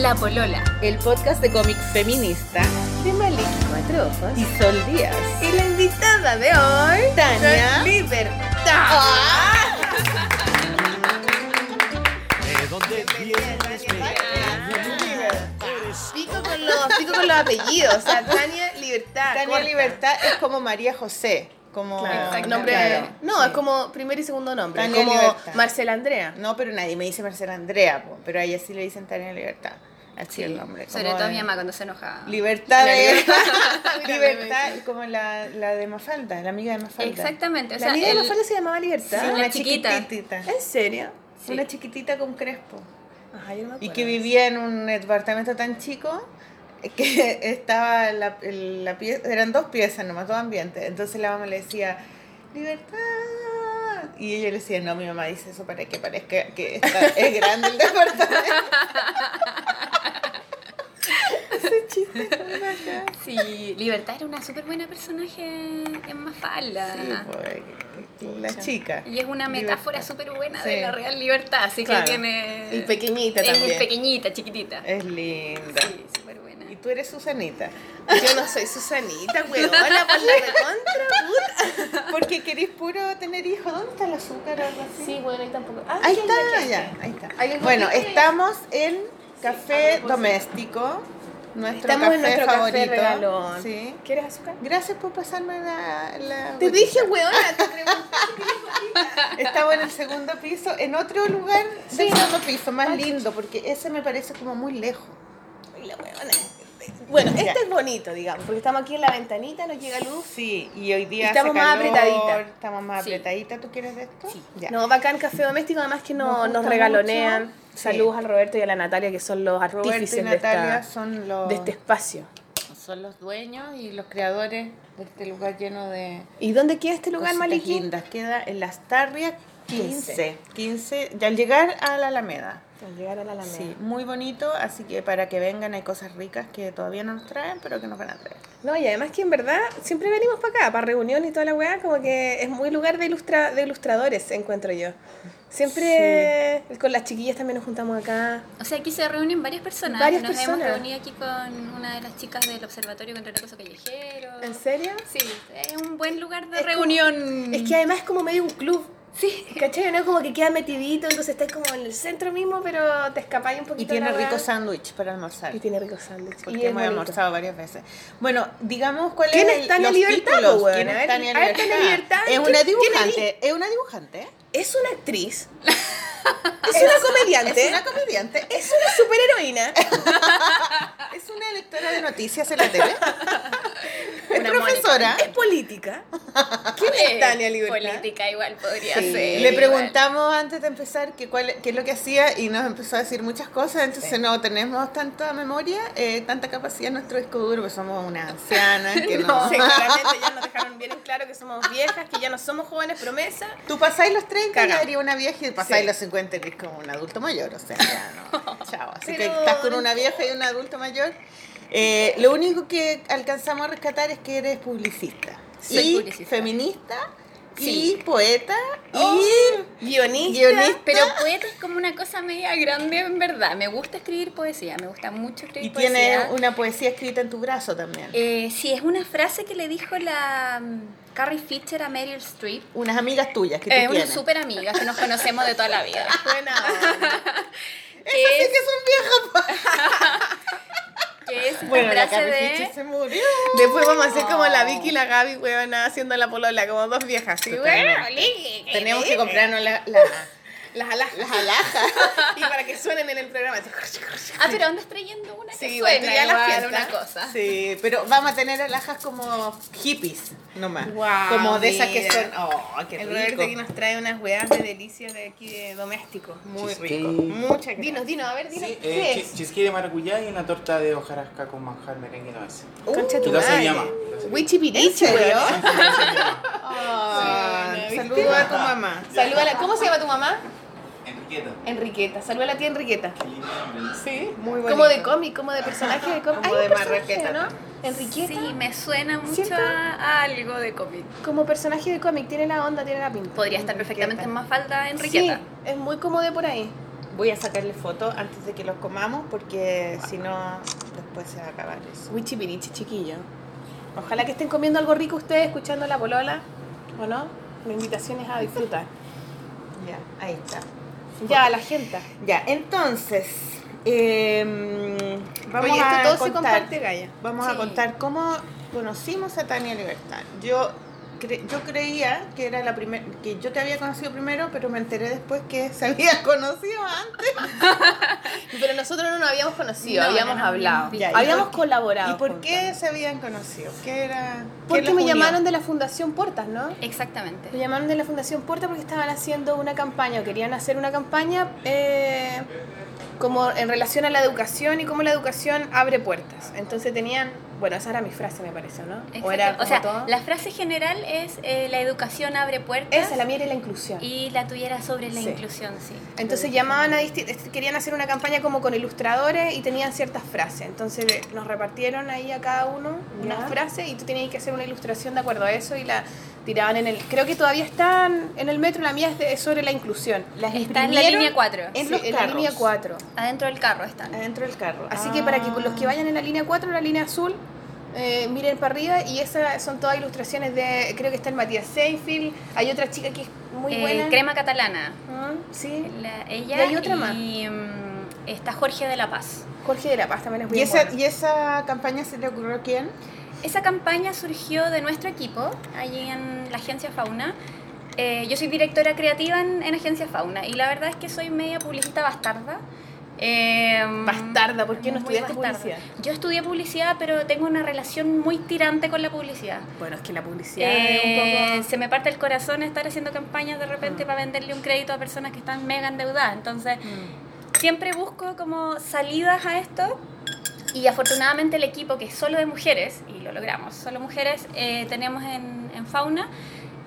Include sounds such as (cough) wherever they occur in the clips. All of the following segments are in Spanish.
La Polola. el podcast de cómic feminista de Maliki Cuatro Ojos. y Sol Díaz. Y la invitada de hoy, Tania. Libertad. ¿De dónde vienes, Pico con los, pico con los apellidos. O sea, Tania Libertad. Tania corta. Libertad es como María José. Como Claro, nombre. Claro, No, sí. es como primer y segundo nombre. Tania como Libertad. Marcela Andrea. No, pero nadie me dice Marcela Andrea, po, pero a ella sí le dicen Tania Libertad. Así el nombre. Sobre todo de- mi mamá cuando se enoja. Libertad de... (laughs) libertad. como la, la de Mafalda, la amiga de Mafalda. Exactamente. O La amiga de el- Mafalda se llamaba Libertad. Sí, una chiquita. chiquitita. ¿En serio? Sí. Una chiquitita con crespo. Ajá, yo no me Y que vivía en un departamento tan chico que (laughs) estaba la, la pie- eran dos piezas nomás, dos ambientes. Entonces la mamá le decía, libertad. Y ella le decía, no, mi mamá dice eso para que parezca que está- es grande el departamento. (laughs) Ese chiste. Sí, Libertad era una súper buena personaje en Mafalda. Sí, pues, la chica. Y es una metáfora súper buena Sí. de la real libertad, así Claro. que tiene... Y pequeñita también. Es pequeñita, chiquitita. Es linda. Sí, súper buena. Y tú eres Susanita. Yo no soy Susanita, weona, por la recontra puta. Porque querés puro tener hijos. ¿Dónde está el azúcar o algo así? Sí, bueno, ahí tampoco. Ah, Ahí sí, está, ya, ahí está. Bueno, estamos en Café. Doméstico, nuestro Estamos café en nuestro café favorito. regalón. Sí. ¿Quieres azúcar? Gracias por pasarme la, la Te dije, weona, te (laughs) pregunté. Estamos en el segundo piso, en otro lugar Sí. del segundo piso, más lindo, porque ese me parece como muy lejos. Ay, la weona. Bueno, Ya. este es bonito, digamos, porque estamos aquí en la ventanita, nos llega luz. Sí, y hoy día Estamos hace más calor, apretaditas. Estamos más Sí. apretaditas. ¿Tú quieres de esto? Sí. Ya. No, bacán café doméstico, además que Nos no, gusta nos regalonean. mucho. Sí. Saludos al Roberto y a la Natalia, que son los Roberto artífices y de, Natalia esta- son los de este espacio. son los dueños y los creadores de este lugar lleno de ¿Y dónde queda este lugar, Maliki? Queda en Las Tarrias 15. 15. 15, y al llegar a la Alameda. Al llegar a la Alameda. Sí, muy bonito, así que para que vengan hay cosas ricas que todavía no nos traen, pero que nos van a traer. No, y además que en verdad siempre venimos para acá, para reunión y toda la weá, como que es muy lugar de, ilustra de ilustradores, encuentro yo. Siempre con las chiquillas también nos juntamos acá. O sea, aquí se reúnen varias personas. Varias Nos personas. hemos reunido aquí con una de las chicas del Observatorio contra el Acoso Callejero. ¿En serio? Sí, es un buen lugar de Es como- reunión. Es que además es como medio un club. Sí. ¿Cachai? No es como que queda metidito, entonces estás como en el centro mismo, pero te escapáis un Y poquito. tiene de la rico sándwich para almorzar. Y tiene rico sándwich. Porque Y hemos almorzado varias veces. Bueno, digamos cuál ¿Quién es el, Tania los Libertad, títulos. ¿Quién A es ver, Tania a ver, Libertad? Es ¿quién- una dibujante. Es una dibujante. Es una actriz. (laughs) es una comediante. Es una comediante. Es una superheroína. (laughs) Es una lectora de noticias en la tele. (laughs) Es Una profesora. es política. ¿Quién es Tania Libertad? Política igual podría Sí. ser. Le igual. preguntamos antes de empezar que cuál, qué es lo que hacía y nos empezó a decir muchas cosas, entonces no tenemos tanta memoria, eh, tanta capacidad en nuestro disco duro, pues somos unas ancianas que no. Sí, claramente ya nos dejaron bien en claro que somos viejas, que ya no somos jóvenes promesa. Tú pasáis los 30 y Caga. ya eres una vieja y pasáis Sí. los 50 y eres como un adulto mayor, o sea, ya no. (laughs) Chao. Así que Pero- estás con una vieja y un adulto mayor. Eh, lo único que alcanzamos a rescatar es que eres publicista. Soy y publicista. feminista Sí. y poeta Oh. y Guionista. guionista. Pero poeta es como una cosa media grande en verdad. Me gusta escribir poesía, me gusta mucho escribir Y tiene poesía. una poesía escrita en tu brazo también. Eh, sí, es una frase que le dijo la Carrie Fisher a Meryl Streep. Unas amigas tuyas que tú Es una tienes. súper amiga que nos conocemos de toda la vida. (laughs) Buena. (laughs) Esas sí que son viejas. (laughs) Que es esta Bueno, la frase Carrie de... Fisher se murió. Después vamos a hacer como la Vicky y la Gaby, weona, haciendo la polola, como dos viejas. Sí, Totalmente. Tenemos que comprarnos la- la- las alhajas. las alhajas. Y para que suenen en el programa. Ah, pero andas trayendo una Sí, que igual, suena igual, una cosa. Sí, pero vamos a tener alhajas como hippies nomás. Guau, como de esas que son. Oh, qué El rico. Roberto aquí nos trae unas weas de delicias de aquí de doméstico. Muy Cheesecake. rico. Muchas gracias. Dinos, dinos, a ver, dinos. Sí, ¿Qué eh, es? chi- cheesecake de maracuyá y una torta de hojarasca con manjar merengue nuez. Concha Y tu madre. Wichipirichi, ¿En serio? weón. Ah. Saludos a tu mamá. Salúdala. ¿Cómo se llama tu mamá? Enriqueta. Enriqueta. Saluda a la tía Enriqueta. Qué lindo nombre. Sí. Muy bonito. Como de cómic, como de personaje de cómic. Como Hay de Marraqueta ¿no? Enriqueta. Sí, me suena mucho a, a algo de cómic. Como personaje de cómic, tiene la onda, tiene la pinta. Podría estar perfectamente en Mafalda Enriqueta. Sí, es muy como de por ahí. Voy a sacarle fotos antes de que los comamos porque si no, después se va a acabar eso. Uy, chipirichi, chiquillo. Ojalá que estén comiendo algo rico ustedes, escuchando la polola, ¿o no? La invitación es a disfrutar. Ya, ahí está. Ya, la gente. Ya, entonces, eh, vamos Oye, esto a todo se contar, comparte, Gaya. Vamos a contar cómo conocimos a Tania Libertad. Yo cre- yo creía que era la primera que yo te había conocido primero, pero me enteré después que se había (laughs) conocido antes. (laughs) Pero nosotros no nos habíamos conocido, No, habíamos no hablado. habíamos Ya, ¿y habíamos por qué- colaborado. ¿Y por juntas. qué se habían conocido? ¿Qué era? qué Porque los me unió? llamaron de la Fundación Puertas, ¿no? Exactamente. Me llamaron de la Fundación Puerta porque estaban haciendo una campaña, o querían hacer una campaña eh, como en relación a la educación y cómo la educación abre puertas. Entonces tenían, bueno, esa era mi frase, me parece, ¿no? Exacto. era O, como sea, todo. la frase general es eh, la educación abre puertas. Esa, la mía era la inclusión. Y la tuya era sobre la Sí. inclusión, sí. Entonces llamaban a querían hacer una campaña como con ilustradores y tenían ciertas frases. Entonces eh, nos repartieron ahí a cada uno Ya. una frase y tú tenías que hacer una ilustración de acuerdo a eso y la tiraban en el... Creo que todavía están en el metro, la mía es, de- es sobre la inclusión. Las Está en la línea 4. en Sí, los en la línea 4. Adentro del carro están. Adentro del carro. Así que para que los que Ah. vayan en la línea 4, la línea azul, eh, miren para arriba y esas son todas ilustraciones de, creo que está el Matías Seyfield, hay otra chica que es muy Eh, buena. crema catalana. Ah, Sí, La- ella Y hay otra más. y, mm, está Jorge de la Paz. Jorge de la Paz también es muy ¿Y esa, bueno. ¿Y esa campaña se le ocurrió a quién? Esa campaña surgió de nuestro equipo, allí en la agencia Fauna. Eh, yo soy directora creativa en, en agencia Fauna y la verdad es que soy media publicista bastarda. Eh, Bastarda, ¿por qué no estudiaste bastarda. publicidad? Yo estudié publicidad, pero tengo una relación muy tirante con la publicidad. Bueno, es que la publicidad Eh, es un poco... Se me parte el corazón estar haciendo campañas de repente Mm. para venderle un crédito a personas que están mega endeudadas. Entonces, siempre busco como salidas a esto. Y afortunadamente el equipo, que es solo de mujeres, y lo logramos, solo mujeres, eh, tenemos en, en Fauna,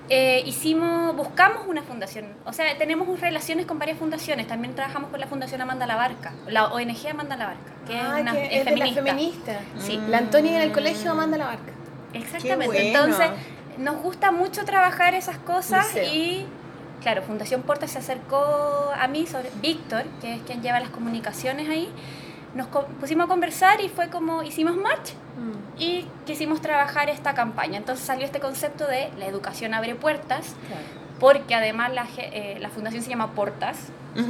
eh, hicimos, buscamos una fundación. O sea, tenemos relaciones con varias fundaciones. También trabajamos con la Fundación Amanda la Barca, la ONG Amanda la Barca, que Ah, es, una, que es es de la feminista. feminista. Sí. La Antonia en el colegio manda la barca. Exactamente. Bueno. Entonces, nos gusta mucho trabajar esas cosas Liceo. y, claro, Fundación Porta se acercó a mí, sobre Víctor, que es quien lleva las comunicaciones ahí. Nos pusimos a conversar y fue como hicimos match y quisimos trabajar esta campaña. Entonces salió este concepto de la educación abre puertas, porque además la, eh, la fundación se llama Portas. Y,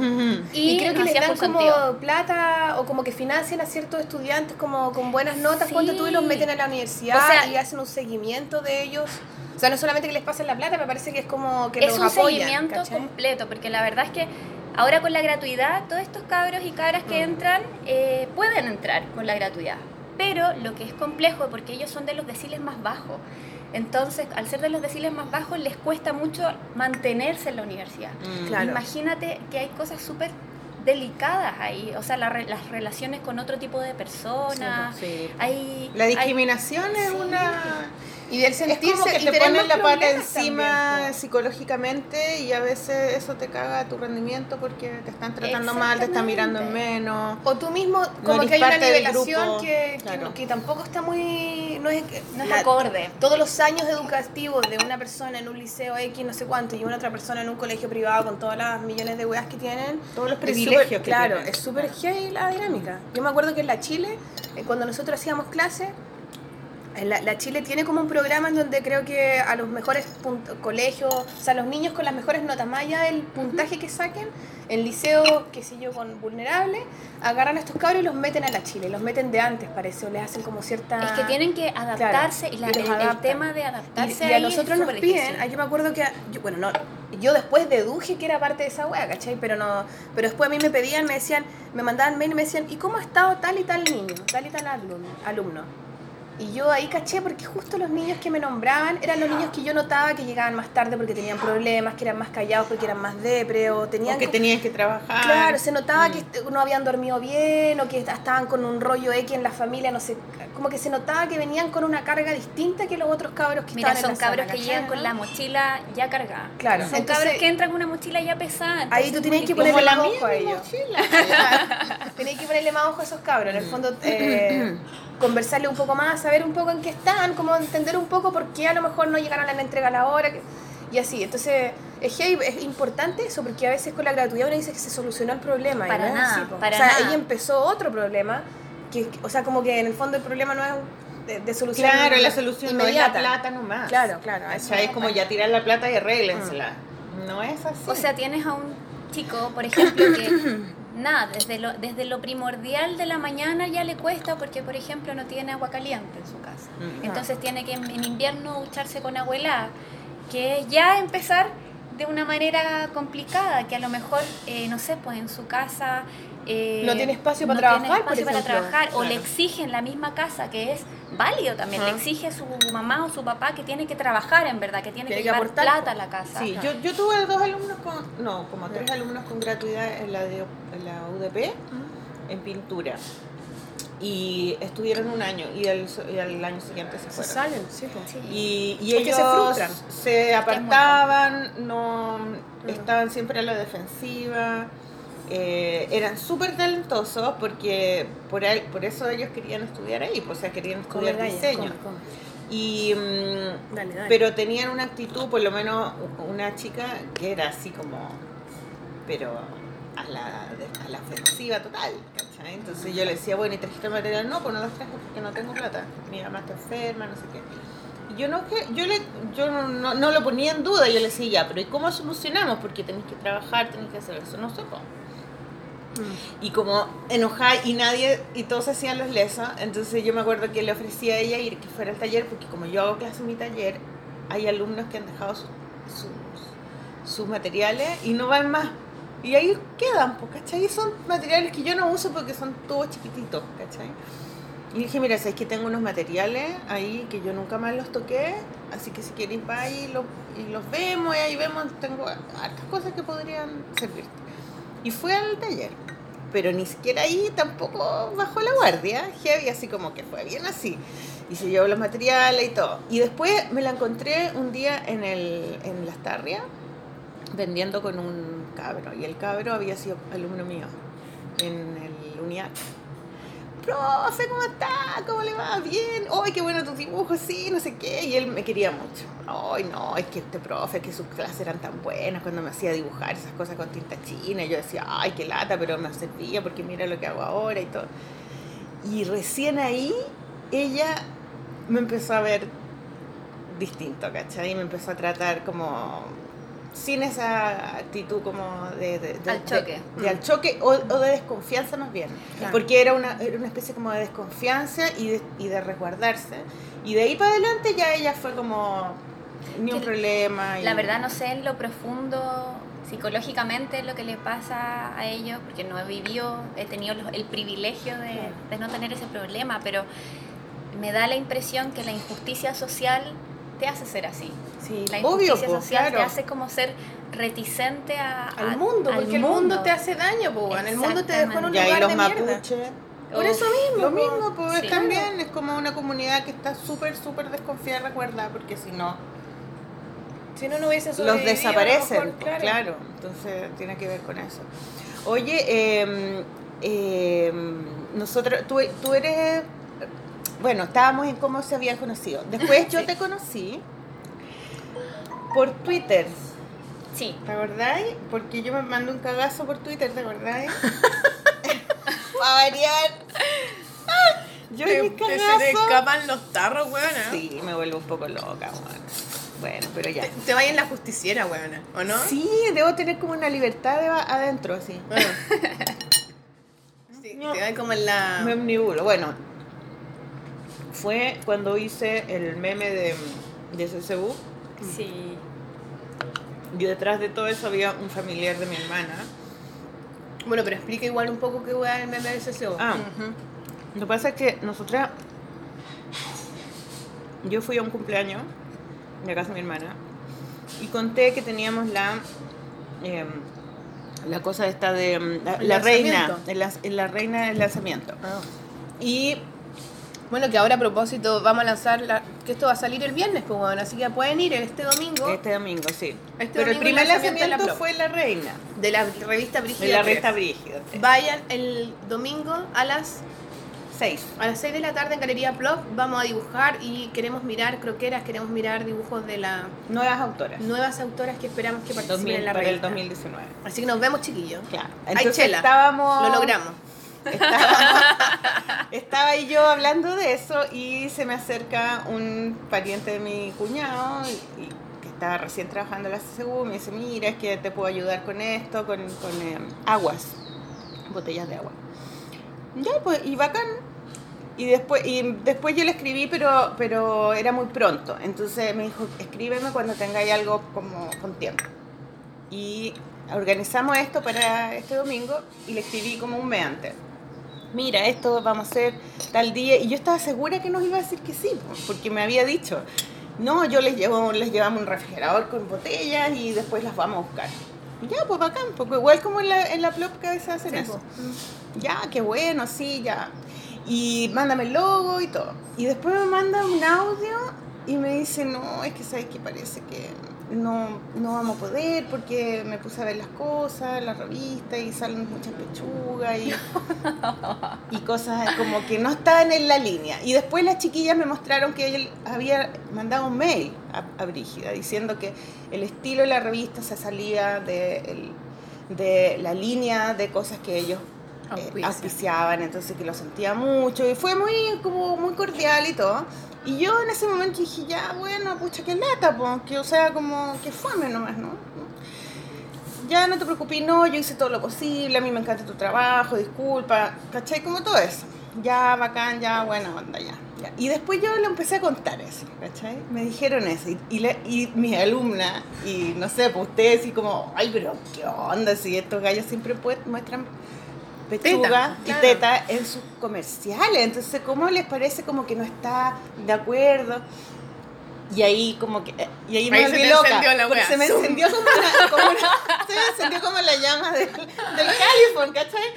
Y, creo que nos le hacía dan como sentido. plata o como que financian a ciertos estudiantes como con buenas notas, Sí. cuando tú y los meten a la universidad O sea- y hacen un seguimiento de ellos. O sea, no solamente que les pasen la plata, me parece que es como que es los un apoyan. seguimiento ¿cachai? completo, porque la verdad es que ahora con la gratuidad, todos estos cabros y cabras que Mm. entran eh, pueden entrar con la gratuidad. Pero lo que es complejo, porque ellos son de los deciles más bajos, entonces al ser de los deciles más bajos les cuesta mucho mantenerse en la universidad. Claro. Imagínate que hay cosas súper delicadas ahí, o sea, la re- las relaciones con otro tipo de personas. Sí. Hay, La hay- discriminación es Sí. una... Y del Es sentirse como que y te ponen la pata encima también, psicológicamente y a veces eso te caga tu rendimiento porque te están tratando mal, te están mirando menos. O tú mismo, como eres que hay una nivelación que, que- claro. que tampoco está muy... No es, no es la- acorde. Todos los años educativos de una persona en un liceo X, no sé cuánto, y una otra persona en un colegio privado con todas las millones de weas que tienen. Todos los es privilegios súper- que Claro, tienen. es súper heavy la dinámica. Yo me acuerdo que en la Chile, eh, cuando nosotros hacíamos clases, la, la Chile tiene como un programa en donde creo que a los mejores colegios, o sea, los niños con las mejores notas, más allá del puntaje que saquen, en liceos, qué sé yo, con vulnerables, agarran a estos cabros y los meten a la Chile, los meten de antes, parece, o les hacen como cierta... Es que tienen que adaptarse y, la- y el- tema de Y, adaptarse y a ahí es nosotros nos piden, ah, yo me acuerdo que, yo- bueno, no, yo después deduje que era parte de esa wea, ¿cachai? Pero no, pero después a mí me pedían, me decían, me mandaban mail y me decían, ¿y cómo ha estado tal y tal niño, tal y tal alumno? alumno? Y yo ahí caché porque justo los niños que me nombraban eran los niños que yo notaba que llegaban más tarde porque tenían problemas, que eran más callados porque eran más depre o tenían O que tenías que trabajar. Claro, se notaba Mm. que no habían dormido bien o que estaban con un rollo X en la familia, no sé, como que se notaba que venían con una carga distinta que los otros cabros que Mira, estaban son en la sala, cabros que ¿cachai, llegan no? con la mochila ya cargada. Claro, Son entonces- cabros que entran con una mochila ya pesada. Ahí tú muy que ponerle más ojo a ellos. (laughs) Tenéis que ponerle más ojo a esos cabros. En el fondo, eh, (clears throat) conversarle un poco más, saber un poco en qué están, como entender un poco por qué a lo mejor no llegaron a la entrega a la hora. que- y así. Entonces, Es es importante eso porque a veces con la gratuidad uno dice que se solucionó el problema. Para no nada, para o sea, nada. ahí empezó otro problema. Que, o sea, como que en el fondo el problema no es de, de solución Claro, la solución inmediata. no es la plata nomás. Claro, claro. a eso ¿Cachai? Es como ya tirar la plata y arréglensela. Mm. No es así. O sea, tienes a un chico, por ejemplo, que (coughs) nada, desde lo, desde lo primordial de la mañana ya le cuesta porque, por ejemplo, no tiene agua caliente en su casa. Mm. Entonces tiene que en, en invierno ducharse con agua helada, que es ya empezar de una manera complicada, que a lo mejor, eh, no sé, pues en su casa... eh, No tiene espacio para no trabajar, tiene por espacio para o le exigen la misma casa, que es válido también, le exige a su mamá o su papá que tiene que trabajar en verdad, que tiene, Tiene que que llevar aportar, plata a la casa. Sí, yo, yo tuve dos alumnos con, no, como tres alumnos con gratuidad en la, de, en la UDP, en pintura. Y estuvieron un año y al, y al año siguiente se Se fueron. salen, sí. Sí. Y, y ellos se frustran. se apartaban, no estaban siempre a la defensiva, eh, eran súper talentosos porque por, ahí- por eso ellos querían estudiar ahí, pues, o sea, querían estudiar diseño. come, come. Y, mm, Dale, dale. pero tenían una actitud, por lo menos una chica que era así como, pero a la, a la ofensiva total, ¿cachai? Entonces yo le decía, bueno, ¿y trajiste material? No, pues no los traje porque no tengo plata. Mi mamá está enferma, no sé qué. Y yo no, yo le, yo no, no, no lo ponía en duda, yo le decía, ya, pero ¿y cómo solucionamos? Porque tenéis que trabajar, tenéis que hacer eso, no sé cómo. Y como enojada y nadie, y todos hacían los lesos, entonces yo me acuerdo que le ofrecía a ella ir que fuera al taller, porque como yo hago clase en mi taller, hay alumnos que han dejado sus, sus, materiales y no van más. Y ahí quedan, pues, ¿cachai? Y son materiales que yo no uso porque son todos chiquititos, ¿cachai? Y dije, mira, sabes que tengo unos materiales ahí que yo nunca más los toqué, así que si queréis va ahí y los, y los vemos, y ahí vemos, tengo hartas cosas que podrían servirte. Y fue al taller, pero ni siquiera ahí tampoco bajó la guardia, heavy, así como que fue bien así. Y se llevó los materiales y todo. Y después me la encontré un día en, el, en Las Tarrias vendiendo con un cabro. Y el cabro había sido alumno mío en el UNIAC. Profe, ¿cómo está? ¿Cómo le va? Bien. ¡Ay, qué bueno tus dibujos! Sí, no sé qué. Y él me quería mucho. ¡Ay, no! Es que este profe, que sus clases eran tan buenas cuando me hacía dibujar esas cosas con tinta china. Y yo decía, ¡ay, qué lata! Pero me servía porque mira lo que hago ahora y todo. Y recién ahí, ella me empezó a ver distinto, ¿cachai? Y me empezó a tratar como sin esa actitud como de... de- de- Al de- choque. de al choque o, o de desconfianza más bien. Claro. Porque era una, era una especie como de desconfianza y de, y de resguardarse. Y de ahí para adelante ya ella fue como ni un Que problema. y- La verdad no sé en lo profundo psicológicamente lo que le pasa a ellos, porque no he vivido, he tenido el privilegio de, de no tener ese problema, pero me da la impresión que la injusticia social te hace ser así. Sí, La obvio, injusticia po, social te hace como ser reticente a, Al a- mundo, al porque el mundo te hace daño, po, weón. El mundo te dejó en un Y ahí lugar los de mierda. mapuches. Por Uf, eso mismo. Lo mismo, pues Sí. también es como una comunidad que está súper, súper desconfiada, recuerda, porque si no, Si no, no hubiese los desaparecen, mejor, pues, claro. Entonces tiene que ver con eso. Oye, eh, eh, nosotros, tú, tú eres, bueno, estábamos en cómo se habían conocido. Después yo Sí. te conocí por Twitter, Sí, ¿te acordáis? Porque yo me mandé un cagazo por Twitter, ¿te acordáis? (laughs) Para variar. Yo en mi que se te cagazo. escapan los tarros, weón. Sí, me vuelvo un poco loca, bueno. Bueno, pero ya. Te, te vayas en la justiciera, weón. ¿O no? Sí, debo tener como una libertad de va- adentro, así. Bueno. Sí, te vayas como en la. Me omnibulo. Bueno, fue cuando hice el meme de, de CCU. sí. Y detrás de todo eso había un familiar de mi hermana. Bueno, pero explica igual un poco qué es el meme de CCO. Ah, Ujú. lo que pasa es que nosotras. Yo fui a un cumpleaños de casa de mi hermana y conté que teníamos la. em, la cosa esta de em, la, la reina, el lanz- la reina del lanzamiento. Ah. Y Bueno, que ahora a propósito vamos a lanzar, la, que esto va a salir el viernes, pues bueno, así que pueden ir este domingo Este domingo, sí. Este Pero el domingo primer el lanzamiento la lanzamiento fue La Reina, de la revista Brígida. de la Press. Resta Brígida. Vayan el domingo a las 6. A las 6 de la tarde en Galería Plop vamos a dibujar y queremos mirar croqueras, queremos mirar dibujos de las Nuevas autoras. nuevas autoras que esperamos que participen 2000, en la para el revista. 2019. Así que nos vemos, chiquillos. Claro. Entonces chela. estábamos... Lo logramos. Estaba, estaba yo hablando de eso y se me acerca un pariente de mi cuñado y- que estaba recién trabajando en la CSU me dice, mira, es que te puedo ayudar con esto, con, con, eh, aguas, botellas de agua. Ya, pues, y bacán. Y después, y después yo le escribí, pero, pero era muy pronto. Entonces me dijo, escríbeme cuando tengáis algo como con tiempo. Y organizamos esto para este domingo y le escribí como un mes antes. Mira, esto vamos a hacer tal día. Y yo estaba segura que nos iba a decir que sí, po, porque me había dicho, no, yo les llevo, les llevamos un refrigerador con botellas y después las vamos a buscar. Y ya, pues bacán, porque igual como en la, en la plop que a veces hacen Sí, eso. Ya, qué bueno, sí, ya. Y mándame el logo y todo. Y después me manda un audio y me dice, no, es que sabes que parece que no, no vamos a poder porque me puse a ver las cosas, la revista y salen muchas pechugas y, y cosas como que no estaban en la línea. Y después las chiquillas me mostraron que él había mandado un mail a, a Brígida diciendo que el estilo de la revista se salía de, de la línea de cosas que ellos eh, Auspician. auspiciaban, entonces que lo sentía mucho y fue muy como muy cordial y todo. Y yo en ese momento dije, ya, bueno, pucha, qué lata, pues, que o sea, como que fome nomás, ¿no? Ya no te preocupes, no, yo hice todo lo posible, a mí me encanta tu trabajo, disculpa, ¿cachai? Como todo eso. Ya, bacán, ya, bueno, anda, ya. ya. Y después yo le empecé a contar eso, ¿cachai? Me dijeron eso. Y, y, y mis alumnas, y no sé, pues ustedes, y como, ay, pero ¿qué onda? Si estos gallos siempre muestran pechuga Teta, y claro. teta en sus comerciales. Entonces, ¿cómo les parece como que no está de acuerdo? Y ahí como que y ahí me Ahí volví loca se me encendió como una, como una- (laughs) se me encendió como la llama del, del califón, ¿cachai? (laughs)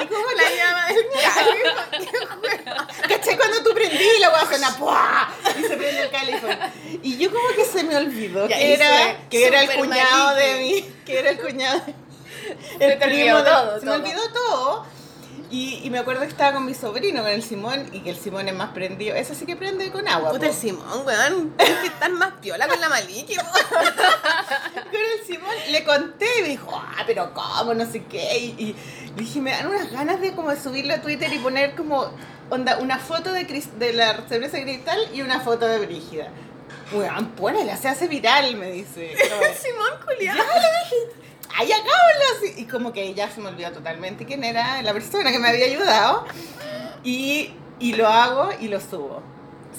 y como La llama del (laughs) ¿Cachai? Cuando tú prendí la weá suena ¡pua! y se prende el califón. Y yo como que se me olvidó que era, que era el cuñado de mí, que era el cuñado. Se El te primo olvidó de- todo, Se me todo. olvidó todo. Y, y me acuerdo que estaba con mi sobrino, con el Simón, y que el Simón es más prendido. Ese sí que prende con agua. Puta po. el Simón, weón. Tienes que estar más piola con la po. (laughs) Con el Simón le conté y me dijo, ah, pero cómo, no sé qué. Y, y dije, me dan unas ganas de como subirlo a Twitter y poner como, onda, una foto de, Cris- de la cerveza cristal y una foto de Brígida. Weón, ponela, se hace viral, me dice. (laughs) Simón culiado. Ay, así. Y como que ya se me olvidó totalmente quién era la persona que me había ayudado. Y, y lo hago y lo subo.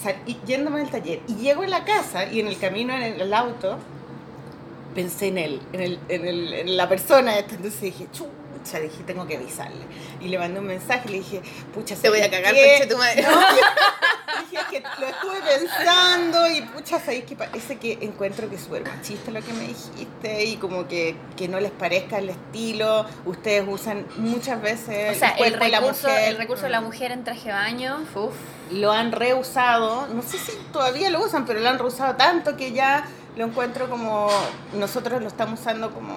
Sal- y yéndome al taller. Y llego a la casa y en el camino en el, auto pensé en él, en, el, en, el, en la persona. Entonces dije, chucha, dije, tengo que avisarle. Y le mandé un mensaje y le dije, pucha, Te voy a ¿sabes cagar, qué? conche tu madre. No, (laughs) dije que lo estuve pensando y pucha, sabéis que parece que encuentro que es súper machista lo que me dijiste y como que, que no les parezca el estilo. Ustedes usan muchas veces O sea, el cuerpo de la recurso, mujer. el recurso de la mujer en traje de baño, uf. Lo han reusado, no sé si todavía lo usan, pero lo han reusado tanto que ya lo encuentro como, nosotros lo estamos usando como,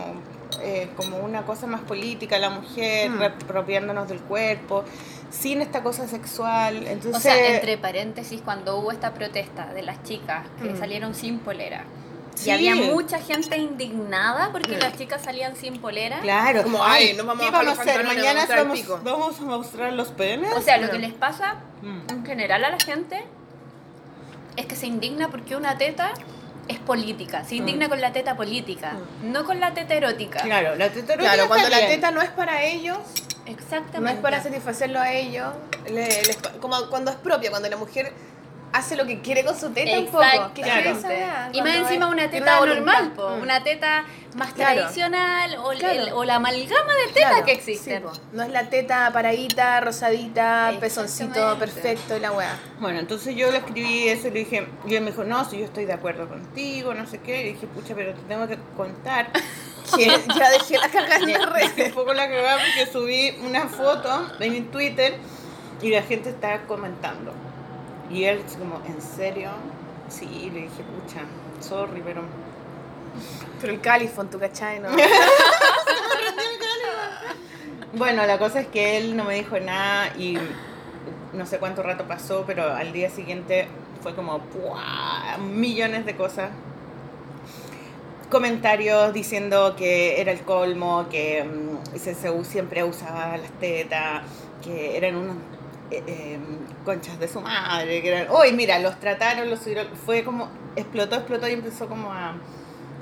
eh, como una cosa más política, la mujer, Mm. reapropiándonos del cuerpo, sin esta cosa sexual. Entonces, O sea, entre paréntesis, cuando hubo esta protesta de las chicas que Mm. salieron sin polera. Sí. Y había mucha gente indignada porque Mm. las chicas salían sin polera. Claro. Como, ay, nos vamos ¿qué a vamos a hacer? Mañana vamos a mostrar el vamos, pico. vamos a mostrar los penes. O sea, lo No. que les pasa Mm. en general a la gente es que se indigna porque una teta es política. Se indigna con la teta política, no con la teta erótica. Claro, la teta Claro, cuando la teta no es para ellos, Exactamente. no es para satisfacerlo a ellos, le- como cuando es propia, cuando la mujer hace lo que quiere con su teta un poco. Exactamente. ¿Qué es esa weá? Y más encima una teta normal, po, Mm. una teta más Claro. tradicional o, Claro. el- o la amalgama de tetas Claro, que existen. sí, po. no es la teta paradita, rosadita, pezoncito perfecto y la weá. Bueno, entonces yo le escribí eso y le dije, y él me dijo, no, si yo estoy de acuerdo contigo, no sé qué. Y dije, pucha, pero te tengo que contar. (laughs) Que ya dejé la cagada en la (laughs) red. Dejé un poco la cagada porque subí una foto en mi Twitter y la gente estaba comentando. Y él como, ¿en serio? Sí, le dije, pucha, sorry, pero... Pero el califón, tu cachai, ¿no? (laughs) Bueno, la cosa es que él no me dijo nada y no sé cuánto rato pasó, pero al día siguiente fue como ¡pua! millones de cosas. Comentarios diciendo que era el colmo, que CCU siempre usaba las tetas, que eran unos eh, conchas de su madre, que eran, uy, mira, los trataron, los subieron, fue como, explotó, explotó y empezó como a,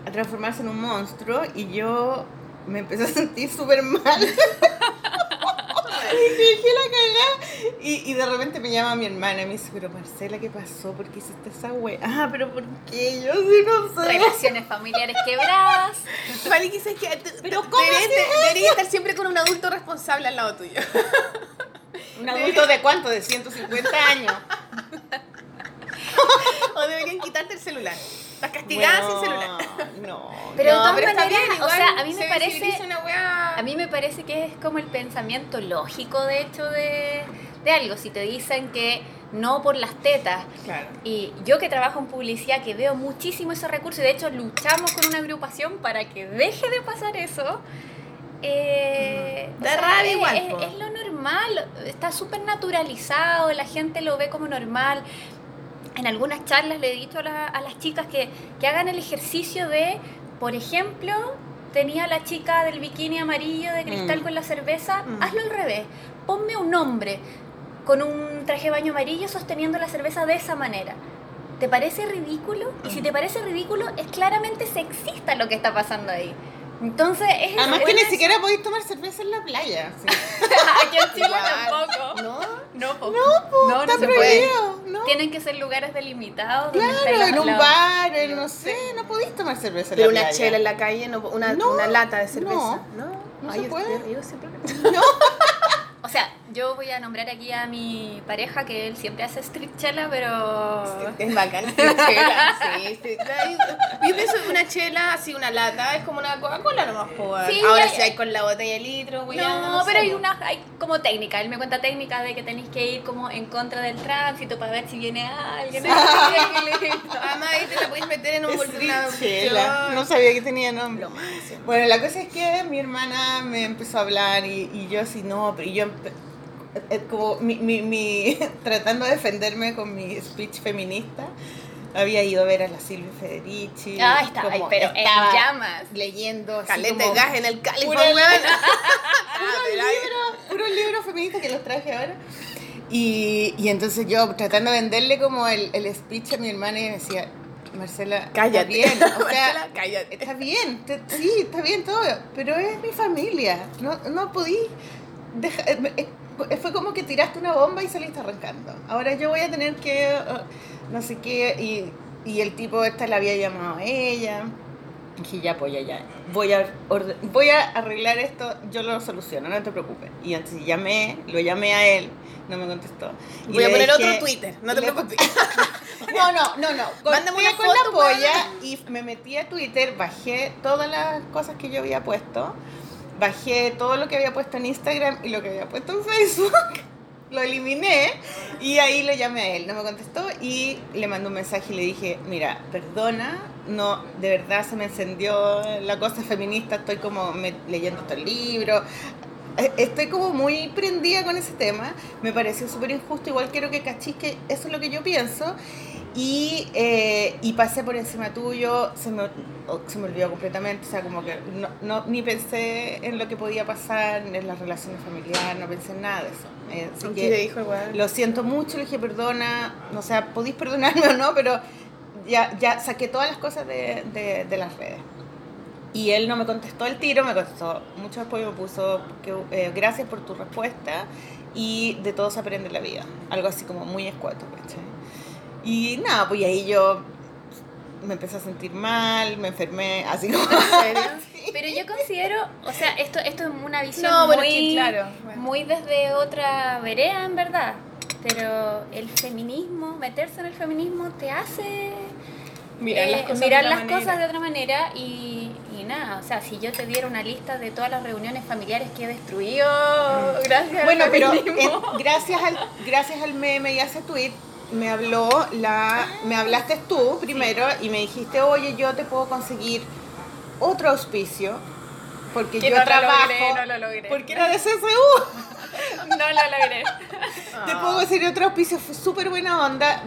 a transformarse en un monstruo y yo me empecé a sentir súper mal. (laughs) Y dije la cagá. Y, y de repente me llama mi hermana y me dice, pero Marcela, ¿qué pasó? ¿Por qué hiciste esa wea? Ah, pero ¿por qué? Yo sí no sé. Relaciones familiares quebradas. Vale, quizás que Pero ¿cómo deberías estar siempre con un adulto responsable al lado tuyo. ¿Un adulto de cuánto? De 150 años. (laughs) O deberían quitarte el celular. Estás castigada sin celular. No. Pero de No, todas pero está maneras, bien, o sea, a mí me parece- una. A mí me parece que es como el pensamiento lógico, de hecho, de, de algo. Si te dicen que no por las tetas. Claro. Y yo que trabajo en publicidad, que veo muchísimo ese recurso, y de hecho luchamos con una agrupación para que deje de pasar eso. Eh, Da rabia igual, es- lo normal, está súper naturalizado, la gente lo ve como normal. En algunas charlas le he dicho a, la- a las chicas que, que hagan el ejercicio de, por ejemplo, tenía la chica del bikini amarillo de cristal Mm. con la cerveza, Mm. hazlo al revés. Ponme un hombre con un traje de baño amarillo sosteniendo la cerveza de esa manera. ¿Te parece ridículo? Y si te parece ridículo, es claramente sexista lo que está pasando ahí. Entonces, es Además que ni eso. siquiera podéis tomar cerveza en la playa. sí. (laughs) Aquí en Chile tampoco. ¿No? No, po. No, no, no está se puede. prohibido, ¿no? Tienen que ser lugares delimitados. Claro, en un bar, en no sé, no podéis tomar cerveza en la una playa. chela en la calle, no, una, No, una lata de cerveza. no, No, no Ay, se yo- puede. yo siempre- (laughs) O sea, yo voy a nombrar aquí a mi pareja que él siempre hace street chela, pero. Es bacán, sí, chela, sí, sí. Yo pienso que una chela, así una lata, es como una Coca-Cola nomás, weón. Sí, Ahora hay- si hay con la botella de litro, güey. No, pero hay una, hay como técnica, él me cuenta técnica de que tenéis que ir como en contra del tránsito para ver si viene alguien. (laughs) Además ahí te la podéis meter en un bol- una Street chela. bolsilla. No sabía que tenía nombre. Lo máximo. Bueno, la cosa es que mi hermana me empezó a hablar y, y yo así, no, pero yo como mi, mi, mi- (laughs) tratando de defenderme con mi speech feminista, había ido a ver a la Silvia Federici. Ah, ahí, como pero en estaba llamas. leyendo Caleta de gas en el California. (laughs) Puro libro, Ah, pero libro, puro libro feminista que los traje ahora. Y, y entonces yo tratando de venderle como el, el speech a mi hermana y me decía, Marcela, Cállate. Está bien, o (laughs) sea, Marcela, cállate. está bien, te- sí, está bien todo, pero es mi familia, no, no podí dejar, eh, eh, fue como que tiraste una bomba y saliste arrancando. Ahora yo voy a tener que, eh, no sé qué, y, y el tipo esta la había llamado a ella. Dije, ya, pues ya, ya. Voy a, orde- voy a arreglar esto, yo lo soluciono, no te preocupes. Y entonces llamé, lo llamé a él, no me contestó. Y Voy a poner dije- otro Twitter, no te preocupes. (laughs) No, no, no, no. (laughs) Mándame una con foto, la polla y me metí a Twitter, bajé todas las cosas que yo había puesto, bajé todo lo que había puesto en Instagram y lo que había puesto en Facebook. (laughs) Lo eliminé y ahí lo llamé a él, no me contestó y le mandé un mensaje y le dije, mira, perdona, no, de verdad se me encendió la cosa feminista, estoy como me- leyendo estos libros, estoy como muy prendida con ese tema, me pareció súper injusto, igual quiero que cachis que eso es lo que yo pienso y, eh, y pasé por encima tuyo, se me, o- se me olvidó completamente, o sea, como que no, no- ni pensé en lo que podía pasar, en las relaciones familiares, no pensé en nada de eso. Eh, así ¿Qué que dijo weón? lo siento mucho, le dije perdona, no sé, podéis perdonarme o no, pero ya, ya saqué todas las cosas de, de, de las redes. Y él no me contestó el tiro, me contestó mucho después y me puso que, eh, gracias por tu respuesta y de todo se aprende en la vida. Algo así como muy escueto, ¿cachai? Y nada, pues ahí yo me empecé a sentir mal, me enfermé, así como... ¿En serio? (laughs) Pero yo considero, o sea, esto, esto es una visión No, bueno, muy, claro, bueno. muy desde otra vereda, en verdad. Pero el feminismo, meterse en el feminismo, te hace Mirar eh, las cosas mirar de otra las manera. cosas de otra manera y, nada, o sea, si yo te diera una lista de todas las reuniones familiares que he destruido gracias Bueno, al pero (laughs) gracias, al, gracias al meme y a ese tweet me habló la, me hablaste tú primero y me dijiste, oye, yo te puedo conseguir otro auspicio porque Que yo no lo logré, no lo logré. Porque era de (laughs) CSU. No lo logré. Te puedo decir otro auspicio, fue súper buena onda.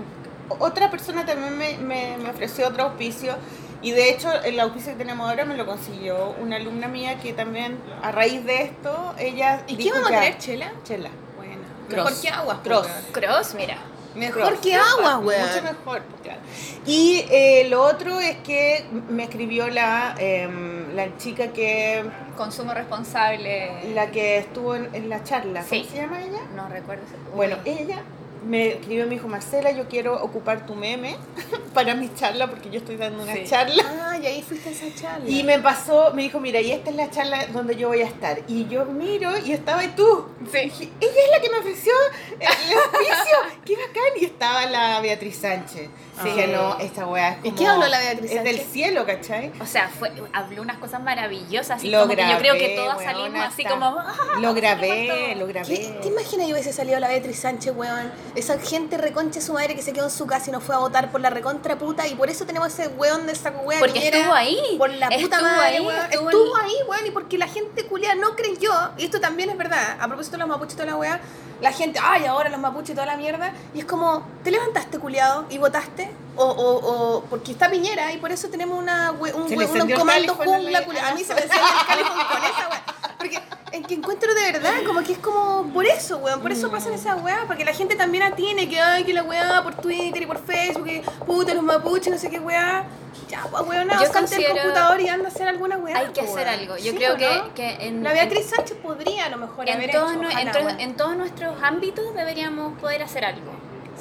Otra persona también me, me, me ofreció otro auspicio. Y de hecho, el auspicio que tenemos ahora me lo consiguió una alumna mía que también, a raíz de esto, ella. ¿Y qué vamos a traer, Chela? Chela. Bueno, Cross. mejor que agua. Cross. Cross, mira. Mejor Cross. que agua, weón. Mucho mejor, pues, claro. Y eh, lo otro es que me escribió la, em, la chica que Consumo responsable. la que estuvo en, en la charla. ¿Cómo se llama ella? No recuerdo. Bueno, ella me escribió y me dijo, Marcela, yo quiero ocupar tu meme (laughs) para mi charla porque yo estoy dando una Sí. charla. Ah, y ahí fuiste a esa charla. Y me pasó, me dijo, mira, y esta es la charla donde yo voy a estar. Y yo miro y estaba ahí tú. Sí. Dije, ella es la que me ofreció el (laughs) auspicio. ¡Qué bacán! Y estaba la Beatriz Sánchez. Sí. Dije, no, esta weá es ¿Y como... qué habló la Beatriz Es del Sánchez? cielo, ¿cachai? O sea, fue, habló unas cosas maravillosas. Así Lo como que yo creo que grabé, todas weona, salimos así está- como. "Ah, Lo grabé, faltó". lo grabé. ¿Qué, ¿Te imaginas yo hubiese salido la Beatriz Sánchez, weón? Esa gente reconcha su madre que se quedó en su casa y no fue a votar por la recontra puta y por eso tenemos ese weón de saco weón. Porque estuvo ahí. Por la puta Estuvo madre, ahí, weón. estuvo ahí, weón, y porque la gente culia no creyó, y esto también es verdad, a propósito de los mapuches y toda la weá, la gente, ay, ahora los mapuches y toda la mierda, y es como, ¿te levantaste culiado y votaste? O, o, o porque está Piñera y por eso tenemos una, we- un, we- un comando jungla a mí se me encendió el califón con esa weá. Porque en que encuentro de verdad, como que es como por eso, weón, por eso pasan esas weá, porque la gente también atiene que ay, que la weá por Twitter y por Facebook, que puta los mapuches, no sé qué weá. Ya, pues weón, no, salte el computador y anda a hacer alguna weá. Hay que pues, hacer algo. Yo ¿Sí creo que, no? que en, La Beatriz Sánchez podría a lo mejor en, haber todos hecho, en, ojalá, todos nuestros ámbitos deberíamos poder hacer algo.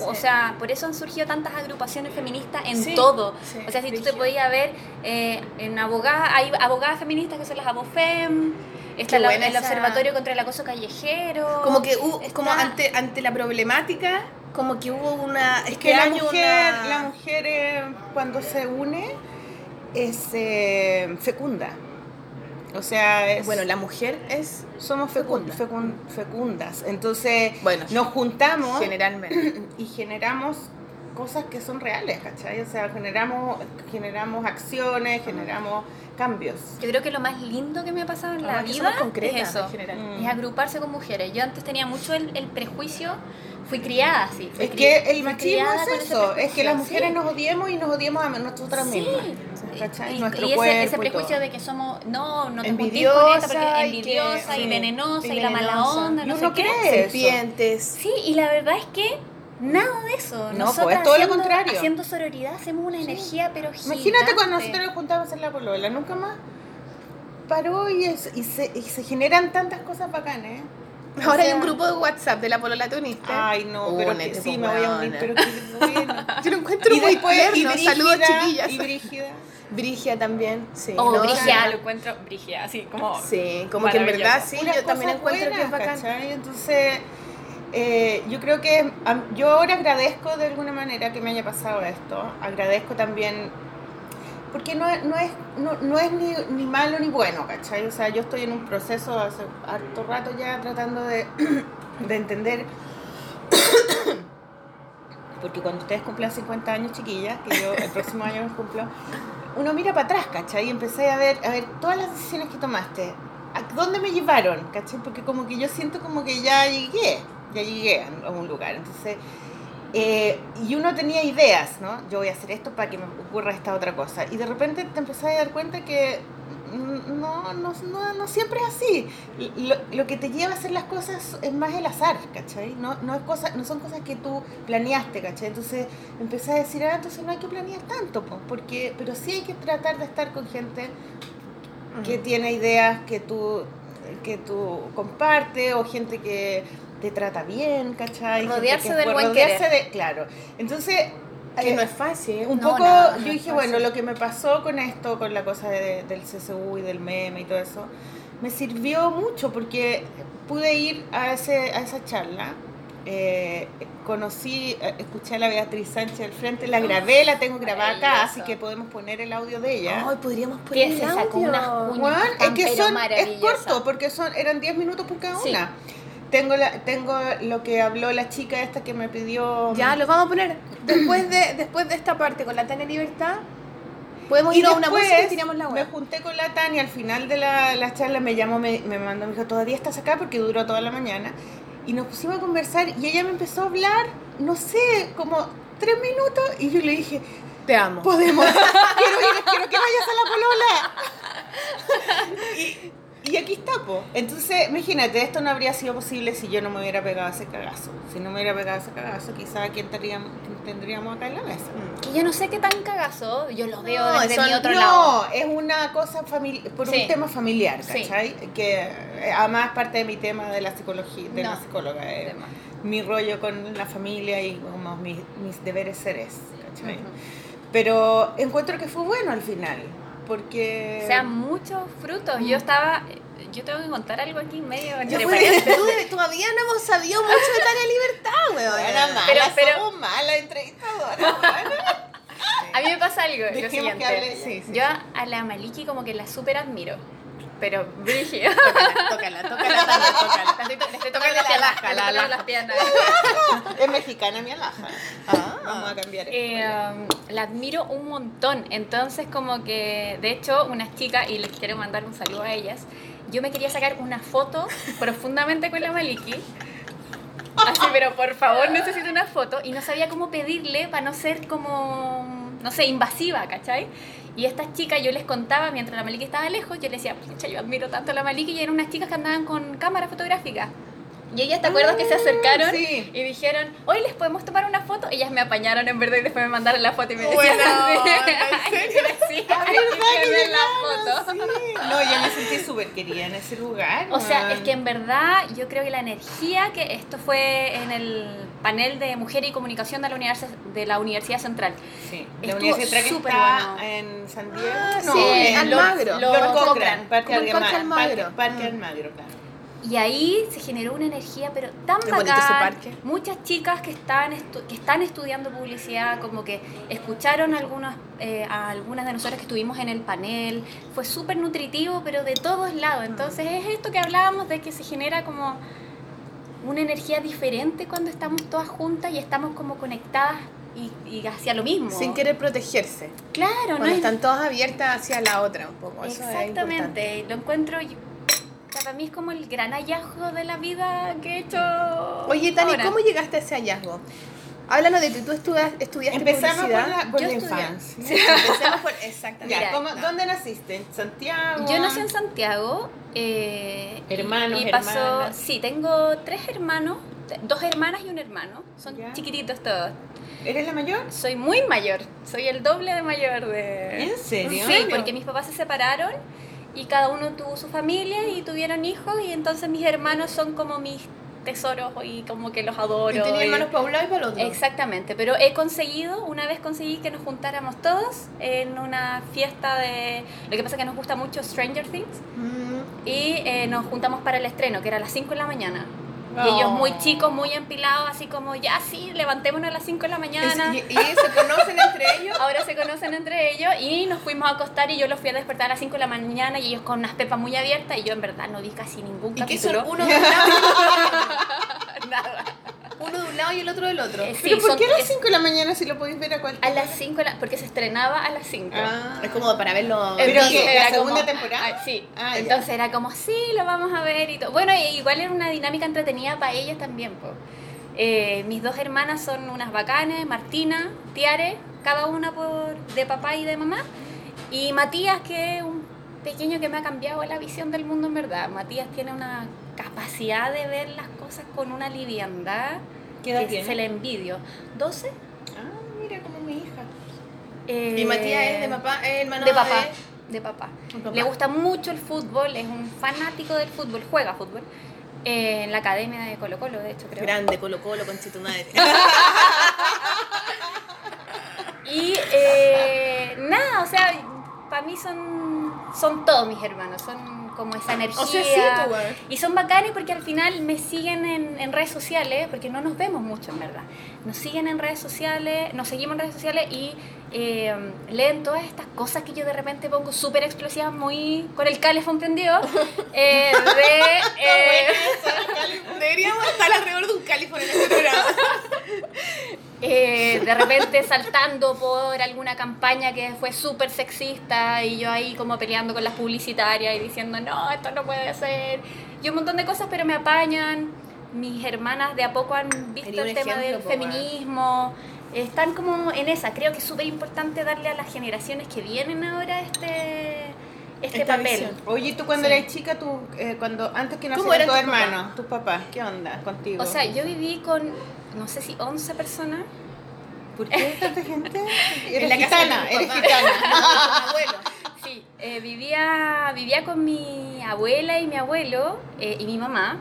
O sea, por eso han surgido tantas agrupaciones feministas en Sí, todo. sí, o sea, si tú te podías ver eh, en abogadas, hay abogadas feministas que son las abofem, está la- buena el esa- Observatorio contra el Acoso Callejero. Como que hubo, está- como ante, ante la problemática, como que hubo una. Es este que la mujer, una- la mujer eh, cuando se une es eh, fecunda. O sea, es, Bueno, la mujer es. somos fecun- fecunda. fecun- fecundas. Entonces Bueno, nos juntamos Generalmente. (clears throat) y generamos cosas que son reales, ¿cachai? O sea, generamos, generamos acciones, generamos cambios. Yo creo que lo más lindo que me ha pasado en la que vida es eso. Mm. Es agruparse con mujeres. Yo antes tenía mucho el, el prejuicio, fui criada así. fui Es cri- que el machismo con es eso, es que las mujeres sí. nos odiemos y nos odiemos a nosotras Sí. mismas. ¿cachai? Y, Nuestro y ese, ese y prejuicio de que somos, no, no te con Envidiosa esta porque y es que- envidiosa y, sí, venenosa y, y la mala venenosa. onda, Y no uno sé qué. Serpientes. Sí, y la verdad es que nada de eso. No, Nosotras pues, todo lo contrario. Haciendo sororidad hacemos una energía, pero Imagínate gigante. cuando nosotros nos juntamos en la polola, nunca más paró y, es- y, se, y se generan tantas cosas bacanas. ¿eh? O Ahora hay un grupo de Whats'pp de la polola tunista. Ay, no, pero que Únete, sí, pues, me voy a unir, pero que bueno. (laughs) Yo lo encuentro Y muy después, y tierno. Saludos, Brígida, chiquillas. Y Brígida. Brigia también, sí. Oh, ¿no? Lo encuentro Brigia, así como... Sí, como que en verdad sí, yo también encuentro que es bacán. ¿cachai? Entonces, eh, yo creo que yo ahora agradezco de alguna manera que me haya pasado esto. Agradezco también, porque no, no es, no, no es ni, ni malo ni bueno, ¿cachai? O sea, yo estoy en un proceso hace harto rato ya tratando de, (clears throat) de entender. (coughs) Porque cuando ustedes cumplan 50 años, chiquillas, que yo el próximo año los cumplo, uno mira para atrás, ¿cachai? Y empecé a ver, a ver todas las decisiones que tomaste. ¿A dónde me llevaron? ¿Cachai? Porque como que yo siento como que ya llegué, ya llegué a un lugar. Entonces, eh, y uno tenía ideas, ¿no? Yo voy a hacer esto para que me ocurra esta otra cosa. Y de repente te empezás a dar cuenta que no, no, no, no siempre es así. Lo, lo que te lleva a hacer las cosas es más el azar, ¿cachai? No, no, es cosa, no son cosas que tú planeaste, ¿cachai? Entonces empecé a decir, ah, entonces no hay que planear tanto, po, porque, pero sí hay que tratar de estar con gente que tiene ideas que tú, que tú compartes o gente que te trata bien, ¿cachai? Rodearse que- del buen rodearse querer. de, claro. Entonces, Que eh, no es fácil. un No, poco, nada, no yo dije, bueno, lo que me pasó con esto, con la cosa de- del CSU y del meme y todo eso, me sirvió mucho porque pude ir a, ese, a esa charla. eh, conocí, eh, escuché a la Beatriz Sánchez al frente, la grabé, la tengo grabada acá, así que podemos poner el audio de ella. Ay, podríamos poner Que el se sacó audio. unas es que son, es corto, porque son, eran 10 minutos por cada Sí. una. Tengo, la, tengo lo que habló la chica esta que me pidió. Ya, lo vamos a poner. Después de, después de esta parte con la Tania Libertad, Podemos Y ir a una música y tiramos la Me web. junté con la Tania al final de la, la charla, me llamó, me, me mandó, me dijo, todavía estás acá porque duró toda la mañana. Y nos pusimos a conversar y ella me empezó a hablar, no sé, como tres minutos y yo le dije, Te amo. podemos, (laughs) quiero ir, quiero que vayas a la polola. (laughs) Y, aquí está, po. Entonces, imagínate, esto no habría sido posible si yo no me hubiera pegado ese cagazo. Si no me hubiera pegado ese cagazo, quizás quién tendríamos, tendríamos acá en la mesa. Que yo no sé qué tan cagazo, yo lo veo No, desde son- mi otro lado. No, es una cosa por Sí. un tema familiar, Sí. ¿cachai? Que eh, además parte de mi tema de la psicología, de la No. psicóloga, eh, mi rollo con la familia y como mis, mis deberes seres, ¿cachai? Pero encuentro que fue bueno al final, porque... O sea, muchos frutos. Yo estaba. Yo tengo que contar algo aquí medio Yo entre paréntesis. tú todavía no hemos sabido mucho de Tania Libertad, weón. Mala, Pero- pero- somos mala entrevistadora. buena. A mí me pasa algo, lo Dejemos que siguiente. hable, sí, sí, yo sí. a la Maliki como que la súper admiro. Pero, Brigia. (laughs) Tócala, tócala, tócala. Le estoy, le estoy tocando la alaja, la alaja. las piernas. es mexicana mi alhaja. Ah. Vamos a cambiar. Eh, um, la admiro un montón. Entonces, como que, de hecho, unas chicas, y les quiero mandar un saludo a ellas, yo me quería sacar una foto profundamente con la Maliki. Así, pero por favor, necesito una foto. Y no sabía cómo pedirle para no ser como, no sé, invasiva, ¿cachai? Y estas chicas, yo les contaba mientras la Maliki estaba lejos, yo les decía, pucha, yo admiro tanto a la Maliki, y eran unas chicas que andaban con cámara fotográfica. Y ellas, ¿te acuerdas que se acercaron sí. y dijeron, hoy les podemos tomar una foto? Ellas me apañaron en verdad y después me mandaron la foto y me decían Bueno, así. ¿en (laughs) que (laughs) me la foto. Sí. No, yo me sentí súper querida en ese lugar. O sea, es que en verdad yo creo que la energía que esto fue en el panel de Mujer y Comunicación de la Universidad, de la Universidad Central. Sí, la Universidad Central está bueno. en San Diego. Ah, no, sí, en Almagro. Lord. Parque Como en Parque Almagro. Almagro. Parque, Parque Mm. Almagro, claro. Y ahí se generó una energía, pero tan bacán. Muchas chicas que están, que están estudiando publicidad, como que escucharon algunas, eh, a algunas de nosotras que estuvimos en el panel. Fue súper nutritivo, pero de todos lados. Entonces es esto que hablábamos de que se genera como una energía diferente cuando estamos todas juntas y estamos como conectadas y, y hacia lo mismo. Sin querer protegerse. Claro, no Cuando es están todas abiertas hacia la otra un poco. Eso es importante. Exactamente, lo encuentro. Para mí es como el gran hallazgo de la vida que he hecho. Oye, Tani, ahora. ¿cómo llegaste a ese hallazgo? Háblanos de ti. Tú estudias, estudiaste Empezamos por publicidad. la, por Yo la estudié. infancia. Empecemos por... Exactamente. Mira, ¿cómo- ¿Dónde naciste? ¿En Santiago? Yo nací en Santiago. eh, y- Hermanos, y pasó, hermanas. Sí, tengo tres hermanos, dos hermanas y un hermano. Son Ya. chiquititos todos. ¿Eres la mayor? Soy muy mayor, soy el doble de mayor de... ¿En serio? Sí, porque mis papás se separaron y cada uno tuvo su familia y tuvieron hijos y entonces mis hermanos son como mis tesoros y como que los adoro. Y tenía hermanos para un lado y para el otro. Exactamente, pero he conseguido, una vez conseguí que nos juntáramos todos en una fiesta de... Lo que pasa es que nos gusta mucho Stranger Things Mm. y eh, nos juntamos para el estreno, que era a las 5 de la mañana. Y ellos muy chicos, muy empilados, así como, ya sí, levantémonos a las 5 de la mañana. ¿Y, se conocen entre ellos? (laughs) Ahora se conocen entre ellos y nos fuimos a acostar y yo los fui a despertar a las 5 de la mañana y ellos con unas pepas muy abiertas y yo en verdad no vi casi ningún ¿Y qué son capítulo. (laughs) Nada. Uno de un lado y el otro del otro? Eh, sí, ¿Pero por qué a las es- 5 de la mañana si lo podéis ver a cualquier A las 5, porque se estrenaba a las 5. Ah. Es como para verlo. ¿Pero Entonces qué? ¿La segunda como- temporada? Ah, sí. Ah, ya. Entonces era como, sí, lo vamos a ver y todo. Bueno, igual era una dinámica entretenida para ellas también. po. Eh, mis dos hermanas son unas bacanes, Martina, Tiare, cada una por de papá y de mamá. Y Matías, que es un pequeño que me ha cambiado la visión del mundo en verdad. Matías tiene una capacidad de ver las cosas con una liviandad ¿Qué edad que tiene? se le envidio. ¿12? Ah, mira, como mi hija. Eh, Y Matías es de papá, es hermano de papá. De papá. de papá. Le gusta mucho el fútbol, es un fanático del fútbol, juega fútbol. eh, en la academia de Colo Colo, de hecho, creo. Grande, Colo Colo, con tu madre. (laughs) Y eh, nada, o sea, para mí son, son todos mis hermanos, son como esa energía. O sea, sí, tú, güey. y son bacanes porque al final me siguen en, en redes sociales, porque no nos vemos mucho en verdad. Nos siguen en redes sociales, nos seguimos en redes sociales y eh, leen todas estas cosas que yo de repente pongo súper explosivas, muy con el calefón prendido. (laughs) eh, de, eh, Deberíamos estar alrededor de un en este programa. (laughs) eh, de repente saltando por alguna campaña que fue súper sexista y yo ahí como peleando con las publicitarias y diciendo, no, esto no puede ser. Y un montón de cosas, pero me apañan. Mis hermanas de a poco han visto el tema ejemplo, del po, feminismo. Están como en esa. Creo que es súper importante darle a las generaciones que vienen ahora este, este Esta papel. visión. Oye, ¿y tú cuando Sí. eras chica, tú, eh, cuando, antes que ¿Cómo nacieran tus tus hermanos, tus papás, qué onda contigo? O sea, yo viví con, no sé si 11 personas. ¿por qué tanta gente? (laughs) En Eres la casa de gitana, tu eres papá. gitana. (laughs) Abuelo. Sí, eh, vivía, vivía con mi abuela y mi abuelo eh, y mi mamá.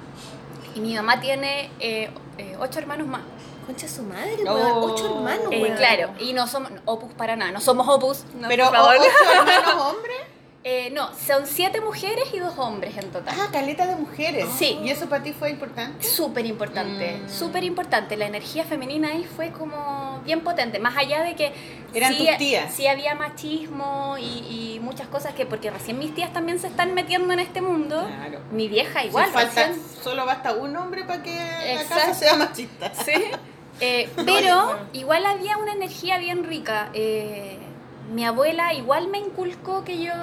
Y mi mamá tiene eh, eh, ocho hermanos más. Concha su madre, weón. Ocho hermanos, Eh, weón. claro, y no somos opus para nada, no somos opus. no, Pero, por favor. ¿o- ¿ocho (laughs) hermanos (laughs) hombres? Eh, no, son siete mujeres y dos hombres en total. Ah, caleta de mujeres. Sí. ¿Y eso para ti fue importante? Súper importante, Mm. súper importante. La energía femenina ahí fue como bien potente. Más allá de que Eran sí, tus tías. sí había machismo y, y muchas cosas que, porque recién mis tías también se están metiendo en este mundo. Claro. Mi vieja igual. Si falta, recién- solo basta un hombre para que la casa sea machista. Sí. (laughs) Eh, pero igual había una energía bien rica. Eh, mi abuela igual me inculcó que yo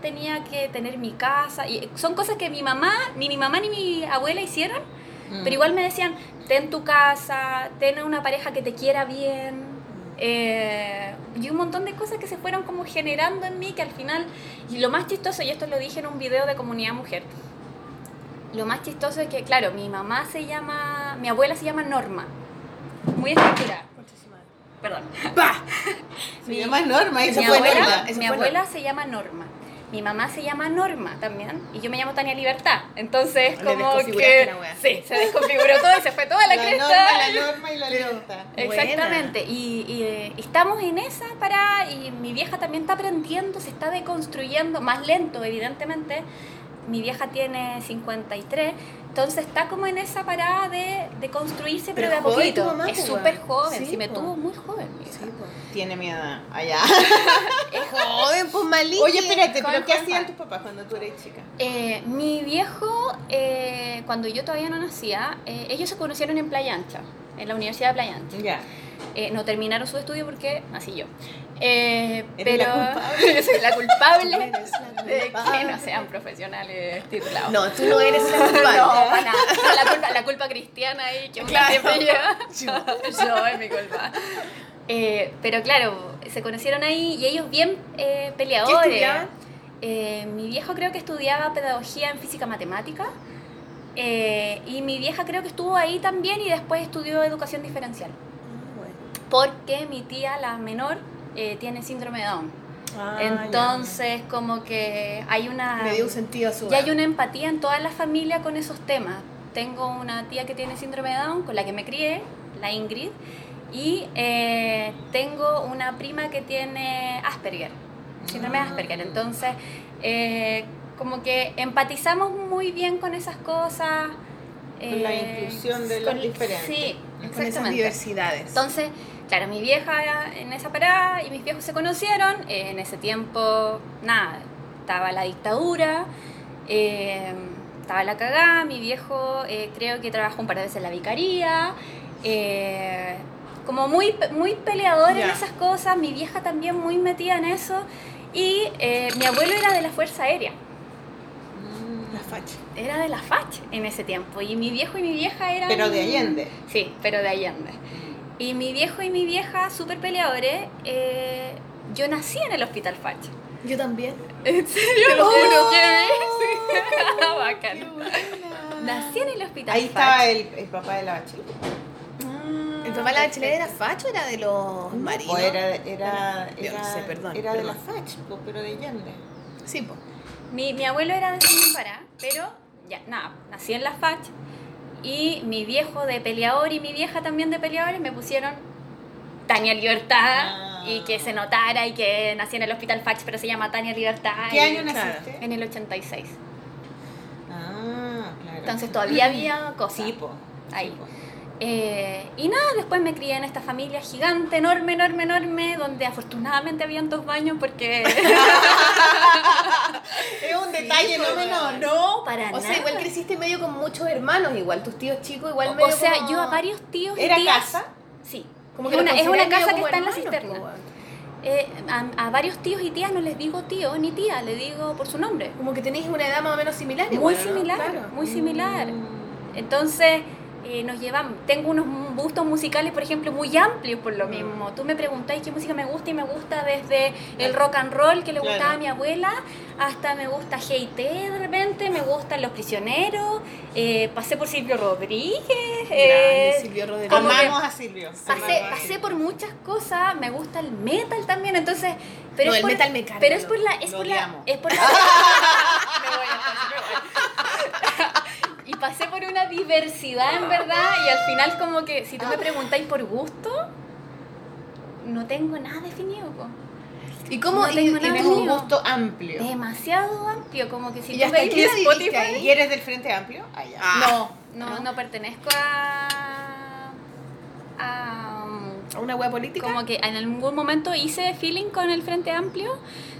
tenía que tener mi casa. Y son cosas que mi mamá, ni mi mamá ni mi abuela hicieron. Mm. Pero igual me decían, ten tu casa, ten una pareja que te quiera bien. eh, y un montón de cosas que se fueron como generando en mí que al final, y lo más chistoso, y esto lo dije en un video de Comunidad Mujer, lo más chistoso es que, claro, mi mamá se llama, mi abuela se llama Norma, muy estructurada, perdón. (laughs) (laughs) Se llama Norma, mi fue abuela, Norma. Mi fue abuela se llama Norma. Mi mamá se llama Norma también y yo me llamo Tania Libertad. Entonces, Le como que. la wea. Sí, se desconfiguró todo y se fue toda la, (laughs) La cresta. Norma, la Norma y la Libertad. Exactamente, y, y, eh, estamos en esa parada y mi vieja también está aprendiendo, se está deconstruyendo, más lento evidentemente. Mi vieja tiene 53, entonces está como en esa parada de, de construirse, pero, Pero de a poquito. mamá, es súper weón. joven, Sí, si me po. tuvo muy joven. mi vieja. Sí. Tiene mi edad. Allá. (laughs) Es joven, pues malísimo. Oye, espérate, ¿pero qué hacían tus papás cuando tú eras chica? Eh, mi viejo, eh, cuando yo todavía no nacía, eh, ellos se conocieron en Playa Ancha, en la Universidad de Playa Ancha. Ya. No terminaron su estudio porque nací yo. Eres pero la culpable. yo (laughs) soy la culpable Eres la de que culpable. no sean profesionales titulados. No, tú no eres la (laughs) no, culpable. para nada. No, la, culpa, la culpa cristiana ahí que Claro. siempre lleva. Yo, es mi culpa. Eh, pero claro, se conocieron ahí y ellos bien eh, peleadores. ¿Qué? Eh, mi viejo creo que estudiaba pedagogía en física matemática. eh, y mi vieja creo que estuvo ahí también y después estudió educación diferencial. Porque mi tía, la menor, eh, tiene síndrome de Down. Ah, Entonces, como que hay una. ya. Me dio un sentido a su Y hay una empatía en toda la familia con esos temas. Tengo una tía que tiene síndrome de Down, con la que me crié, la Ingrid, y eh, tengo una prima que tiene Asperger, síndrome de Asperger. Entonces, eh, como que empatizamos muy bien con esas cosas. Con la eh, inclusión de los diferentes. Sí, Con esas diversidades. Entonces, claro, mi vieja era en esa parada y mis viejos se conocieron. en ese tiempo, nada, estaba la dictadura, estaba la cagada. Mi viejo eh, creo que trabajó un par de veces en la vicaría. eh, como muy, muy peleador en Ya. esas cosas. Mi vieja también muy metida en eso. Y eh, mi abuelo era de la Fuerza Aérea. Mm. La facha. Era de la FACH en ese tiempo. Y mi viejo y mi vieja eran. Pero de Allende. Sí, pero de Allende. Y mi viejo y mi vieja, súper peleadores, eh, yo nací en el Hospital Fach. Yo también. ¿En serio? Te lo juro. (laughs) Sí. (laughs) Bacán. Nací en el Hospital Ahí Fach. estaba el, el papá de la bachelet. ¿El papá de la bachelet era facho o era de los marinos? O era, era, Yo era, no sé, perdón, era de la perdón. FACH, po, pero de Allende. Sí, pues. Mi, mi abuelo era de Pará, pero ya, nada, nací en la Fach. Y mi viejo de peleador y mi vieja también de peleadores me pusieron Tania Libertad. Ah. Y que se notara y que nací en el Hospital Fach, pero se llama Tania Libertad. ¿Qué y- año claro. naciste? En el 86. Ah, claro. Entonces todavía había cosas. Sí, po. Ahí. Sí, po. Eh, y nada, después me crié en esta familia gigante, enorme, enorme, enorme, donde afortunadamente habían dos baños porque... (laughs) Es un detalle no menor. no, para O nada. sea, igual creciste medio con muchos hermanos, igual tus tíos chicos, igual O- medio o sea, como- yo a varios tíos y ¿Era tías- casa? Sí, Como es que una, es una casa que está en la cisterna. weón. Eh, a, a varios tíos y tías no les digo tío ni tía, le digo por su nombre. Como que tenéis una edad más o menos similar. Muy igual, ¿no? similar, Claro. muy similar. Mm. Entonces, eh, nos llevamos. Tengo unos gustos musicales, por ejemplo, muy amplios por lo mismo. Tú me preguntáis qué música me gusta y me gusta desde el rock and roll que le Claro. gustaba a mi abuela, hasta me gusta G.I.T. de repente, me gustan Los Prisioneros, eh, pasé por Silvio Rodríguez. eh, Grande, Silvio Rodríguez. Amamos a Silvio. Pasé, a pasé por muchas cosas, me gusta el metal también, entonces, pero No, es el por, metal me pero es por la, es lo por la, es por (laughs) la, Me voy, entonces, me voy. y pasé por una diversidad en verdad y al final como que si tú me preguntáis por gusto, no tengo nada definido, po. ¿Y cómo? No tengo y- nada un gusto amplio. demasiado amplio, como que si ¿Y tú veis mi Spotify? ¿Y eres del Frente Amplio? Ah, ya. Ah. no, no, no pertenezco ¿A una wea política? Como que en algún momento hice feeling con el Frente Amplio,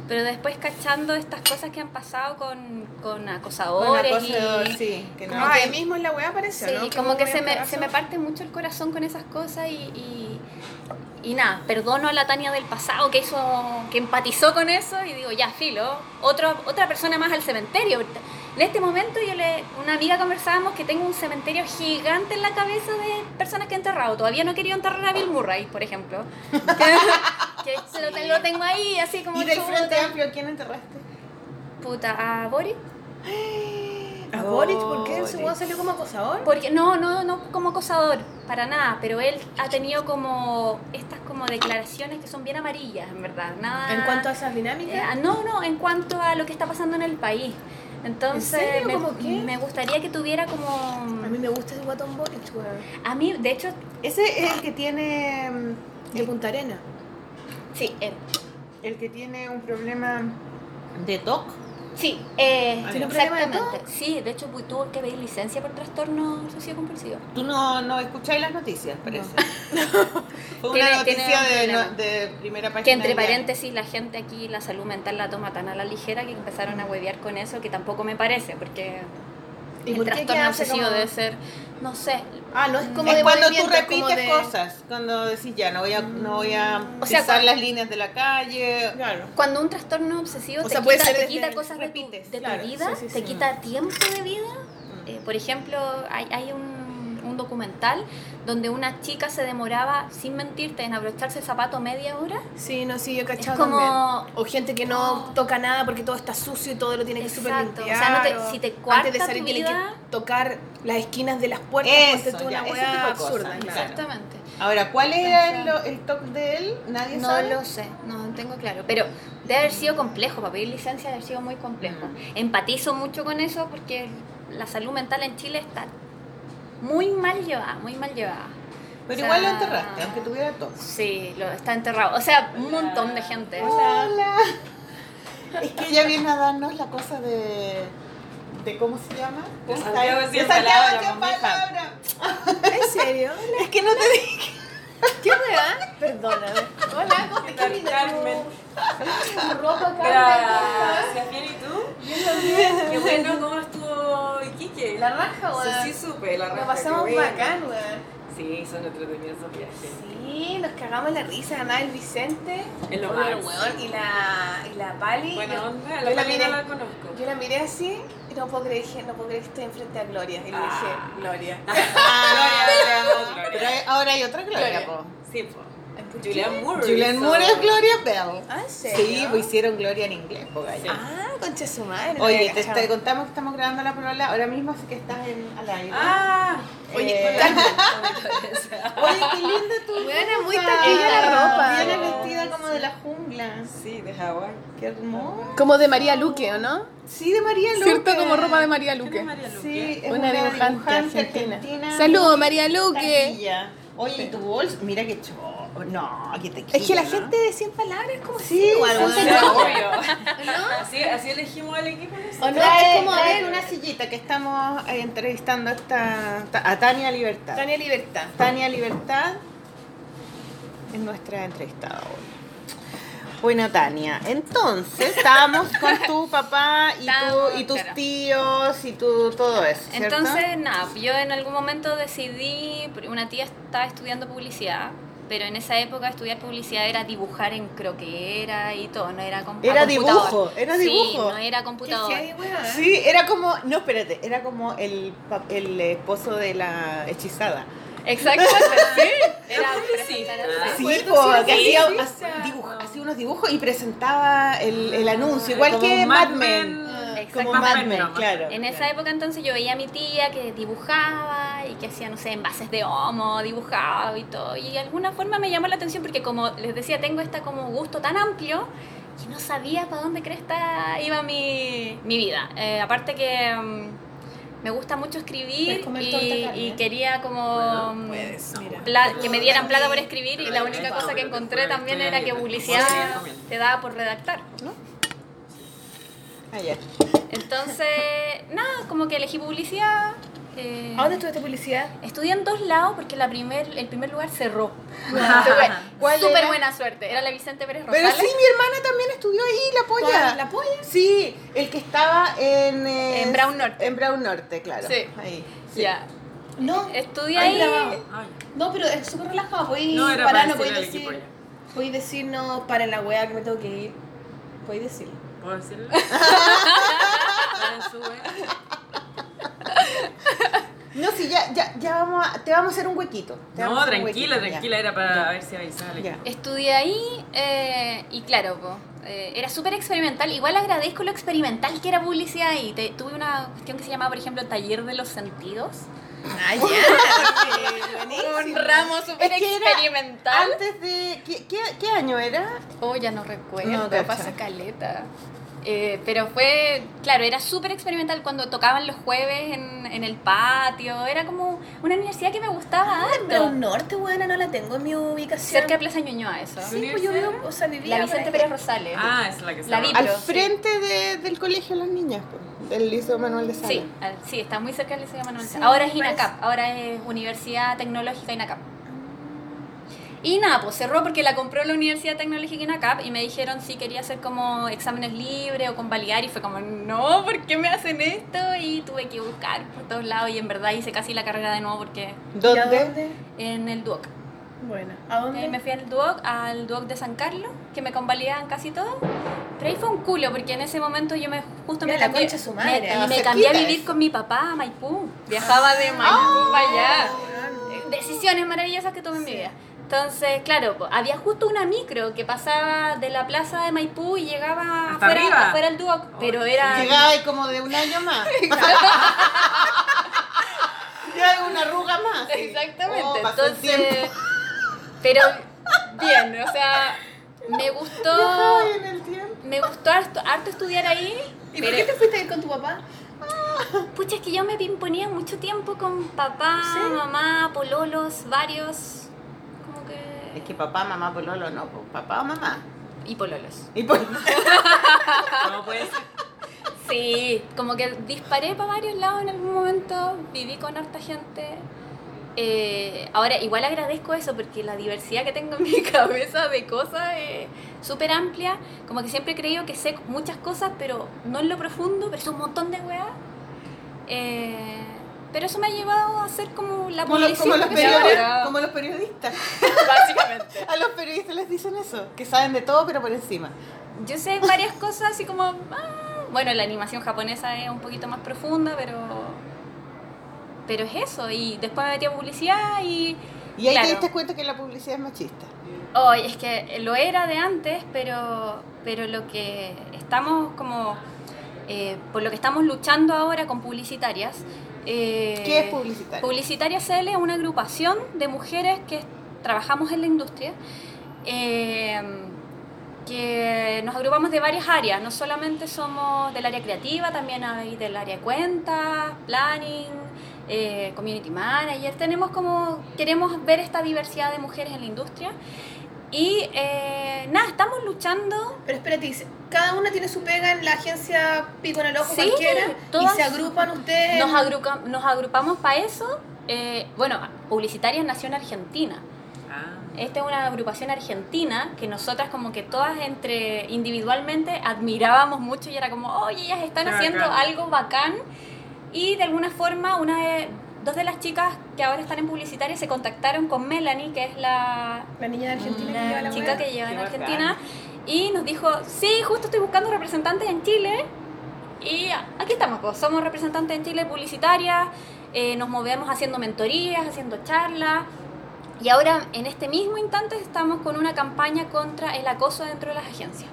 pero después cachando estas cosas que han pasado con, con acosadores Una cosa, y... sí, que no. Ahí mismo en la wea apareció, Sí, ¿no? como que voy a se me, se me parte mucho el corazón con esas cosas y, y, y nada, perdono a la Tania del pasado que hizo, que empatizó con eso y digo, ya, filo, otro, otra persona más al cementerio. En este momento yo le, una amiga conversábamos que tengo un cementerio gigante en la cabeza de personas que he enterrado. Todavía no querido enterrar a Bill Murray, por ejemplo. (laughs) que que lo, te- lo tengo ahí, así como ¿Y del chuta. Frente Amplio a quién enterraste? Puta, a Boris. (gasps) ¿A Boric? ¿Por qué Boric. weón salió como acosador? Porque no, no, no como acosador, para nada, pero él ha tenido como estas como declaraciones que son bien amarillas, en verdad. Nada. En cuanto a esas Eh, dinámicas. no, no, en cuanto a lo que está pasando en el país. Entonces, ¿En serio? me, ¿Cómo qué? me gustaría que tuviera como A mí me gusta ese guatón Boric, weón. a mí, de hecho, Ese es el que tiene. mm, De Punta Arena. sí, él. El que tiene un problema de TOC. Sí, eh, ¿Tiene un problema de exactamente. Sí, de hecho tuvo que pedir licencia por trastorno obsesivo compulsivo. Tú no, no escucháis las noticias, parece. (laughs) Fue Tiene- una noticia tiene un de, de primera página. Que entre paréntesis la gente aquí la salud mental la toma tan a la ligera que empezaron a huevear con eso que tampoco me parece, porque ¿Y el trastorno obsesivo como- debe ser, no sé, Ah, no es como es de cuando tú repites de- cosas, cuando decís ya, no voy a, no voy a O sea, cuando- las líneas de la calle. Claro. cuando un trastorno obsesivo O te, sea, quita, te quita cosas de tu, vida, sí, sí, te sí. quita tiempo de vida. Eh, por ejemplo, hay, hay un, un documental donde una chica se demoraba, sin mentirte, en abrocharse el zapato media hora. Sí, no, sí, yo cachado como- también. O gente que no toca nada porque todo está sucio y todo lo tiene que super limpiar. o sea, no te- si te Antes de salir tienen vida- que tocar las esquinas de las puertas. Eso, ya, una ese weá tipo de cosas, absurda. claro. Exactamente. Ahora, ¿cuál era el, el TOC de él? Nadie No sabe. lo sé, no tengo claro. Pero debe haber sido complejo, para pedir licencia debe haber sido muy complejo. Empatizo mucho con eso porque la salud mental en Chile está muy mal llevada, muy mal llevada. Pero O igual lo enterraste, aunque tuviera TOC. Sí, lo está enterrado. O sea, un montón de gente. Hola. (laughs) Es que ella viene a darnos la cosa de. de ¿Cómo se llama? De Santiago De Santiago pues. (laughs) ¿En serio? Es que no te dije. ¿Qué weá? Perdóname. Hola, ¿cómo ¿Qué tal, Carmen? Tu ropa, Carmen. Gracias, bien, ¿y tú? Qué bueno, ¿cómo estuvo Iquique? La raja, Sí, weón. sí, supe, la raja. Lo pasamos bacán, weón. Sí, son entretenidos esos viajes. Sí, nos cagamos la risa, ganaba el Vicente, En lo weón, y la, y la Pali. Buena yo- onda, yo la miré, no la conozco. yo la miré así y no puedo creer, no puedo creer que estoy enfrente a Gloria. Y le Ah. dije, Gloria. Ah, Gloria. (laughs) (laughs) pero hay- ahora hay otra Gloria, Gloria. po. Sí, pues. ¿Por Julian? Moore. Julian hizo- Moore es Gloria Bell. Ah, ¿en serio? Sí, pues hicieron Gloria en inglés. Sí. Ah, concha su madre. no Oye, te, contamos que estamos grabando la prueba ahora mismo, así que estás en, al aire. Ah, Oye, Eh, (laughs) Oye, qué linda tu Buena, muy taquilla la ropa. Vienes vestida como de la jungla. sí, de Hawái. Qué hermoso. Como de María Luque, ¿o no? Sí, de María Luque. Cierto, como ropa de María ¿Quién es Luque. María Luque? Sí, es Una una, dibujante argentina. Saludos, Saludos, María Luque. Taquilla. Oye, ¿y tu bolsa? Mira qué cho... No, qué te Es que la gente de 100 palabras es como Sí, así, igual, obvio. ¿No? Así, así elegimos al equipo. ¿no? ¿O no? Trae, Es como, ver, una sillita que estamos eh, entrevistando a, esta, a Tania Libertad. Tania Libertad. Tania Libertad es nuestra entrevistada hoy. Bueno, Tania, entonces estábamos con tu (laughs) papá y, Estábamos, tu, y tus claro. tíos y tu, todo eso, ¿cierto? Entonces, nada, yo en algún momento decidí, una tía estaba estudiando publicidad pero en esa época estudiar publicidad era dibujar en croquera y todo, no era con Era computador. dibujo, era Sí, dibujo. no era ¿Qué computador. weá? Sí, era como, no, espérate, era como el, pa- el esposo de la hechizada. Exacto, sí. Era. Sí, po, sí, que sí, hacía, hacía dibujo- hacía unos dibujos y presentaba el, el anuncio, igual Como que Mad Men. Como Exactamente. Mad Men, claro. En esa claro. época entonces yo veía a mi tía que dibujaba y que hacía, no sé, envases de homo, dibujaba y todo. Y de alguna forma me llamó la atención porque como les decía, tengo este como gusto tan amplio que no sabía para dónde cresta iba mi, mi vida. Eh, aparte que mm, me gusta mucho escribir y, y quería como... Puedes, mira. pla- que me dieran plata por escribir y la única cosa que encontré también era que publicidad te daba por redactar, ¿no? Ya. Entonces, nada, como que elegí publicidad. Eh, ¿A dónde estudiaste publicidad? Estudié en dos lados porque la primer, el primer lugar cerró. (laughs) ¿Cuál Súper buena suerte. Era la Vicente Pérez Pero Rosales. sí, mi hermana también estudió ahí, la polla. ¿Cuál? ¿La polla? Sí, el que estaba en... eh, En Brown Norte. En Brown Norte, claro. Sí. Ahí. sí. Ya. No. Estudié Ahí No, pero es súper relajado. Podéis No, era parar, para no al decir. Podéis decir, no, para la weá que me tengo que ir. Podéis decirlo. ¿Puedo decirlo? (laughs) No, sí, ya, ya, ya vamos a, te vamos a hacer un huequito. Te No, tranquila, ya. tranquila, era para ver si avisaba. Estudié ahí eh, y claro, po, eh, era súper experimental. Igual agradezco lo experimental que era publicidad y te- tuve una cuestión que se llamaba, por ejemplo, taller de los sentidos. Ah, (laughs) ya. Un ramo súper Es que era experimental. Antes de... ¿qué, qué, qué año era? Oh, ya no recuerdo, No, pasa caleta. Eh, pero fue, claro, era súper experimental cuando tocaban los jueves en, en el patio. Era como una universidad que me gustaba harto. Brown Norte, buena, no la tengo en mi ubicación. Cerca de Plaza Ñuñoa, eso. Sí, pues yo vivo, o sea, vivía. La Vicente. Pérez Rosales. Ah, es la que La estaba. vi, Al pero sí. frente de- del colegio de las niñas, pues, del Liceo Manuel de Sala. Sí, sí, está muy cerca del Liceo Manuel. Sí, ahora es. INACAP, ahora es Universidad Tecnológica INACAP. Y nada, pues cerró porque la compró la Universidad Tecnológica INACAP y me dijeron si quería hacer como exámenes libres o convalidar y fue como, no, ¿por qué me hacen esto? Y tuve que buscar por todos lados y en verdad hice casi la carrera de nuevo porque ¿Y a ¿Dónde? en el DUOC. Bueno, ¿a dónde? Eh, me fui al DUOC, al DUOC de San Carlos, que me convalidaban casi todo. Pero ahí fue un culo, porque en ese momento yo me justo Mira me la cambié, concha de su madre, me- me cambié a vivir con mi papá a Maipú. Viajaba de Maipú para allá. Eh, Decisiones maravillosas que tomé en mi vida. Entonces, claro, había justo una micro que pasaba de la plaza de Maipú y llegaba ¿Hasta afuera, afuera al DUOC, pero era... Llegaba como de un año más. (laughs) (laughs) ya una arruga más. sí. Exactamente. Oh, pasó el Entonces, pero (laughs) bien, o sea, me gustó... En el tiempo. Me gustó harto, harto estudiar ahí. ¿Y por qué te fuiste a ir con tu papá? Pucha, es que yo me imponía mucho tiempo con papá, mamá, pololos, varios. Es que papá, mamá, pololo, no, papá o mamá. Y pololos. Y por... No (laughs) puede ser. Sí, como que disparé para varios lados en algún momento, viví con harta gente. Eh, ahora, igual agradezco eso porque la diversidad que tengo en mi (laughs) cabeza de cosas es súper amplia. Como que siempre he creído que sé muchas cosas, pero no en lo profundo, pero es un montón de weas. Eh, pero eso me ha llevado a ser como la como, los, como, los periodistas, como los periodistas. Básicamente. A los periodistas les dicen eso, que saben de todo pero por encima. Yo sé varias cosas así como... ah, bueno, la animación japonesa es un poquito más profunda, pero... Pero es eso. Y después me metí a publicidad y... Y ahí Claro. te diste cuenta que la publicidad es machista. Ay, es que lo era de antes, pero, pero lo que estamos como... eh, por lo que estamos luchando ahora con publicitarias... eh, ¿Qué es publicitaria? Publicitaria CL es una agrupación de mujeres que trabajamos en la industria, eh, que nos agrupamos de varias áreas, no solamente somos del área creativa, también hay del área de cuentas, planning, eh, community manager, tenemos como, queremos ver esta diversidad de mujeres en la industria. Y eh, nada, estamos luchando Pero espérate, cada una tiene su pega en la agencia Pico en el Ojo Sí, cualquiera todas- y se agrupan (laughs) ustedes. Nos, agrupa- nos agrupamos para eso. eh, bueno, Publicitarias nació en Argentina. Ah. Esta es una agrupación argentina que nosotras como que todas entre individualmente admirábamos mucho y era como, oye, ellas están haciendo algo bacán. Y de alguna forma una de, dos de las chicas que ahora están en publicitaria se contactaron con Melanie, que es la, La niña de Argentina que lleva la la chica que lleva en. Argentina, y nos dijo, sí, justo estoy buscando representantes en Chile, y aquí estamos, pues, somos representantes en Chile publicitarias, eh, nos movemos haciendo mentorías, haciendo charlas, y ahora en este mismo instante estamos con una campaña contra el acoso dentro de las agencias.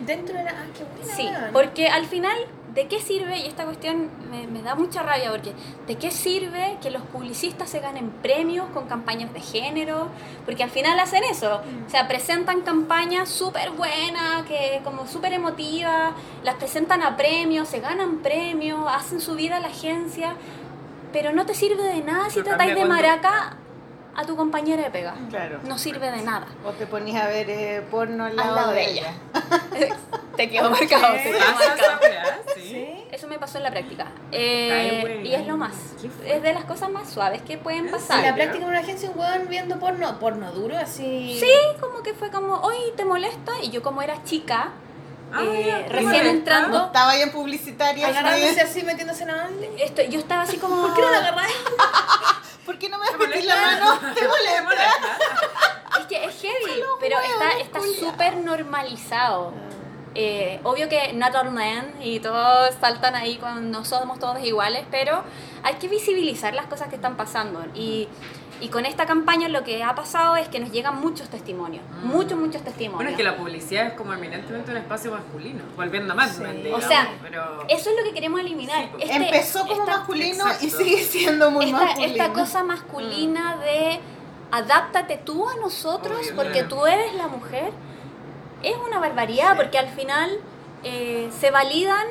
Dentro de la. Ah, qué buena. Sí, porque al final, ¿de qué sirve? Y esta cuestión me, me da mucha rabia, porque ¿de qué sirve que los publicistas se ganen premios con campañas de género? Porque al final hacen eso, o sea, presentan campañas súper buenas, que como súper emotivas, las presentan a premios, se ganan premios, hacen su vida a la agencia, pero no te sirve de nada si tratáis de maraca a tu compañera de pega. Claro. No sirve de nada. O te ponías a ver eh, porno al Al lado, lado de de ella. (laughs) te quedó marcado. te quedó ¿Pasa marcado. Sí. Eso me pasó en la práctica. Eh, y es lo más. Es de las cosas más suaves que pueden En pasar. la práctica en una agencia, un weón viendo porno, porno duro, así. Sí, como que fue como, hoy te molesta. Y yo, como era chica, Ah, eh, recién entrando, estaba ahí en publicitaria. Agarrándose ¿sí? así, metiéndose en la esto, yo estaba así (laughs) como. ¿Por qué no la? (laughs) ¿Por qué no me metí la mano? (laughs) ¿Te molesta? Es que es heavy, pero está súper normalizado. Eh, obvio que not all men y todos saltan ahí cuando no somos todos iguales, pero hay que visibilizar las cosas que están pasando. Y, y con esta campaña lo que ha pasado es que nos llegan muchos testimonios, Mm. muchos, muchos testimonios. Bueno, es que la publicidad es como eminentemente un espacio masculino, volviendo más, Sí. digamos, O sea, pero... Eso es lo que queremos eliminar. Sí, Este- Empezó como esta- masculino y sigue siendo muy esta, masculino. esta cosa masculina de adáptate tú a nosotros Obvio, porque claro. tú eres la mujer es una barbaridad porque al final eh, se validan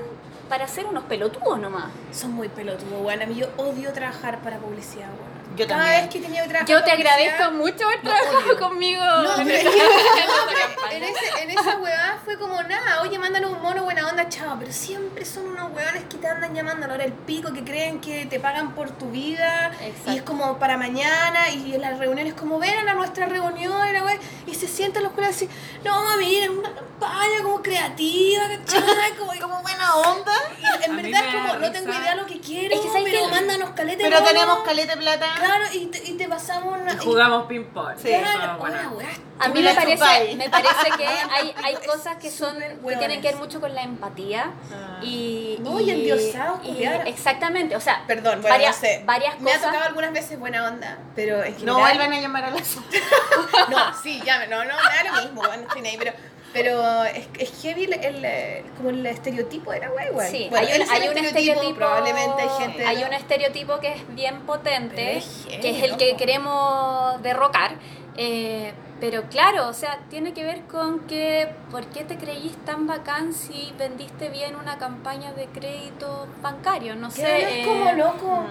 para ser unos pelotudos nomás. Son muy pelotudos, weón. A mí yo odio trabajar para publicidad, weón. Yo Cada también. vez que tenía que trabajar Yo te agradezco mucho haber trabajado (laughs) conmigo. No, en que- (laughs) (laughs) ese, en esa weá fue como nada, oye, mándanos un mono, buena onda, chao. Pero siempre son unos weones que te andan llamando a la hora del pico, que creen que te pagan por tu vida. Exacto. Y es como para mañana, y en las reuniones como ven a nuestra reunión, y, la weá, y se sientan los curas así, no, mira, es una campaña como creativa, ¿cachai? Como, como buena onda. Y en A verdad es como, no tengo idea lo que quiero, Es que ¿sabes pero qué? mándanos caleta de Pero mono. tenemos caleta de plata. Claro, y te, y te pasamos una... Y jugamos ping-pong. Sí. Claro, bueno. una weá A mí me parece, me parece que (laughs) hay, hay Es cosas que son que tienen que ver mucho con la empatía Ah. y, No, y endiosados, y- exactamente, o sea, Perdón, bueno, varias, no sé. varias Me ha cosas. tocado algunas veces buena onda, pero en No general... vuelvan a llamar a la (laughs) No, sí, ya, no, no, me da lo mismo, bueno, estoy ahí, pero, pero es, es heavy el, el, eh, como el estereotipo de la wea igual. Sí, Bueno, hay, un, hay un estereotipo, probablemente hay gente... hay un estereotipo que es bien potente, Pero es heavy, que es el que queremos derrocar. eh, pero claro, o sea, tiene que ver con que, ¿por qué te creís tan bacán si vendiste bien una campaña de crédito bancario? No sé. Claro, es eh, como loco,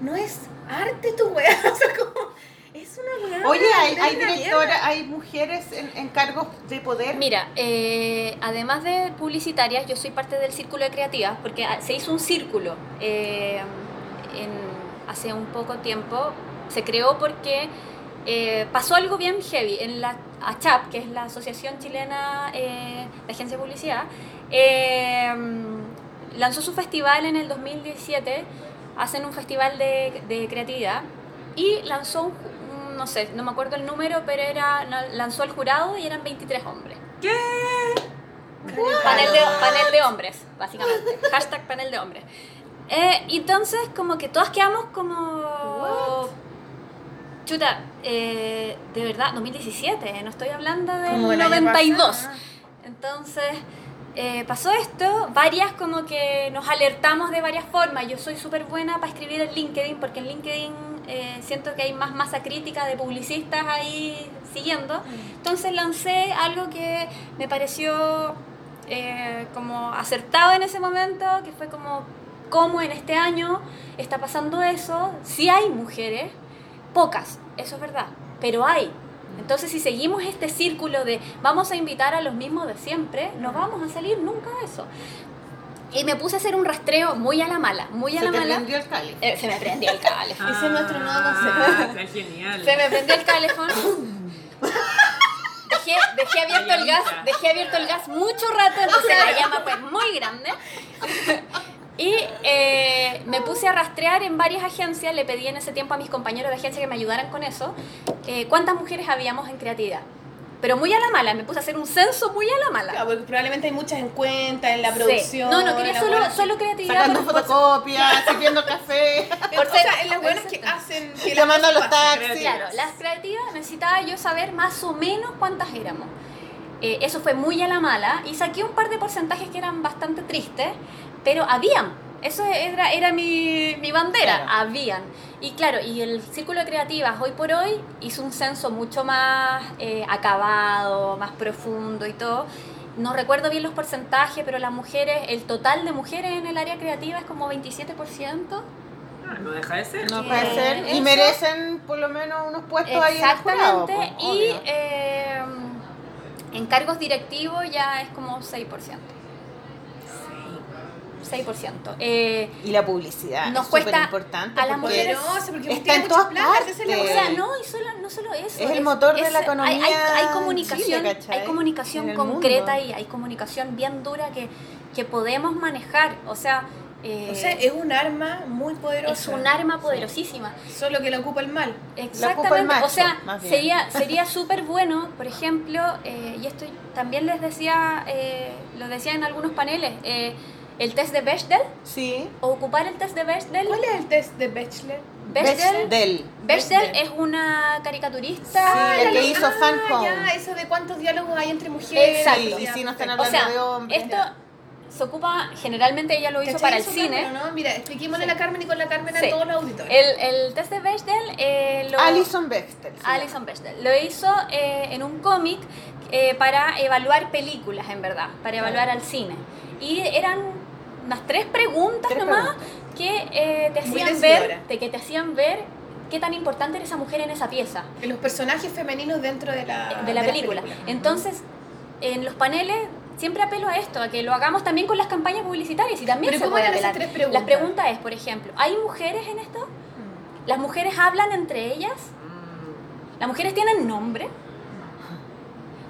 no es arte tu wea, (laughs) o sea, como... Es una wea... Oye, hay, hay hay mujeres en, en cargos de poder. Mira, eh, además de publicitarias, yo soy parte del círculo de creativas, porque se hizo un círculo eh, en- hace un poco tiempo. Se creó porque eh, pasó algo bien heavy. En la ACHAP, que es la Asociación Chilena eh, de Agencia de Publicidad, eh, lanzó su festival en el 2017. Hacen un festival de, de creatividad y lanzó un- no sé, no me acuerdo el número, pero era lanzó el jurado y eran 23 hombres. Panel de, panel de hombres, básicamente. (laughs) Hashtag panel de hombres. Eh, entonces, como que todas quedamos como. Chuta, eh, de verdad, 2017, no estoy hablando del Como el año 92. pasado. Entonces, eh, pasó esto, varias como que nos alertamos de varias formas. Yo soy súper buena para escribir en LinkedIn, porque en LinkedIn eh, siento que hay más masa crítica de publicistas ahí siguiendo. Entonces lancé algo que me pareció eh, como acertado en ese momento, que fue como, ¿cómo en este año está pasando eso? Sí hay mujeres, pocas, eso es verdad, pero hay. Entonces, si seguimos este círculo de vamos a invitar a los mismos de siempre, no vamos a salir nunca de eso. Y me puse a hacer un rastreo muy a la mala, muy a Se la te mala. prendió el cáliz. Eh, se me prendió el cable. (laughs) Ese es nuestro nuevo Ah, está genial. Se me prendió el teléfono. Dejé, dejé abierto el gas, dejé abierto el gas mucho rato, entonces la llama fue muy grande. Y eh, me puse a rastrear en varias agencias, le pedí en ese tiempo a mis compañeros de agencia que me ayudaran con eso, eh, cuántas mujeres habíamos en creatividad. Pero muy a la mala, me puse a hacer un censo muy a la mala. Claro, porque probablemente hay muchas en cuenta, en la Sí. producción. No, no, en quería solo, buena- solo creatividad. Sacando fotocopias, sirviendo café, (laughs) Por ser- en las buenas que hacen. Que llamando a los taxis. Claro, las creativas necesitaba yo saber más o menos cuántas éramos. Eh, eso fue muy a la mala y saqué un par de porcentajes que eran bastante tristes, pero habían. Eso era, era mi, mi bandera, Claro. habían. Y claro, y el Círculo de Creativas hoy por hoy hizo un censo mucho más eh, acabado, más profundo y todo. No recuerdo bien los porcentajes, pero las mujeres, el total de mujeres en el área creativa es como 27%. Ah, No deja de ser. No Eh, puede ser. Y eso- merecen por lo menos unos puestos ahí en el jurado. Exactamente. po, y eh, en cargos directivos ya es como 6%. 6%. Eh, Y la publicidad Nos es cuesta importante. a las mujeres- Poderosa, porque está en todas partes. es o sea, no, y solo, no solo eso. Es el motor de la hay- economía Hay, hay, en comunicación, Chile, hay comunicación concreta mundo. y hay comunicación bien dura que, que podemos manejar. O sea, eh, O sea, es un arma muy poderosa. es un arma poderosísima. Solo que la ocupa el mal. ocupa el Exactamente, macho, o sea, sería sería súper bueno, por ejemplo, eh, y esto también les decía, eh, lo decía en algunos paneles, eh, el test de Bechdel, Sí. o ocupar el test de Bechdel. ¿Cuál es el test de? Bechdel, Del. Bechdel Bechdel. es una caricaturista. Sí, el que hizo Fan ah, Home. ya, eso de cuántos diálogos hay entre mujeres. Exacto. Y si no están o hablando sea, de hombres. esto se ocupa, generalmente ella lo hizo ¿Cachai para el cine. Carmen, ¿no? Mira, expliquémosle Sí. a la Carmen y con la Carmen Sí. a todos los auditores. El, el test de Bechdel eh, lo... Alison Bexter. se Alison Bechdel. Lo hizo eh, en un cómic eh, para evaluar películas, en verdad, para evaluar al cine. Y eran unas tres preguntas Tres nomás preguntas. que eh, te hacían ver, de que te hacían ver qué tan importante era esa mujer en esa pieza En los personajes femeninos dentro de la, de la película. Entonces, en los paneles siempre apelo a esto, a que lo hagamos también con las campañas publicitarias y también Pero se ¿cómo puede eran esas apelar. tres preguntas? La pregunta es, por ejemplo, ¿hay mujeres en esto? Mm. ¿Las mujeres hablan entre ellas? ¿Las mujeres tienen nombre?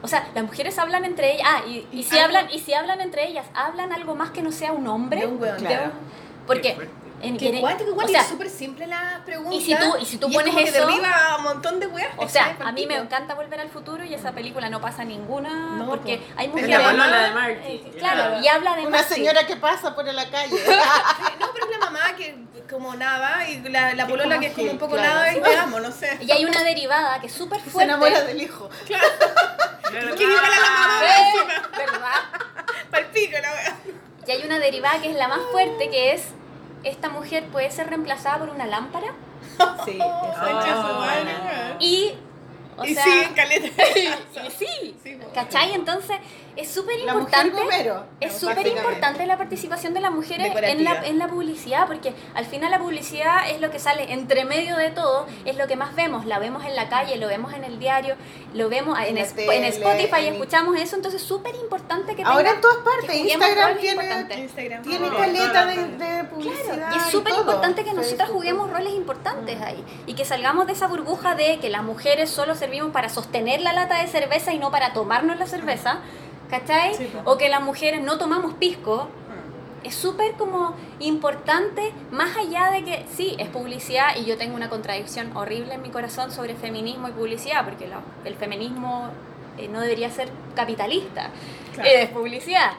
O sea, las mujeres hablan entre ellas. Ah, y, y si Algo- hablan, y si hablan entre ellas, ¿hablan algo más que no sea un hombre? De un weón. De Claro. un- Porque en, igual, o y sea, es súper simple la pregunta. y si tú- y si tú es pones como que eso- derriba un montón de weas. o sea, a mí me encanta Volver al Futuro y esa película no pasa ninguna No, porque po. hay Es mujeres la de Marty. Eh, claro, Claro. y habla de Una Marty. señora que pasa por la calle. (laughs) No, pero es la mamá que como nada y la, la Que polola que es como un poco claro. nada y te (laughs) amo, no sé. Y hay una derivada que es súper Se fuerte. enamora del hijo. Claro. (laughs) Que viva la mamá Sí, ¿verdad? palpico la wea. Y hay una derivada que es la más fuerte, que es esta mujer puede ser reemplazada por una lámpara Sí. (laughs) Weón. y o y sea, sí, caleta. y sí, Sí, po. ¿cachai? Entonces es súper importante. Es súper importante la participación de las mujeres en la, en la publicidad, porque al final la publicidad es lo que sale entre medio de todo, es lo que más vemos, la vemos en la calle, lo vemos en el diario, lo vemos en, En tele, Spotify, en- escuchamos eso, entonces es súper importante que Ahora en todas partes. Instagram roles tiene. Instagram. tiene Oh. caleta de, de publicidad. Claro, y es súper importante que nosotras juguemos roles importantes ahí y que salgamos de esa burbuja de que las mujeres solo servimos para sostener la lata de cerveza y no para tomarnos la cerveza, ¿cachai? Sí, o que las mujeres no tomamos pisco. Es súper como importante, más allá de que sí, es publicidad y yo tengo una contradicción horrible en mi corazón sobre feminismo y publicidad, porque lo- el feminismo eh, no debería ser capitalista, Claro. es publicidad.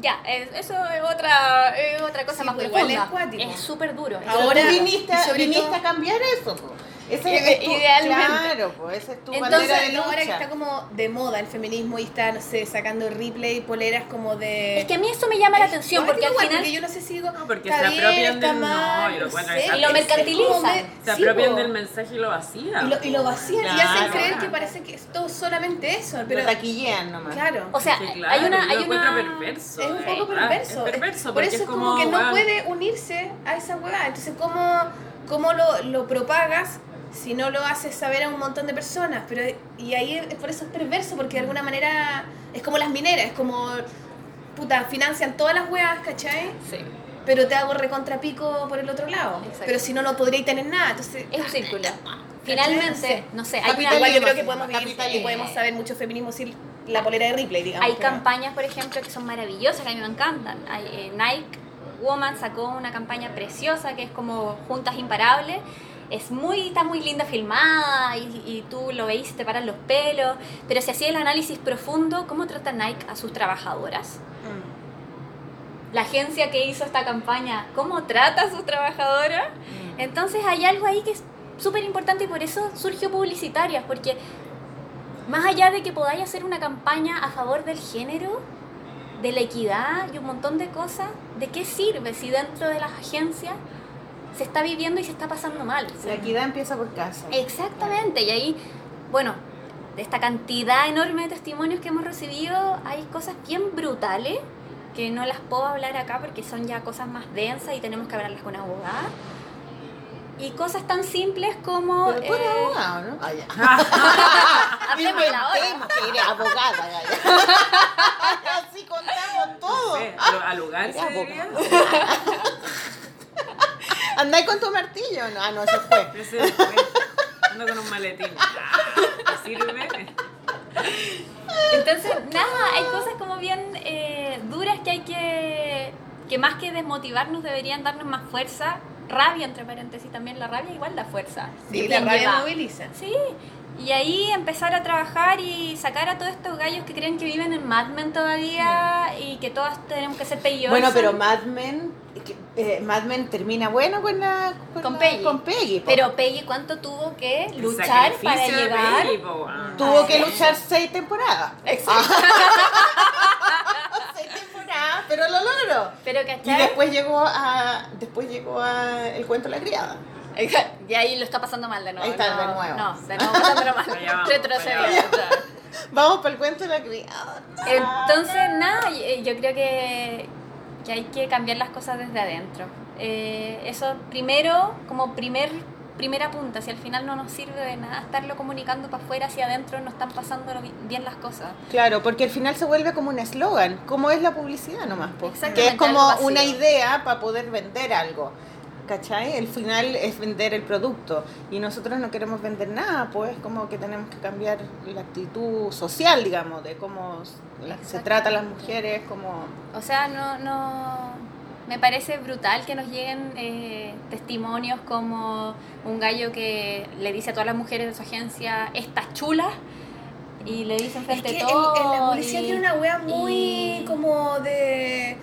Ya, es- eso es otra, es otra cosa Sí, más pues igual profunda. es cuático. Es súper duro. es Ahora viniste, y sobre viniste todo- a cambiar eso. po. Ese Ide- es tu, idealmente. Claro, pues esa es tu Entonces, bandera de lucha. ahora que está como de moda el feminismo y está, no sé, sacando replay, poleras como de... Es que a mí eso me llama la atención porque al igual, final porque yo no sé si digo, No, porque se bien, apropian del- no, lo sé. Y lo mercantilizan. de- Se apropian del mensaje y lo vacían. Y lo, y lo vacían y hacen Claro. creer que parece que es todo solamente eso, pero Lo taquillean nomás. claro. O sea, Sí, hay claro, una hay lo encuentro una perverso. es un de poco verdad, perverso. Es perverso Por eso es como, que no puede unirse a esa hueá. Entonces, ¿cómo, cómo lo, lo propagas si no lo haces saber a un montón de personas? Pero Y ahí es, por eso es perverso, porque de alguna manera es como las mineras, es como, puta, financian todas las hueás, ¿cachai? Sí, Pero te hago recontrapico por el otro lado. Exacto. Pero si no, no podríais tener nada. Entonces, es un círculo. Finalmente, no sé, hay, una- igual yo creo que podemos vivir y podemos saber mucho feminismo sin la polera de Ripley, digamos. hay campañas, por ejemplo, que son maravillosas, que a mí me encantan. Hay, eh, Nike Woman sacó una campaña preciosa que es como Juntas Imparables. Es muy, está muy linda filmada y, y tú lo veis te paran los pelos. Pero si hacía el análisis profundo, ¿cómo trata Nike a sus trabajadoras? La agencia que hizo esta campaña, ¿cómo trata a sus trabajadoras? Entonces hay algo ahí que es súper importante y por eso surgió Publicitarias, porque más allá de que podáis hacer una campaña a favor del género, de la equidad y un montón de cosas, ¿de qué sirve si dentro de las agencias se está viviendo y se está pasando mal? La equidad empieza por casa. Exactamente, y ahí, bueno, de esta cantidad enorme de testimonios que hemos recibido, hay cosas bien brutales que no las puedo hablar acá porque son ya cosas más densas y tenemos que hablarlas con abogadas. Y cosas tan simples como... Pero tú eres eh, abogado, ¿no? Ah, ya. (laughs) hablemosla ahora. Inventemos que eres abogada. (laughs) Así contamos todo. Sí, al, al lugar ¿Andáis con tu martillo? No, ah, no, eso fue. (laughs) Ese fue. Ando con un maletín. Ah, ¿te ¿Sirve? Entonces, nada, hay cosas como bien eh, duras que hay que, que más que desmotivarnos deberían darnos más fuerza. Rabia, entre paréntesis, también la rabia igual da fuerza. Sí, Y la rabia moviliza. Sí, y ahí empezar a trabajar y sacar a todos estos gallos que creen que viven en Mad Men todavía y que todas tenemos que ser Peggy Bueno, pero Mad Men, eh, Mad Men termina bueno con la Con la- Peggy. Con Peggy. Pero Peggy, ¿cuánto tuvo que luchar para llegar? Peggy, tuvo Ah, que luchar seis temporadas. Exacto. (laughs) seis temporadas, pero lo logró. Pero, Y ¿cachai? después llegó a después llegó a el cuento de la criada. Y ahí lo está pasando mal de nuevo. Ahí está, no, de nuevo. No, de nuevo pasándolo mal. (laughs) Retrocediendo. Vamos (laughs) para el cuento de la criada. Entonces, nada, eh, yo creo que, que hay que cambiar las cosas desde adentro. Eh, eso primero, como primer primera punta, si al final no nos sirve de nada estarlo comunicando para afuera, hacia adentro no están pasando bien las cosas. Claro, porque al final se vuelve como un eslogan, como es la publicidad nomás, po. Que es como una idea para poder vender algo. ¿Cachai? El final es vender el producto y nosotros no queremos vender nada, pues como que tenemos que cambiar la actitud social, digamos, de cómo se trata a las mujeres, como... O sea, no, no. Me parece brutal que nos lleguen eh, testimonios como un gallo que le dice a todas las mujeres de su agencia, estas chulas, y le dice Es enfrente que de en, todo. en la policía y- tiene una wea muy y- como de...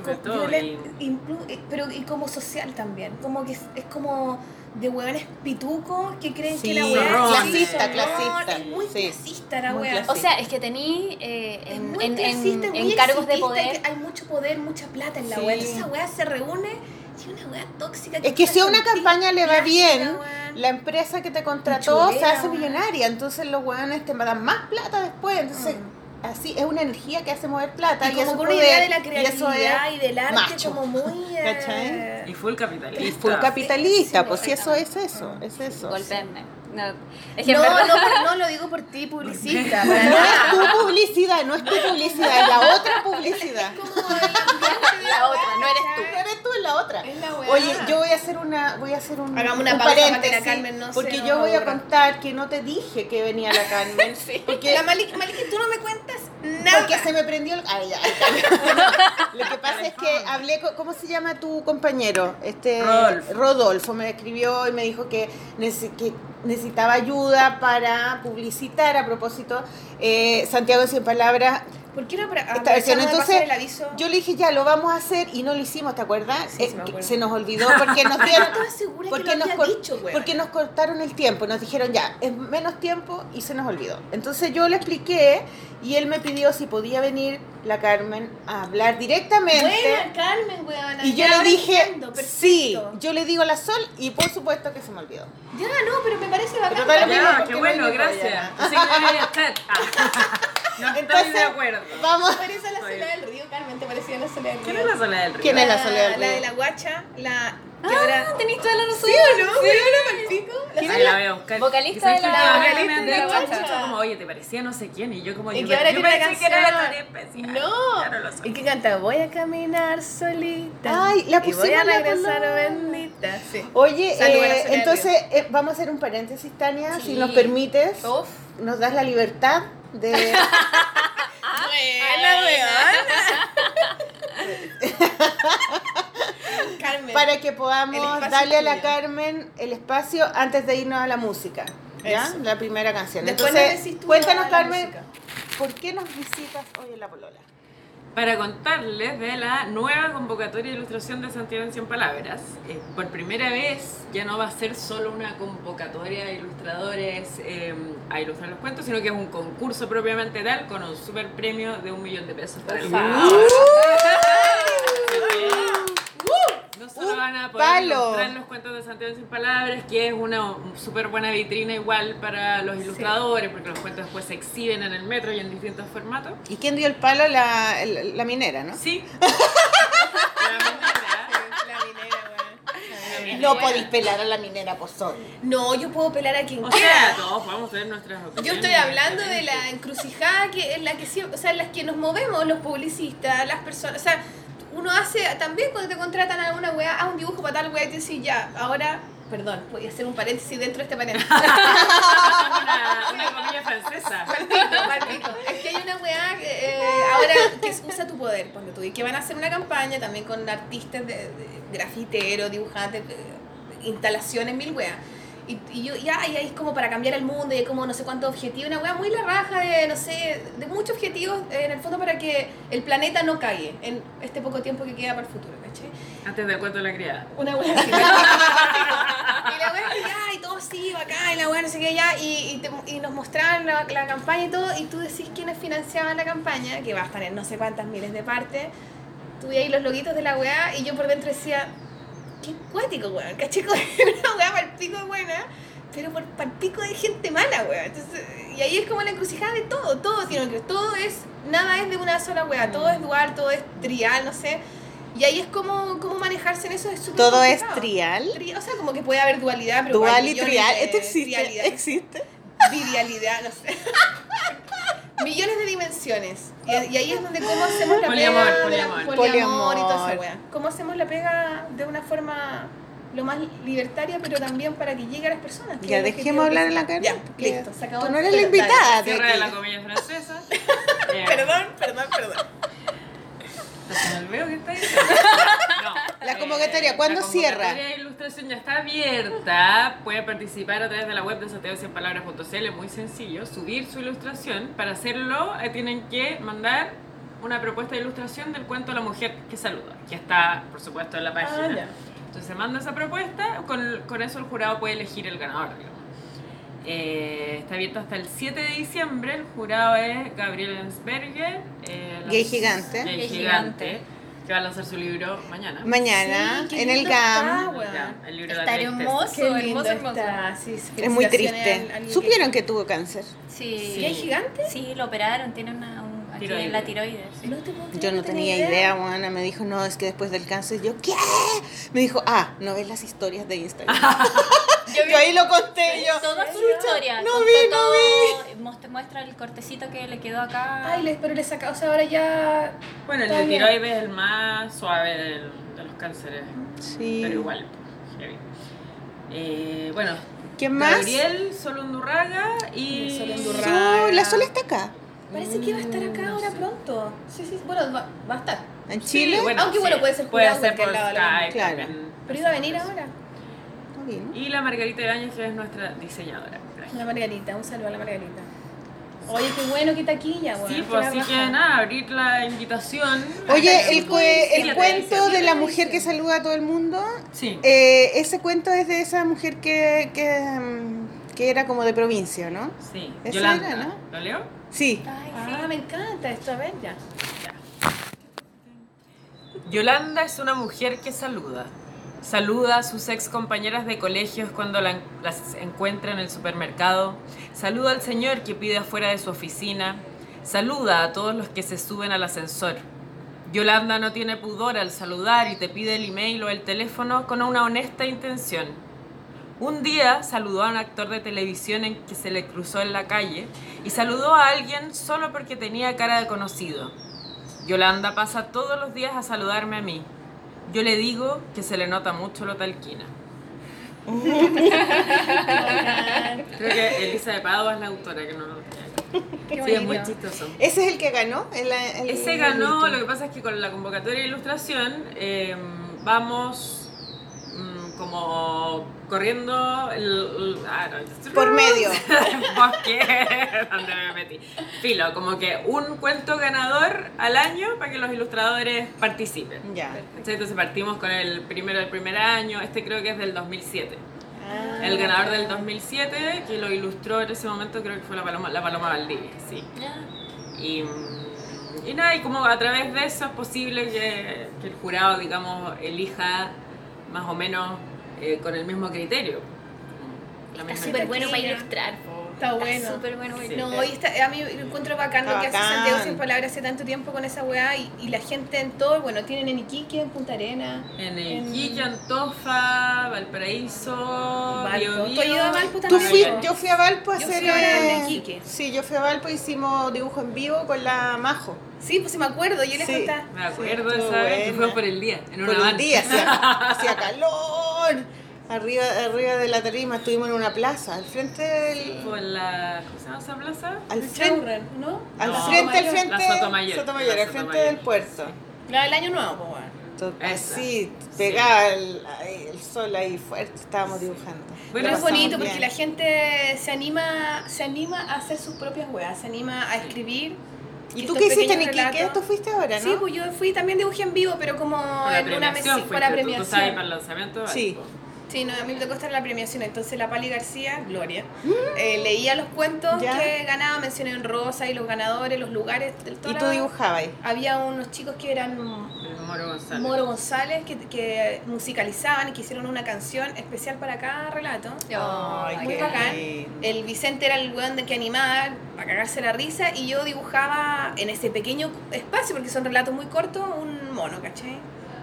Club co- de todo violen- y- eh, pero y como social también. Como que es, es como de hueones pitucos que creen Sí, que la wea zorrones. Clasista, no, clasista, Es muy sí. clasista la Muy. O sea, es que tení eh, Es en, muy en, clasista, cargos de poder. hay mucho poder, mucha plata en la Sí. wea. Entonces esa wea se reúne y es una wea tóxica. Es que si a una hace campaña le va bien, la empresa que te contrató se chulera, hace weón. millonaria, entonces los weones te dan más plata después, entonces así es una energía que hace mover plata y. Y como una idea de la creatividad y, del arte macho. como muy... eh, (laughs) ¿Cachai? Y full capitalista. y full capitalista, Sí, pues si eso es eso, es eso. Golpeenme. No, es que No, verdad- (laughs) no, lo digo por ti, publicista. No es tu publicidad, no es tu publicidad, es la otra publicidad. Como de La otra, no eres tú. No eres tú, es la otra. Es la. Oye, yo voy a hacer una, voy a hacer un, Hagamos una un pausa para que la paréntesis, Carmen no se porque yo voy a contar que no te dije que venía la Carmen, (laughs) porque La Maliki, Maliki, tú no me cuentas nada. Porque se me prendió el... Ay, ya, ya. (laughs) Lo que pasa es que hablé con... ¿Cómo se llama tu compañero? Este, Rodolfo. Rodolfo me escribió y me dijo que necesitaba ayuda para publicitar a propósito eh, Santiago Sin Palabras ¿Por qué no para, esta versión. aprovechamos de Entonces, pasar el aviso? yo le dije, ya, lo vamos a hacer y no lo hicimos, ¿te acuerdas? Sí, Eh, sí se nos olvidó porque nos (laughs) dieron... Estaba segura que porque lo nos, dicho, güey. porque nos cortaron el tiempo, nos dijeron ya, es menos tiempo y se nos olvidó. Entonces yo le expliqué y él me pidió si podía venir la Carmen a hablar directamente. Buena, Carmen, weón. y yo le dije, sí, yo le digo a la Sol y por supuesto que se me olvidó. Ya, no, pero me parece bacán. Pero mismo Ya, qué no bueno, gracias. Así que debería estar. No estoy Entonces, de acuerdo. Vamos. Parece la soledad del río, Carmen, te parecía la soledad del río. ¿Quién es la soledad del río? ¿Quién es la soledad del La de la guacha, la que ahora... Ah, tenéis toda la razón. ¿Sí o no? ¿Pero no me pico? La Ahí la voy a buscar. Vocalista de que la- vocalista de la guacha. como, oye, te parecía no sé quién. Y yo como, Y yo, que ahora yo pensé que era la especial. No. Claro, lo soy. ¿Y qué canta? Voy a caminar solita. Ay, la Y voy pusimos a regresar bendita. Sí. Oye, eh, entonces eh, vamos a hacer un paréntesis, Tania, si Sí. nos permites. Uf. Nos das la libertad de... (laughs) Buena, weón. Carmen. para que podamos darle a la tuyo. Carmen el espacio antes de irnos a la música. ¿Ya? Eso. La primera canción. Después Entonces, cuéntanos, Carmen. ¿por qué nos visitas hoy en La Polola? Para contarles de la nueva convocatoria de ilustración de Santiago en 100 Palabras. Eh, por primera vez ya no va a ser solo una convocatoria de ilustradores eh, a ilustrar los cuentos, sino que es un concurso propiamente tal con un super premio de un millón de pesos para el ganador. No solo van a poder palo. ilustrar los cuentos de Santiago 100 palabras, que es una súper buena vitrina igual para los ilustradores, porque los cuentos después se exhiben en el metro y en distintos formatos. ¿Y quién dio el palo? La, el- la minera, ¿no? Sí. La (laughs) manera- La minera, weón. No podéis pelar a la minera, soy. No, yo puedo pelar a quien O quiera. sea, todos podemos tener nuestras Yo opiniones. estoy hablando de la encrucijada que en la que o sea, en las que nos movemos los publicistas, las personas, o sea, uno hace también cuando te contratan a alguna weá, haz un dibujo para tal weá y te dice ya, ahora, perdón, voy a hacer un paréntesis dentro de este paréntesis. (laughs) Una, una comilla francesa. Palpito, palpito. Es que hay una weá que, eh, ahora que usa tu poder, ponte tú, y que van a hacer una campaña también con artistas de, de grafiteros, dibujantes, eh, instalaciones, mil weas. Y, y yo, ya, y ahí es como para cambiar el mundo, y hay como no sé cuántos objetivos, una wea muy la raja de, no sé, de muchos objetivos eh, en el fondo para que el planeta no cague en este poco tiempo que queda para el futuro, ¿cachai? Antes del cuento de la criada. Una wea así. (laughs) y la wea que ya, y todo sí, bacán, y la wea no sé qué, ya, y, y, te- y nos mostraban la, la campaña y todo, y tú decís quiénes financiaban la campaña, que va a estar en no sé cuántas miles de partes. Tú ahí los loguitos de la weá, y yo por dentro decía, qué cuático, weón, caché Como (laughs) una weá para el pico de buena, pero por pico de gente mala, weón. Entonces, y ahí es como la encrucijada de todo, todo tiene que todo es, nada es de una sola weá, todo es dual, todo es trial, no sé. Y ahí es como, como manejarse en eso es súper ¿Todo es trial? Tri- O sea, como que puede haber dualidad, pero Dual y trial. ¿Esto existe? trialidad. ¿Existe? Virialidad, no sé. (laughs) millones de dimensiones. Y, y ahí es donde cómo hacemos la Poliamor, pega de la- poliamor. poliamor y toda esa Poliamor. wea. Cómo hacemos la pega de una forma lo más libertaria, pero también para que llegue a las personas. Ya, dejemos hablar en la cara. Ya, listo, se acabó. Tú no eres la invitada. Cierre de la comilla francesa. (laughs) Perdón, perdón, perdón. ¿Se me olvidó que está? (laughs) No. La convocatoria, ¿cuándo la cierra? convocatoria de ilustración ya está abierta. Puede participar a través de la web de santiago100palabras.cl. Es muy sencillo. Subir su ilustración. Para hacerlo, eh, tienen que mandar una propuesta de ilustración del cuento La mujer que saluda, que está, por supuesto, en la página. Ah, ya. Entonces se manda esa propuesta, con, con eso el jurado puede elegir el ganador. digamos. Eh, está abierto hasta el 7 de diciembre. El jurado es Gabriel Ensberger. eh, Gay Gigante. Gay Gay Gigante, Gigante. Que va a lanzar su libro mañana. Mañana, Sí, en el GAM. está. GAM, el libro de Está la tristeza. hermoso. Qué lindo hermoso, hermoso. está. Sí, Es muy triste. al- al- ¿Supieron que tuvo cáncer? Sí. ¿Y hay gigante? Sí, lo operaron, tiene una, un, Tiroides. en la tiroides. sí. No te creer, Yo no tenía idea, Juana. Me dijo, no, es que después del cáncer. Yo, ¿qué? Me dijo, ah, no ves las historias de Instagram. (laughs) Yo vi yo ahí lo conté. Yo, toda su "Chucha, historia. No vi, no todo, muestra- Muestra el cortecito que le quedó acá. Ay, pero le saca, o sea, ahora ya. Bueno, el de tiroides es el más suave del- de los cánceres. vi". Sí. Pero igual, heavy. Eh, bueno, ¿Quién más? Gabriel Solundurraga y. Y Sol la Sol está acá. Parece que va a estar acá ahora pronto. Sí, sí, bueno, va, va a estar. En Sí, Chile. Aunque bueno, puede ser puede jurado ser en por Skype Claro. Pero iba a venir ahora. Y la Margarita Ibáñez, que es nuestra diseñadora. La Margarita, un saludo a la Margarita. Oye, qué bueno, qué taquilla, weón. Sí, pues así que nada, abrir la invitación. Oye, el, cue- el cuento de la mujer que saluda a todo el mundo, Sí. eh, ese cuento es de esa mujer que, que, que era como de provincia, ¿no? Sí. Esa Yolanda, era, ¿no? ¿Lo leo? Sí. Ay, Ah, me encanta esto, a ver ya. Yolanda es una mujer que saluda. Saluda a sus ex compañeras de colegios cuando la- las encuentra en el supermercado. Saluda al señor que pide afuera de su oficina. Saluda a todos los que se suben al ascensor. Yolanda no tiene pudor al saludar y te pide el email o el teléfono con una honesta intención. Un día saludó a un actor de televisión en que se le cruzó en la calle y saludó a alguien solo porque tenía cara de conocido. Yolanda pasa todos los días a saludarme a mí. Yo le digo que se le nota mucho lo talquina. (laughs) Creo que Elisa de Padua es la autora que no lo Sí, es muy chistoso. Ese es el que ganó. el- el- Ese ganó, lo que pasa es que con la convocatoria de ilustración eh, vamos como corriendo el, el- ah, no, Por medio. (laughs) bosque (laughs) donde me metí. Filo, como que un cuento ganador al año para que los ilustradores participen. Ya. Entonces partimos con el primero del primer año, este creo que es del 2007. Ah. El ganador del 2007, que lo ilustró en ese momento, creo que fue la Paloma, la Paloma Valdivia, sí. Y, y nada, y como a través de eso es posible que, que el jurado, digamos, elija más o menos eh, con el mismo criterio. Está súper bueno para ilustrar. Está bueno. súper bueno. Sí. No, hoy está, a mí lo encuentro bacán lo que hace. Santiago Sin Palabras hace tanto tiempo con esa weá y, y la gente en todo, bueno, tienen en Iquique, en Punta Arena. En En- Iquique, Antofa, Valparaíso, Valpo. Bio, ¿Tú ido a Valpo Tú también? fui, yo fui a Valpo a Yo hacer. fui ahora eh, en Iquique. Sí, yo fui a Valpo y hicimos dibujo en vivo con la Majo. Sí, pues sí me acuerdo, yo les Sí. contaba. Me acuerdo Sí, buena. fuimos por el día, en una Por el van. día, hacía, (laughs) hacía calor. Arriba, arriba de la tarima estuvimos en una plaza, al frente del. Por la, ¿cómo se llama esa plaza? Al El frente, ¿no? al No, frente, al frente. La Sotomayor, Sotomayor, al frente del puerto. La del año nuevo, pues bueno. Así, pegaba el, ahí, el sol ahí fuerte, estábamos dibujando. Bueno, Lo es bonito porque bien. la gente se anima, se anima a hacer sus propias weas, se anima a escribir. ¿Y estos tú qué hiciste Iquique? relatos. ¿Tú fuiste ahora, no? Sí, pues yo fui también dibujé en vivo, pero como en una mesa premiación, para fuiste, tú- Tú sabes, premiación. para el lanzamiento. Sí. Valpo. Sí, no, a mí me tocó estar en la premiación, entonces la Pali García, Gloria, eh, leía los cuentos ¿Ya? que ganaba, mencioné en rosa y los ganadores, los lugares del Y todo. tú dibujabas ahí. Había unos chicos que eran Moro González. Moro González que, que musicalizaban y que hicieron una canción especial para cada relato. Ay, Muy qué bacán. lindo. El Vicente era el weón de que animaba para cagarse la risa y yo dibujaba en ese pequeño espacio, porque son relatos muy cortos, un mono, ¿cachai?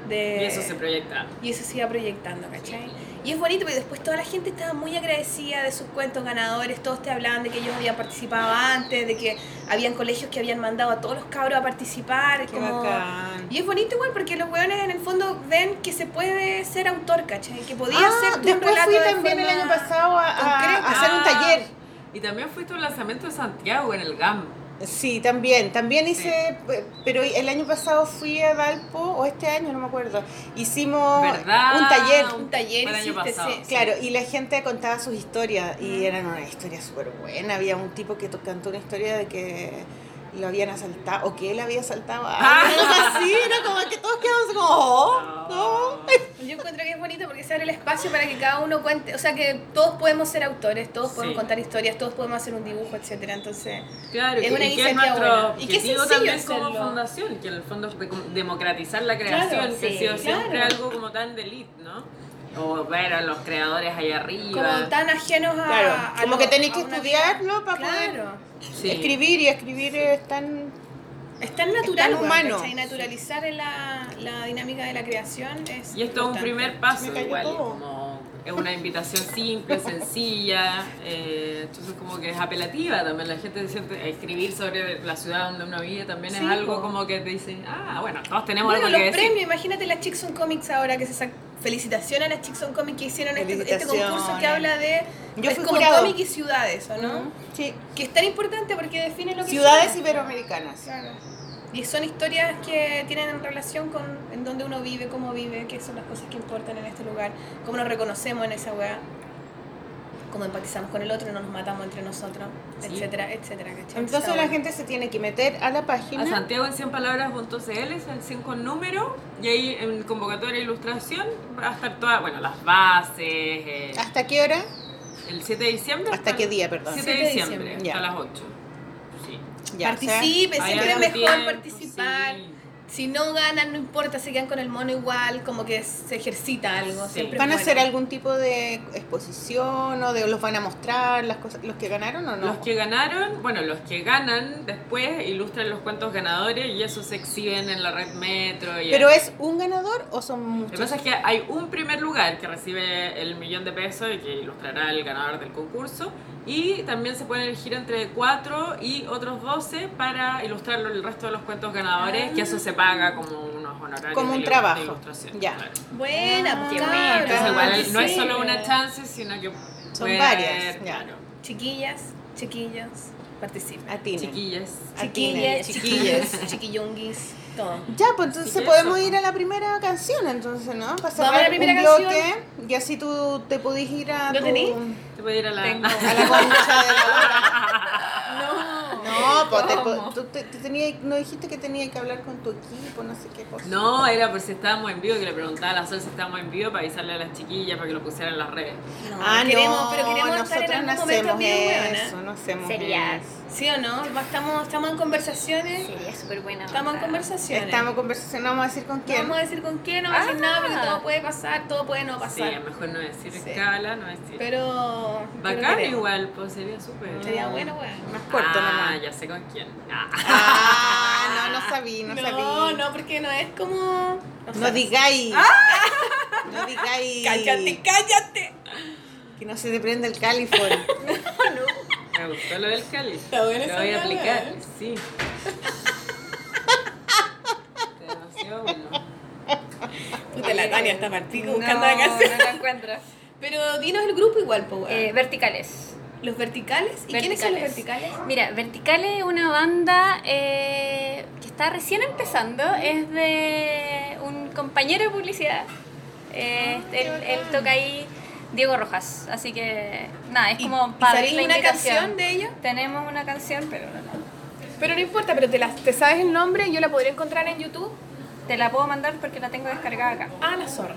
De... Y eso se proyecta. Y eso se iba proyectando, ¿cachai? Y es bonito porque después toda la gente estaba muy agradecida de sus cuentos ganadores, todos te hablaban de que ellos habían participado antes, de que habían colegios que habían mandado a todos los cabros a participar. Qué como- bacán. Y es bonito igual porque los weones en el fondo ven que se puede ser autor, ¿cachai? Que podía Ah, ser tu después relato fui de también el año pasado a, a- concreta. a hacer un Ah, taller. Y también fuiste a un lanzamiento de Santiago en el GAM. Sí, también, también hice, pe- pero el año pasado fui a Valpo, o este año, no me acuerdo, hicimos ¿Verdad? un taller, Un taller Fue el año hiciste, pasado. sí. claro, y la gente contaba sus historias, y eran una historia súper buena, había un tipo que cantó una historia de que lo habían asaltado, o que él había asaltado a alguien, algo así, era como que todos quedamos como, oh, no. Yo encuentro que es bonito porque se abre el espacio para que cada uno cuente, o sea que todos podemos ser autores, todos podemos Sí. contar historias, todos podemos hacer un dibujo, etcétera. Entonces, Claro, Es una y que es iniciativa nuestro buena. Y que es también como hacerlo. fundación, que en el fondo es de- democratizar la creación, Claro, que ha sí, sido siempre claro. algo como tan de elite, ¿no? O ver a los creadores allá arriba. como tan ajenos a. Claro, a como lo- que tenéis que una estudiar, vida- ¿no? Para Claro. poder Sí. escribir, y escribir es tan... Es tan natural, tan weón, humano. ¿cachai? Naturalizar la, la dinámica de la creación es. Y esto es un primer paso igual, todo. como es una invitación simple, sencilla, eh, entonces como que es apelativa también, la gente se siente escribir sobre la ciudad donde uno vive también Sí, es algo po. como que te dice, ah, bueno, todos tenemos Bueno, algo los que decir. premios, imagínate las Chickson Comics ahora que se sacan. Felicitaciones a las Chickson Comics que hicieron este, este concurso que habla de. Yo fui como cómic y ciudades, ¿o no? Sí. Que es tan importante porque define lo que Ciudades iberoamericanas. Claro. Y son historias que tienen relación con en dónde uno vive, cómo vive, qué son las cosas que importan en este lugar, cómo nos reconocemos en esa weá, cómo empatizamos con el otro, no nos matamos entre nosotros, Sí. etcétera, etcétera. ¿cachai? Entonces Está la bueno. gente se tiene que meter a la A página. Santiago en 100 palabras.cl es el 100 con número y ahí en convocatoria e ilustración va a estar toda, bueno, las bases, eh, ¿Hasta qué hora? el 7 de diciembre. ¿Hasta qué día, perdón? 7 de 7 de diciembre, diciembre. hasta Ya. las 8. Sí. Ya, o sea, Participen, Hay siempre es harto mejor tiempo, participar. sí. Si no ganan, no importa, se quedan con el mono igual, como que se ejercita algo. Sí. Siempre ¿Van a hacer algún tipo de exposición o de los van a mostrar las cosas, los que ganaron o no? Los que ganaron, bueno, los que ganan después ilustran los cuentos ganadores y esos se exhiben en la red metro. Y ¿Pero es un ganador o son Lo muchos? que pasa es que hay un primer lugar que recibe el millón de pesos y que ilustrará el ganador del concurso. Y también se pueden elegir entre 4 y otros 12 para ilustrar el resto de los cuentos ganadores, que eso se paga como unos honorarios Como un de, trabajo. de ilustración. Ya. claro. Buena, Ah, pues, qué cabros, bueno. Entonces igual no es solo una chance, sino que Son puede varias, claro, Chiquillas, chiquillos, participen. A ti. chiquillas. Chiquillas, chiquillas. chiquillos, chiquillonguis, Ya, pues entonces Sí, podemos eso. ir a la primera canción, entonces, ¿no? Para Vamos a la primera un canción. bloque y así tú te podés ir a ¿Lo tu- tení? Te a ir a la. (laughs) a la concha de la lora. No, pues te, tú te, te tenías- no dijiste que tenías que hablar con tu equipo, no sé qué cosa. No, era por si estábamos en vivo, que le preguntaba a la Sol si estábamos en vivo para avisarle a las chiquillas para que lo pusieran en las redes. Ah, queremos- no, pero queremos estar en no hacemos eso, no hacemos Sería. eso. ¿Sí o no? Estamos, estamos en conversaciones. Sería súper buena. Estamos en conversaciones. Estamos en conversación, no vamos a decir con No quién. vamos a decir con quién, no vamos a decir Ah. nada porque todo puede pasar, todo puede no Sí, pasar. es mejor no decir Sí. escala, no decir. Pero. pero Bacán queremos. igual, pues sería súper. Sería bueno, weón. Más corto ah, nomás. ya sé con quién. Ah. Ah, no, no sabí, no, No, sabí. no, porque no es como. No sabes. digáis. No digáis. Cállate, cállate. Que no se te prende el California. (laughs) Me gustó lo del Cali. Está buena Lo voy a aplicar, weón. sí. Demasiado bueno. Puta, la Tania está partico No, buscando la canción. no la encuentro. Pero dinos el grupo igual, po. Eh, verticales. ¿Los verticales? ¿Y quiénes son los verticales? Mira, Verticales es una banda eh, que está recién empezando. Es de un compañero de publicidad. Eh, Ah, él, él toca ahí Diego Rojas. Así que, nada, es ¿Y- como y para sabéis la una canción de ellos? Tenemos una canción, pero no, no. Pero no importa, pero te, la, te sabes el nombre, yo la podría encontrar en YouTube. Te la puedo mandar porque la tengo descargada acá. Ah, la zorra.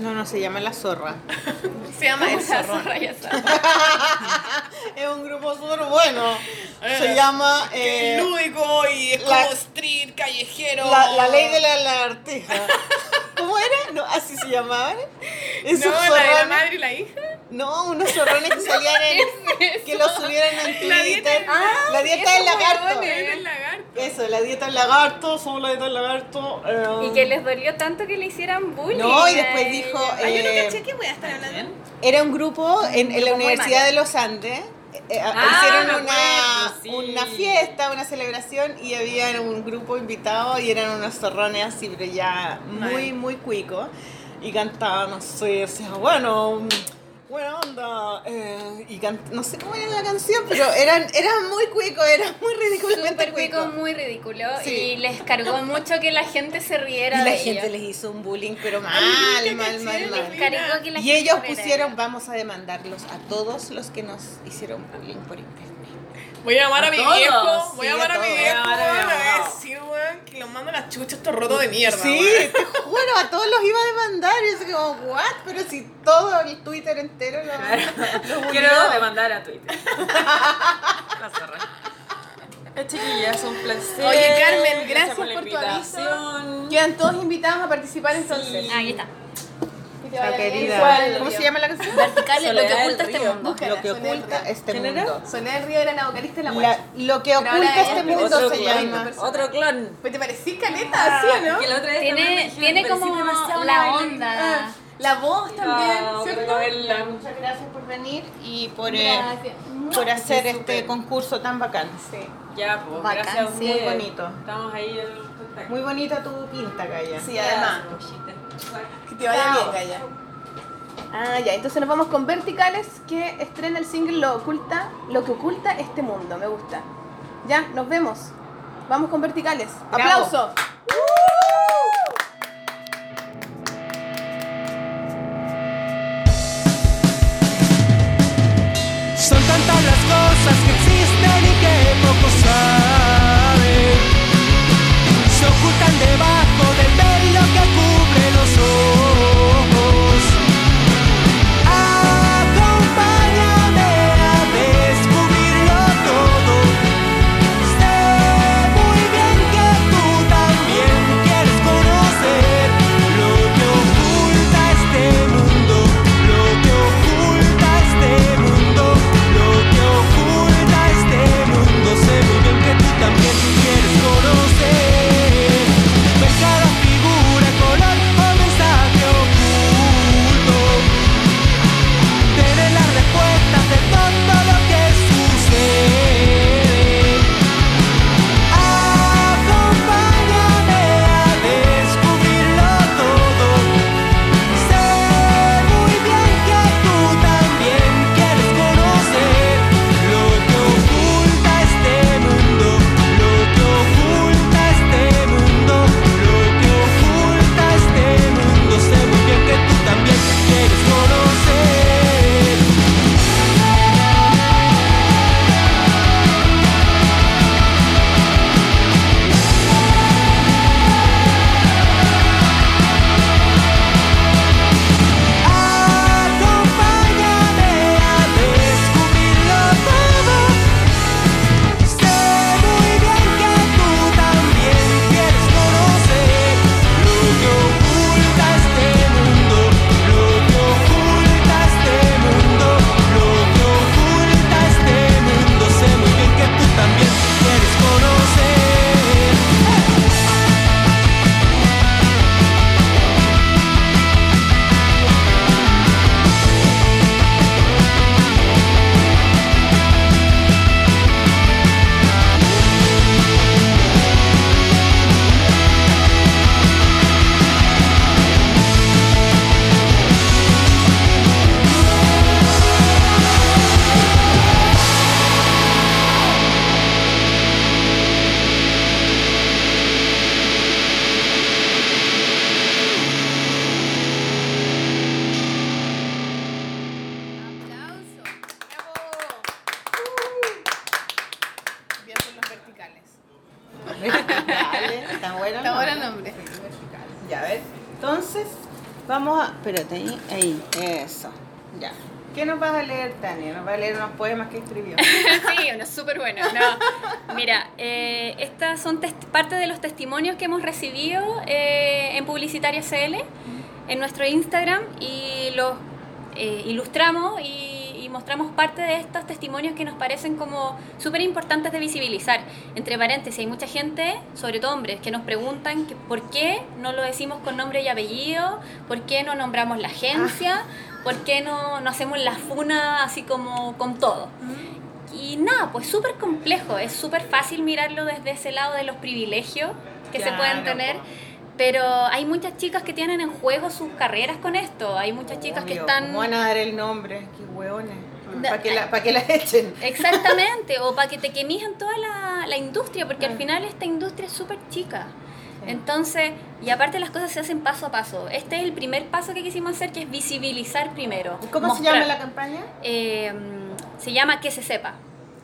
No, no, se llama La Zorra. (laughs) Se llama El La zorra ya (laughs) es un grupo súper bueno. Se llama eh, lúdico y es la- como street, callejero. la, la Ley de la Lagartija. (laughs) ¿Cómo era? No, así se llamaban. Esos No, la de la madre y la hija. No, unos zorrones que salían en. que los subieron en Twitter. La dieta del- Ah, la dieta del lagarto. Lagarto. Eso, la dieta del lagarto, somos la dieta del lagarto. eh, Y que les dolió tanto que le hicieran bullying. No, y después dijo, Ay, yo no eh, voy a estar hablando. Era un grupo en, en la Universidad de los Andes. eh, Ah, hicieron una, sí. una fiesta, una celebración y había un grupo invitado y eran unos zorrones así, pero ya muy, muy cuicos. Y cantaban, no sé, decía, bueno, buena onda. eh, y can- no sé cómo era la canción, pero eran, eran muy cuicos, eran muy ridículamente Súper cuico, muy ridículo. Sí. Y les cargó mucho que la gente se Y riera la de gente ellos. les hizo un bullying, pero mal, mal, mal, la mal. Les cargó que la Y gente ellos pusieron, vamos a demandarlos a todos los que nos hicieron bullying por internet. Voy a llamar a, A mi todos, viejo. Voy a llamar a a, mi viejo. Voy a a a decir, weón, que los mando las chuchas estos rotos de mierda. Sí, weón. te juro, a todos los iba a demandar. Y yo así como, ¿what? Pero si todo el Twitter entero lo, lo bullió. Quiero demandar a Twitter. (laughs) la zorra. Eh, chiquillas, un placer. Oye, Carmen, gracias por la por tu aviso. Quedan todos invitados a participar entonces. Ah, Aquí está. Bien. querida. Igual, ¿Cómo se llama la canción? Verticales, lo que oculta este mundo. Lo que oculta este mundo. Soledad del Río era la vocalista de la guacha. lo que oculta este es mundo Otro se clon. llama. Otro clon. Pues te parecí caleta, ¿sí o no? Que la otra vez Tiene, tiene "Pareciste como la bailarina". onda. La voz también, Ah, ¿cierto? Muchas gracias por venir y por, eh, por hacer Sí, este concurso tan bacán. Sí. Ya, pues, Bacán, gracias a sí, ustedes. muy bonito. Estamos ahí en contacto. Muy bonita tu pinta, Gaya. Sí, además. Que vaya Chao. bien, Gaya. Ah, ya, entonces nos vamos con Verticales que estrena el single Lo oculta, lo que oculta este mundo, me gusta. Ya, nos vemos. Vamos con Verticales. Bravo. ¡Aplauso! Son tantas las cosas que existen y que pocos saben. Parte de los testimonios que hemos recibido eh, en Publicitaria CL, en nuestro Instagram, y los eh, ilustramos y, y mostramos parte de estos testimonios que nos parecen como súper importantes de visibilizar. Entre paréntesis, hay mucha gente, sobre todo hombres, que nos preguntan que por qué no lo decimos con nombre y apellido, por qué no nombramos la agencia, por qué no, no hacemos la funa así como con todo. Y nada, pues súper complejo, es súper fácil mirarlo desde ese lado de los privilegios que se pueden tener, pero hay muchas chicas que tienen en juego sus carreras con esto, hay muchas chicas que están... ¿Cómo van a dar el nombre? Qué hueones. Para que, la, pa' que la echen. (laughs) Exactamente, o para que te quemes en toda la, la industria, porque al final esta industria es súper chica. Sí. Entonces, y aparte las cosas se hacen paso a paso. Este es el primer paso que quisimos hacer, que es visibilizar primero. ¿Y ¿Cómo se mostrar. llama la campaña? Eh, se llama Que se sepa.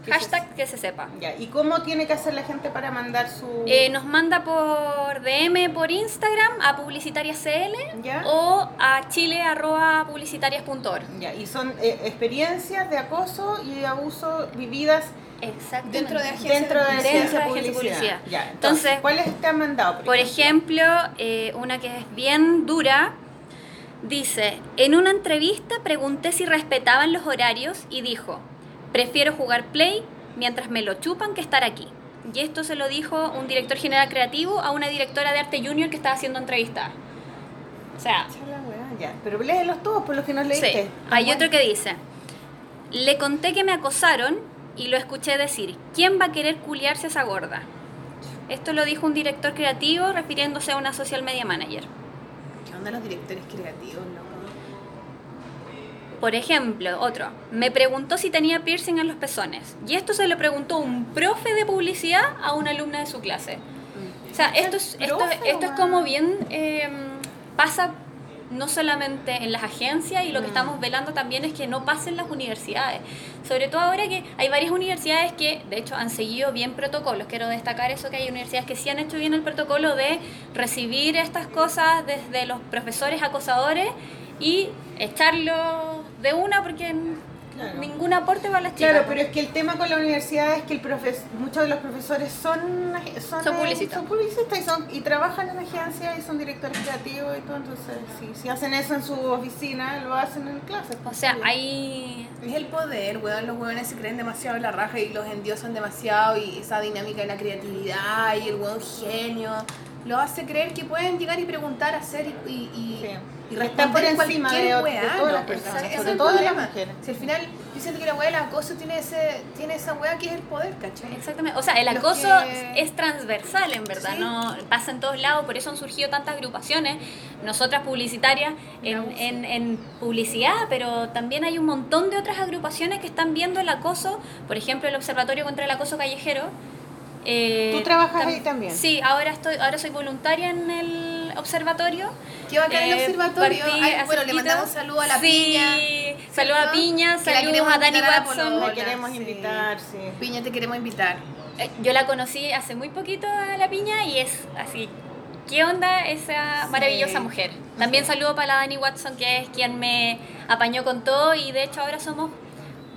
Que se Hashtag Que se sepa. Ya. ¿Y cómo tiene que hacer la gente para mandar su. Eh, nos manda por DM por Instagram a publicitarias CL Ya. o a chile.publicitarias.org. Ya. Y son eh, experiencias de acoso y abuso vividas Exactamente. Dentro de agencias dentro de de Dentro agencia de de agencia de publicidad. publicidad. Ya. Entonces, Entonces, ¿cuáles te han mandado? Por ejemplo, eh, una que es bien dura, dice, en una entrevista pregunté si respetaban los horarios y dijo, prefiero jugar play mientras me lo chupan que estar aquí. Y esto se lo dijo un director general creativo a una directora de arte junior que estaba haciendo entrevistas. O sea, Ya. Pero léelos todos por los que nos leíste. Sí. Hay otro que dice, le conté que me acosaron y lo escuché decir, ¿quién va a querer culiarse a esa gorda? Esto lo dijo un director creativo refiriéndose a una social media manager. ¿Qué onda los directores creativos, loco? Por ejemplo, otro, me preguntó si tenía piercing en los pezones. Y esto se lo preguntó un profe de publicidad a una alumna de su clase. O sea, esto es, esto, esto es como bien eh, pasa no solamente en las agencias y lo que estamos velando también es que no pase en las universidades. Sobre todo ahora que hay varias universidades que de hecho han seguido bien protocolos. Quiero destacar eso que hay universidades que sí han hecho bien el protocolo de recibir estas cosas desde los profesores acosadores y echarlos de una porque Claro. ningún aporte va a las chicas. Claro, pero es que el tema con la universidad es que el profes muchos de los profesores son son, Son publicistas. son publicistas y, son, y trabajan en agencias y son directores creativos y todo, entonces si, si hacen eso en su oficina, lo hacen en clases. o sea, hay Es el poder, weón. Los weones se creen demasiado en la raja y los endiosan demasiado. Y esa dinámica de la creatividad y el weón genio lo hace creer que pueden llegar y preguntar, hacer y, y, y, Sí. Y Están por encima cualquier de- de todas las ¿no? personas, es sobre el todo de las mujeres. Si al final yo siento que la weá del acoso tiene, ese, tiene esa weá que es el poder, ¿cachai? Exactamente. O sea, el acoso que- es transversal, en verdad. Sí. No pasa en todos lados, por eso han surgido tantas agrupaciones. Nosotras publicitarias en, en, en publicidad, pero también hay un montón de otras agrupaciones que están viendo el acoso. Por ejemplo, el Observatorio contra el Acoso Callejero. Eh, ¿Tú trabajas tam- ahí también? Sí, ahora estoy, ahora soy voluntaria en el observatorio. Qué bacán el Eh, observatorio. Ay, bueno, le mandamos un saludo a la Sí, Piña. Saludos a. Piña, saludos a Dani Watson. La queremos sí. invitar, sí. Piña, te queremos invitar. Eh, Yo la conocí hace muy poquito a la piña y es así. ¿Qué onda esa Sí. maravillosa mujer? También saludo para la Dani Watson, que es quien me apañó con todo y de hecho ahora somos,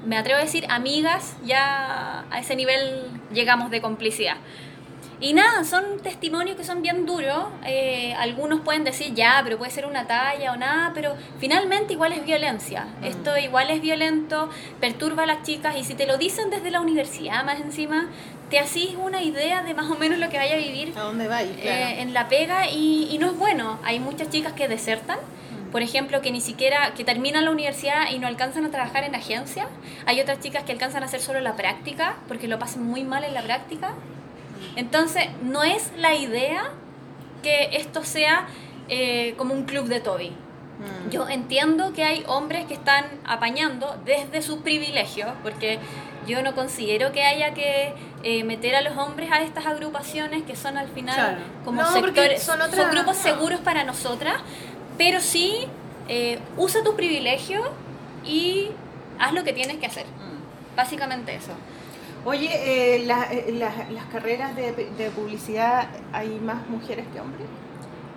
me atrevo a decir, amigas. Ya a ese nivel llegamos de complicidad. Y nada, son testimonios que son bien duros. eh, algunos pueden decir, ya, pero puede ser una talla o nada, pero finalmente igual es violencia. Esto igual es violento, perturba a las chicas y si te lo dicen desde la universidad más encima, te haces una idea de más o menos lo que vaya a vivir ¿A dónde vais? Claro. eh, en la pega y, y no es bueno. Hay muchas chicas que desertan. Por ejemplo, que ni siquiera, que terminan la universidad y no alcanzan a trabajar en agencia. Hay otras chicas que alcanzan a hacer solo la práctica porque lo pasan muy mal en la práctica. Entonces, no es la idea que esto sea eh, como un club de Toby. Mm. Yo entiendo que hay hombres que están apañando desde sus privilegios, porque yo no considero que haya que eh, meter a los hombres a estas agrupaciones que son al final Claro. como No, sectores, son son, otras- grupos no. seguros para nosotras, pero sí eh, usa tus privilegios y haz lo que tienes que hacer. Mm. Básicamente eso. Oye, eh, la- eh, las- carreras de, de publicidad, ¿hay más mujeres que hombres?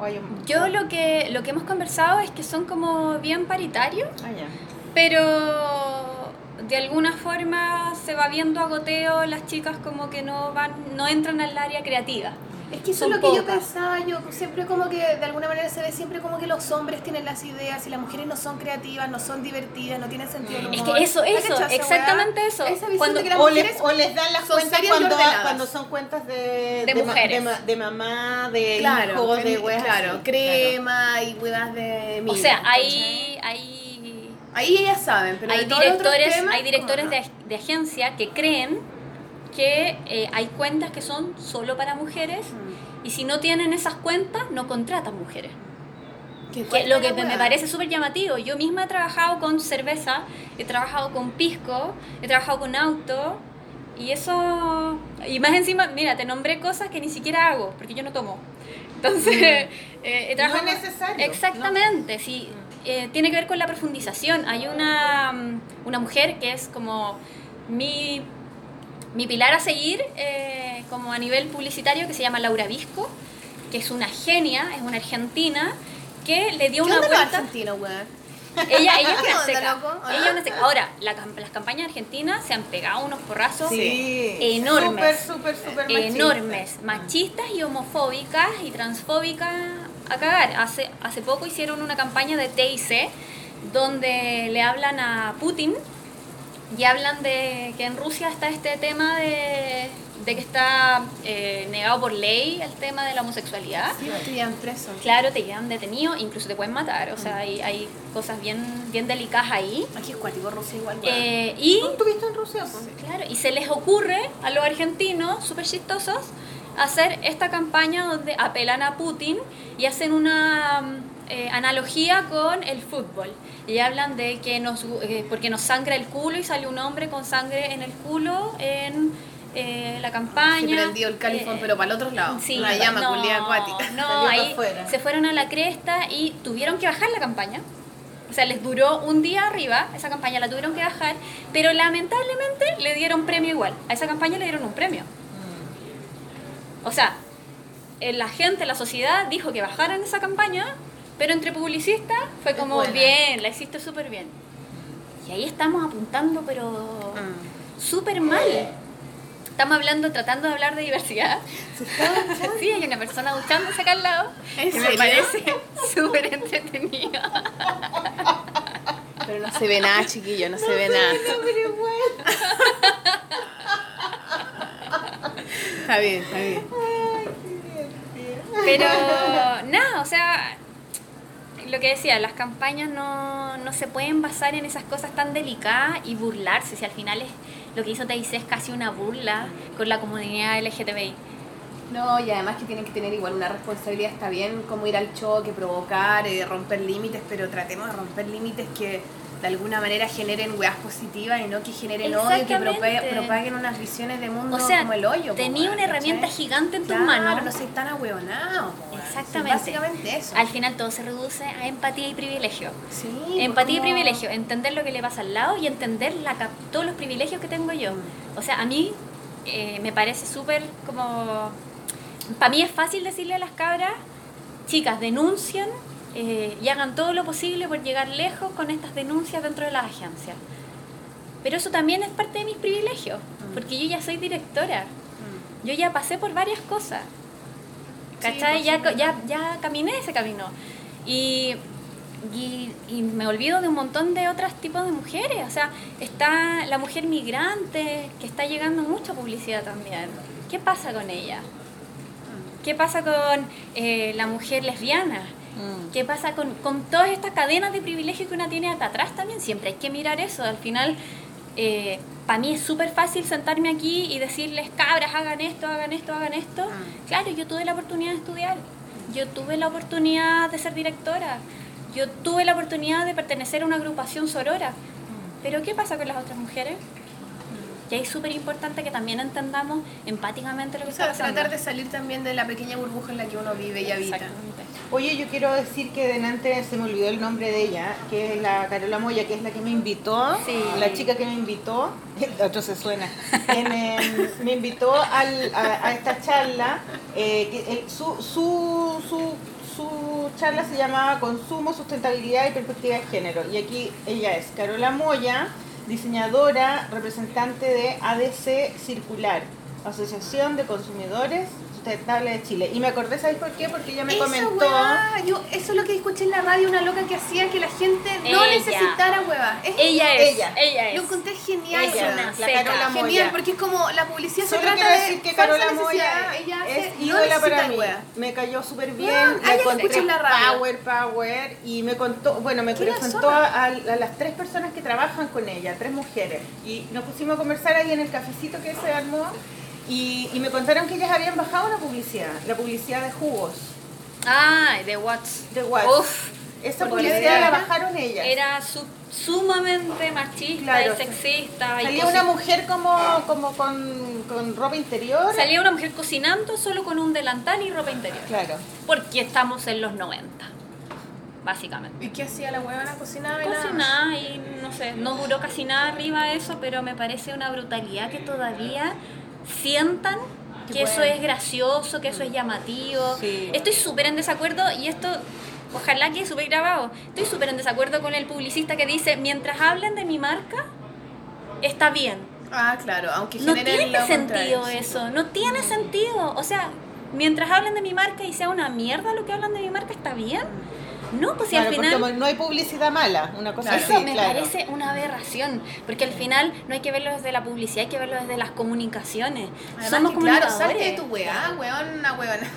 ¿O hay Yo lo que, lo que hemos conversado es que son como bien paritarios, Ah, pero de alguna forma se va viendo a goteo las chicas como que no van, no entran al área creativa. Es que eso es lo que yo pocas. pensaba, yo siempre como que de alguna manera se ve siempre como que los hombres tienen las ideas y las mujeres no son creativas, no son divertidas, no tienen sentido Es humor. que eso, ¿Te eso, exactamente weá? eso. Esa Cuando- de que las O, o les dan las cuentas cuando, cuando son cuentas de, De ma- mujeres. ma- de mamá, de claro, hijos, de crema- weas claro, así. crema y huevas de o mimo, sea, hay, hay, Ahí ellas saben, pero hay de directores, temas, hay directores de, de agencia que creen que eh, hay cuentas que son solo para mujeres Mm. y si no tienen esas cuentas no contratan mujeres. Que lo que me parece súper llamativo. Yo misma he trabajado con cerveza, he trabajado con pisco, he trabajado con auto. Y eso. Y más encima, mira, te nombré cosas que ni siquiera hago, porque yo no tomo. Entonces, (laughs) eh, he trabajado. No es necesario, Exactamente, sí. Eh, tiene que ver con la profundización. Hay una, mm, una mujer que es como mi, mi pilar a seguir, eh, como a nivel publicitario, que se llama Laura Visco, que es una genia, es una argentina, que le dio ¿Qué una onda vuelta. argentinos, weón? Ella, ella (laughs) es ¿Qué una onda, seca. loco? ¿Ah? Ella es una seca. Ahora, la las campañas argentinas se han pegado unos porrazos Sí. enormes. Súper, súper, súper machista. enormes, machistas y homofóbicas y transfóbicas a cagar. Hace, hace poco hicieron una campaña de TIC donde le hablan a Putin y hablan de que en Rusia está este tema de, de que está eh, negado por ley el tema de la homosexualidad. Sí, te llevan preso. Claro, te llevan detenido, incluso te pueden matar, o sea, hay, hay cosas bien, bien delicadas ahí. Aquí es cuático Rusia igual. Eh, y ¿Tú estuviste en Rusia? pues? Claro, y se les ocurre a los argentinos, súper chistosos, hacer esta campaña donde apelan a Putin y hacen una mm, eh, analogía con el fútbol. Y hablan de que nos, eh, porque nos sangra el culo y sale un hombre con sangre en el culo en eh, la campaña. Se prendió el califón, Eh, pero para el otro lado. Sí, Una llama no, culiada acuática. No, ahí se fueron a la cresta y tuvieron que bajar la campaña. O sea, les duró un día arriba, esa campaña la tuvieron que bajar, pero lamentablemente le dieron premio igual. A esa campaña le dieron un premio. O sea, la gente, la sociedad dijo que bajaran esa campaña, pero entre publicistas fue como, buena. bien, la hiciste súper bien. Y ahí estamos apuntando, pero súper mal. Estamos hablando, tratando de hablar de diversidad. (laughs) Sí, hay una persona duchándose acá al lado. ¿En que me parece (laughs) súper entretenido. Pero no se ve nada, chiquillo, no, se ve nada. Está bien, está bien. Pero nada, o sea, lo que decía, las campañas no, no se pueden basar en esas cosas tan delicadas y burlarse, si al final es lo que hizo TIC es casi una burla con la comunidad LGTBI. No, y además que tienen que tener igual una responsabilidad, está bien como ir al choque, provocar, eh, romper límites, pero tratemos de romper límites que de alguna manera generen weas positivas y no que generen odio, que Exactamente. propa- propaguen unas visiones de mundo O sea, como el hoyo. tenía una herramienta gigante en tus Claro, manos. no soy tan ahueonado. Exactamente. Básicamente eso. Al final todo se reduce a empatía y privilegio. Sí, Empatía y privilegio, entender lo que le pasa al lado y entender la, cap- todos los privilegios que tengo yo. O sea, a mí eh, me parece súper como... Para mí es fácil decirle a las cabras, chicas, denuncien eh, y hagan todo lo posible por llegar lejos con estas denuncias dentro de las agencias. Pero eso también es parte de mis privilegios, porque yo ya soy directora. Yo ya pasé por varias cosas. ¿Cachai? ya, ya, ya caminé ese camino. Y, y, y me olvido de un montón de otros tipos de mujeres. O sea, está la mujer migrante, que está llegando mucha publicidad también. ¿Qué pasa con ella? ¿Qué pasa con eh, la mujer lesbiana? ¿Qué pasa con, con todas estas cadenas de privilegio que una tiene acá atrás también? Siempre hay que mirar eso. Al final, para mí es súper fácil sentarme aquí y decirles, cabras, hagan esto, hagan esto, hagan esto. Claro, yo tuve la oportunidad de estudiar. Yo tuve la oportunidad de ser directora. Yo tuve la oportunidad de pertenecer a una agrupación sorora. Pero ¿qué pasa con las otras mujeres? Y ahí es súper importante que también entendamos empáticamente lo que O sea, está pasando. tratar de salir también de la pequeña burbuja en la que uno vive y habita. Oye, yo quiero decir que delante se me olvidó el nombre de ella, que es la Carola Moya, que es la que me invitó, Sí. la chica que me invitó, el otro se suena, que me, me invitó al- a, a esta charla, eh, que el- su, su, su, su charla se llamaba Consumo, Sustentabilidad y Perspectiva de Género. Y aquí ella es Carola Moya, diseñadora, representante de ADC Circular, Asociación de Consumidores Sustentables de Chile. Y me acordé, ¿sabes por qué? Porque ella me Esa comentó... yo, eso es lo que escuché en la radio, una loca que hacía que la gente no Ella. necesitara hueva. Es Ella es, Ella. ella, es. Lo encontré genial. Ella, una la. Carola Moya. Genial, porque es como la publicidad se Solo trata quiero de decir que Carola. Moya ella es no ídola para mí. hueá. Me cayó súper bien. Weón, la encontré en radio. Power, power. Y me contó, bueno, me ¿Qué la presentó a, a las tres personas que trabajan con ella, tres mujeres. Y nos pusimos a conversar ahí en el cafecito que se armó. Y, y me contaron que ellas habían bajado la publicidad, la publicidad de jugos, Ah, de Watts. de Watts. Uf, Esa publicidad era- la bajaron ellas. era su- sumamente machista Claro, y sexista. Salía una mujer como, como con, con ropa interior. Salía una mujer cocinando solo con un delantal y ropa interior. Claro. Porque estamos en los 90, básicamente. ¿Y qué hacía la huevona? Cocinaba y. Cocinaba y no sé, no duró casi nada arriba eso, pero me parece una brutalidad que todavía sientan que Que eso es gracioso, que eso es llamativo. Sí. Estoy súper en desacuerdo y esto, ojalá quede súper grabado. Estoy súper en desacuerdo con el publicista que dice, mientras hablen de mi marca, está bien. Ah, claro, aunque No tiene sentido eso, no tiene sentido. O sea, mientras hablen de mi marca y sea una mierda lo que hablan de mi marca, ¿está bien? No, pues si Claro, al final... no hay publicidad mala, una cosa Claro. Eso así, me claro. parece una aberración, porque al final no hay que verlo desde la publicidad, hay que verlo desde las comunicaciones. Además Somos que, claro, comunicadores. salte de tu weá, weón, una weona.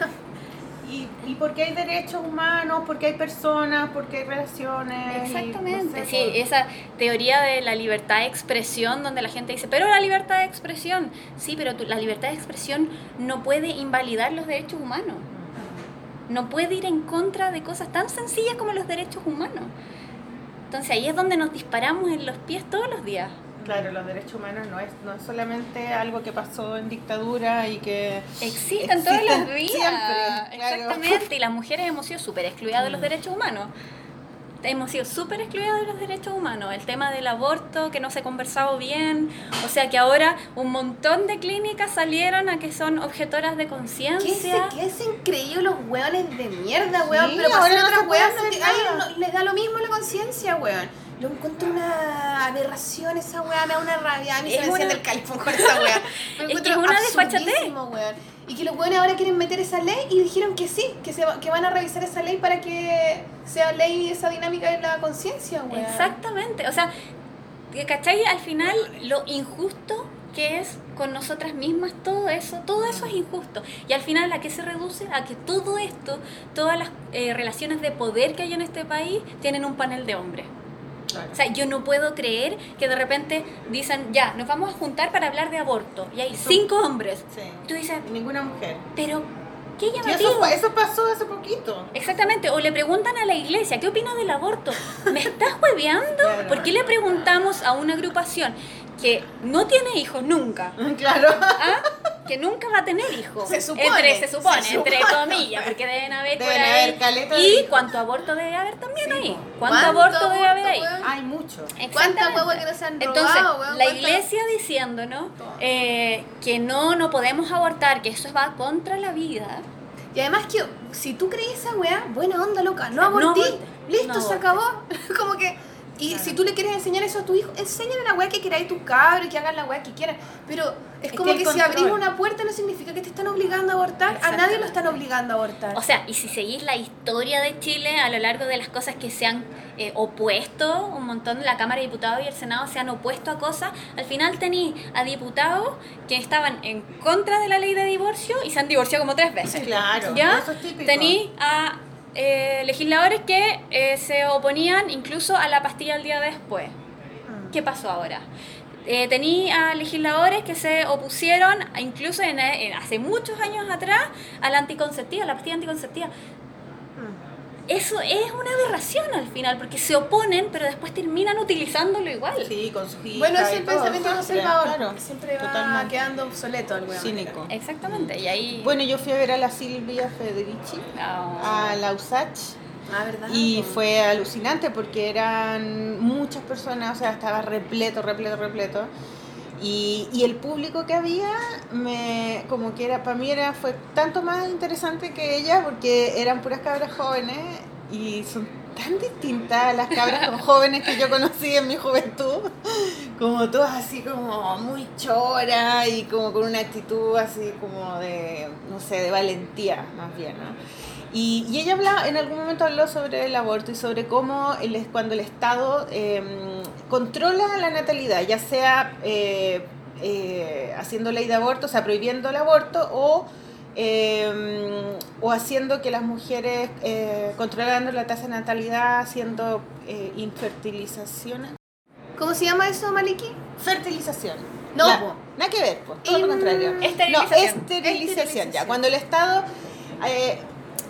Y, y porque hay derechos humanos, porque hay personas, porque hay relaciones. y Exactamente, no sé, sí, pues. esa teoría de la libertad de expresión donde la gente dice, pero la libertad de expresión, sí, pero tu- la libertad de expresión no puede invalidar los derechos humanos, no puede ir en contra de cosas tan sencillas como los derechos humanos. Entonces ahí es donde nos disparamos en los pies todos los días. Claro, los derechos humanos no es, no es solamente algo que pasó en dictadura y que... Existen todos los Existen días. siempre, claro. Exactamente. Y las mujeres hemos sido súper excluidas de los derechos humanos. Hemos sido súper excluidas de los derechos humanos. El tema del aborto, que no se ha conversado bien. O sea que ahora un montón de clínicas salieron a que son objetoras de ¿Qué se, conciencia. qué se han creído los weones de mierda, weón? Sí, pero ahora no otras se weas no les da lo mismo la conciencia, weón. Lo encuentro una aberración esa weá, me da una rabia. A mí se Es me enciende una- el califón con esa weá. Lo (laughs) Es que encuentro es una desfachatez. Y que los weones ahora quieren meter esa ley y dijeron que sí, que, se que van a revisar esa ley para que sea ley esa dinámica de la conciencia, weón. Exactamente. O sea, ¿cachai? Al final lo injusto que es con nosotras mismas, todo eso, todo eso es injusto. Y al final a qué se reduce? A que todo esto, todas las eh, relaciones de poder que hay en este país tienen un panel de hombres. Claro. O sea, yo no puedo creer que de repente dicen, ya, nos vamos a juntar para hablar de aborto. Y hay cinco hombres. Sí. Tú dices, Ninguna mujer. pero, ¿qué Y llamativo? eso, eso pasó hace poquito. Exactamente, o le preguntan a la iglesia, ¿qué opina del aborto? (laughs) ¿Me estás hueveando? Claro. ¿Por qué le preguntamos a una agrupación que no tiene hijos nunca? (laughs) Claro. ¿ah? Que nunca va a tener hijos. Se supone, Entre, se supone, se entre supone. comillas, porque deben haber por Deben ahí. haber caleta de y cuánto aborto debe haber también ahí. ¿Cuánto, ¿Cuánto aborto debe haber ahí? Hay mucho. ¿Cuántas huevas que no se han robado, Entonces, la ¿Cuántas- iglesia diciéndonos eh, que no, no podemos abortar, que eso va contra la vida. Y además que si tú crees esa weá, buena onda, loca, no No abortí, aborte, listo, no se acabó. (laughs) Como que, y si tú le quieres enseñar eso a tu hijo, enséñale la weá que queráis tu cabro y que hagan la weá que quieran. Pero es, Es como que si abrís una puerta no significa que te están obligando a abortar. A nadie lo están obligando a abortar. O sea, y si seguís la historia de Chile a lo largo de las cosas que se han eh, opuesto, un montón de la Cámara de Diputados y el Senado se han opuesto a cosas, al final tení a diputados que estaban en contra de la ley de divorcio y se han divorciado como tres veces. Claro. ¿Ya? Eso es típico. Tení a eh, legisladores que eh, se oponían incluso a la pastilla el día después. ¿Qué pasó ahora? Eh, tení a legisladores que se opusieron, incluso en, en- hace muchos años atrás, a la anticonceptiva, a la pastilla anticonceptiva. Eso es una aberración al final, porque se oponen, pero después terminan utilizándolo igual. Sí, con sus Bueno, es el pensamiento siempre, conservador, claro, siempre va totalmente. quedando obsoleto alguna Cínico. manera. Exactamente, y ahí... Bueno, yo fui a ver a la Silvia Federici, Ah. a la USACH, Ah, y fue alucinante porque eran muchas personas, o sea, estaba repleto, repleto, repleto. Y, y el público que había, me, como que era, para mí era, fue tanto más interesante que ella porque eran puras cabras jóvenes y son tan distintas a las cabras con (laughs) jóvenes que yo conocí en mi juventud, como todas así como muy choras y como con una actitud así como de, no sé, de valentía más bien, ¿no? Y, y ella hablaba, en algún momento habló sobre el aborto y sobre cómo el, cuando el Estado eh, controla la natalidad, ya sea eh, eh, haciendo ley de aborto, o sea, prohibiendo el aborto, o, eh, o haciendo que las mujeres, eh, controlando la tasa de natalidad, haciendo eh, infertilizaciones. ¿Cómo se llama eso, Maliki? Fertilización. No, nada que ver, pues, todo lo In- contrario. Esterilización. No, esterilización, Esterilización. ya. Cuando el Estado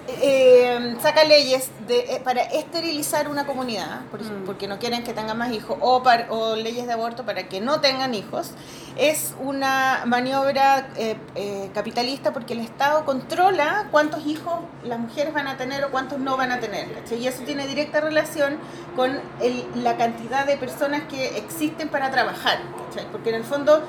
eh, saca leyes de, eh, para esterilizar una comunidad, por Mm. porque no quieren que tengan más hijos, o, par- o leyes de aborto para que no tengan hijos, es una maniobra eh, capitalista porque el Estado controla cuántos hijos las mujeres van a tener o cuántos no van a tener. Y eso tiene directa relación con el- la cantidad de personas que existen para trabajar. Porque en el fondo...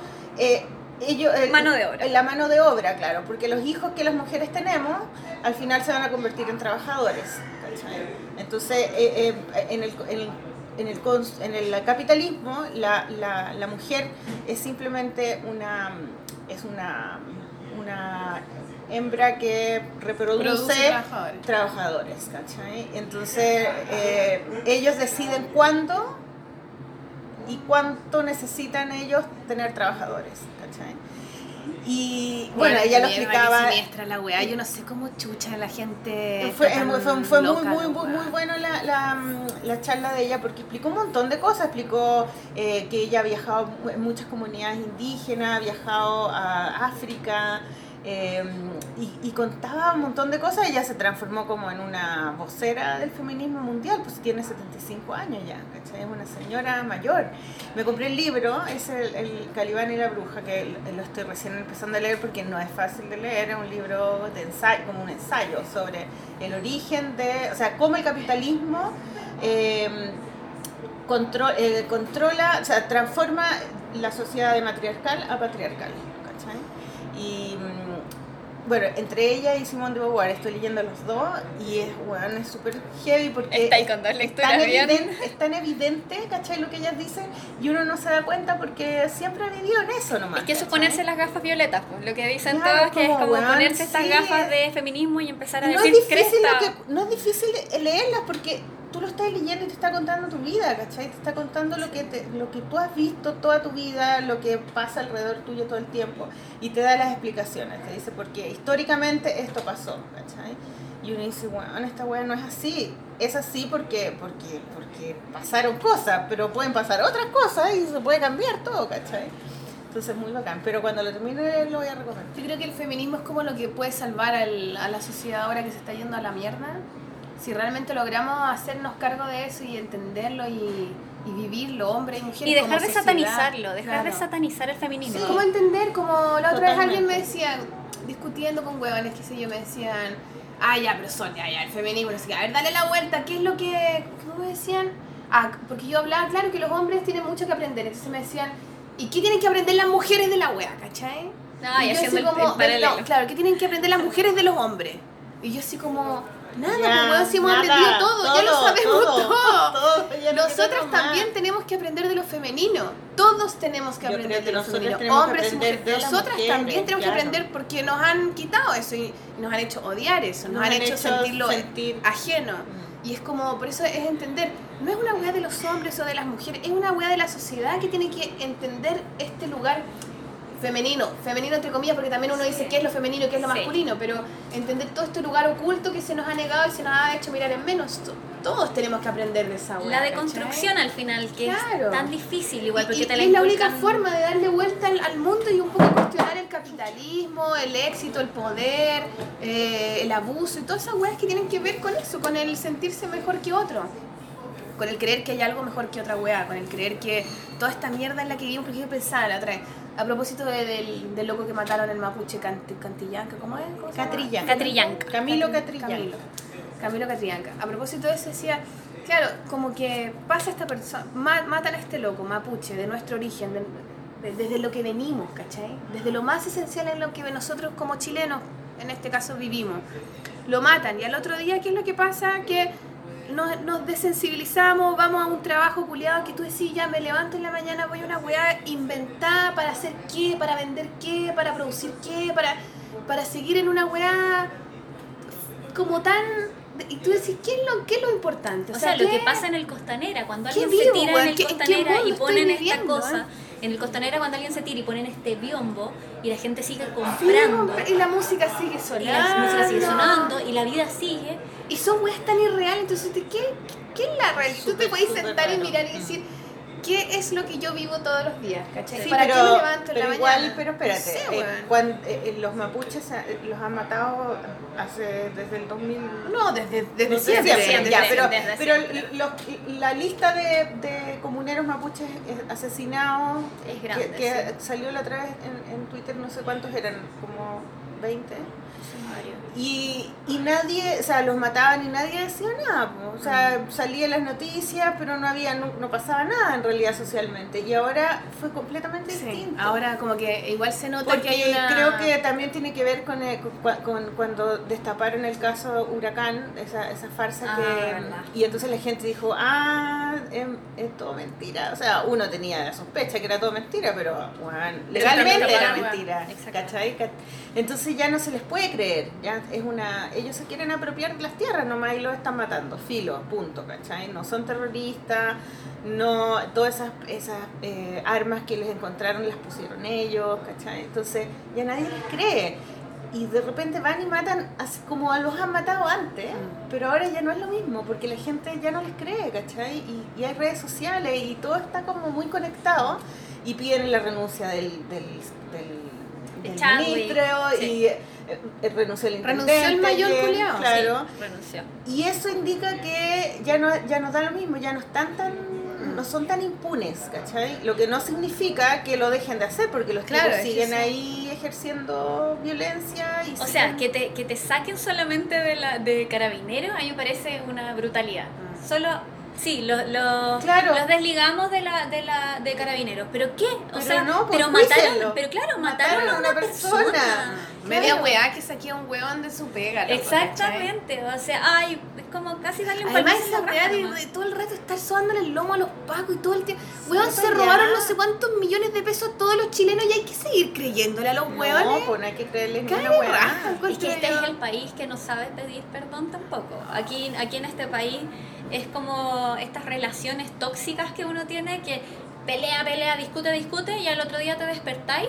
eh, ellos, el- Mano de obra. La mano de obra, claro, porque los hijos que las mujeres tenemos al final se van a convertir en trabajadores. Entonces, eh, eh, en, el, en, el, en, el, cons- en el capitalismo, la, la, la mujer es simplemente una, es una, una hembra que reproduce Produce trabajadores. trabajadores, ¿cachai? Entonces, eh, ellos deciden cuándo y cuánto necesitan ellos tener trabajadores, ¿cachai? Y bueno, ella lo explicaba. siniestra la weá. Yo no sé cómo chucha la gente. Fue, fue, fue muy, loca, muy, muy, muy bueno la, la, la charla de ella porque explicó un montón de cosas. Explicó eh, que ella ha viajado en muchas comunidades indígenas, ha viajado a África eh, y, contaba un montón de cosas. Ella se transformó como en una vocera del feminismo mundial, pues tiene 75 años ya, ¿cachai? Es una señora mayor. Me compré el libro, es el, el Calibán y la Bruja, que lo estoy recién empezando a leer porque no es fácil de leer, es un libro de ensayo, como un ensayo sobre el origen de, o sea, cómo el capitalismo contro- eh, controla, o sea, transforma la sociedad de matriarcal a patriarcal, ¿cachai? Y mm, bueno, entre ella y Simón de Beauvoir estoy leyendo los dos y es, bueno, es súper heavy porque Está ahí con dos es tan, evidente, es tan evidente, ¿cachai? Lo que ellas dicen y uno no se da cuenta porque siempre ha vivido en eso nomás. Es que eso es ponerse las gafas violetas, pues, lo que dicen Claro, todos, que es como, ponerse estas gafas de feminismo y empezar a no es decir difícil lo que, no es difícil leerlas porque tú lo estás leyendo y te está contando tu vida, ¿cachai? Te está contando lo que te, lo que tú has visto toda tu vida, lo que pasa alrededor tuyo todo el tiempo y te da las explicaciones, te dice porque históricamente esto pasó, ¿cachai? Y uno dice, bueno, esta weá no es así, es así porque, porque, porque pasaron cosas, pero pueden pasar otras cosas y se puede cambiar todo, ¿cachai? Entonces muy bacán, pero cuando lo termine lo voy a recomendar. Yo creo que el feminismo es como lo que puede salvar al- a la sociedad ahora que se está yendo a la mierda. Si realmente logramos hacernos cargo de eso y entenderlo y, y vivirlo, hombres y mujeres. Y dejar como de sociedad. satanizarlo, dejar de Claro. satanizar el feminismo. ¿Cómo entender? Como la otra vez alguien me decía, discutiendo con huevones, qué sé yo, me decían, ah, ya, pero son, ya, ya, el feminismo, no sé qué, a ver, dale la vuelta, ¿qué es lo que, cómo me decían? Ah, porque yo hablaba, claro, que los hombres tienen mucho que aprender, entonces me decían, ¿y qué tienen que aprender las mujeres de la wea, cachai? Ah, y yo haciendo así el- como, el paralelo. no, claro, ¿qué tienen que aprender las mujeres de los hombres? Y yo así como, nada, Ya, pues si hemos nada, aprendido todo, ya lo sabemos todo, todo. (laughs) Nosotras más. también tenemos que aprender de lo femenino. Todos tenemos que Yo aprender que de lo femenino. Hombres y mujeres. Nosotras mujeres, también tenemos claro. que aprender porque nos han quitado eso y nos han hecho odiar eso, nos, han, hecho, sentirlo sentir- ajeno. Mm. Y es como, por eso es entender, no es una weá de los hombres o de las mujeres, es una weá de la sociedad que tiene que entender este lugar femenino, femenino entre comillas, porque también uno dice qué es lo femenino y qué es lo Sí. masculino, pero entender todo este lugar oculto que se nos ha negado y se nos ha hecho mirar en menos. To- Todos tenemos que aprender de esa weá. La ¿cachai? deconstrucción al final, que Claro. es tan difícil, igual porque y te la es la única forma de darle vuelta al, al mundo y un poco cuestionar el capitalismo, el éxito, el poder, eh, el abuso y todas esas weas que tienen que ver con eso, con el sentirse mejor que otro. Con el creer que hay algo mejor que otra wea, con el creer que toda esta mierda en la que vivimos, porque yo pensaba la otra vez, a propósito de- del, del loco que mataron el mapuche Cant- Cantillanca, ¿cómo es? Catrillanca. Catrillanca. Camilo Camilo. Catrillanca. Camilo Catrillanca. A propósito de eso decía, claro, como que pasa esta persona, ma- matan a este loco, mapuche, de nuestro origen, de- de- desde lo que venimos, ¿cachai? Desde lo más esencial en lo que nosotros como chilenos, en este caso, vivimos. Lo matan y al otro día, ¿qué es lo que pasa? Que nos, nos desensibilizamos, vamos a un trabajo culiado que tú decís, ya me levanto en la mañana, voy a una weá inventada para hacer qué, para vender qué, para producir qué, para, para seguir en una weá como tan... Y tú decís, ¿qué es lo, qué es lo importante? O sea, lo ¿qué- que pasa en el Costanera, cuando ¿Qué alguien se vivo, tira weón? en el ¿Qué- en qué Costanera y ponen esta cosa, eh? En el Costanera cuando alguien se tira y ponen este biombo y la gente sigue comprando compra- Y la música sigue y sonando. la música sigue sonando y la vida sigue, Y son weas tan irreales, entonces, ¿qué, qué, es la realidad? Tú te puedes sentar y mirar y decir, ¿qué es lo que yo vivo todos los días? ¿Cachai? Sí, ¿Para pero, qué me levanto en la igual, mañana? pero espérate, No sé, eh, weón. cuan- eh, eh, los mapuches eh, los han matado hace desde el 2000. No, desde, desde No siempre, ya, desde- pero, desde pero siempre. los- la lista de, de comuneros mapuches asesinados Es grande, que, que sí. salió la otra vez en, en Twitter, no sé cuántos eran, como 20. Y, y nadie, o sea, los mataban y nadie decía nada. O sea, salía las noticias, pero no había, no, no pasaba nada en realidad socialmente. Y ahora fue completamente Sí, distinto. ahora como que igual se nota Porque que hay una... creo que también tiene que ver con, eh, con- con cuando destaparon el caso Huracán, esa, esa farsa Ah, que... verdad. Y entonces la gente dijo, ah, es, es todo mentira. O sea, uno tenía la sospecha que era todo mentira, pero bueno, legalmente era mentira. ¿cachai? Ca- Entonces ya no se les puede creer. Ya es una Ellos se quieren apropiar de las tierras nomás y los están matando. Filo, punto, ¿cachai? No son terroristas, no todas esas, esas eh, armas que les encontraron las pusieron ellos, ¿cachai? Entonces ya nadie les cree. Y de repente van y matan así como los han matado antes, pero ahora ya no es lo mismo, porque la gente ya no les cree, ¿cachai? Y, y hay redes sociales y todo está como muy conectado y piden la renuncia del, del, del, De del ministro sí. y renunció el Renunció el intendente, mayor que- culiao, Claro. renunció. Y eso indica que ya no, ya no da lo mismo, ya no están tan no son tan impunes, ¿cachai? Lo que no significa que lo dejen de hacer, porque los Claro, tipos siguen ahí ejerciendo violencia y O sea, que te, que te saquen solamente de, la, de carabineros, a mí me parece una brutalidad. Solo, sí, lo, lo- Claro. los desligamos de la, de la de carabineros. ¿Pero qué? O Pero sea, no, pues, pero mataron, pero claro, Mataron mataron, a una persona. Media Claro. weá que saqué a un weón de su pega. loco, ¿cachai? Exactamente, o sea, ay, es como casi darle un Además esa weá de, todo el rato estar sobándole el lomo a los pacos y todo el tiempo. Weón, se para robaron allá. no sé cuántos millones de pesos a todos los chilenos y hay que seguir creyéndole a los No, weones. pues no hay que creerles ni una weá. Es que este es el país que no sabe pedir perdón tampoco. Aquí, aquí en este país es como estas relaciones tóxicas que uno tiene que pelea, pelea, discute, discute y al otro día te despertáis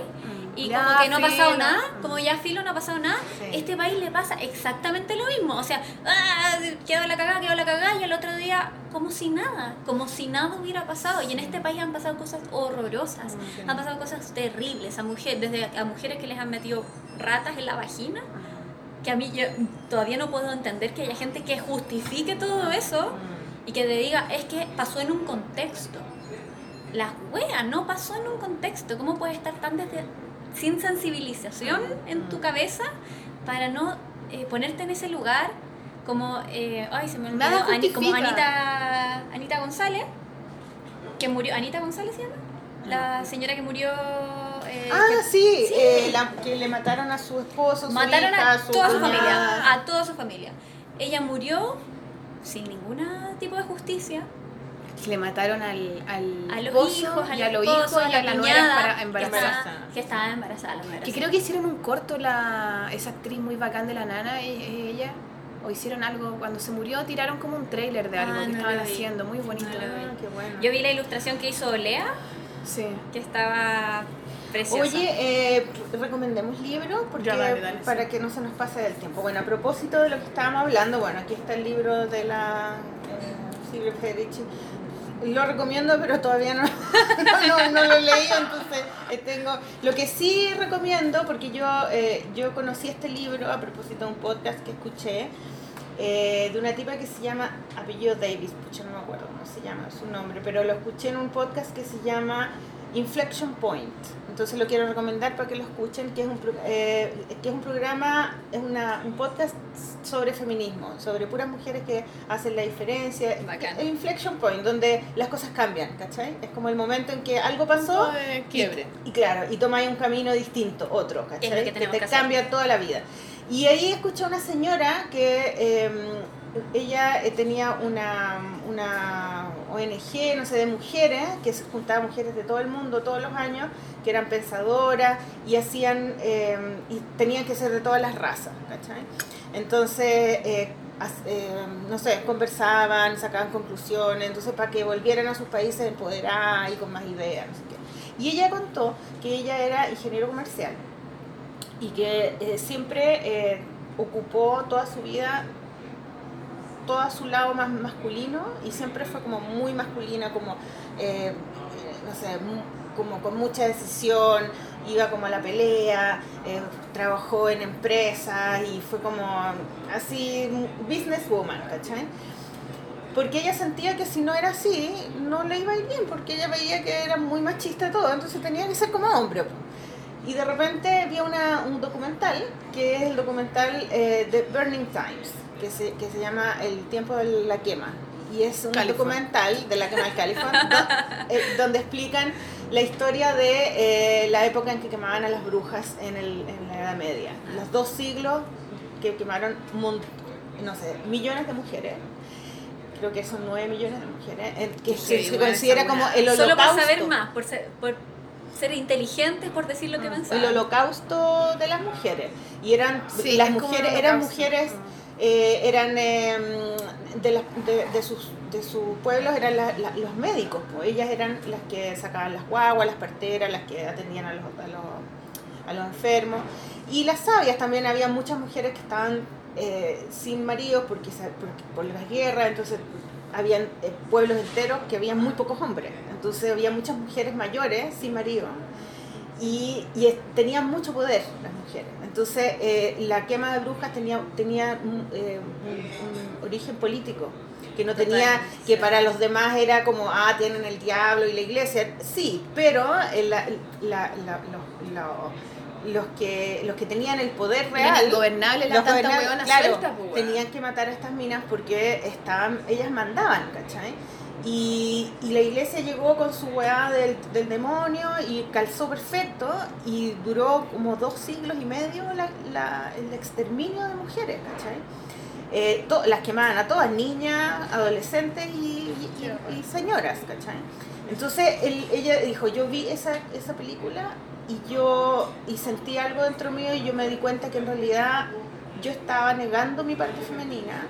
y Ya, como que no ha pasado filo. nada, como ya filo no ha pasado nada, Sí. este país le pasa exactamente lo mismo. O sea, ah, quedó la cagada, quedó la cagada y al otro día como si nada, como si nada hubiera pasado. Y en este país han pasado cosas horrorosas, han pasado cosas terribles a mujeres, desde a mujeres que les han metido ratas en la vagina que a mí yo todavía no puedo entender que haya gente que justifique todo eso y que te diga, es que pasó en un contexto. La wea no pasó en un contexto. ¿Cómo puedes estar tan desde, sin sensibilización en tu cabeza para no eh, ponerte en ese lugar como, eh, ay, se me olvidó, Ani- como. Anita, Anita González, que murió, Anita González se llama, la señora que murió... eh, Ah, que- sí, Sí. eh, la- que le mataron a su esposo, su Mataron hija, a su toda su familia, a toda su familia. Ella murió sin ningún tipo de justicia. Que le mataron al, al A los esposo hijos, a y a los hijos a y la a la nuera cuñada embarazada. estaba, que estaba embarazada. la nuera, Que creo que hicieron un corto la esa actriz muy bacán de la nana, e- ella. O hicieron algo, cuando se murió tiraron como un trailer de algo Ah, que no estaban haciendo, muy bonito. No lo vi. Ah, qué bueno. Yo vi la ilustración que hizo Lea, Sí. que estaba preciosa. Oye, eh, recomendemos libros porque dale, dale, para sí. que no se nos pase del tiempo. Bueno, a propósito de lo que estábamos hablando, bueno, aquí está el libro de la eh, Silvio Federici. Lo recomiendo, pero todavía no, (laughs) no, no- no lo he leído, entonces eh, tengo... Lo que sí recomiendo, porque yo, eh, yo conocí este libro a propósito de un podcast que escuché, eh, de una tipa que se llama apellido Davis, pucha, no me acuerdo cómo se llama su nombre, pero lo escuché en un podcast que se llama Inflection Point. Entonces lo quiero recomendar para que lo escuchen, que es un, eh, que es un programa, es una, un podcast sobre feminismo, sobre puras mujeres que hacen la diferencia. Bacán. El Inflection Point, donde las cosas cambian, ¿cachai? Es como el momento en que algo pasó quiebre. y, y claro, y tomáis un camino distinto, otro, ¿cachai? Es lo que te que cambia toda la vida. Y ahí escuché a una señora que eh, ella eh, tenía una, una ONG, no sé, de mujeres, que se juntaba mujeres de todo el mundo todos los años, que eran pensadoras y hacían, eh, y tenían que ser de todas las razas, ¿cachai? Entonces, eh, eh, no sé, conversaban, sacaban conclusiones, entonces para que volvieran a sus países empoderadas y con más ideas, no sé qué. Y ella contó que ella era ingeniero comercial y que eh, siempre eh, ocupó toda su vida todo su lado más masculino y siempre fue como muy masculina, como, eh, no sé, como con mucha decisión, iba como a la pelea, eh, trabajó en empresas y fue como así, businesswoman, ¿cachai? Porque ella sentía que si no era así, no le iba a ir bien, porque ella veía que era muy machista todo, entonces tenía que ser como hombre. Y de repente vi una, un documental, que es el documental eh, de Burning Times, que se, que se llama El tiempo de la quema. Y es un California. documental de la quema del California, do- eh, donde explican la historia de eh, la época en que quemaban a las brujas en, el, en la Edad Media. Los dos siglos que quemaron, mon- no sé, millones de mujeres. Creo que son nueve millones de mujeres, eh, que Qué se, considera como el holocausto. Solo por saber más, por ser, por ser inteligentes, por decir lo que pensaban. el holocausto de las mujeres y eran Sí, las mujeres eran mujeres eh, eran eh, de, las- de, de sus de sus pueblos eran la- la- los médicos pues. Ellas eran las que sacaban las guaguas las parteras las que atendían a los, a los, a los enfermos. Y las sabias también había muchas mujeres que estaban eh, sin se- porque por las guerras entonces habían eh, pueblos enteros que había muy pocos hombres. Entonces había muchas mujeres mayores sin marido y, y tenían mucho poder las mujeres. Entonces, eh, la quema de brujas tenía, tenía un, eh, un- un origen político, que no tenía, que para los demás era como, ah, tienen el diablo y la iglesia, sí, pero eh, la- la- la- los, los- los que, los que tenían el poder real, Los las gobernables, hueonas claro, sueltas, pues, tenían que matar a estas minas porque estaban, ellas mandaban, ¿cachai? Y, la iglesia llegó con su weá del, del demonio y calzó perfecto y duró como dos siglos y medio la- el exterminio de mujeres, ¿cachai? Eh, las quemaban a todas, niñas, adolescentes y señoras, ¿cachai? Entonces él- ella dijo, yo vi esa, esa película y yo y sentí algo dentro mío y yo me di cuenta que en realidad yo estaba negando mi parte femenina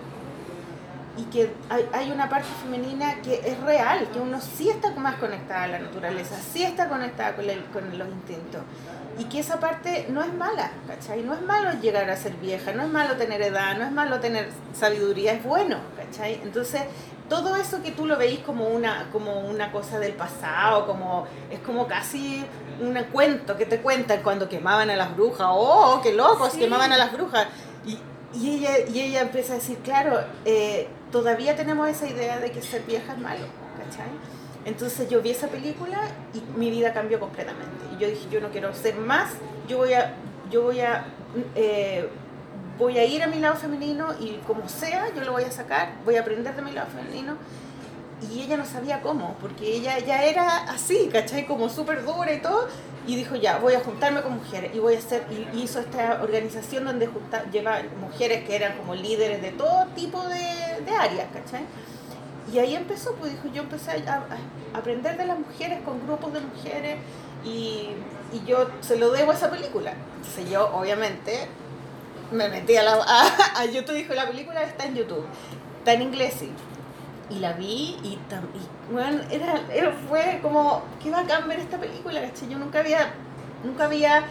y que hay, hay una parte femenina que es real, que uno sí está más conectada a la naturaleza, sí está conectada con, el- con los instintos. Y que esa parte no es mala, ¿cachai? No es malo llegar a ser vieja, no es malo tener edad, no es malo tener sabiduría, es bueno, ¿cachai? Entonces, todo eso que tú lo veis como una, como una cosa del pasado, como es como casi un cuento que te cuentan cuando quemaban a las brujas, ¡oh, qué locos! Quemaban a las brujas. Y, y ella, y ella empieza a decir, claro, eh, todavía tenemos esa idea de que ser vieja es malo, ¿cachai? Entonces yo vi esa película y mi vida cambió completamente. Y yo dije, yo no quiero ser más, yo voy a, yo voy a, eh, voy a ir a mi lado femenino y como sea, yo lo voy a sacar, voy a aprender de mi lado femenino. Y ella no sabía cómo, porque ella ya era así, ¿cachai? Como súper dura y todo. Y dijo, ya, voy a juntarme con mujeres y voy a hacer, y hizo esta organización donde junta, lleva mujeres que eran como líderes de todo tipo de, de áreas, ¿cachai? Y ahí empezó, pues dijo, yo empecé a, aprender de las mujeres con grupos de mujeres y, y yo se lo debo a esa película. Entonces yo, obviamente, me metí a, la, (laughs) a YouTube, dijo, la película está en YouTube, está en inglés, sí. Y la vi y, y bueno, era, era- fue como, qué bacán ver esta película, ¿cachai? Yo nunca había, nunca había,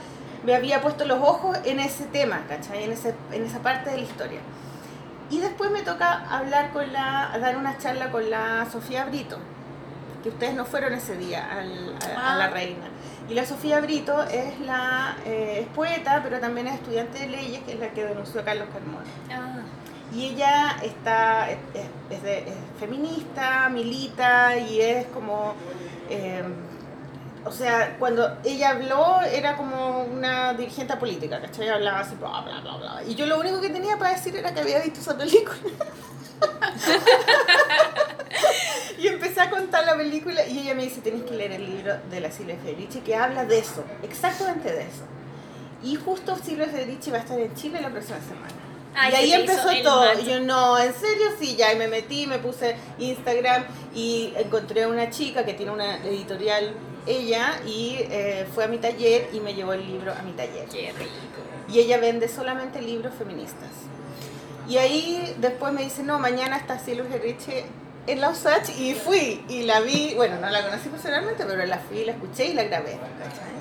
me había puesto los ojos en ese tema, ¿cachai? En, ese, en esa parte de la historia. Y después me toca hablar con la, dar una charla con la Sofía Brito, que ustedes no fueron ese día al- a, a la Ah. reina. Y la Sofía Brito es la eh, es poeta, pero también es estudiante de leyes, que es la que denunció a Carlos Carmona. Ah, Y ella está, es, es- es feminista, milita y es como... eh, o sea, cuando ella habló era como una dirigente política, ¿cachai? Hablaba así, bla, bla, bla, bla. Y yo lo único que tenía para decir era que había visto esa película. (laughs) y empecé a contar la película y ella me dice, tenés que leer el libro de la Silvia Federici que habla de eso, exactamente de eso. Y justo Silvia Federici va a estar en Chile la próxima semana. Ay, y ahí empezó todo. yo, no, en serio, sí, ya. Y me metí, me puse Instagram y encontré una chica que tiene una editorial, ella, y eh, fue a mi taller y me llevó el libro a mi taller. qué rico. Y ella vende solamente libros feministas. Y ahí después me dice, no, mañana está Silvia Federici en la USACH y fui y la vi, bueno, no la conocí personalmente, pero la fui, la escuché y la grabé. ¿cachai?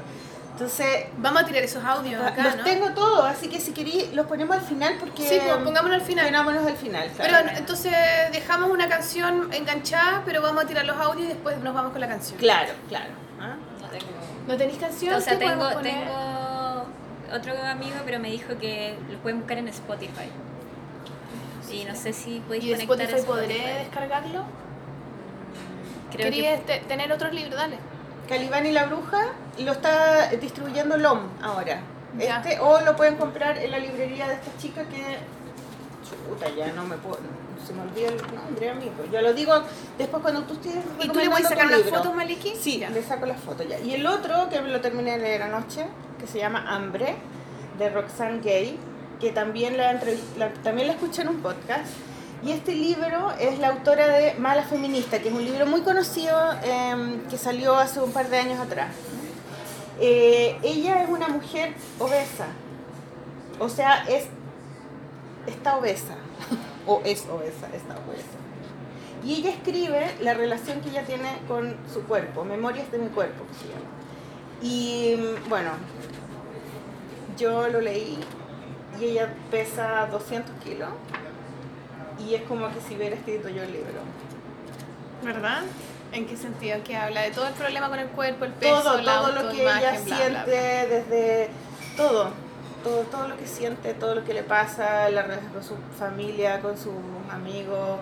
Entonces, Vamos a tirar esos audios acá, los ¿no? tengo todos, así que si queréis los ponemos al final porque... Sí, pues, pongámoslo al final. Al final, Pero entonces dejamos una canción enganchada, pero vamos a tirar los audios y después nos vamos con la canción. Claro, claro. ¿ah? No tengo. ¿No tenéis canción? O sea, ¿Qué tengo, otro amigo, pero me dijo que los pueden buscar en Spotify. Y no sé si podéis ¿Y de conectar Spotify a podré descargarlo? Creo que ¿Querías te- tener otros libros? Dale. Calibán y la bruja lo está distribuyendo LOM ahora. Ya. Este, o lo pueden comprar en la librería de esta chica que. Chuta, ya no me puedo. Se me olvida el nombre, amigo. Yo lo digo después cuando tú estés. ¿Y tú le puedes recomendando sacar libro. fotos, Maliki? Sí, Ya. le saco las fotos ya. Y el otro que lo terminé de leer anoche, que se llama Hambre, de Roxanne Gay, que también la, la- también la escuché en un podcast. Y este libro es la autora de Mala Feminista, que es un libro muy conocido em, que salió hace un par de años atrás. Eh, ella es una mujer obesa, o sea, es, está obesa, (laughs) o es obesa, está obesa. Y ella escribe la relación que ella tiene con su cuerpo, Memorias de mi cuerpo, que se llama. Y bueno, yo lo leí y ella pesa 200 kilos y es como que si hubiera escrito yo el libro. ¿Verdad? ¿En qué sentido? Que habla de todo el problema con el cuerpo, el peso, todo, la todo lo que ella bla, siente, bla, bla. desde todo, todo, todo lo que siente, todo lo que le pasa, la relación con su familia, con sus amigos.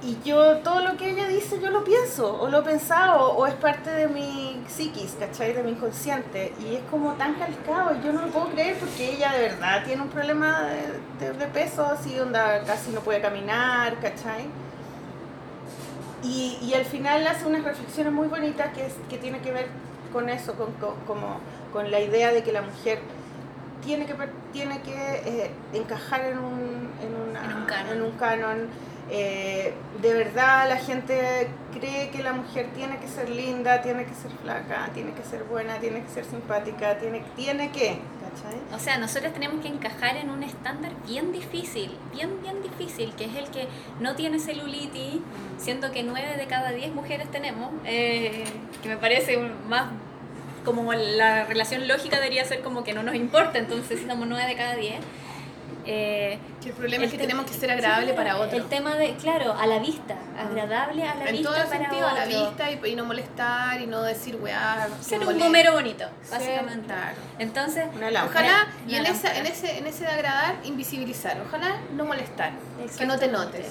Y yo, todo lo que ella dice, yo lo pienso, o lo he pensado, o es parte de mi psiquis, ¿cachai? De mi inconsciente. Y es como tan calcado, y yo no lo puedo creer porque ella de verdad tiene un problema de, de- de peso, así, onda, casi no puede caminar, ¿cachai? Y, y al final hace unas reflexiones muy bonitas que, es, que tiene que ver con eso, con, con, como, con la idea de que la mujer tiene que, tiene que eh, encajar en un, en, una- En un canon. en un canon. Eh, de verdad la gente cree que la mujer tiene que ser linda, tiene que ser flaca, tiene que ser buena, tiene que ser simpática, tiene, tiene que, ¿cachai? O sea, nosotros tenemos que encajar en un estándar bien difícil, bien, bien difícil, que es el que no tiene celulitis, siendo que 9 de cada 10 mujeres tenemos, eh, que me parece más como la relación lógica debería ser como que no nos importa, entonces si somos 9 de cada 10. Eh, Que el problema es que te- tenemos que ser agradable sí, para otro. El tema de, claro, a la vista, agradable a la en vista todo el para sentido, a la otro. vista y, y no molestar y no decir weá. Ser un gomero bonito, básicamente. claro. Entonces, Una. Ojalá, y Una en, esa, en, ese, en ese de agradar, invisibilizar. Ojalá no molestar. Que no te notes.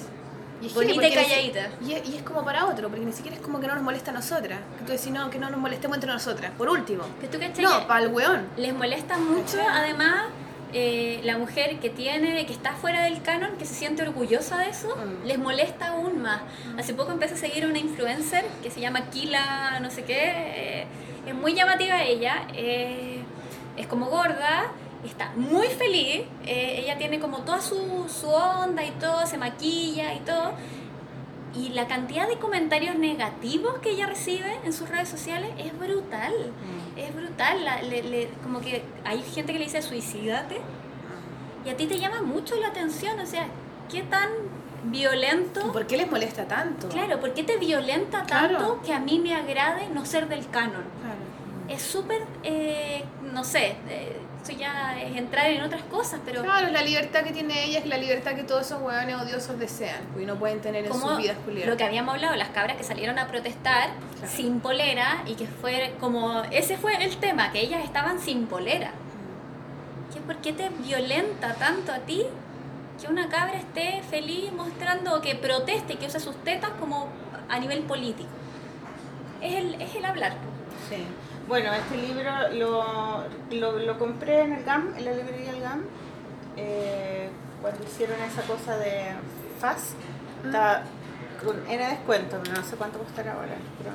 Y es Bonita y calladita. Y es, y es como para otro, porque ni siquiera es como que no nos molesta a nosotras. Que tú decís, no, que no nos molestemos entre nosotras. Por último. que tú No, para el weón. les molesta mucho ¿Cachai? además eh, la mujer que tiene que está fuera del canon que se siente orgullosa de eso Mm. les molesta aún más hace poco empecé a seguir a una influencer que se llama Kila no sé qué eh, es muy llamativa ella eh, es como gorda está muy feliz eh, ella tiene como toda su, su onda y todo se maquilla y todo y la cantidad de comentarios negativos que ella recibe en sus redes sociales es brutal. Es brutal. la- le- le- como que hay gente que le dice suicídate y a ti te llama mucho la atención. O sea, ¿qué tan ¿Y violento? por qué les molesta tanto? Claro, ¿por qué te violenta tanto Claro. que a mí me agrade no ser del canon? Claro. Es súper, eh, no sé, eh, esto ya es entrar en otras cosas, pero Claro, la libertad que tiene ella es la libertad que todos esos hueones odiosos desean, y no pueden tener en sus vidas culiadas. lo que habíamos hablado, las cabras que salieron a protestar Claro. sin polera y que fue como, ese fue el tema, que ellas estaban sin polera. ¿Qué, ¿Por qué te violenta tanto a ti que una cabra esté feliz mostrando que proteste, que use sus tetas como a nivel político? Es el, es el hablar. Sí. Bueno, este libro lo, lo, lo compré en el GAM, en la librería del GAM, eh, cuando hicieron esa cosa de FAS. Con N descuento, pero no sé cuánto costará ahora. Pero,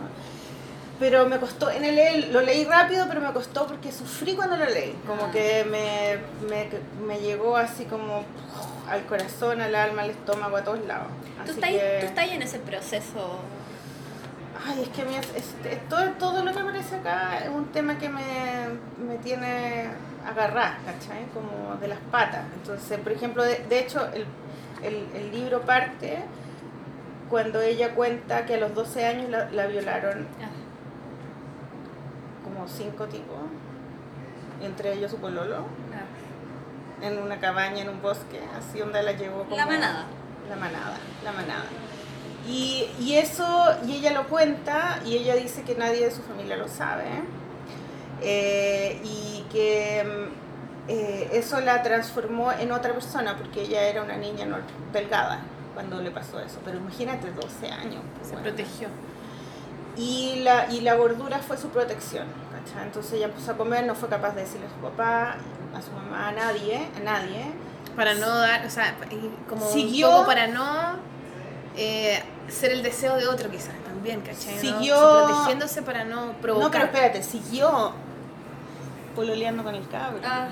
pero me costó, en el, lo leí rápido, pero me costó porque sufrí cuando lo leí. Como que me, me, me llegó así como al corazón, al alma, al estómago, a todos lados. Tú Así estás, que- tú estás en ese proceso. Ay, es que a mí es, es- todo, todo lo que aparece acá es un tema que me, me tiene agarrada, ¿cachai? Como de las patas. Entonces, por ejemplo, de, de hecho, el, el, el libro parte cuando ella cuenta que a los 12 años la, la violaron ah, como cinco tipos, entre ellos su pololo, ah. en una cabaña, en un bosque, así donde la llevó como... La manada. La manada, la manada. Y, y eso, y ella lo cuenta, y ella dice que nadie de su familia lo sabe, eh, y que mm, eh, eso la transformó en otra persona, porque ella era una niña no- delgada cuando le pasó eso, pero imagínate, 12 años. pues, Se bueno. protegió. Y la, y la gordura fue su protección, ¿cachai? Entonces ella empezó a comer, no fue capaz de decirle a su papá, a su mamá, a nadie, a nadie. Para no dar, o sea, como Siguió- un poco para no eh, ser el deseo de otro quizás también, ¿cachai? ¿no? Siguió- Sí, protegiéndose para no No, pero provocar. espérate, siguió pololeando con el cabro. Ah,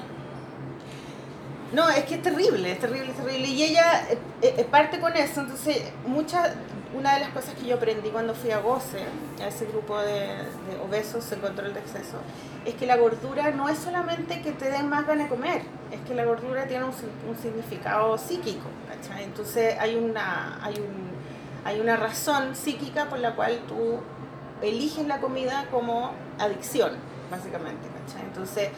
No, es que es terrible, es terrible, es terrible. Y ella eh, eh, parte con eso. Entonces, mucha, una de las cosas que yo aprendí cuando fui a Goce, a ese grupo de, de obesos en control de exceso, es que la gordura no es solamente que te den más ganas de comer, es que la gordura tiene un, un significado psíquico. ¿cachai? Entonces, hay una, hay, un, hay una razón psíquica por la cual tú eliges la comida como adicción, básicamente. ¿cachai? Entonces,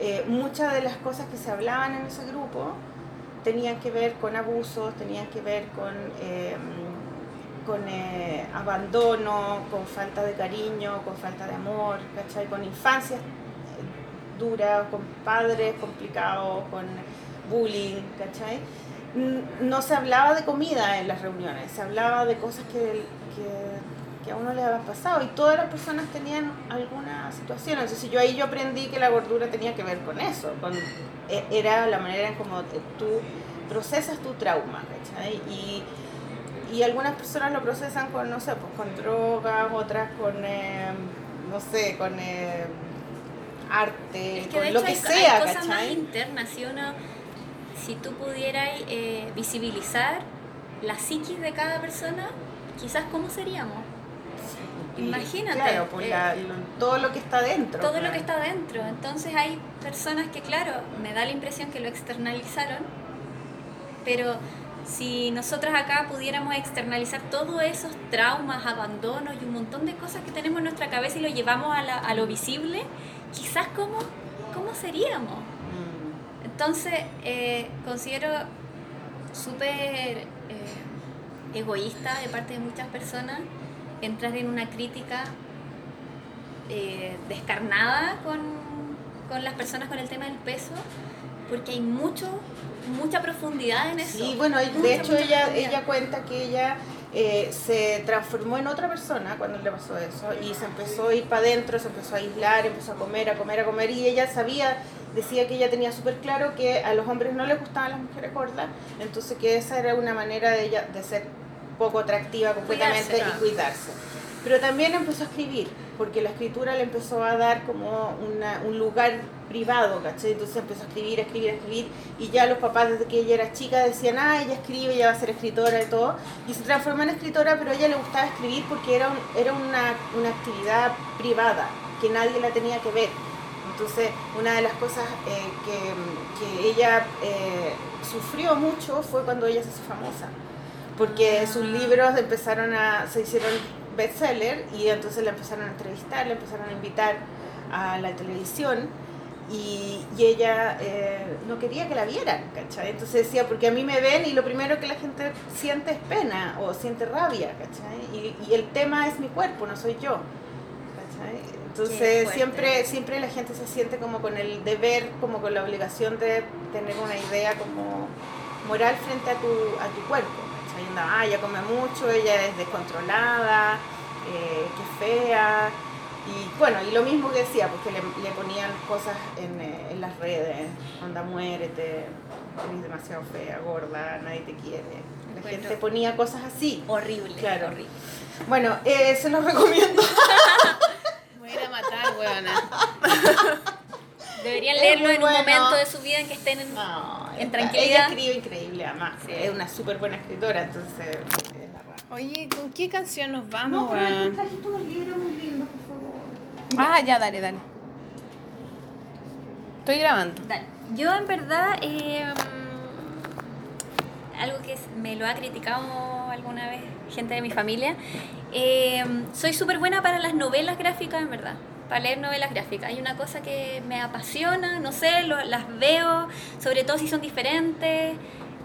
eh, muchas de las cosas que se hablaban en ese grupo tenían que ver con abusos, tenían que ver con, eh, con eh, abandono, con falta de cariño, con falta de amor, ¿cachai? con infancias eh, duras, con padres complicados, con bullying, ¿cachai? No se hablaba de comida en las reuniones, se hablaba de cosas que, que que a uno le había pasado y todas las personas tenían alguna situación. Entonces yo ahí yo aprendí que la gordura tenía que ver con eso, con, e- era la manera en cómo tú procesas tu trauma, ¿cachai? Y, y algunas personas lo procesan con, no sé, pues con drogas, otras con, eh, no sé, con eh, arte, es que con lo que hay, sea, hay cosas más ¿cachai? internas. Si uno, si tú pudieras eh, visibilizar la psiquis de cada persona, quizás cómo seríamos. Imagínate, Claro, pues eh, la- todo lo que está dentro. todo lo que está dentro. Entonces hay personas que, claro, me da la impresión que lo externalizaron, pero si nosotras acá pudiéramos externalizar todos esos traumas, abandonos y un montón de cosas que tenemos en nuestra cabeza y lo llevamos a, la- a lo visible, quizás cómo, cómo seríamos. Entonces, eh, considero súper eh, egoísta de parte de muchas personas entrar en una crítica eh, descarnada con, con las personas con el tema del peso, porque hay mucho, mucha profundidad en eso. Sí, bueno, de hecho ella, ella cuenta que ella eh, se transformó en otra persona cuando le pasó eso y se empezó a ir para adentro, se empezó a aislar, empezó a comer, a comer, a comer y ella sabía, decía que ella tenía súper claro que a los hombres no les gustaban las mujeres gordas, entonces que esa era una manera de ella de ser poco atractiva completamente Cuidarse, y cuidarse. Pero también empezó a escribir, porque la escritura le empezó a dar como una- un lugar privado, ¿cachai? Entonces empezó a escribir, a escribir, a escribir, y ya los papás desde que ella era chica decían, ah, ella escribe, ella va a ser escritora y todo, y se transformó en escritora, pero a ella le gustaba escribir porque era, un- era una, una actividad privada, que nadie la tenía que ver. Entonces, una de las cosas eh, que, que ella eh, sufrió mucho fue cuando ella se hizo famosa porque sus libros empezaron a, se hicieron bestseller y entonces la empezaron a entrevistar, la empezaron a invitar a la televisión y, y ella eh, no quería que la vieran, ¿cachai? Entonces decía, porque a mí me ven y lo primero que la gente siente es pena o siente rabia, ¿cachai? Y, y el tema es mi cuerpo, no soy yo, Entonces siempre, siempre la gente se siente como con el deber, como con la obligación de tener una idea como moral frente a tu, a tu cuerpo, ah, ella come mucho, ella es descontrolada, eh, qué fea. Y bueno, y lo mismo que decía, porque le, le ponían cosas en, eh, en las redes, onda muérete, eres demasiado fea, gorda, nadie te quiere. La gente ponía cosas así. Horrible, Claro. horrible. Bueno, eh, se los (laughs) recomiendo. Voy a ir a matar, weona. (laughs) Deberían leerlo en un bueno. momento de su vida en que estén en... No, tranquilidad. Ella escribe increíble, además. Sí. Es una súper buena escritora, entonces. Oye, ¿con qué canción nos No, vamos, pero weón? tú trajiste unos libros muy lindos, por favor. Ah, ya, dale, dale. Estoy grabando. Dale. Yo en verdad, eh, algo que me lo ha criticado alguna vez gente de mi familia, eh, soy súper buena para las novelas gráficas, en verdad. Leer novelas gráficas. Hay una cosa que me apasiona, no sé, las veo, sobre todo si son diferentes.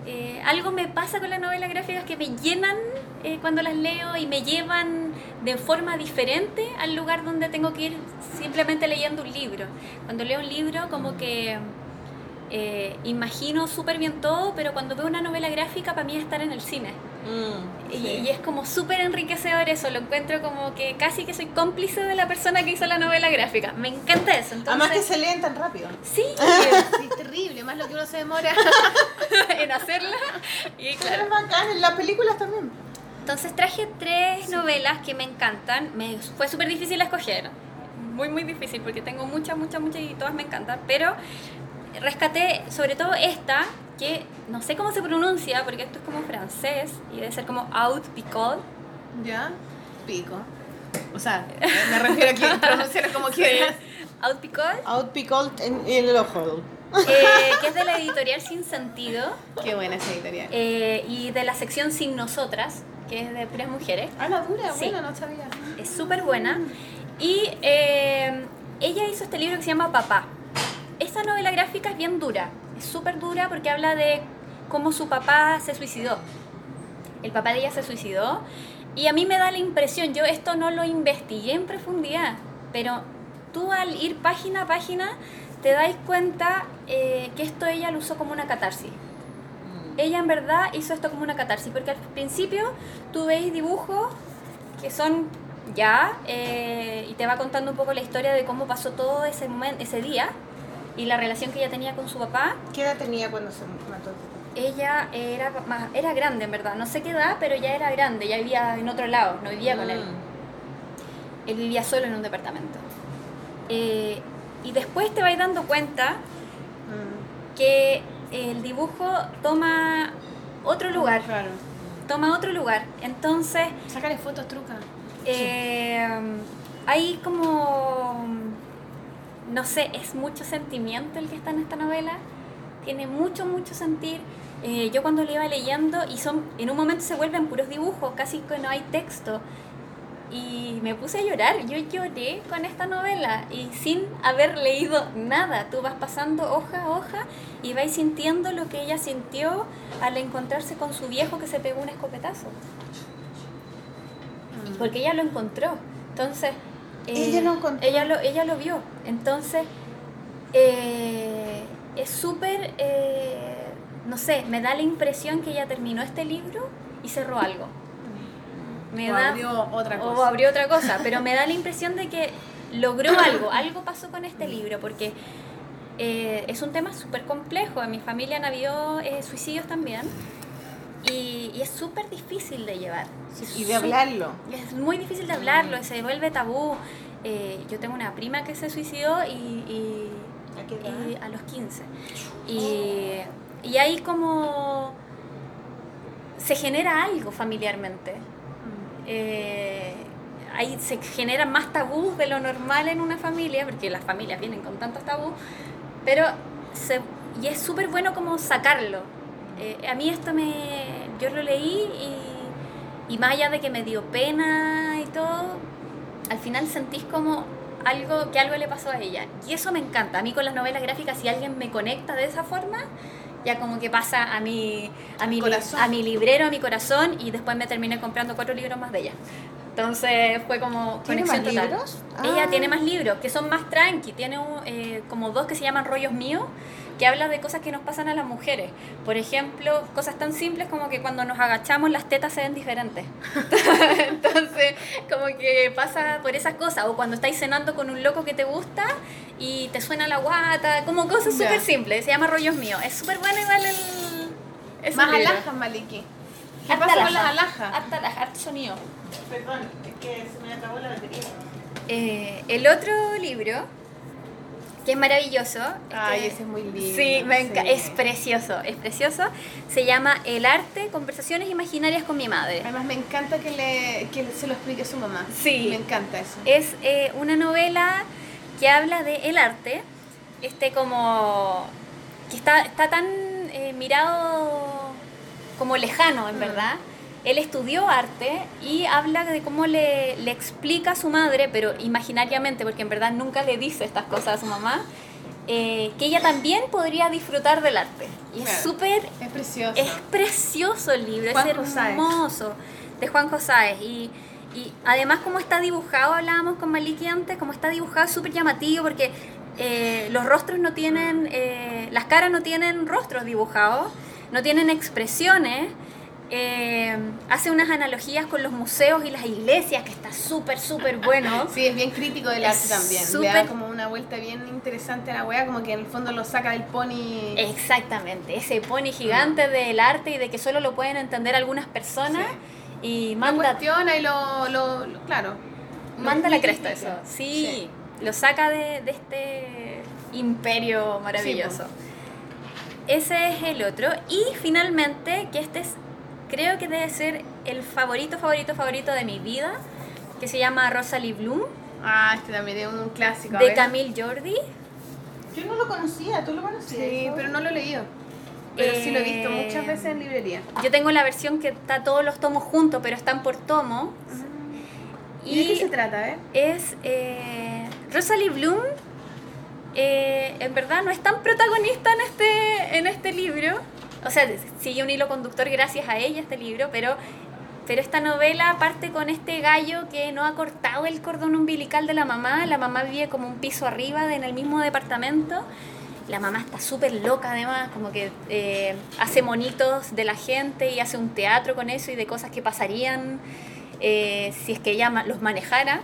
Eh, algo me pasa con las novelas gráficas que me llenan eh, cuando las leo y me llevan de forma diferente al lugar donde tengo que ir simplemente leyendo un libro. Cuando leo un libro como que eh, imagino súper bien todo, pero cuando veo una novela gráfica para mí es estar en el cine. Mm, Y, sí. y es como súper enriquecedor eso, lo encuentro como que casi que soy cómplice de la persona que hizo la novela gráfica. Me encanta eso. Entonces, Además que se leen tan rápido. Sí, (laughs) Sí, terrible, más lo que uno se demora. (laughs) en hacerla. Y Claro, es bacán, en las películas también. Entonces traje tres novelas que me encantan. Me fue súper difícil escoger. Muy, muy difícil porque tengo muchas, muchas, muchas y todas me encantan. Pero rescaté sobre todo esta que no sé cómo se pronuncia porque esto es como francés y debe ser como out picot. ¿Ya? Pico. O sea, me refiero a que (laughs) pronunciarlo como quieras. Out picot, Out pickled en, en el ojo. eh, que es de la editorial Sin Sentido Qué buena esa editorial. eh, y de la sección Sin Nosotras, que es de puras mujeres. Ah, la dura, Sí. bueno, no sabía. es súper buena. Y eh, ella hizo este libro que se llama Papá. Esta novela gráfica es bien dura, es súper dura porque habla de cómo su papá se suicidó. El papá de ella se suicidó y a mí me da la impresión, yo esto no lo investigué en profundidad, pero tú al ir página a página te dais cuenta eh, que esto ella lo usó como una catarsis. Ella en verdad hizo esto como una catarsis, porque al principio tú veis dibujos que son ya, eh, y te va contando un poco la historia de cómo pasó todo ese, momen- ese día y la relación que ella tenía con su papá. ¿Qué edad tenía cuando se mató? Ella era, más, era grande en verdad, no sé qué edad, pero ya era grande, ya vivía en otro lado, no vivía con él. Él vivía solo en un departamento. Eh, y después te vais dando cuenta Mm. que el dibujo toma otro lugar, Claro. toma otro lugar. Entonces, Sácale fotos trucas. eh, hay como, no sé, es mucho sentimiento el que está en esta novela. Tiene mucho, mucho sentir. Eh, yo cuando le iba leyendo, y son, en un momento se vuelven puros dibujos, casi que no hay texto. Y me puse a llorar, yo lloré con esta novela y sin haber leído nada. Tú vas pasando hoja a hoja y vais sintiendo lo que ella sintió al encontrarse con su viejo que se pegó un escopetazo. Porque ella lo encontró. Entonces... eh, Ella lo encontró. Ella lo, ella lo vio. Entonces, eh, es súper... eh, no sé, me da la impresión que ella terminó este libro y cerró algo. Me O da, abrió otra o cosa. abrió otra cosa, pero me da la (laughs) impresión de que logró algo, algo pasó con este libro, porque eh, es un tema súper complejo. En mi familia han habido eh, suicidios también y, y es súper difícil de llevar. Y de hablarlo. Es muy difícil de hablarlo, se vuelve tabú. Eh, yo tengo una prima que se suicidó y, y- ¿A qué edad? y a los 15. Y, y ahí como se genera algo familiarmente. Eh, ahí se generan más tabús de lo normal en una familia, porque las familias vienen con tantos tabús, pero se, y es súper bueno como sacarlo. Eh, a mí esto me, yo lo leí y, y más allá de que me dio pena y todo, al final sentís como algo, que algo le pasó a ella. Y eso me encanta. A mí con las novelas gráficas, si alguien me conecta de esa forma, ya como que pasa a mi, a mi, Corazón. a mi librero, a mi corazón, y después me terminé comprando cuatro libros más de ella. Entonces fue como ¿Tiene conexión más total. libros? Ella Ah. tiene más libros, que son más tranqui. Tiene un, eh, como dos que se llaman Rollos Míos, que habla de cosas que nos pasan a las mujeres. Por ejemplo, cosas tan simples como que cuando nos agachamos las tetas se ven diferentes. (laughs) Entonces, como que pasa por esas cosas. O cuando estáis cenando con un loco que te gusta y te suena la guata, como cosas súper simples. Se llama Rollos Míos. Es súper bueno igual el... Más alhajas, Maliki. ¿Qué Harta pasa con las alhaja. alhajas? Harta alhaja, harto sonido. Perdón, es que se me acabó la batería. Eh, el otro libro, que es maravilloso. Ay, que- ese es muy lindo. Sí, me sí. es precioso, es precioso. Se llama El arte, conversaciones imaginarias con mi madre. Además, me encanta que, le, que se lo explique su mamá. Sí. Me encanta eso. Es eh, una novela que habla de el arte, este como que está, está tan eh, mirado como lejano, en verdad. Él estudió arte y habla de cómo le, le explica a su madre, pero imaginariamente, porque en verdad nunca le dice estas cosas a su mamá, eh, que ella también podría disfrutar del arte. Y es súper Es precioso. es precioso el libro, Juan es Josáez. hermoso, de Juan Josáez. Y, y además como está dibujado, hablábamos con Maliki antes, como está dibujado es súper llamativo porque eh, los rostros no tienen, eh, las caras no tienen rostros dibujados, no tienen expresiones. Eh, hace unas analogías con los museos y las iglesias, que está súper, súper bueno. (laughs) Sí, es bien crítico del arte también. Le súper- da como una vuelta bien interesante a la wea, como que en el fondo lo saca del pony. Exactamente, ese pony gigante del arte y de que solo lo pueden entender algunas personas y lo manda cuestiona y lo, lo, lo- claro. lo Manda la cresta eso. Sí, lo saca de, de este imperio maravilloso. Ese es el otro. Y finalmente, que este es, creo que debe ser el favorito, favorito, favorito de mi vida, que se llama Rosalie Bloom, Ah, este también es un clásico. a de. Camille Jordi. Yo no lo conocía, ¿tú lo conocías? Sí, pero no lo he leído. Pero sí lo he visto Eh, muchas veces en librería. Yo tengo la versión que está todos los tomos juntos, pero están por tomo. ¿Y, de qué se trata, eh? es eh, Rosalie Bloom eh, en verdad no es tan protagonista en este en este libro o sea sigue un hilo conductor gracias a ella este libro pero pero esta novela parte con este gallo que no ha cortado el cordón umbilical de la mamá la mamá vive como un piso arriba en el mismo departamento la mamá está súper loca además, como que eh, hace monitos de la gente y hace un teatro con eso y de cosas que pasarían eh, si es que ella los manejara.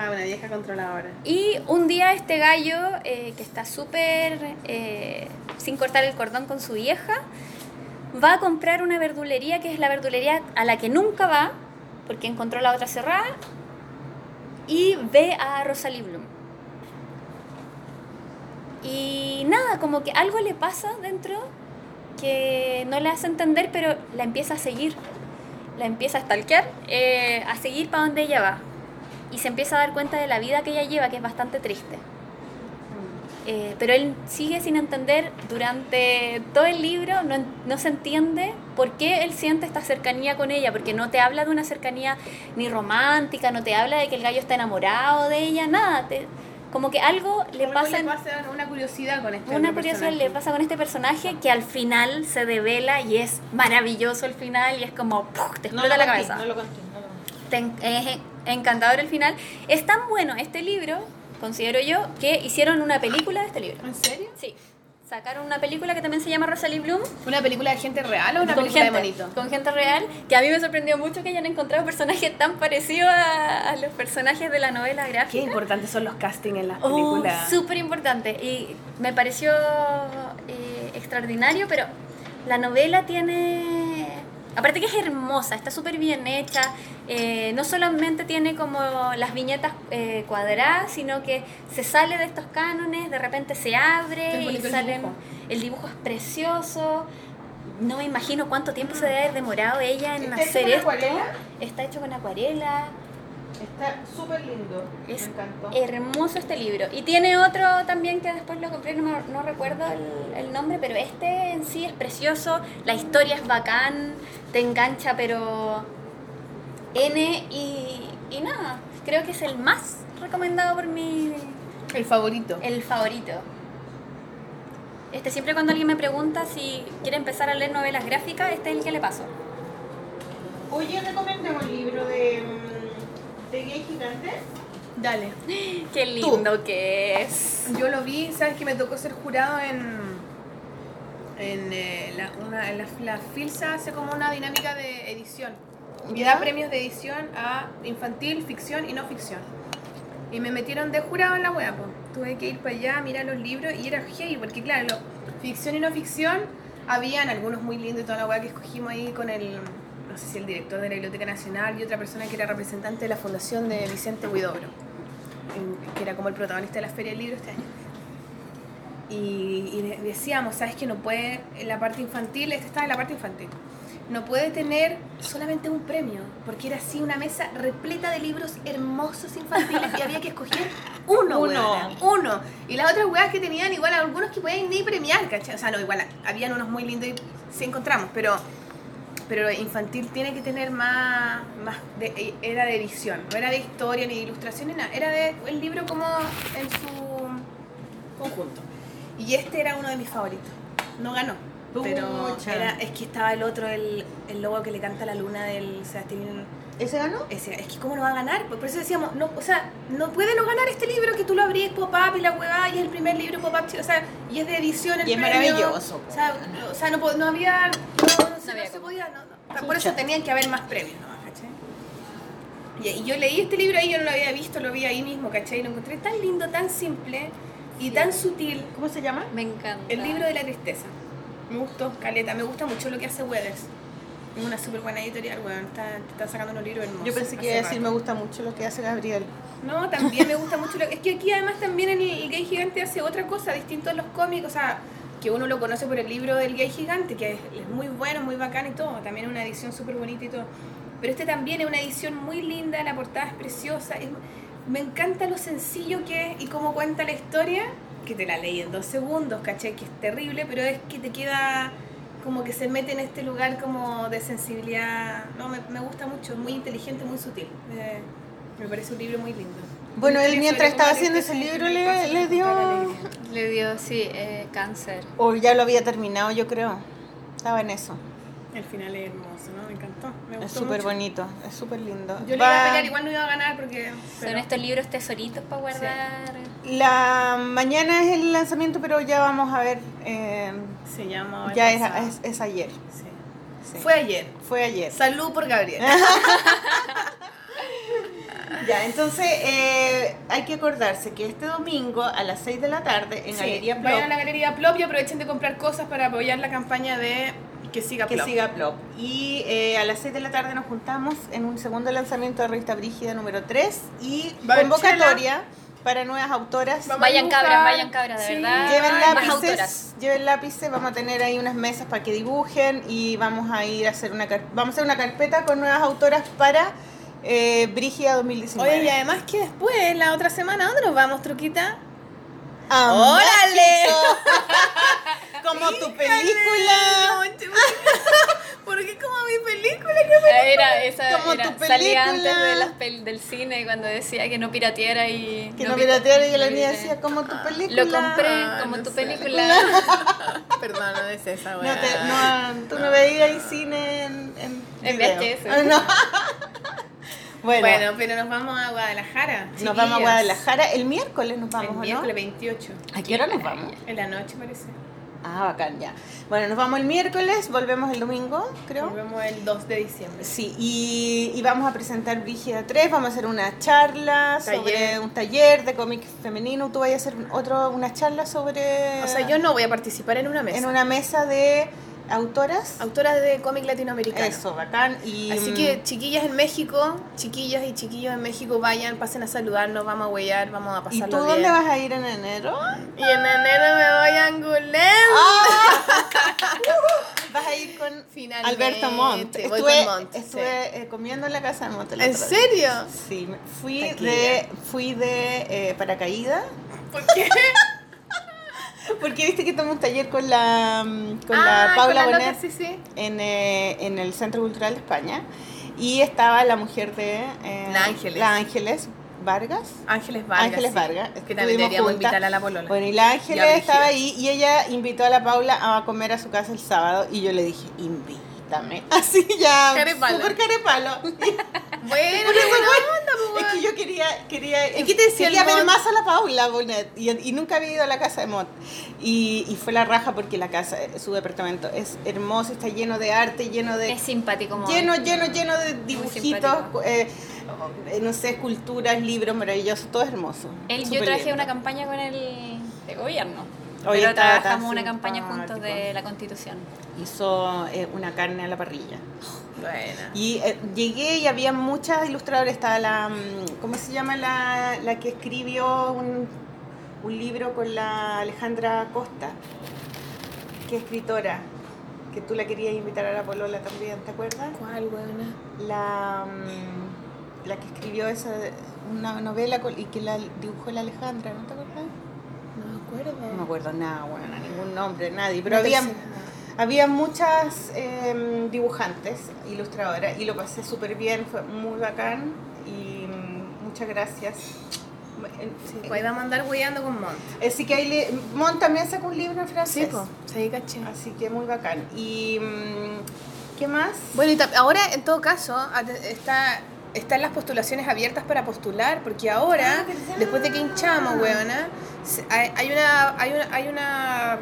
Ah, una vieja controladora. Y un día este gallo, eh, que está súper eh, sin cortar el cordón con su vieja, va a comprar una verdulería que es la verdulería a la que nunca va, porque encontró la otra cerrada, y ve a Rosalie Bloom. Y nada, como que algo le pasa dentro que no le hace entender, pero la empieza a seguir. La empieza a stalkear, eh, a seguir para donde ella va y se empieza a dar cuenta de la vida que ella lleva, que es bastante triste. Eh, pero él sigue sin entender durante todo el libro, no, no se entiende por qué él siente esta cercanía con ella, porque no te habla de una cercanía ni romántica, no te habla de que el gallo está enamorado de ella, nada. te- como que algo le Algo pasa, le pasa una curiosidad con este una curiosidad le personaje. pasa con este personaje que al final se devela y es maravilloso el final y es como ¡puf! te No explota lo la conté, cabeza no lo conté, no lo conté. te es encantador el final. Es tan bueno este libro, considero yo, que hicieron una película de este libro. ¿En serio? Sí. Sacaron una película que también se llama Rosalie Bloom. ¿Una película de gente real o una con película gente, de monito? con gente real, que a mí me sorprendió mucho que hayan encontrado personajes tan parecidos a, a los personajes de la novela Qué gráfica. importantes son los castings en las Oh, películas. súper importante. Y me pareció eh, extraordinario, pero la novela tiene... Aparte que es hermosa, está súper bien hecha. eh, no solamente tiene como las viñetas eh, cuadradas, sino que se sale de estos cánones, de repente se abre y bonito el dibujo. El dibujo es precioso. No me imagino cuánto tiempo se debe haber demorado ella en ¿Está hecho hacer con esto. acuarela? Está hecho con acuarela. Está súper lindo. Es me encantó. hermoso este libro. Y tiene otro también que después lo compré, no, no recuerdo el, el nombre, pero este en sí es precioso. La historia es bacán, te engancha, pero N y, y nada. Creo que es el más recomendado por mi El favorito. el favorito. Este siempre cuando alguien me pregunta si quiere empezar a leer novelas gráficas, este es el que le paso. Oye, recomendamos el libro de, mm, de Gay Gigante. Dale. (gasps) Qué lindo que es. Yo lo vi, sabes que me tocó ser jurado en en, eh, la, una, en la, la FILSA hace como una dinámica de edición. Y da premios de edición a infantil, ficción y no ficción. Y me metieron de jurado en la web. Tuve que ir para allá, mirar los libros y era heavy, porque claro, lo- ficción y no ficción, habían algunos muy lindos y toda la web que escogimos ahí con el, no sé si el director de la Biblioteca Nacional y otra persona que era representante de la fundación de Vicente Huidobro, que era como el protagonista de la Feria del Libro este año. Y, y de- decíamos, ¿sabes que no puede, en la parte infantil, este estaba en la parte infantil, no puede tener solamente un premio, porque era así una mesa repleta de libros hermosos infantiles y había que escoger uno, (laughs) Uno. uno. Y las otras weas que tenían igual algunos que podían ni premiar, ¿cachai? O sea, no, igual habían unos muy lindos y sí encontramos, pero pero infantil tiene que tener más, más de, era de edición, no era de historia ni de ilustración ni nada, era de el libro como en su conjunto. Y este era uno de mis favoritos. No ganó. Pero era, es que estaba el otro, el, el lobo que le canta la luna del Sebastián. ¿Ese ganó? Ese, es que cómo no va a ganar, por eso decíamos, no, o sea, no puede no ganar este libro que tú lo abrís pop-up y la huevada y es el primer libro pop-up, o sea, y es de edición el Y es premio. maravilloso, O sea, no, o sea, no, no había, no, no se- había podía, no, no. por eso tenían que haber más premios, ¿no? ¿cachai? Y, y yo leí este libro ahí, yo no lo había visto, lo vi ahí mismo, ¿cachai? Y lo encontré tan lindo, tan simple y tan sutil. ¿Cómo se llama? Me encanta. El libro de la tristeza. Me gustó, Caleta. Me gusta mucho lo que hace Weathers. Es una súper buena editorial, weón. Está, está sacando unos libros hermosos. Yo pensé que iba a decir, me rato. gusta mucho lo que hace Gabriel. No, también me gusta mucho lo Es que aquí además también el, el gay gigante hace otra cosa, distinto a los cómics. O sea, que uno lo conoce por el libro del gay gigante, que es, es muy bueno, muy bacán y todo. También es una edición súper bonita y todo. Pero este también es una edición muy linda, la portada es preciosa. es- me encanta lo sencillo que es y cómo cuenta la historia, que te la leí en dos segundos, caché que es terrible, pero es que te queda como que se mete en este lugar como de sensibilidad. No, me, me gusta mucho, es muy inteligente, muy sutil. Me, me parece un libro muy lindo. Bueno, él mientras estaba haciendo ese tristeza libro le, le dio... Le dio, sí, eh, cáncer. O ya lo había terminado, yo creo. Estaba en eso. El final es hermoso, ¿no? Me encantó. Me Es súper bonito, es súper lindo. Yo le iba a Va- pelear, igual no iba a ganar porque. Son estos libros tesoritos para guardar. La mañana es el lanzamiento, pero ya vamos a ver. eh, Se llama. ya el es, es, es ayer. Sí. sí. Fue ayer. Fue ayer. Salud por Gabriel. (laughs) Ya, entonces eh, hay que acordarse que este domingo a las 6 de la tarde en Sí, Galería Vayan a Plop, la Galería Plop y aprovechen de comprar cosas para apoyar la campaña de Que siga que Plop. siga Plop. Y eh, a las 6 de la tarde nos juntamos en un segundo lanzamiento de Revista Brígida número 3 y convocatoria para nuevas autoras. Vamos Vayan cabras, vayan cabras, de Sí. verdad. Lleven Más lápices, autoras. lleven lápices, vamos a tener ahí unas mesas para que dibujen y vamos a ir a hacer una vamos a hacer una carpeta con nuevas autoras para eh, Brígida 2019. Oye, y además que después, la otra semana, ¿dónde nos vamos, Truquita? A ¡Órale! México. (laughs) Como tu película. (laughs) Porque es como mi película que Era, esa Como era, tu salía película. antes de las pel- del cine cuando decía que no pirateara y... Que no pira- pirateara y la no niña decía como tu película. Lo compré Ah, como no tu sé. película. (laughs) Perdón, no es esa, No, te- no, tú no veías ahí cine en, en, En. VHS. Ah, no. Bueno, Bueno, pero nos vamos a Guadalajara. nos vamos a. Guadalajara. El miércoles nos vamos, El ¿o miércoles no? 28. ¿A qué hora nos vamos? En la noche, parece. Ah, bacán, ya. Bueno, nos vamos el miércoles, volvemos el domingo, creo. Nos vemos el 2 de diciembre. Sí, y, y vamos a presentar Brígida 3, vamos a hacer una charla sobre un taller de cómic femenino. Tú vas a hacer otro, una charla sobre... O sea, yo no voy a participar en una mesa. En una mesa de autoras. Autoras de cómic latinoamericano. Eso, bacán. Y, Así que chiquillas en México, chiquillas y chiquillos en México, vayan, pasen a saludarnos, vamos a huellar, vamos a ¿Y pasarlo tú bien. dónde vas a ir en enero? Y en enero me voy a Angulem. (laughs) Vas a ir con Finalmente. Alberto Montt. Voy Estuve, con Montt, estuve eh, comiendo en la casa de Montt. ¿En serio? Sí, fui Taquilla. de, fui de eh, paracaídas. ¿Por qué? Porque viste que tomé un taller con la, mm, con Ah, la Paula con la Bonet Loca, sí, sí. en, eh, en el Centro Cultural de España. Y estaba la mujer de... eh, La Ángeles. La Ángeles, Vargas. Ángeles Vargas. Ángeles sí. Vargas. Que también deberíamos invitarla a la polola. Bueno, y la Ángeles estaba ahí y ella invitó a la Paula a comer a su casa el sábado y yo le dije, invítame. (laughs) Así ya, Carepalo. súper carepalo. (laughs) Bueno, (laughs) onda, po, Es que yo quería, quería, ¿Y qué te decía quería ver más a la Paula Bonet y, y nunca había ido a la casa de Mont. Y, y fue la raja porque la casa, su departamento es hermoso, está lleno de arte, lleno de... Es simpático. Lleno, lleno, lleno de dibujitos, eh, eh, no sé, esculturas, libros maravillosos, todo es hermoso. Yo traje lindo. una campaña con el de gobierno. Oye, pero trabajamos una campaña juntos de la constitución. Hizo eh, una carne a la parrilla. Buena. Y eh, llegué y había muchas ilustradoras. Estaba la. mm, ¿Cómo se llama la, la que escribió un, un libro con la Alejandra Costa? Que es escritora. Que tú la querías invitar a la Polola también, ¿te acuerdas? ¿Cuál, weona? La, mm, la que escribió esa, una novela y que la dibujó la Alejandra, ¿no te acuerdas? No me acuerdo. No me acuerdo nada, bueno, ningún nombre, nadie. Pero No había, había muchas eh, dibujantes, ilustradoras, y lo pasé súper bien, fue muy bacán. Y mm, muchas gracias. Eh, Sí, pues ahí vamos a andar weyando con Mont. Así que ahí le, Mon también sacó un libro en Sí, francés. po. Sí, caché. Así que muy bacán. Y mm, ¿qué más? Bueno, y ahora en todo caso está, están las postulaciones abiertas para postular, porque ahora, después de que hinchamos, weona, hay, hay una, hay, una, hay una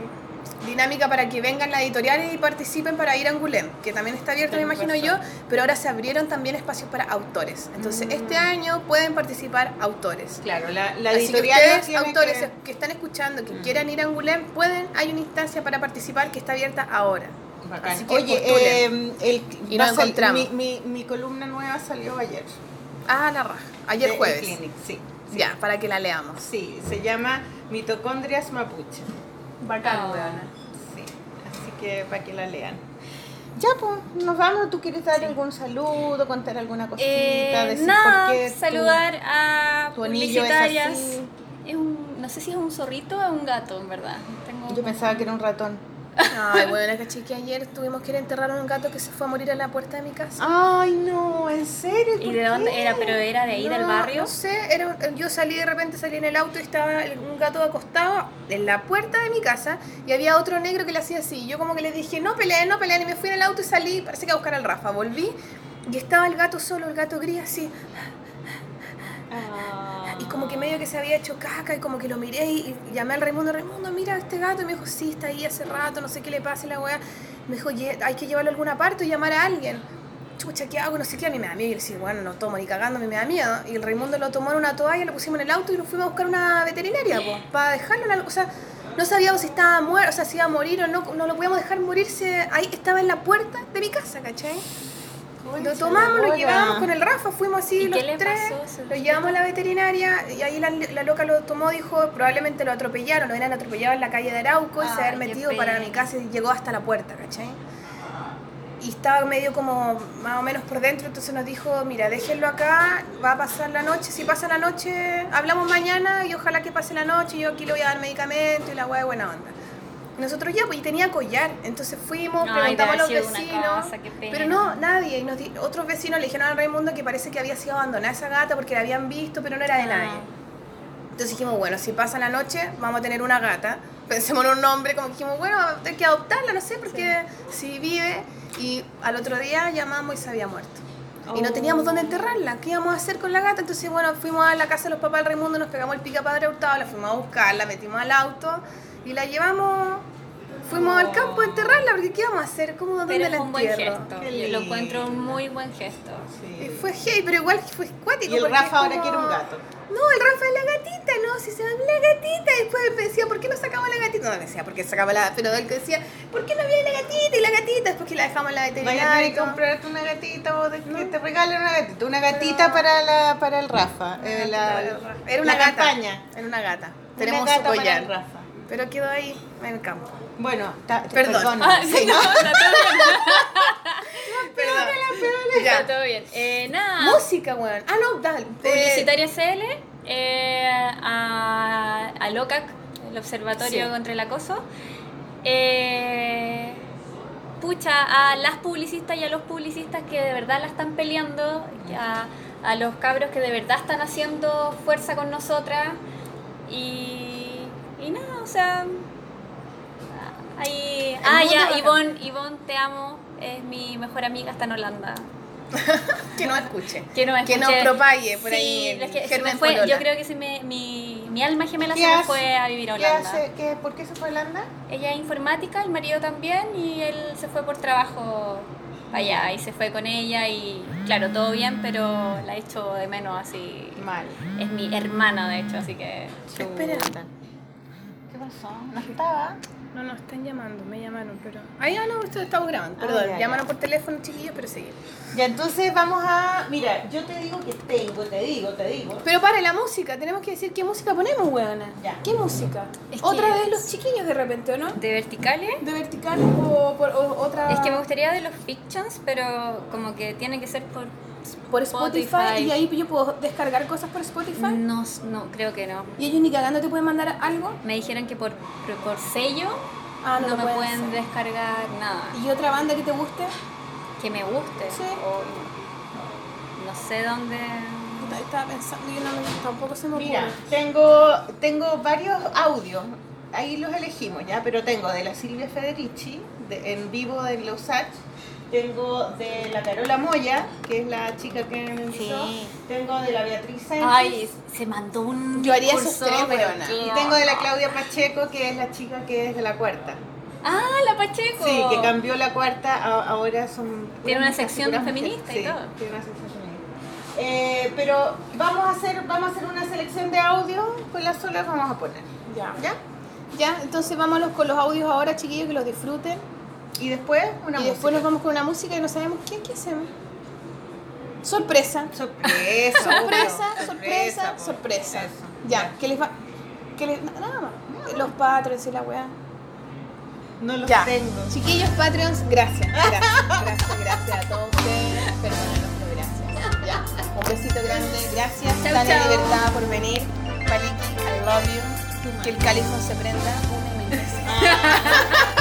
dinámica para que vengan las editoriales y participen para ir a Angulem, que también está abierto, me imagino yo, pero ahora se abrieron también espacios para autores. Entonces, este año pueden participar autores. Claro, la, la Así que ustedes, autores que- que... están escuchando, que quieran ir a Angulem, pueden, hay una instancia para participar que está abierta ahora. Bacán. Así que Oye, eh, el, Y nos encontramos. Mi, mi, mi columna nueva salió ayer. Ah, la raja. Ayer de jueves. eClinic, sí. sí. Ya, para que la leamos. Sí, se llama Mitocondrias mapuche. Bacán, weona. Sí, así que para que la lean. Ya, pues, nos vamos. ¿Tú quieres dar algún saludo, contar alguna cosita? Eh, decir nada, por qué tú- saludar a tu anillo es publicitarias. así? Es un, no sé si es un zorrito o un gato, en verdad. Tengo Yo pensaba que era un ratón. Ay, (laughs) bueno, caché que ayer tuvimos que ir a enterrar a un gato que se fue a morir a la puerta de mi casa. Ay, no, ¿en serio? ¿Y ¿Por de dónde era? ¿Pero era de ahí del barrio? No sé, era, yo salí de repente, salí en el auto y estaba un gato acostado en la puerta de mi casa y había otro negro que le hacía así. Yo como que le dije, no peleen, no peleen, y me fui en el auto y salí, parece que a buscar al Rafa. Volví y estaba el gato solo, el gato gris así. Ah. Y como que medio que se había hecho caca y como que lo miré y, y llamé al Raimundo, Raimundo, mira este gato. Y me dijo, sí, está ahí hace rato, no sé qué le pasa y la weá. Me dijo, "Ye- hay que llevarlo a alguna parte o llamar a alguien. Chucha, ¿qué hago? No sé qué, a mí me da miedo. Y le decía, bueno, no tomo ni cagando, a mí me da miedo. Y el Raimundo lo tomó en una toalla, lo pusimos en el auto y lo fuimos a buscar a una veterinaria, pues, para dejarlo en algo. O sea, no sabíamos si estaba muerto, o sea, si iba a morir o no, no lo podíamos dejar morirse. Ahí estaba en la puerta de mi casa, ¿cachai? Lo tomamos, lo llevamos con el Rafa, fuimos así ¿Y los tres, lo llevamos a la veterinaria y ahí la, la loca lo tomó, dijo, probablemente lo atropellaron, lo hubieran atropellado en la calle de Arauco y se qué metido para mi casa y llegó hasta la puerta, ¿cachai? Y estaba medio como más o menos por dentro, entonces nos dijo, mira, déjenlo acá, va a pasar la noche, si pasa la noche, hablamos mañana y ojalá que pase la noche, yo aquí le voy a dar medicamento y la weá de buena onda. Nosotros ya, pues y tenía collar, entonces fuimos, Ay, preguntamos a los vecinos, casa, pero no, nadie. Y nos di- otros vecinos le dijeron al Raimundo que parece que había sido abandonada esa gata porque la habían visto, pero no era de Ah. nadie. Entonces dijimos, bueno, si pasa la noche, vamos a tener una gata. (laughs) Pensemos en un nombre, como dijimos, bueno, hay que adoptarla, no sé, porque si vive. Y al otro día llamamos y se había muerto. Y no teníamos dónde enterrarla. ¿Qué íbamos a hacer con la gata? Entonces, bueno, fuimos a la casa de los papás del Raimundo, nos pegamos el pica padre hurtado, la fuimos a buscar, la metimos al auto y la llevamos. Fuimos al campo a enterrarla, porque ¿qué íbamos a hacer? ¿Cómo dónde Pero la fue un buen gesto. Lo encuentro un muy buen gesto. Y Sí. fue hey, pero igual fue cuático. Y el Rafa es ahora como- quiere un gato. No, el Rafa es la gatita, no, si se va la gatita. Y después me decía, ¿por qué no sacamos la gatita? No, me decía, ¿por qué sacamos la Pero él decía, ¿por qué no viene la gatita? Y la gatita, después que la dejamos en la Vaya a veterinaria. tener y que comprarte una gatita o de- que te regalen una gatita. Una gatita para, la, para el Rafa. eh, la, Era una la gata. campaña. Era una gata. Una Tenemos gata su para collar. el Rafa. Pero quedó ahí en el campo. Bueno, ta- Perdón. Ah, sí, ¿no? (laughs) Perdón. Ya. todo bien. Eh, nada. Música, weón. Ah, no, dale. Eh, Publicitaria CL, eh, a, a LOCAC, el Observatorio Sí. contra el Acoso. Eh, pucha, a las publicistas y a los publicistas que de verdad la están peleando, a, a los cabros que de verdad están haciendo fuerza con nosotras y, y nada, o sea, ahí... Ah, ya. Ivonne, Ivonne, te amo, es mi mejor amiga, está en Holanda. (laughs) Que no escuche. Que no, Que no escuche. propague por Sí, ahí el es que se me fue, yo creo que se me, mi, mi alma gemela se ¿Qué me hace? fue a vivir a ¿Qué Holanda. hace? ¿Qué, ¿Por qué se fue a Holanda? Ella es informática, el marido también, y él se fue por trabajo allá y se fue con ella y claro, todo bien, pero la echo de menos así. Mal. Es mi hermana, de hecho, así que... Espera. ¿Qué pasó? ¿No estaba? No, no, están llamando, me llamaron, pero... Ahí ah, no, ustedes estamos grabando, Ah, perdón. ya, ya. llamaron por teléfono, chiquillos, pero seguir. Ya, entonces vamos a... Mira, yo te digo que tengo, te digo, te digo. Pero pare, la música, tenemos que decir qué música ponemos, weona. Ya. ¿Qué música? Es ¿Otra vez los chiquillos de repente, o no? ¿De verticales? ¿De vertical o, por, o otra...? Es que me gustaría de los fictions, pero como que tiene que ser por... Por Spotify, Spotify. y ahí yo puedo descargar cosas por Spotify. No, no, creo que no. ¿Y ellos ni cagando te pueden mandar algo? Me dijeron que por, por, sello Ah, no me pueden pueden descargar nada. ¿Y otra banda que te guste? Que me guste. Sí. O no sé dónde... Estaba pensando y no me, tampoco se me ocurre. Mira, tengo, tengo varios audios. Ahí los elegimos, ¿ya? Pero tengo de la Silvia Federici, de- en vivo de Lausach. Tengo de la Carola Moya, que es la chica que me invitó. Sí. Tengo de la Beatriz Sánchez. Ay, se mandó un Yo haría esos tres, pero Y tengo de la Claudia Pacheco, que es la chica que es de la cuarta. Ah, la Pacheco. Sí, que cambió la cuarta, a- ahora son... Tiene una sección feminista y todo. Tiene una sección feminista. Eh, pero vamos a hacer vamos a hacer una selección de audio con las solas vamos a poner. Ya. ¿Ya? Ya, entonces vámonos con los audios ahora, chiquillos, que los disfruten. Y después una y música. después nos vamos con una música y no sabemos qué, qué hacemos. Sorpresa. Sorpresa, (laughs) Sorpresa, obvio. sorpresa, sorpresa. Eso, Ya, ¿qué les va? ¿Qué les... Nada más. Los patrons y la weá. No los Ya. tengo. Chiquillos Patreons, gracias. (laughs) Gracias, gracias, gracias a todos ustedes. Perdónenos, pero gracias. Ya. Un besito grande. Gracias, Chau, chau. Libertad, por venir. Paliki, I love you. Que el califón se prenda. Una y mil veces.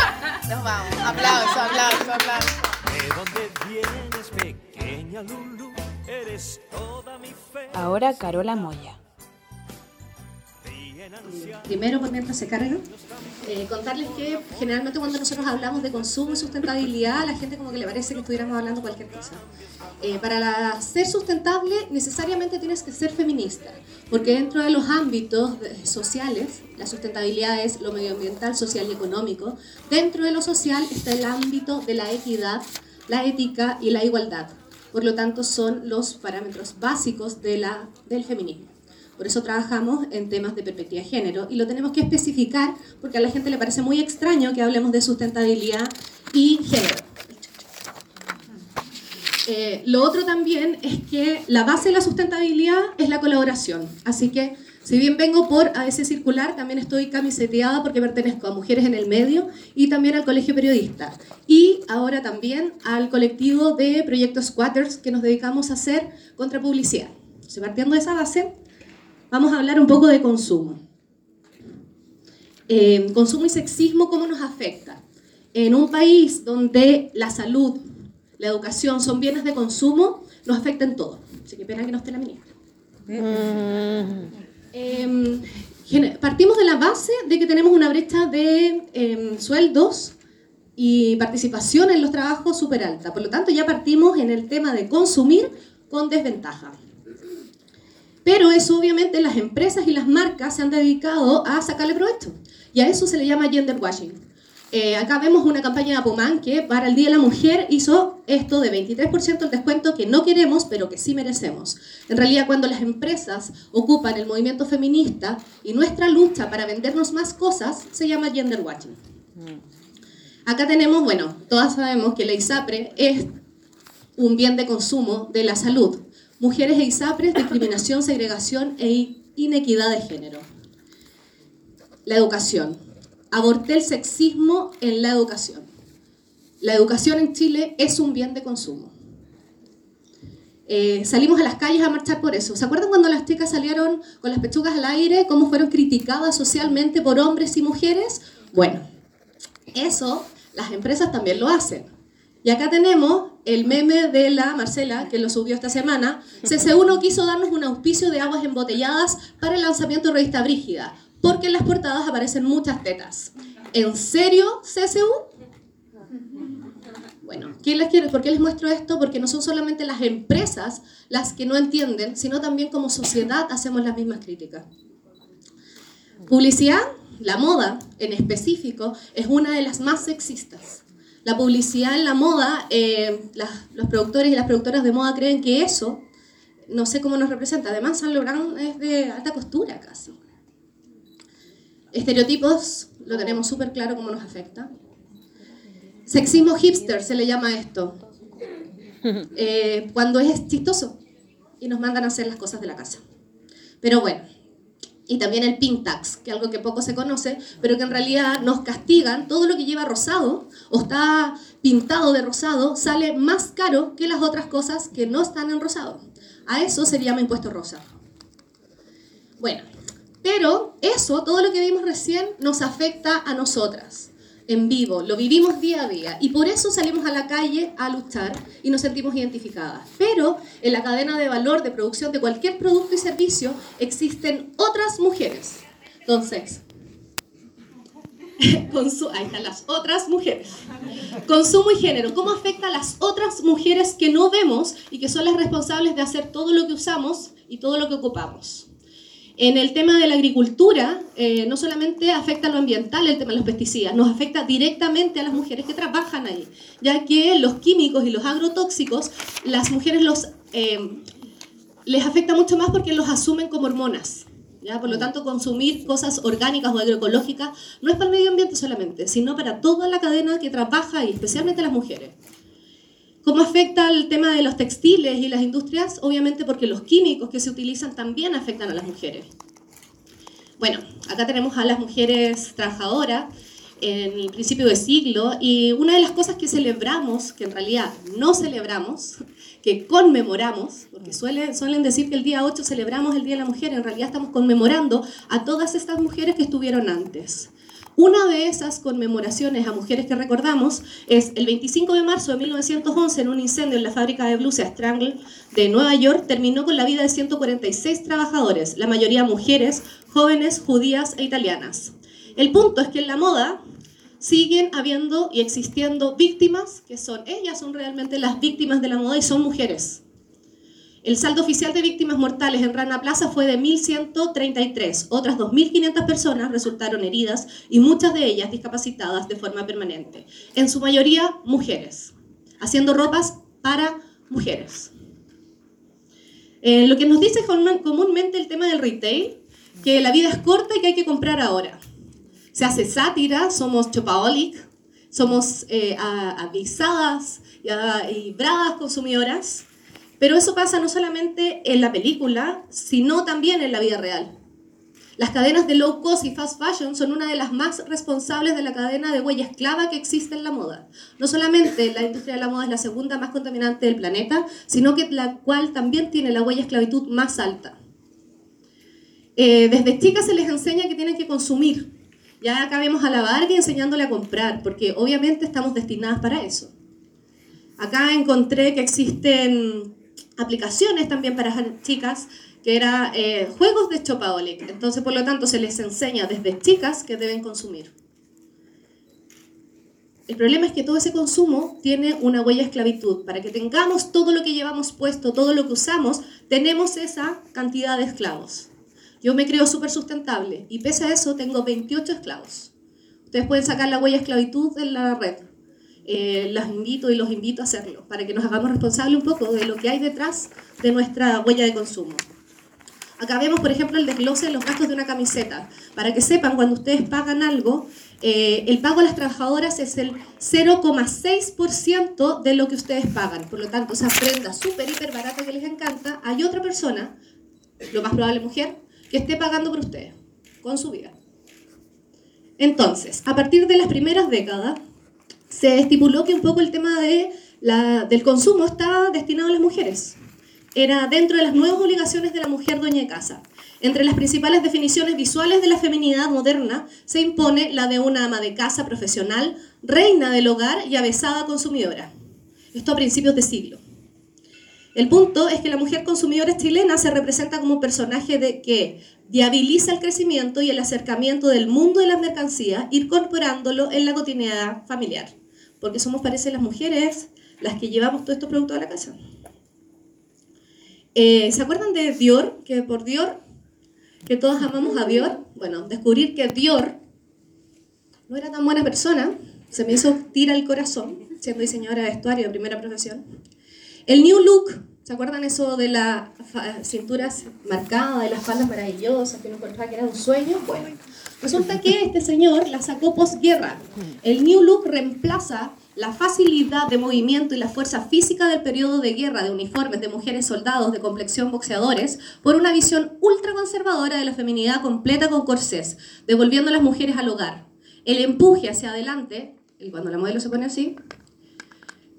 Nos vamos. Aplauso, aplauso, aplauso. ¿De dónde vienes, pequeña Lulu? Eres toda mi fe. Ahora Carola Moya. Primero, por mientras se carga, eh, contarles que generalmente cuando nosotros hablamos de consumo y sustentabilidad, a la gente como que le parece que estuviéramos hablando cualquier cosa. Eh, para la- ser sustentable necesariamente tienes que ser feminista, porque dentro de los ámbitos de- sociales, la sustentabilidad es lo medioambiental, social y económico, dentro de lo social está el ámbito de la equidad, la ética y la igualdad. Por lo tanto, son los parámetros básicos de la, del feminismo. Por eso trabajamos en temas de perspectiva de género y lo tenemos que especificar porque a la gente le parece muy extraño que hablemos de sustentabilidad y género. Eh, lo otro también es que la base de la sustentabilidad es la colaboración. Así que, si bien vengo por AS Circular, también estoy camiseteada porque pertenezco a Mujeres en el Medio y también al Colegio Periodista. Y ahora también al colectivo de Proyectos Squatters que nos dedicamos a hacer contrapublicidad. Entonces, partiendo de esa base, vamos a hablar un poco de consumo. Eh, consumo y sexismo, ¿cómo nos afecta? En un país donde la salud, la educación son bienes de consumo, nos afecta en todo. Así que pena que no esté la ministra. Eh, partimos de la base de que tenemos una brecha de eh, sueldos y participación en los trabajos súper alta. Por lo tanto, ya partimos en el tema de consumir con desventaja. Pero eso obviamente las empresas y las marcas se han dedicado a sacarle provecho. Y a eso se le llama gender washing. Eh, acá vemos una campaña de Apoman que para el Día de la Mujer hizo esto de 23% el descuento que no queremos, pero que sí merecemos. En realidad, cuando las empresas ocupan el movimiento feminista y nuestra lucha para vendernos más cosas, se llama gender washing. Acá tenemos, bueno, todas sabemos que la ISAPRE es un bien de consumo de la salud. Mujeres e ISAPRES, discriminación, segregación e inequidad de género. La educación. Aborté el sexismo en la educación. La educación en Chile es un bien de consumo. Eh, salimos a las calles a marchar por eso. ¿Se acuerdan cuando las chicas salieron con las pechugas al aire, cómo fueron criticadas socialmente por hombres y mujeres? Bueno, eso las empresas también lo hacen. Y acá tenemos el meme de la Marcela, que lo subió esta semana, CC1 quiso darnos un auspicio de aguas embotelladas para el lanzamiento de Revista Brígida, porque en las portadas aparecen muchas tetas. ¿En serio, CSU? Bueno, ¿quién les quiere? ¿por qué les muestro esto? Porque no son solamente las empresas las que no entienden, sino también como sociedad hacemos las mismas críticas. Publicidad, la moda en específico, es una de las más sexistas. La publicidad en la moda, eh, las- los productores y las productoras de moda creen que eso, no sé cómo nos representa. Además, Saint Laurent es de alta costura casi. Estereotipos, lo tenemos súper claro cómo nos afecta. Sexismo hipster se le llama esto. (laughs) Eh, cuando es chistoso y nos mandan a hacer las cosas de la casa. Pero bueno, y también el pink tax, que es algo que poco se conoce, pero que en realidad nos castigan. Todo lo que lleva rosado o está pintado de rosado sale más caro que las otras cosas que no están en rosado. A eso se llama impuesto rosa. Bueno, pero eso, todo lo que vimos recién, nos afecta a nosotras, en vivo, lo vivimos día a día y por eso salimos a la calle a luchar y nos sentimos identificadas. Pero en la cadena de valor de producción de cualquier producto y servicio existen otras mujeres. Entonces, (laughs) consu- ahí están las otras mujeres. Consumo y género. ¿Cómo afecta a las otras mujeres que no vemos y que son las responsables de hacer todo lo que usamos y todo lo que ocupamos? En el tema de la agricultura, eh, no solamente afecta lo ambiental el tema de los pesticidas, nos afecta directamente a las mujeres que trabajan ahí, ya que los químicos y los agrotóxicos, las mujeres los, eh, les afecta mucho más porque los asumen como hormonas. ¿ya? Por lo tanto, consumir cosas orgánicas o agroecológicas no es para el medio ambiente solamente, sino para toda la cadena que trabaja ahí, especialmente las mujeres. ¿Cómo afecta el tema de los textiles y las industrias? Obviamente porque los químicos que se utilizan también afectan a las mujeres. Bueno, acá tenemos a las mujeres trabajadoras en el principio del siglo y una de las cosas que celebramos, que en realidad no celebramos, que conmemoramos, porque suele- suelen decir que el día 8 celebramos el Día de la Mujer, en realidad estamos conmemorando a todas estas mujeres que estuvieron antes. Una de esas conmemoraciones a mujeres que recordamos es el 25 de marzo de 1911 en un incendio en la fábrica de blusa Strangle de Nueva York terminó con la vida de 146 trabajadores, la mayoría mujeres, jóvenes, judías e italianas. El punto es que en la moda siguen habiendo y existiendo víctimas que son, ellas son realmente las víctimas de la moda y son mujeres. El saldo oficial de víctimas mortales en Rana Plaza fue de 1.133. Otras 2.500 personas resultaron heridas y muchas de ellas discapacitadas de forma permanente. En su mayoría, mujeres, haciendo ropas para mujeres. Eh, lo que nos dice común- comúnmente el tema del retail, que la vida es corta y que hay que comprar ahora. Se hace sátira, somos chopaholic, somos eh, avisadas y, y bravas consumidoras, pero eso pasa no solamente en la película, sino también en la vida real. Las cadenas de low cost y fast fashion son una de las más responsables de la cadena de huella esclava que existe en la moda. No solamente la industria de la moda es la segunda más contaminante del planeta, sino que la cual también tiene la huella esclavitud más alta. Eh, desde chicas se les enseña que tienen que consumir. Ya acá vemos a la Barbie enseñándole a comprar, porque obviamente estamos destinadas para eso. Acá encontré que existen aplicaciones también para chicas que era eh, juegos de Chopaholic. Entonces, por lo tanto, se les enseña desde chicas que deben consumir. El problema es que todo ese consumo tiene una huella esclavitud. Para que tengamos todo lo que llevamos puesto, todo lo que usamos, tenemos esa cantidad de esclavos. Yo me creo súper sustentable y pese a eso tengo 28 esclavos. Ustedes pueden sacar la huella esclavitud en la red. Eh, las invito y los invito a hacerlo para que nos hagamos responsables un poco de lo que hay detrás de nuestra huella de consumo. Acá vemos, por ejemplo, el desglose de los gastos de una camiseta. Para que sepan, cuando ustedes pagan algo, eh, el pago a las trabajadoras es el 0,6% de lo que ustedes pagan. Por lo tanto, esa prenda súper, hiper barata que les encanta, hay otra persona, lo más probable mujer, que esté pagando por ustedes, con su vida. Entonces, a partir de las primeras décadas, se estipuló que un poco el tema de la- del consumo estaba destinado a las mujeres. Era dentro de las nuevas obligaciones de la mujer dueña de casa. Entre las principales definiciones visuales de la feminidad moderna se impone la de una ama de casa profesional, reina del hogar y avesada consumidora. Esto a principios de siglo. El punto es que la mujer consumidora chilena se representa como un personaje de que viabiliza el crecimiento y el acercamiento del mundo de las mercancías, incorporándolo en la cotidianidad familiar. Porque somos, parece, las mujeres las que llevamos todos estos productos a la casa. Eh, ¿Se acuerdan de Dior? Que por Dior, que todos amamos a Dior. Bueno, descubrir que Dior no era tan buena persona, se me hizo tira el corazón, siendo diseñadora de vestuario de primera profesión. El New Look, ¿se acuerdan eso de las cinturas marcadas, de las faldas maravillosas, que uno encontraba que era un sueño? Bueno, resulta que este señor la sacó posguerra. El New Look reemplaza la facilidad de movimiento y la fuerza física del periodo de guerra de uniformes de mujeres soldados de complexión boxeadores por una visión ultraconservadora de la feminidad completa con corsés, devolviendo a las mujeres al hogar. El empuje hacia adelante, y cuando la modelo se pone así,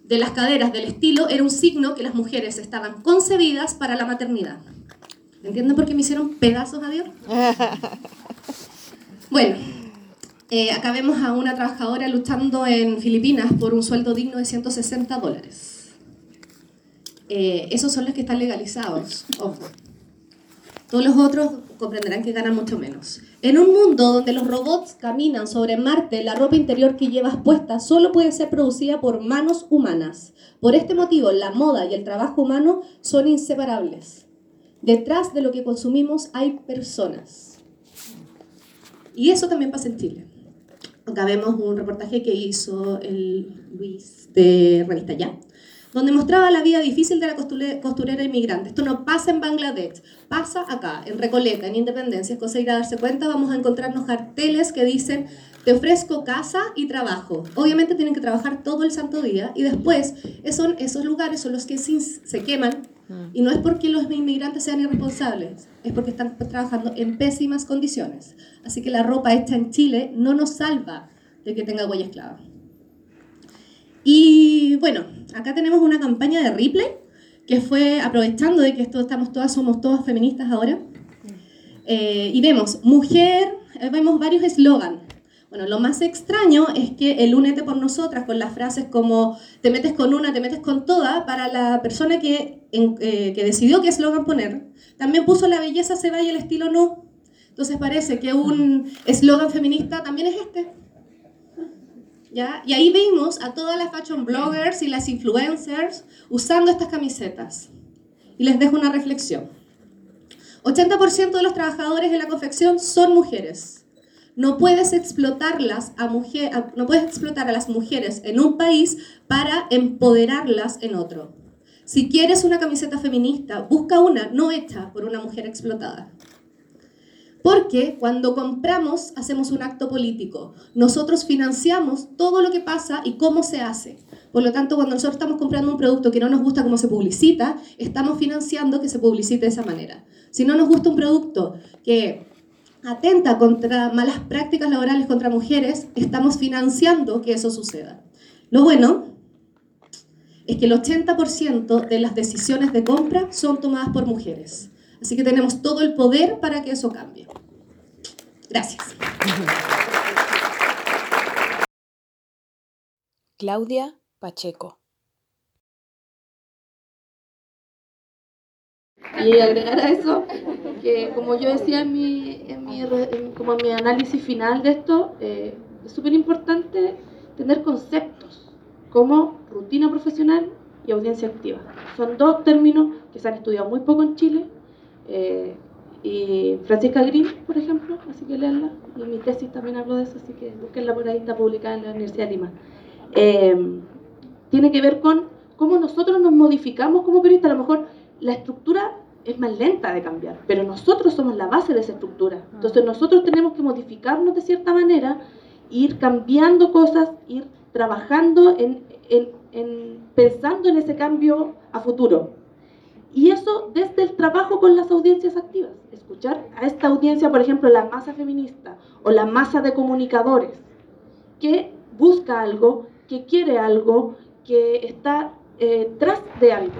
de las caderas del estilo era un signo que las mujeres estaban concebidas para la maternidad. ¿Entienden por qué me hicieron pedazos a Dios? (laughs) Bueno, eh, acá vemos a una trabajadora luchando en Filipinas por un sueldo digno de 160 dólares. Eh, esos son los que están legalizados, ojo. Todos los otros comprenderán que ganan mucho menos. En un mundo donde los robots caminan sobre Marte, la ropa interior que llevas puesta solo puede ser producida por manos humanas. Por este motivo, la moda y el trabajo humano son inseparables. Detrás de lo que consumimos hay personas. Y eso también pasa en Chile. Acá vemos un reportaje que hizo el Luis de Revista Ya, donde mostraba la vida difícil de la costurera inmigrante. Esto no pasa en Bangladesh, pasa acá, en Recoleta, en Independencia. Es cosa darse cuenta, vamos a encontrarnos carteles que dicen, te ofrezco casa y trabajo. Obviamente tienen que trabajar todo el santo día y después esos, esos lugares son los que se queman y no es porque los inmigrantes sean irresponsables, es porque están trabajando en pésimas condiciones. Así que la ropa hecha en Chile no nos salva de que tenga huella esclava. Y bueno, acá tenemos una campaña de Ripley que fue aprovechando de que esto, estamos todas, somos todas feministas ahora. Eh, y vemos, mujer, eh, vemos varios eslogans. Bueno, lo más extraño es que el únete por nosotras con las frases como te metes con una, te metes con toda, para la persona que, eh, que decidió qué eslogan poner, también puso la belleza se va y el estilo no. Entonces parece que un eslogan feminista también es este. Y ahí vimos a todas las fashion bloggers y las influencers usando estas camisetas. Y les dejo una reflexión. 80% de los trabajadores en la confección son mujeres. No puedes explotarlas a mujer, no puedes explotar a las mujeres en un país para empoderarlas en otro. Si quieres una camiseta feminista, busca una no hecha por una mujer explotada. Porque cuando compramos hacemos un acto político. Nosotros financiamos todo lo que pasa y cómo se hace. Por lo tanto, cuando nosotros estamos comprando un producto que no nos gusta cómo se publicita, estamos financiando que se publicite de esa manera. Si no nos gusta un producto que atenta contra malas prácticas laborales contra mujeres, estamos financiando que eso suceda. Lo bueno es que el 80% de las decisiones de compra son tomadas por mujeres. Así que tenemos todo el poder para que eso cambie. Gracias. Claudia Pacheco. Y agregar a eso, que como yo decía en mi, en mi, como en mi análisis final de esto, eh, es súper importante tener conceptos como rutina profesional y audiencia activa. Son dos términos que se han estudiado muy poco en Chile. Eh, y Francisca Green, por ejemplo, así que leanla. Y mi tesis también hablo de eso, así que búsquenla por ahí, está publicada en la Universidad de Lima. Eh, tiene que ver con cómo nosotros nos modificamos como periodistas. A lo mejor la estructura es más lenta de cambiar, pero nosotros somos la base de esa estructura. Entonces nosotros tenemos que modificarnos de cierta manera, ir cambiando cosas, ir trabajando en, en, pensando en ese cambio a futuro. Y eso desde el trabajo con las audiencias activas. Escuchar a esta audiencia, por ejemplo, la masa feminista o la masa de comunicadores, que busca algo, que quiere algo, que está eh, tras de algo,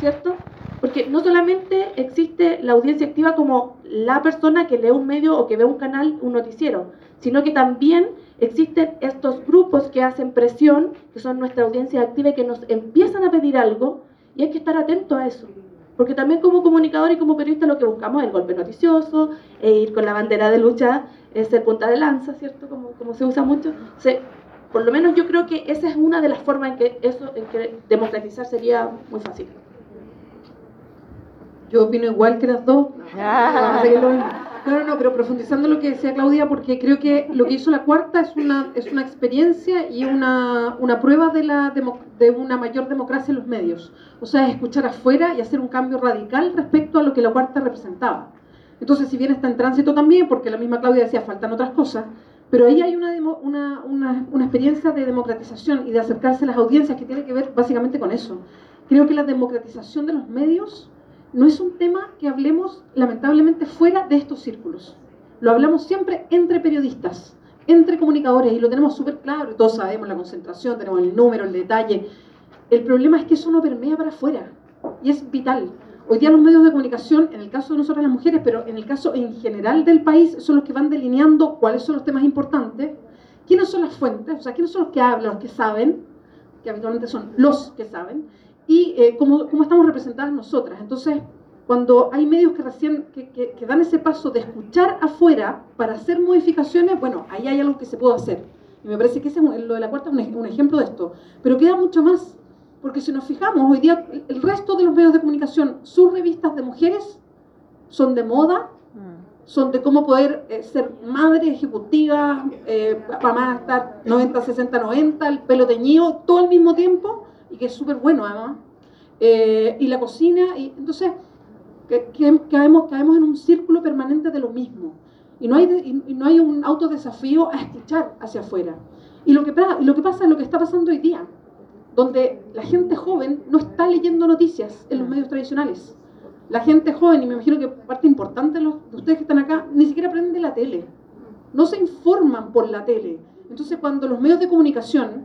¿cierto? Porque no solamente existe la audiencia activa como la persona que lee un medio o que ve un canal, un noticiero, sino que también existen estos grupos que hacen presión, que son nuestra audiencia activa y que nos empiezan a pedir algo y hay que estar atento a eso. Porque también como comunicador y como periodista lo que buscamos es el golpe noticioso, e ir con la bandera de lucha, es ser punta de lanza, ¿cierto? Como, como se usa mucho. Se, por lo menos yo creo que esa es una de las formas en que eso, en que democratizar sería muy fácil. Yo opino igual que las dos. (laughs) Ah. No, no, pero profundizando lo que decía Claudia, porque creo que lo que hizo la cuarta es una, es una experiencia y una, una prueba de, la de una mayor democracia en los medios. O sea, es escuchar afuera y hacer un cambio radical respecto a lo que la cuarta representaba. Entonces, si bien está en tránsito también, porque la misma Claudia decía, faltan otras cosas, pero ahí hay una, una, una, una experiencia de democratización y de acercarse a las audiencias que tiene que ver básicamente con eso. Creo que la democratización de los medios no es un tema que hablemos lamentablemente fuera de estos círculos. Lo hablamos siempre entre periodistas, entre comunicadores, y lo tenemos súper claro, todos sabemos la concentración, tenemos el número, el detalle. El problema es que eso no permea para afuera, y es vital. Hoy día los medios de comunicación, en el caso de nosotras las mujeres, pero en el caso en general del país, son los que van delineando cuáles son los temas importantes, quiénes son las fuentes, o sea, quiénes son los que hablan, los que saben, que habitualmente son los que saben, y eh, cómo, cómo estamos representadas nosotras. Entonces, cuando hay medios que recién que, que- que dan ese paso de escuchar afuera para hacer modificaciones, bueno, ahí hay algo que se puede hacer. Y me parece que ese es lo de la cuarta es un, un ejemplo de esto. Pero queda mucho más, porque si nos fijamos, hoy día el- el resto de los medios de comunicación, sus revistas de mujeres son de moda, son de cómo poder eh, ser madre ejecutiva, eh, mamá estar 90, 60, 90, el pelo teñido, todo al mismo tiempo, y que es súper bueno además. Eh, y la cocina, y entonces que, que- caemos, caemos en un círculo permanente de lo mismo. Y no hay, y- no hay un autodesafío a escuchar hacia afuera. Y lo, que, y lo que pasa es lo que está pasando hoy día, donde la gente joven no está leyendo noticias en los medios tradicionales. La gente joven, y me imagino que parte importante de, ustedes que están acá, ni siquiera prende la tele. No se informan por la tele. Entonces, cuando los medios de comunicación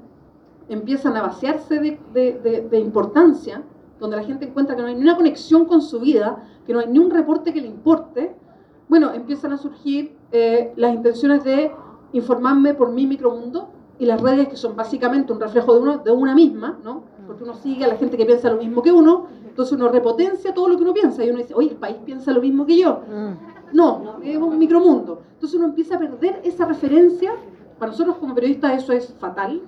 empiezan a vaciarse de, de- de- de importancia, donde la gente encuentra que no hay ni una conexión con su vida, que no hay ni un reporte que le importe, bueno, empiezan a surgir eh, las intenciones de informarme por mi micromundo y las redes que son básicamente un reflejo de, uno, de una misma, ¿no? Porque uno sigue a la gente que piensa lo mismo que uno, entonces uno repotencia todo lo que uno piensa y uno dice, oye, el país piensa lo mismo que yo. No, es un micromundo. Entonces uno empieza a perder esa referencia. Para nosotros como periodistas eso es fatal,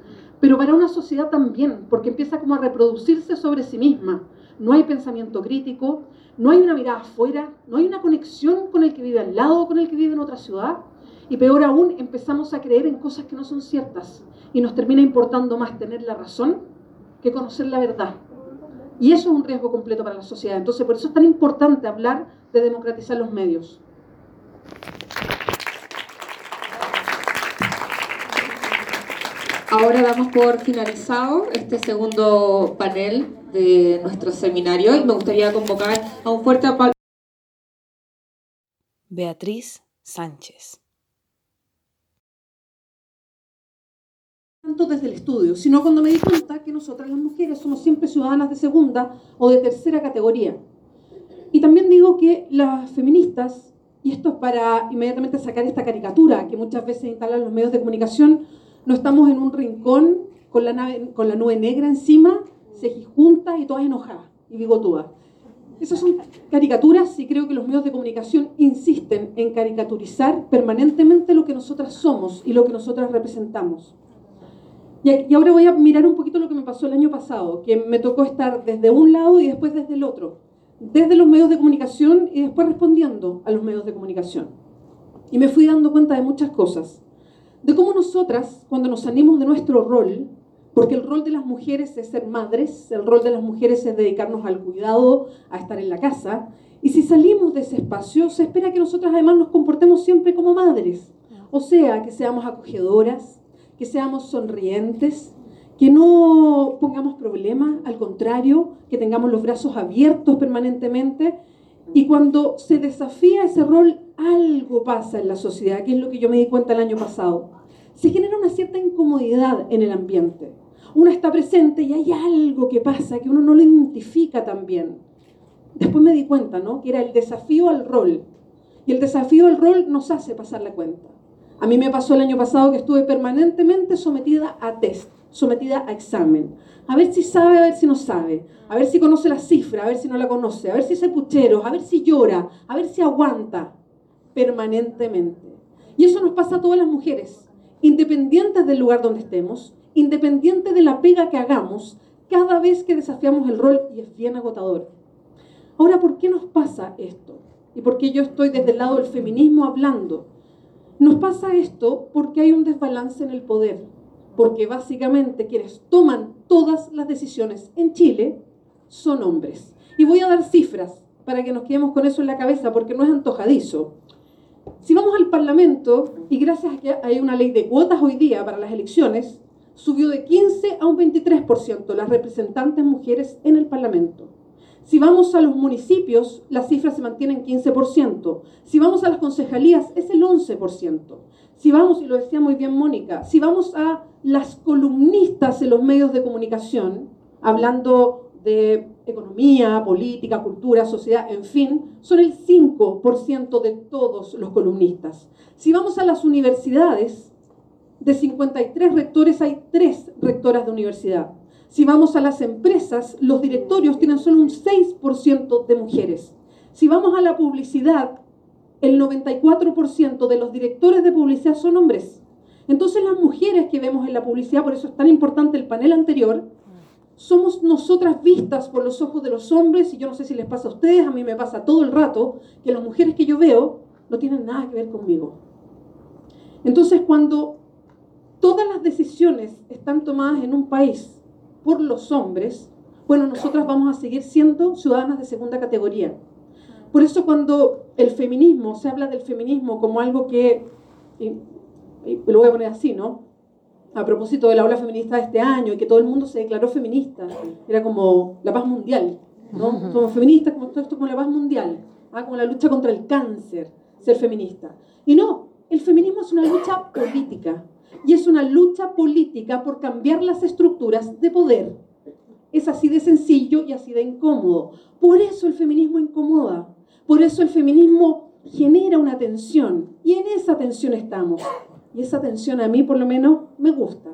pero para una sociedad también, porque empieza como a reproducirse sobre sí misma. No hay pensamiento crítico, no hay una mirada afuera, no hay una conexión con el que vive al lado, con el que vive en otra ciudad. Y peor aún, empezamos a creer en cosas que no son ciertas y nos termina importando más tener la razón que conocer la verdad. Y eso es un riesgo completo para la sociedad. Entonces, por eso es tan importante hablar de democratizar los medios. Ahora damos por finalizado este segundo panel de nuestro seminario y me gustaría convocar a un fuerte aplauso. Beatriz Sánchez. tanto desde el estudio, sino cuando me di cuenta que nosotras las mujeres somos siempre ciudadanas de segunda o de tercera categoría. Y también digo que las feministas, y esto es para inmediatamente sacar esta caricatura que muchas veces instalan los medios de comunicación, no estamos en un rincón con la, nube negra encima, cejijuntas y todas enojadas y bigotudas. Esas son caricaturas y creo que los medios de comunicación insisten en caricaturizar permanentemente lo que nosotras somos y lo que nosotras representamos. Y ahora voy a mirar un poquito lo que me pasó el año pasado, que me tocó estar desde un lado y después desde el otro, desde los medios de comunicación y después respondiendo a los medios de comunicación. Y me fui dando cuenta de muchas cosas, de cómo nosotras, cuando nos salimos de nuestro rol, porque el rol de las mujeres es ser madres, el rol de las mujeres es dedicarnos al cuidado, a estar en la casa, y si salimos de ese espacio, se espera que nosotras además nos comportemos siempre como madres, o sea, que seamos acogedoras, que seamos sonrientes, que no pongamos problemas, al contrario, que tengamos los brazos abiertos permanentemente. Y cuando se desafía ese rol, algo pasa en la sociedad, que es lo que yo me di cuenta el año pasado. Se genera una cierta incomodidad en el ambiente. Uno está presente y hay algo que pasa que uno no lo identifica tan bien. Después me di cuenta, ¿no? Que era el desafío al rol. Y el desafío al rol nos hace pasar la cuenta. A mí me pasó el año pasado que estuve permanentemente sometida a test, sometida a examen. A ver si sabe, a ver si no sabe. A ver si conoce la cifra, a ver si no la conoce. A ver si es puchero, a ver si llora, a ver si aguanta. Permanentemente. Y eso nos pasa a todas las mujeres, independientes del lugar donde estemos, independiente de la pega que hagamos, cada vez que desafiamos el rol y es bien agotador. Ahora, ¿por qué nos pasa esto? ¿Y por qué yo estoy desde el lado del feminismo hablando? Nos pasa esto porque hay un desbalance en el poder, porque básicamente quienes toman todas las decisiones en Chile son hombres. Y voy a dar cifras para que nos quedemos con eso en la cabeza, porque no es antojadizo. Si vamos al Parlamento, y gracias a que hay una ley de cuotas hoy día para las elecciones, subió de 15 a un 23% las representantes mujeres en el Parlamento. Si vamos a los municipios, la cifra se mantiene en 15%. Si vamos a las concejalías, es el 11%. Si vamos, y lo decía muy bien Mónica, si vamos a las columnistas en los medios de comunicación, hablando de economía, política, cultura, sociedad, en fin, son el 5% de todos los columnistas. Si vamos a las universidades, de 53 rectores hay 3 rectoras de universidad. Si vamos a las empresas, los directorios tienen solo un 6% de mujeres. Si vamos a la publicidad, el 94% de los directores de publicidad son hombres. Entonces las mujeres que vemos en la publicidad, por eso es tan importante el panel anterior, somos nosotras vistas por los ojos de los hombres, y yo no sé si les pasa a ustedes, a mí me pasa todo el rato, que las mujeres que yo veo no tienen nada que ver conmigo. Entonces cuando todas las decisiones están tomadas en un país por los hombres, bueno, nosotras vamos a seguir siendo ciudadanas de segunda categoría. Por eso cuando el feminismo, se habla del feminismo como algo que, y, lo voy a poner así, ¿no? A propósito de la ola feminista de este año y que todo el mundo se declaró feminista, era como la paz mundial, ¿no? Somos feministas, como todo esto como la paz mundial, ¿ah? como la lucha contra el cáncer, ser feminista. Y no, el feminismo es una lucha política, y es una lucha política por cambiar las estructuras de poder. Es así de sencillo y así de incómodo. Por eso el feminismo incomoda, por eso el feminismo genera una tensión y en esa tensión estamos. Y esa tensión a mí por lo menos me gusta.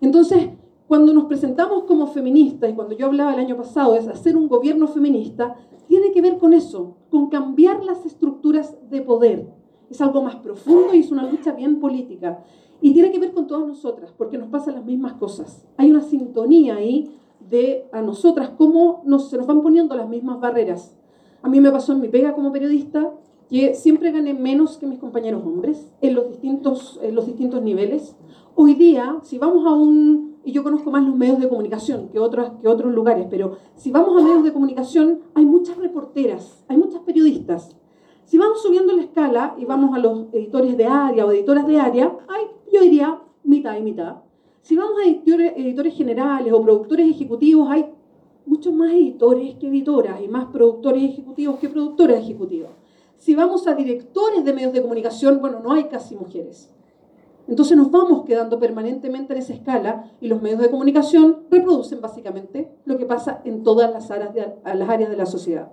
Entonces, cuando nos presentamos como feministas, y cuando yo hablaba el año pasado de hacer un gobierno feminista, tiene que ver con eso, con cambiar las estructuras de poder. Es algo más profundo y es una lucha bien política. Y tiene que ver con todas nosotras, porque nos pasan las mismas cosas. Hay una sintonía ahí de a nosotras, cómo nos, se nos van poniendo las mismas barreras. A mí me pasó en mi pega como periodista que siempre gané menos que mis compañeros hombres en los distintos, en los distintos niveles. Hoy día, si vamos a un, y yo conozco más los medios de comunicación que otros, que otros lugares, pero si vamos a medios de comunicación, hay muchas reporteras, hay muchas periodistas. Si vamos subiendo la escala y vamos a los editores de área o editoras de área, hay yo diría mitad y mitad. Si vamos a editores, editores generales o productores ejecutivos, hay muchos más editores que editoras y más productores ejecutivos que productoras ejecutivas. Si vamos a directores de medios de comunicación, bueno, no hay casi mujeres. Entonces nos vamos quedando permanentemente en esa escala y los medios de comunicación reproducen básicamente lo que pasa en todas las áreas de, las áreas de la sociedad.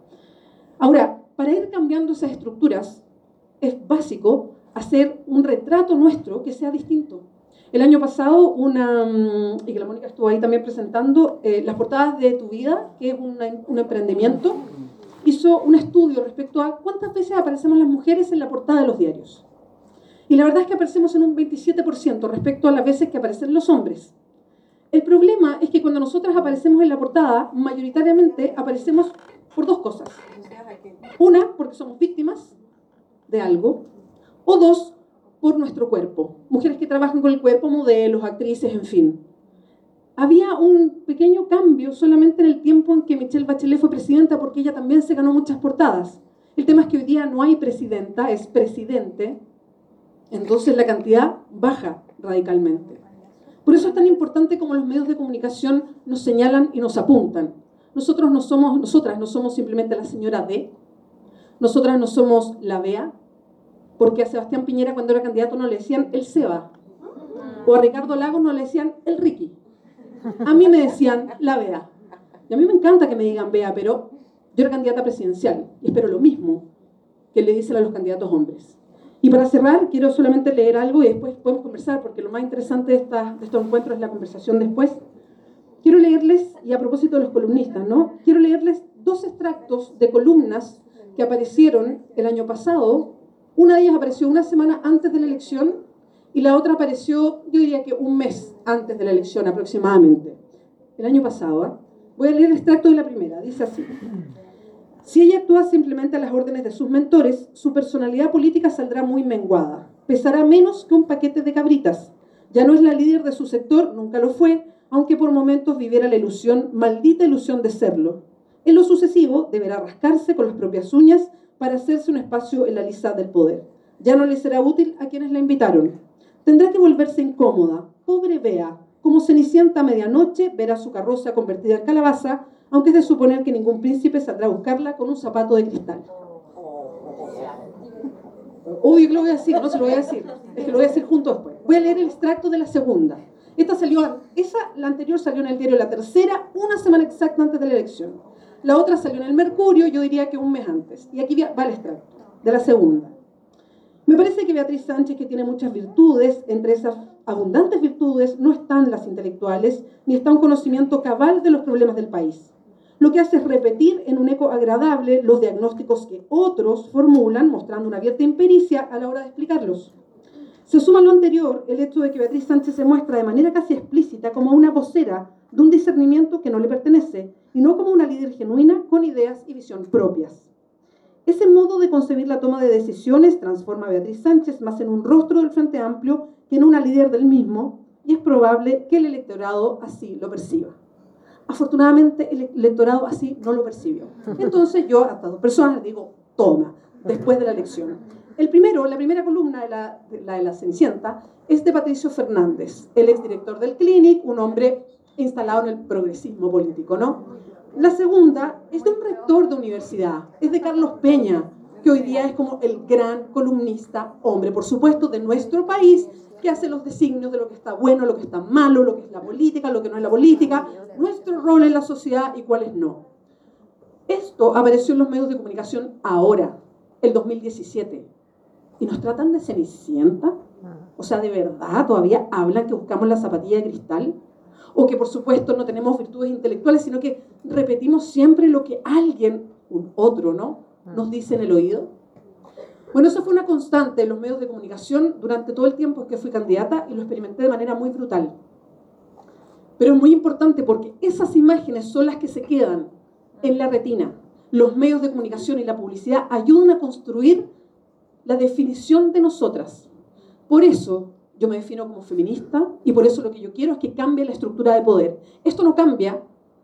Ahora, para ir cambiando esas estructuras, es básico hacer un retrato nuestro que sea distinto. El año pasado, una, mm, y que la Mónica estuvo ahí también presentando, eh, las portadas de Tu Vida, que es un emprendimiento, hizo un estudio respecto a cuántas veces aparecemos las mujeres en la portada de los diarios. Y la verdad es que aparecemos en un 27% respecto a las veces que aparecen los hombres. El problema es que cuando nosotras aparecemos en la portada, mayoritariamente aparecemos por dos cosas. Una, porque somos víctimas de algo, o dos, por nuestro cuerpo. Mujeres que trabajan con el cuerpo, modelos, actrices, en fin. Había un pequeño cambio solamente en el tiempo en que Michelle Bachelet fue presidenta, porque ella también se ganó muchas portadas. El tema es que hoy día no hay presidenta, es presidente, entonces la cantidad baja radicalmente. Por eso es tan importante como los medios de comunicación nos señalan y nos apuntan. Nosotros no somos, nosotras no somos simplemente la señora D, nosotras no somos la Bea, porque a Sebastián Piñera cuando era candidato no le decían el Seba, o a Ricardo Lagos no le decían el Ricky. A mí me decían la Bea. Y a mí me encanta que me digan Bea, pero yo era candidata presidencial y espero lo mismo que le dicen a los candidatos hombres. Y para cerrar, quiero solamente leer algo y después podemos conversar, porque lo más interesante de, esta, de estos encuentros es la conversación después. Quiero leerles, y a propósito de los columnistas, ¿no? Quiero leerles dos extractos de columnas que aparecieron el año pasado. Una de ellas apareció una semana antes de la elección y la otra apareció, yo diría que un mes antes de la elección aproximadamente. El año pasado. ¿eh? Voy a leer el extracto de la primera. Dice así. Si ella actúa simplemente a las órdenes de sus mentores, su personalidad política saldrá muy menguada. Pesará menos que un paquete de cabritas. Ya no es la líder de su sector, nunca lo fue, aunque por momentos viviera la ilusión, maldita ilusión de serlo. En lo sucesivo, deberá rascarse con las propias uñas para hacerse un espacio en la lista del poder. Ya no le será útil a quienes la invitaron. Tendrá que volverse incómoda. Pobre Bea, como cenicienta a medianoche, verá su carroza convertida en calabaza, aunque es de suponer que ningún príncipe saldrá a buscarla con un zapato de cristal. Uy, que lo voy a decir, no se lo voy a decir. Es que lo voy a decir junto después. Voy a leer el extracto de la segunda. Esta salió, esa, la anterior salió en el diario La Tercera, una semana exacta antes de la elección. La otra salió en el Mercurio, yo diría que un mes antes. Y aquí va el extracto de la segunda. Me parece que Beatriz Sánchez, que tiene muchas virtudes, entre esas abundantes virtudes no están las intelectuales, ni está un conocimiento cabal de los problemas del país. Lo que hace es repetir en un eco agradable los diagnósticos que otros formulan, mostrando una abierta impericia a la hora de explicarlos. Se suma a lo anterior el hecho de que Beatriz Sánchez se muestra de manera casi explícita como una vocera de un discernimiento que no le pertenece y no como una líder genuina con ideas y visión propias. Ese modo de concebir la toma de decisiones transforma a Beatriz Sánchez más en un rostro del Frente Amplio que en una líder del mismo y es probable que el electorado así lo perciba. Afortunadamente el electorado así no lo percibió. Entonces yo a estas dos personas les digo, toma, después de la elección. El primero, la primera columna, de la, la de la Cenicienta, es de Patricio Fernández, el exdirector del Clinic, un hombre instalado en el progresismo político, ¿no? La segunda es de un rector de universidad, es de Carlos Peña, que hoy día es como el gran columnista, hombre, por supuesto, de nuestro país, que hace los designios de lo que está bueno, lo que está malo, lo que es la política, lo que no es la política, nuestro rol en la sociedad y cuáles no. Esto apareció en los medios de comunicación ahora, el 2017 y nos tratan de cenicienta. O sea, ¿de verdad todavía hablan que buscamos la zapatilla de cristal? O que por supuesto no tenemos virtudes intelectuales, sino que repetimos siempre lo que alguien, un otro, ¿no? Nos dice en el oído. Bueno, eso fue una constante en los medios de comunicación durante todo el tiempo que fui candidata y lo experimenté de manera muy brutal. Pero es muy importante porque esas imágenes son las que se quedan en la retina. Los medios de comunicación y la publicidad ayudan a construir la definición de nosotras. Por eso yo me defino como feminista y por eso lo que yo quiero es que cambie la estructura de poder. Esto no cambia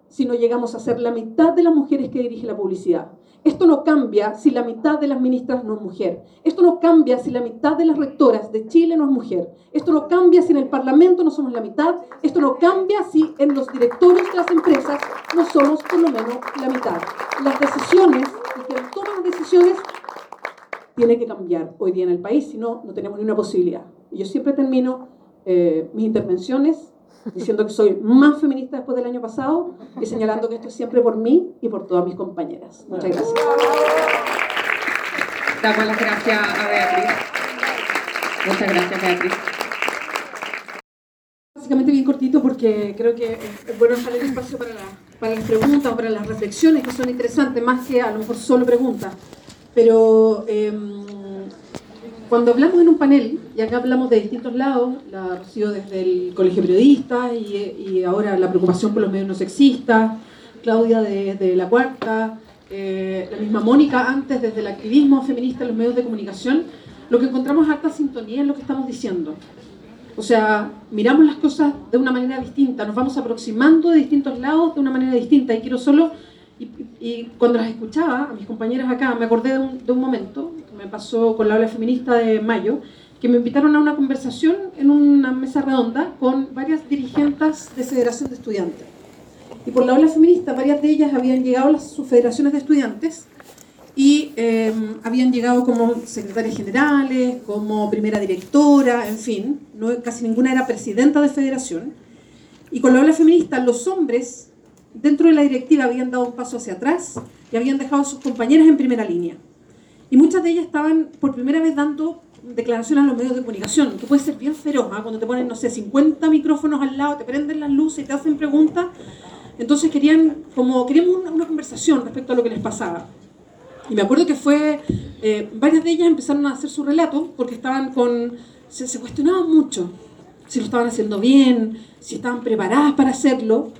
si no llegamos a ser la mitad de las mujeres que dirigen la publicidad. Esto no cambia si la mitad de las ministras no es mujer. Esto no cambia si la mitad de las rectoras de Chile no es mujer. Esto no cambia si en el Parlamento no somos la mitad. Esto no cambia si en los directorios de las empresas no somos por lo menos la mitad. Las decisiones y quien toma las decisiones tiene que cambiar hoy día en el país, si no, no tenemos ni una posibilidad. Y yo siempre termino eh, mis intervenciones diciendo que soy más feminista después del año pasado y señalando que esto es siempre por mí y por todas mis compañeras. Muchas gracias. Damos las gracias a Beatriz. Muchas gracias, Beatriz. Básicamente bien cortito porque creo que es bueno dejar el espacio para, la, para las preguntas o para las reflexiones que son interesantes, más que a lo mejor solo preguntas. Pero em, cuando hablamos en un panel, y acá hablamos de distintos lados, la Rocío desde el Colegio de Periodistas y, ahora la preocupación por los medios no sexistas, Claudia de, La Cuarta, eh, la misma Mónica antes desde el activismo feminista en los medios de comunicación, lo que encontramos alta sintonía en lo que estamos diciendo. O sea, miramos las cosas de una manera distinta, nos vamos aproximando de distintos lados de una manera distinta. Y quiero solo y, cuando las escuchaba, a mis compañeras acá, me acordé de un, momento me pasó con la ola feminista de mayo, que me invitaron a una conversación en una mesa redonda con varias dirigentes de federación de estudiantes. Y por la ola feminista, varias de ellas habían llegado a sus federaciones de estudiantes y em, habían llegado como secretarias generales, como primera directora, en fin, casi ninguna era presidenta de federación. Y con la ola feminista, los hombres dentro de la directiva habían dado un paso hacia atrás y habían dejado a sus compañeras en primera línea. Y muchas de ellas estaban por primera vez dando declaraciones a los medios de comunicación, que puede ser bien feroz, ¿ah? cuando te ponen, no sé, 50 micrófonos al lado, te prenden las luces y te hacen preguntas. Entonces querían, como queríamos una, una conversación respecto a lo que les pasaba. Y me acuerdo que fue, eh, varias de ellas empezaron a hacer su relato porque estaban con, se, se cuestionaban mucho si lo estaban haciendo bien, si estaban preparadas para hacerlo.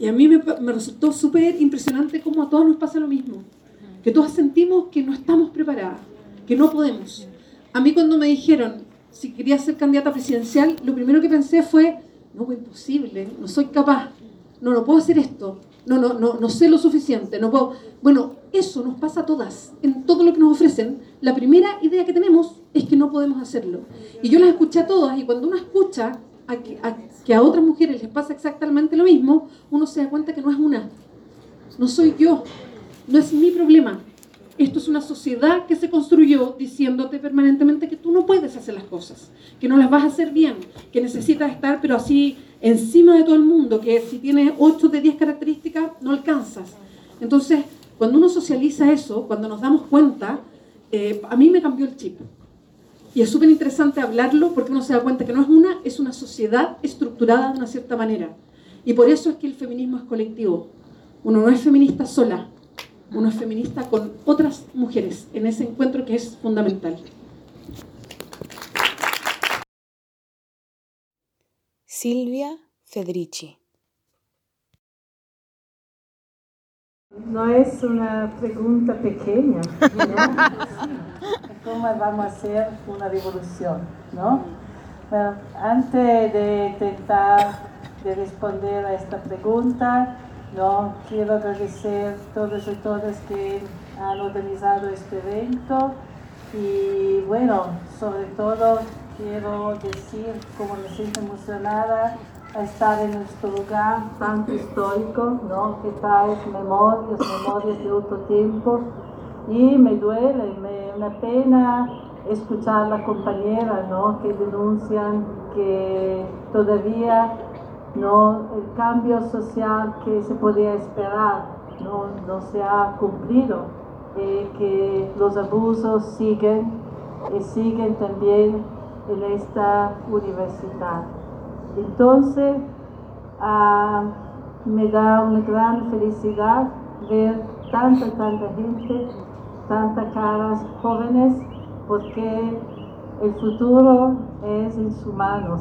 Y a mí me, me resultó súper impresionante cómo a todos nos pasa lo mismo, que todas sentimos que no estamos preparadas, que no podemos. A mí cuando me dijeron si quería ser candidata presidencial, lo primero que pensé fue, no, fue imposible, no soy capaz, no, no puedo hacer esto, no, no, no, no sé lo suficiente, no puedo... Bueno, eso nos pasa a todas, en todo lo que nos ofrecen. La primera idea que tenemos es que no podemos hacerlo. Y yo las escuché a todas y cuando uno escucha que, a que a otras mujeres les pasa exactamente lo mismo, uno se da cuenta que no es una, no soy yo, no es mi problema. Esto es una sociedad que se construyó diciéndote permanentemente que tú no puedes hacer las cosas, que no las vas a hacer bien, que necesitas estar pero así encima de todo el mundo, que si tienes 8 de 10 características no alcanzas. Entonces, cuando uno socializa eso, cuando nos damos cuenta, eh, a mí me cambió el chip. Y es súper interesante hablarlo porque uno se da cuenta que no es una, es una sociedad estructurada de una cierta manera. Y por eso es que el feminismo es colectivo. Uno no es feminista sola, es feminista con otras mujeres en ese encuentro que es fundamental. Silvia Federici. No es una pregunta pequeña, ¿no? (laughs) ¿Cómo vamos a hacer una revolución? ¿no? Bueno, antes de intentar de responder a esta pregunta, no, quiero agradecer a todos y todas que han organizado este evento y bueno, sobre todo quiero decir cómo me siento emocionada a estar en nuestro lugar tan histórico, ¿no? que trae memorias, memorias de otro tiempo. Y me duele, me una pena escuchar a la compañera ¿no? que denuncian que todavía no, el cambio social que se podía esperar no, no se ha cumplido, y que los abusos siguen y siguen también en esta universidad. Entonces, ah, me da una gran felicidad ver tanta, tanta gente, tantas caras jóvenes, porque el futuro es en sus manos.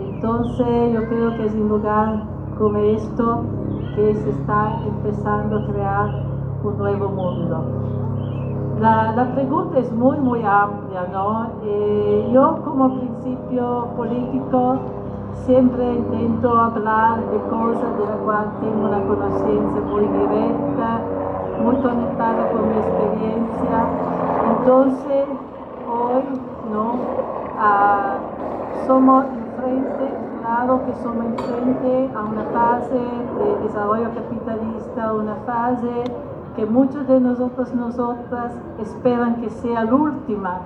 Entonces, yo creo que es un lugar como esto que se está empezando a crear un nuevo mundo. La, la, pregunta es muy, muy amplia, ¿no? Eh, yo como principio político siempre intento hablar de cosas de las cuales tengo una conciencia muy directa, muy conectada con mi experiencia. Entonces, hoy, ¿no? Ah, somos claro que somos enfrente a una fase de desarrollo capitalista, una fase que muchos de nosotros, nosotras esperan que sea la última,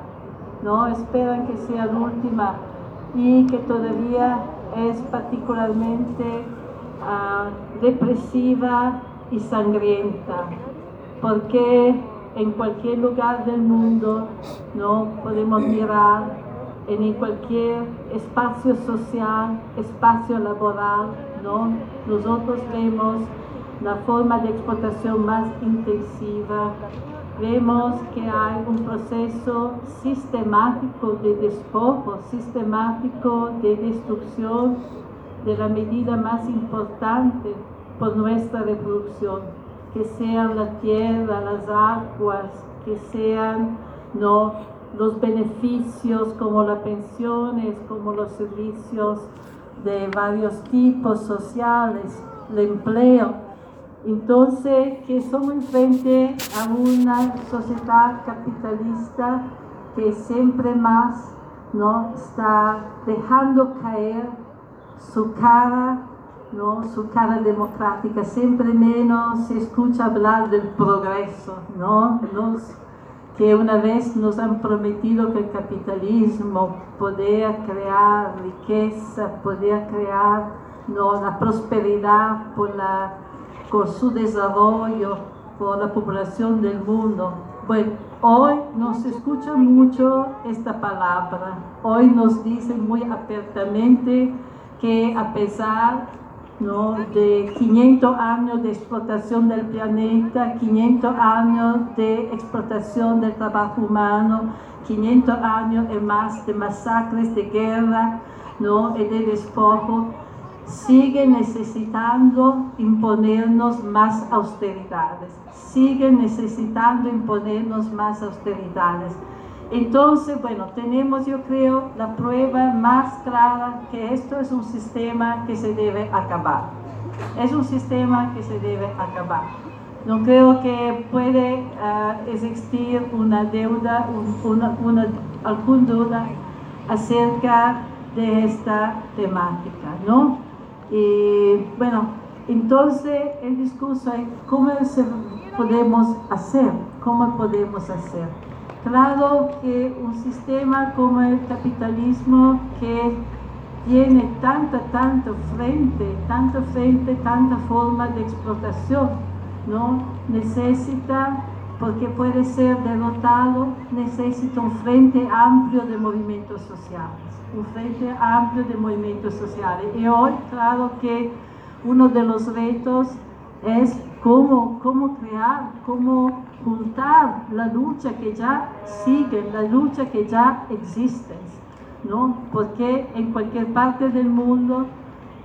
¿no? Esperan que sea la última y que todavía es particularmente uh, represiva y sangrienta, porque en cualquier lugar del mundo no podemos mirar en cualquier espacio social, espacio laboral, ¿no? nosotros vemos la forma de explotación más intensiva. Vemos que hay un proceso sistemático de despojo, sistemático de destrucción de la medida más importante por nuestra reproducción, que sean la tierra, las aguas, que sean no, los beneficios como las pensiones, como los servicios de varios tipos sociales, el empleo entonces, que somos frente a una sociedad capitalista que siempre más ¿no? está dejando caer su cara, ¿no? su cara democrática, siempre menos se escucha hablar del progreso, ¿no? Que una vez nos han prometido que el capitalismo podía crear riqueza, podía crear ¿no? la prosperidad por la con su desarrollo por la población del mundo. Bueno, hoy nos escucha mucho esta palabra. Hoy nos dicen muy abiertamente que a pesar ¿no? de 500 años de explotación del planeta, 500 años de explotación del trabajo humano, 500 años y más de masacres, de guerra ¿no? y de despojo, sigue necesitando imponernos más austeridades, sigue necesitando imponernos más austeridades. Entonces, bueno, tenemos yo creo la prueba más clara que esto es un sistema que se debe acabar. Es un sistema que se debe acabar. No creo que puede ah, existir una deuda, una, una, alguna duda acerca de esta temática, ¿no? Y bueno, entonces el discurso es cómo se podemos hacer, cómo podemos hacer. Claro que un sistema como el capitalismo que tiene tanta, tanto frente, tanto frente, tanta forma de explotación, ¿no? Necesita, porque puede ser derrotado, necesita un frente amplio de movimientos sociales, un frente amplio de movimientos sociales. Y hoy, claro que uno de los retos es cómo, cómo crear, cómo juntar la lucha que ya sigue, la lucha que ya existe, ¿no? Porque en cualquier parte del mundo,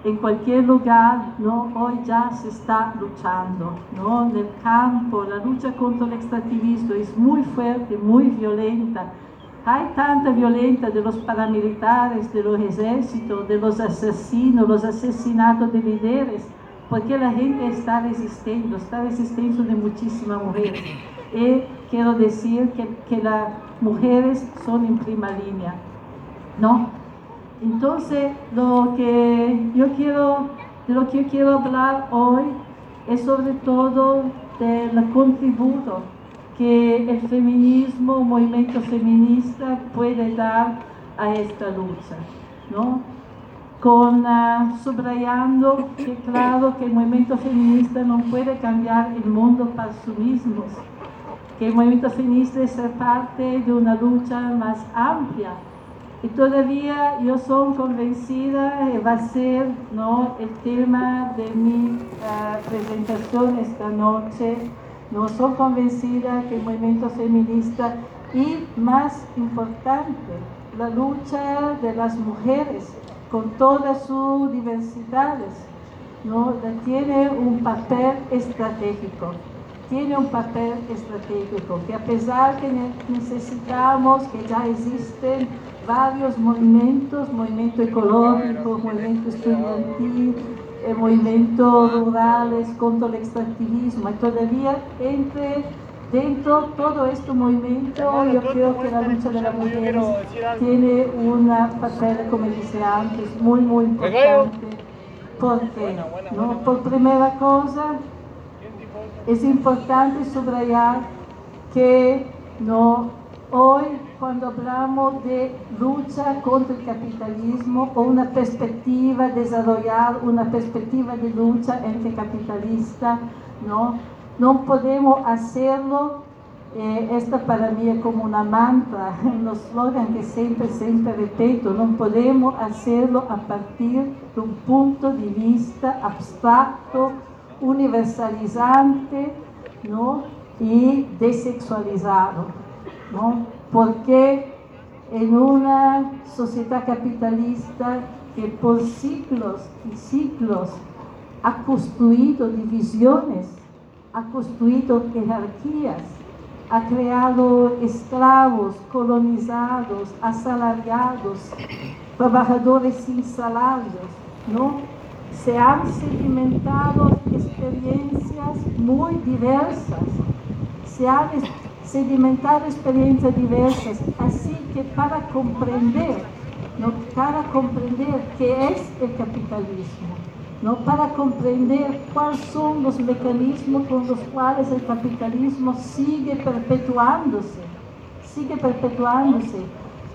en cualquier lugar, ¿no? Hoy ya se está luchando, ¿no? En el campo, la lucha contra el extractivismo es muy fuerte, muy violenta. Hay tanta violencia de los paramilitares, de los ejércitos, de los asesinos, los asesinatos de líderes, porque la gente está resistiendo, está resistiendo de muchísimas mujeres. (clears throat) Y quiero decir que, que las mujeres son en prima línea, ¿no? Entonces, lo que yo quiero, de lo que yo quiero hablar hoy es sobre todo del contributo que el feminismo, el movimiento feminista puede dar a esta lucha, ¿no? Con uh, subrayando que claro que el movimiento feminista no puede cambiar el mundo para sí mismos, que el movimiento feminista es parte de una lucha más amplia. Y todavía yo soy convencida, y va a ser ¿no? el tema de mi uh, presentación esta noche, no soy convencida que el movimiento feminista y más importante, la lucha de las mujeres con todas sus diversidades, ¿no? tiene un papel estratégico. Tiene un papel estratégico que a pesar que necesitamos, que ya existen varios movimientos, movimiento ecológico, movimiento estudiantil, eh, movimientos rurales contra el extractivismo, y todavía entre dentro de todo este movimiento, yo creo que la lucha de las mujeres tiene una papel, como decía antes, muy, muy importante. Porque, ¿no? por primera cosa, es importante subrayar que no, hoy, cuando hablamos de lucha contra el capitalismo o una perspectiva, desarrollar una perspectiva de lucha anticapitalista, ¿no? No podemos hacerlo, eh, esta para mí es como una mantra, (laughs) un slogan que siempre, siempre repito, no podemos hacerlo a partir de un punto de vista abstracto, universalizante ¿no? y desexualizado, ¿no? porque en una sociedad capitalista que por ciclos y ciclos ha construido divisiones ha construido jerarquías, ha creado esclavos, colonizados, asalariados, trabajadores sin salarios, ¿no? Se han sedimentado experiencias muy diversas, se han sedimentado experiencias diversas, así que para comprender, para comprender qué es el capitalismo, ¿no? para comprender cuáles son los mecanismos con los cuales el capitalismo sigue perpetuándose, sigue perpetuándose.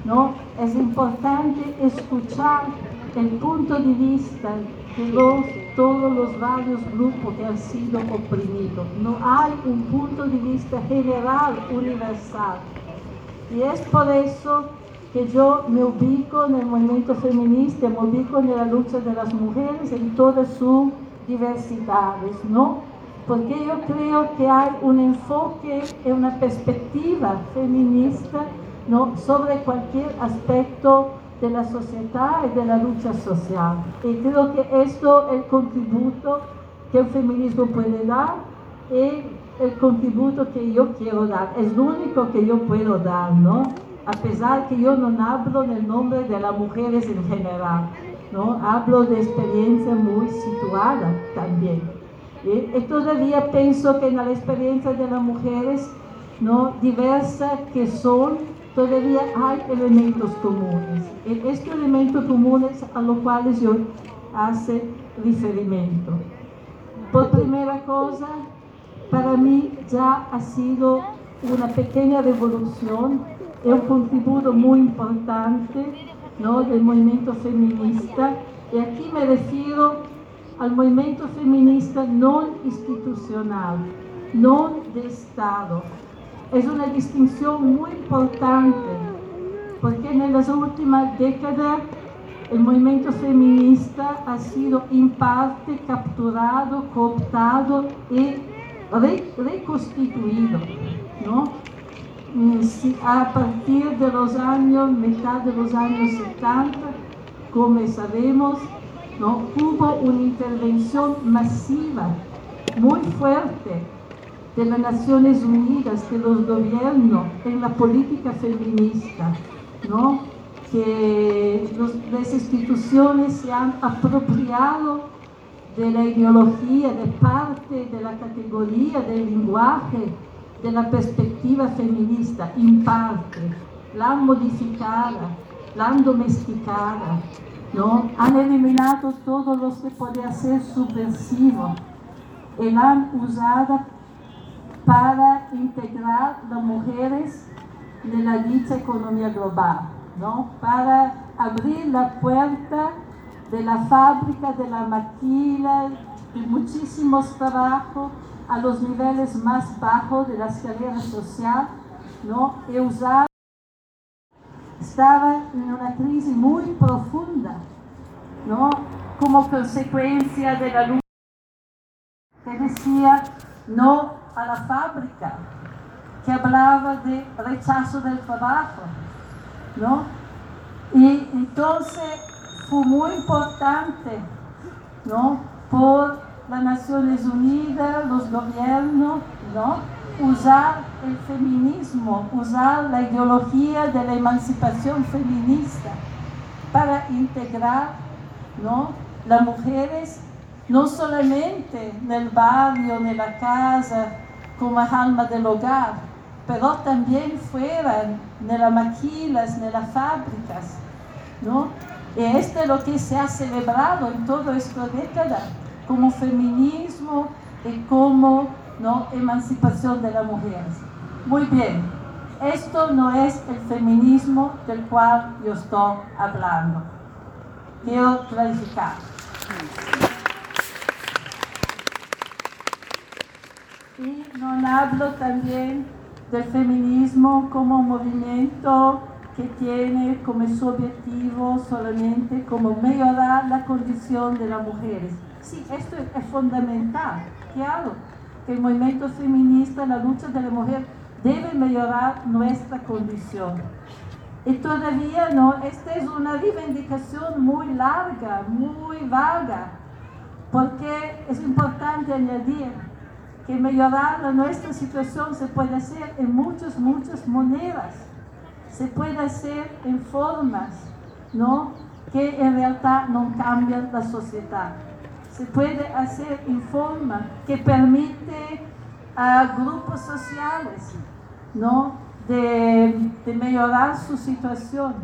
¿no? Es importante escuchar el punto de vista de todos los varios grupos que han sido oprimidos. No hay un punto de vista general, universal. Y es por eso que yo me ubico en el movimiento feminista, me ubico en la lucha de las mujeres en todas sus diversidades, ¿no? Porque yo creo que hay un enfoque, una perspectiva feminista, ¿no? Sobre cualquier aspecto de la sociedad y de la lucha social. Y creo que esto es el contributo que el feminismo puede dar y el contributo que yo quiero dar. Es lo único que yo puedo dar, ¿no? A pesar que yo no hablo en el nombre de las mujeres en general, ¿no? Hablo de experiencia muy situada también. Y todavía pienso que en la experiencia de las mujeres, ¿no? Diversas que son todavía hay elementos comunes. Estos elementos comunes a los cuales yo hace referimiento. Por primera cosa, para mí ya ha sido una pequeña revolución y un contributo muy importante ¿no? del movimiento feminista. Y aquí me refiero al movimiento feminista no institucional, no de Estado, es una distinción muy importante, porque en las últimas décadas el movimiento feminista ha sido en parte capturado, cooptado y reconstituido. ¿no? Mm, a partir de los años, mitad de los años 70, como sabemos, ¿no? hubo una intervención masiva, muy fuerte, de las Naciones Unidas, de los gobiernos en la política feminista, ¿no? que las instituciones se han apropiado de la ideología, de parte de la categoría del lenguaje, de la perspectiva feminista, en parte, modificado, la han domesticado, ¿no? han eliminado todo lo que puede ser subversivo y la han usado para integrar las mujeres de la dicha economía global, ¿no? para abrir la puerta de la fábrica, de la maquila, de muchísimos trabajos a los niveles más bajos de la escalera social, ¿no? usar estaba en una crisis muy profunda, ¿no? como consecuencia de la lucha que decía no a la fábrica, que hablaba de rechazo del trabajo, ¿no? Y entonces fue muy importante, ¿no? Por las Naciones Unidas, los gobiernos, ¿no? Usar el feminismo, usar la ideología de la emancipación feminista para integrar, ¿no? Las mujeres no solamente en el barrio, en la casa, como alma del hogar, pero también fuera, en las maquilas, en las fábricas, ¿no? Y esto es lo que se ha celebrado en toda esta década, como feminismo y como ¿no? emancipación de las mujeres. Muy bien, esto no es el feminismo del cual yo estoy hablando. Quiero clarificar. Y no hablo también del feminismo como un movimiento que tiene como su objetivo solamente como mejorar la condición de las mujeres. Sí, esto es fundamental, claro, que el movimiento feminista, la lucha de la mujer, debe mejorar nuestra condición. Y todavía no, esta es una reivindicación muy larga, muy vaga, porque es importante añadir que mejorar nuestra situación se puede hacer en muchas, muchas maneras. Se puede hacer en formas ¿no? que en realidad no cambian la sociedad. Se puede hacer en forma que permite a grupos sociales ¿no? de, mejorar su situación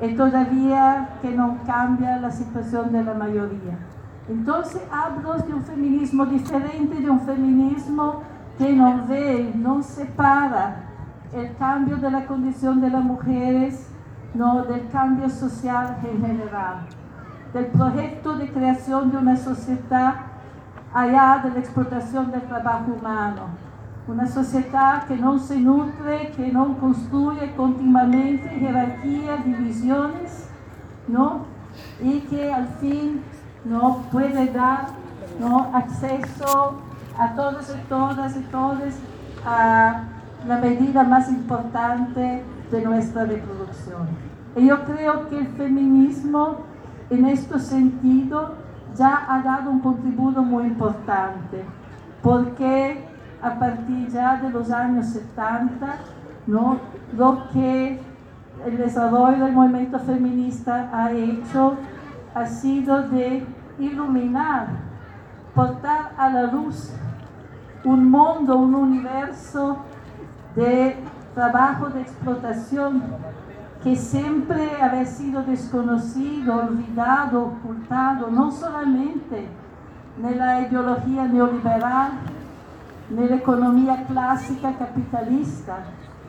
y todavía que no cambia la situación de la mayoría. Entonces hablo de un feminismo diferente, de un feminismo que no ve, no separa el cambio de la condición de las mujeres, no del cambio social en general. Del proyecto de creación de una sociedad allá de la explotación del trabajo humano. Una sociedad que no se nutre, que no construye continuamente jerarquías, divisiones, ¿no? Y que al fin no puede dar ¿no? acceso a todos y todas y todos a la medida más importante de nuestra reproducción. Y yo creo que el feminismo en este sentido ya ha dado un contributo muy importante, porque a partir ya de los años 70, ¿no? lo que el desarrollo del movimiento feminista ha hecho ha sido de iluminar, portar a la luz un mundo, un universo de trabajo de explotación que siempre había sido desconocido, olvidado, ocultado, no solamente en la ideología neoliberal, en la economía clásica capitalista,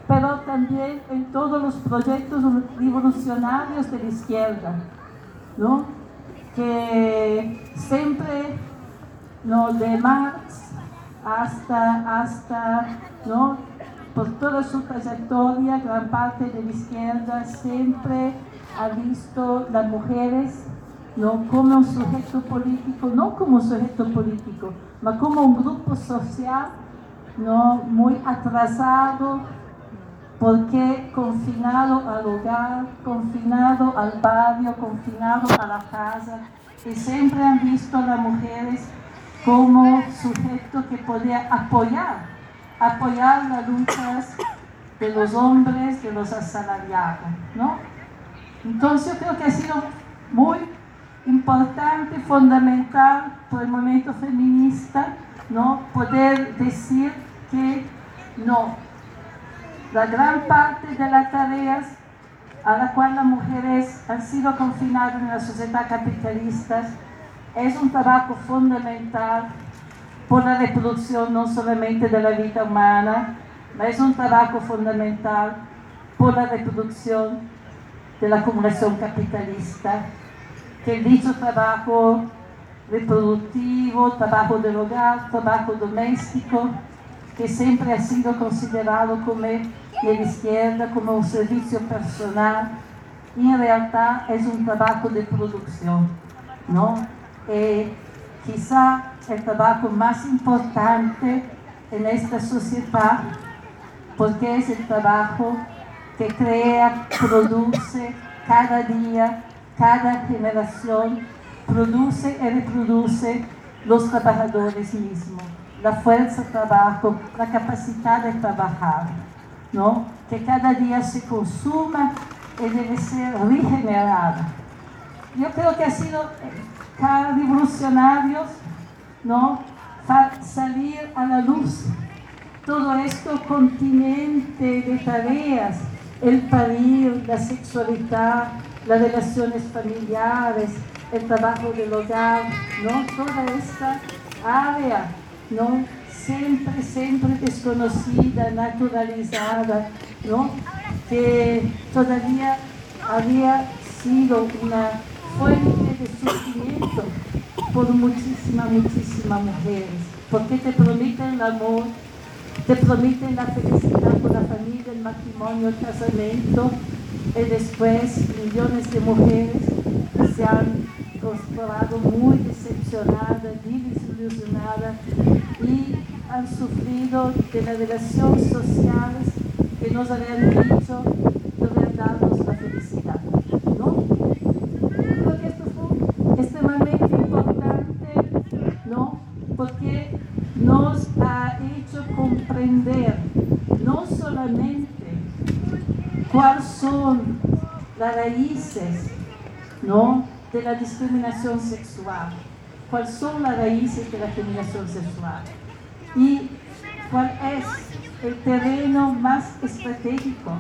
pero también en todos los proyectos revolucionarios de la izquierda, ¿no? que siempre ¿no? de Marx hasta, hasta ¿no? Por toda su trayectoria, gran parte de la izquierda siempre ha visto las mujeres ¿no? como un sujeto político, no como un sujeto político, sino como un grupo social ¿no? muy atrasado, porque confinado al hogar, confinado al barrio, confinado a la casa, y siempre han visto a las mujeres como sujeto que podía apoyar, apoyar las luchas de los hombres, de los asalariados, ¿no? Entonces yo creo que ha sido muy importante, fundamental para el movimiento feminista, ¿no? Poder decir que no, la gran parte de las tareas a las cuales las mujeres han sido confinadas en la sociedad capitalista es un trabajo fundamental por la reproducción no solamente de la vida humana, es un trabajo fundamental por la reproducción de la acumulación capitalista, que dicho trabajo reproductivo, trabajo del hogar, trabajo doméstico, que siempre ha sido considerado como la izquierda como un servicio personal, y en realidad es un trabajo de producción, ¿no? Eh, quizá el trabajo más importante en esta sociedad, porque es el trabajo que crea, produce cada día, cada generación, produce y reproduce los trabajadores mismos la fuerza de trabajo, la capacidad de trabajar, ¿no? que cada día se consuma y debe ser regenerada. Yo creo que ha sido cada revolucionarios ¿no? salir a la luz todo esto continente de tareas, el parir, la sexualidad, las relaciones familiares, el trabajo del hogar, ¿no? toda esta área ¿no? Siempre, siempre desconocida, naturalizada, ¿no? Que todavía había sido una fuente de sufrimiento por muchísimas, muchísimas mujeres, porque te prometen el amor, te prometen la felicidad con la familia, el matrimonio, el casamiento, y después millones de mujeres se han comprobado muy decepcionadas, desilusionadas y han sufrido de las relaciones sociales que nos habían dicho de darnos la felicidad. ¿no? Creo que esto fue extremadamente importante ¿no? Porque nos ha hecho comprender no solamente cuáles son las raíces ¿no? de la discriminación sexual, cuáles son las raíces de la discriminación sexual y cuál es el terreno más estratégico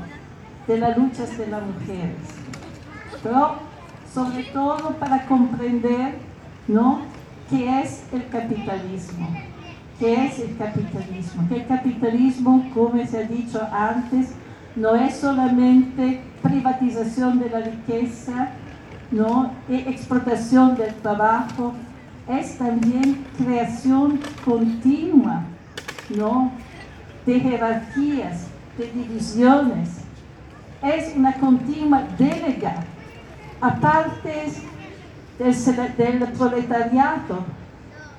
de las luchas de las mujeres. Pero sobre todo para comprender ¿no? Qué es el capitalismo. ¿Qué es el capitalismo? Que el capitalismo, como se ha dicho antes, no es solamente privatización de la riqueza, ¿no? y explotación del trabajo es también creación continua ¿no? de jerarquías, de divisiones. Es una continua delega a partes del, del proletariado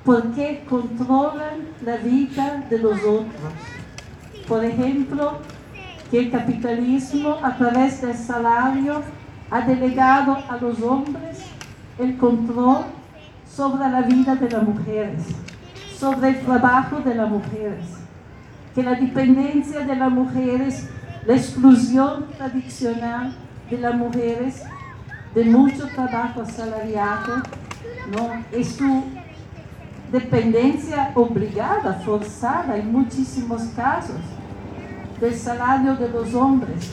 porque controlan la vida de los otros. Por ejemplo, que el capitalismo a través del salario ha delegado a los hombres el control sobre la vida de las mujeres, sobre el trabajo de las mujeres, que la dependencia de las mujeres, la exclusión tradicional de las mujeres de mucho trabajo asalariado, ¿no? es su dependencia obligada, forzada en muchísimos casos del salario de los hombres.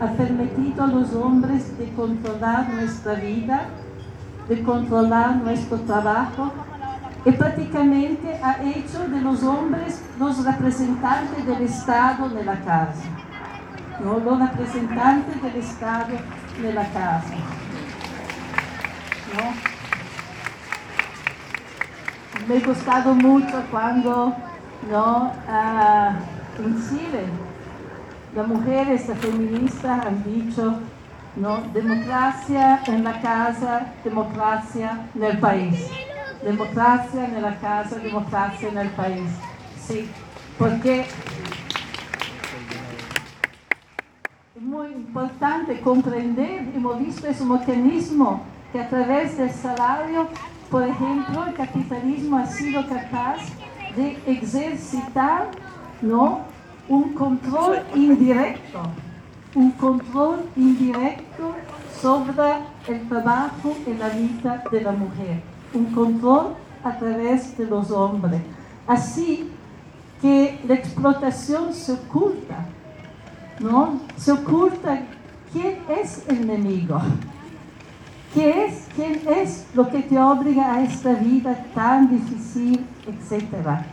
Ha permitido a los hombres de controlar nuestra vida, de controlar nuestro trabajo y prácticamente ha hecho de los hombres los representantes del Estado en la casa. ¿no? Los representantes del Estado en la casa. Me ha gustado mucho cuando ¿no? Ah, en Chile las mujeres feministas han dicho ¿no? democracia en la casa, democracia en el país. Democracia en la casa, democracia en el país. Sí, porque es muy importante comprender, hemos visto ese mecanismo que a través del salario, por ejemplo, el capitalismo ha sido capaz de ejercitar ¿no? un control indirecto, un control indirecto sobre el trabajo y la vida de la mujer, un control a través de los hombres. Así que la explotación se oculta, ¿no? Se oculta quién es el enemigo, ¿Qué es, quién es lo que te obliga a esta vida tan difícil, etcétera,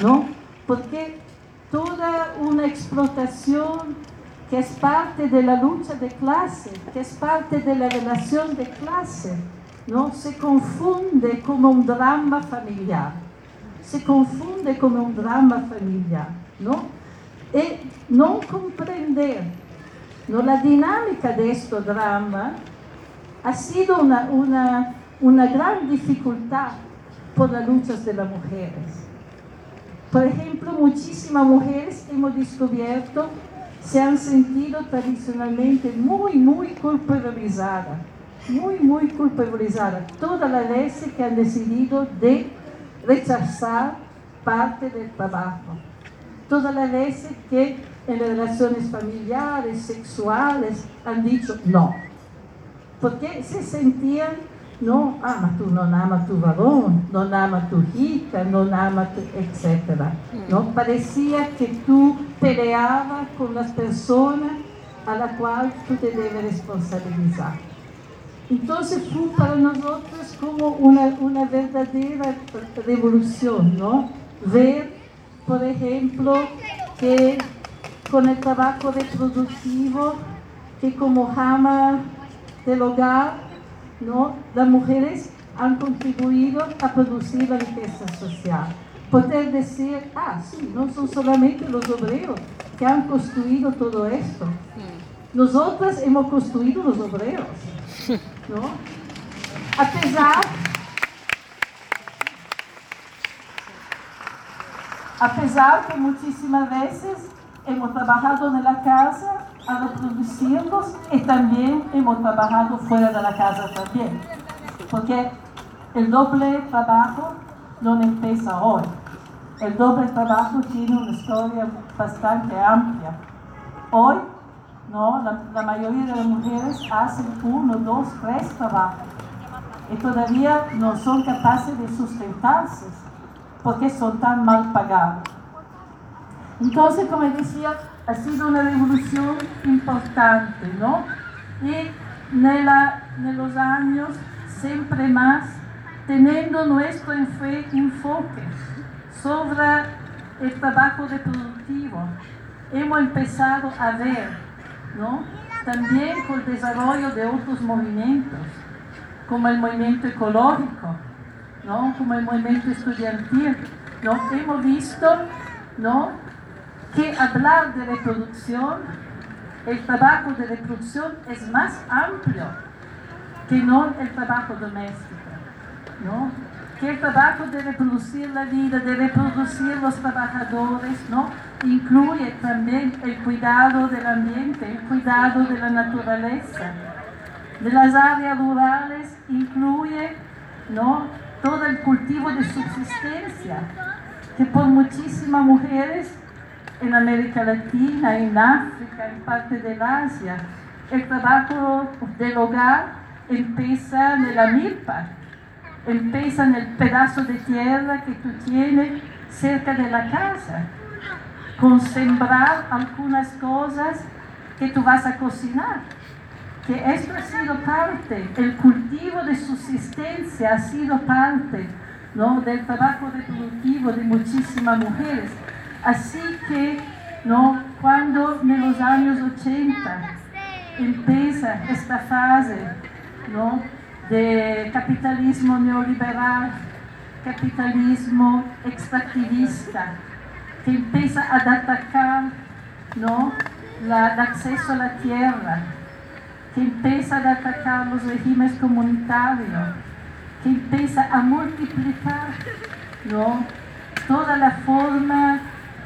¿no? Porque toda una explotación que es parte de la lucha de clase, que es parte de la relación de clase, ¿no? se confunde como un drama familiar. Se confunde como un drama familiar. ¿no? Y no comprender ¿no? la dinámica de este drama ha sido una, una, una gran dificultad por las luchas de las mujeres. Por ejemplo, muchísimas mujeres hemos descubierto se han sentido tradicionalmente muy, muy culpabilizadas, muy, muy culpabilizadas. Todas las veces que han decidido de rechazar parte del trabajo. Todas las veces que en relaciones familiares, sexuales, han dicho no. Porque se sentían no ama tú, no ama tu varón, no ama tu hija, no ama tu, etc. ¿no? Parecía que tú peleabas con las personas a la cual tú te debes responsabilizar. Entonces fue para nosotros como una, una verdadera revolución, ¿no? Ver, por ejemplo, que con el trabajo reproductivo, que como jama del hogar, ¿no? las mujeres han contribuido a producir la riqueza social. Poder decir, ah, sí, no son solamente los obreros que han construido todo esto. Nosotras hemos construido los obreros. ¿no? A pesar, a pesar que muchísimas veces hemos trabajado en la casa a reproducirlos y también hemos trabajado fuera de la casa también. Porque el doble trabajo no empieza hoy. El doble trabajo tiene una historia bastante amplia. Hoy, ¿no? la, la mayoría de las mujeres hacen uno, dos, tres trabajos y todavía no son capaces de sustentarse porque son tan mal pagados. Entonces, como decía, ha sido una revolución importante, ¿no? Y en los años, siempre más, teniendo nuestro enfoque sobre el trabajo reproductivo, hemos empezado a ver, ¿no? También con el desarrollo de otros movimientos, como el movimiento ecológico, ¿no? como el movimiento estudiantil. ¿no? Hemos visto ¿no? Que hablar de reproducción, el trabajo de reproducción es más amplio que no el trabajo doméstico. ¿no? Que el trabajo de reproducir la vida, de reproducir los trabajadores, ¿no? incluye también el cuidado del ambiente, el cuidado de la naturaleza. De las áreas rurales incluye ¿no? todo el cultivo de subsistencia, que por muchísimas mujeres en América Latina, en África, en parte del Asia, el trabajo del hogar empieza en la milpa, empieza en el pedazo de tierra que tú tienes cerca de la casa, con sembrar algunas cosas que tú vas a cocinar. Que esto ha sido parte, el cultivo de subsistencia ha sido parte ¿no? del trabajo reproductivo de muchísimas mujeres. Así que ¿no? cuando en los años 80 empieza esta fase ¿no? de capitalismo neoliberal, capitalismo extractivista, que empieza a atacar ¿no? El acceso a la tierra, que empieza a atacar los regímenes comunitarios, que empieza a multiplicar ¿no? toda la forma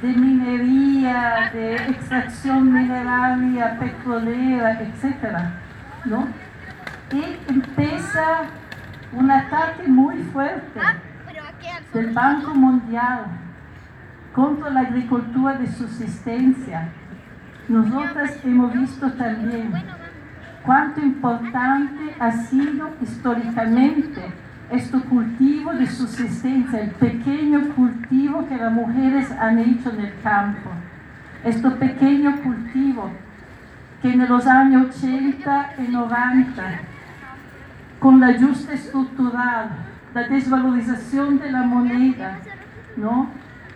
de minería, de extracción mineraria, petrolera, etc. ¿no? Y empieza un ataque muy fuerte del Banco Mundial contra la agricultura de subsistencia. Nosotras hemos visto también cuánto importante ha sido históricamente este cultivo de subsistencia, el pequeño cultivo que las mujeres han hecho en el campo. Este pequeño cultivo que en los años 80 y 90, con la ajuste estructural, la desvalorización de la moneda, ¿no?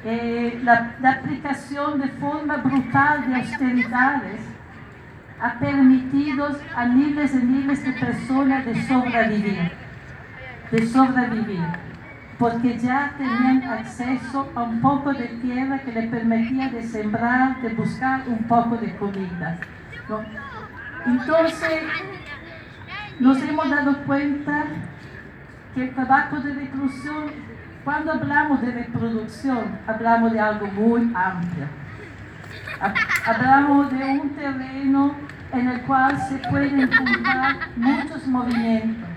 Eh, la, la aplicación de forma brutal de austeridades, ha permitido a miles y miles de personas de sobrevivir, de sobrevivir, porque ya tenían acceso a un poco de tierra que le permitía de sembrar, de buscar un poco de comida. Entonces, nos hemos dado cuenta que el trabajo de reproducción, cuando hablamos de reproducción, hablamos de algo muy amplio. Hablamos de un terreno en el cual se pueden juntar muchos movimientos.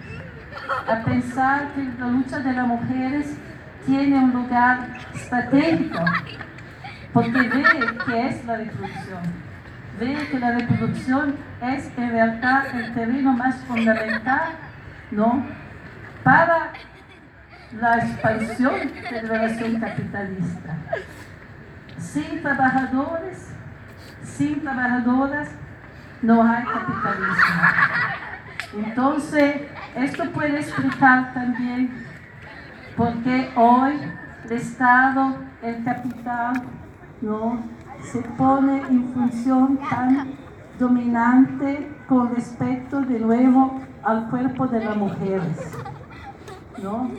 A pensar que la lucha de las mujeres tiene un lugar estratégico, porque ve que es la reproducción. Ve que la reproducción es en realidad el terreno más fundamental ¿no? para la expansión de la relación capitalista. Sin trabajadores, sin trabajadoras, no hay capitalismo. Entonces, esto puede explicar también por qué hoy el Estado, el capital, ¿no? se pone en función tan dominante con respecto de nuevo al cuerpo de las mujeres. ¿no?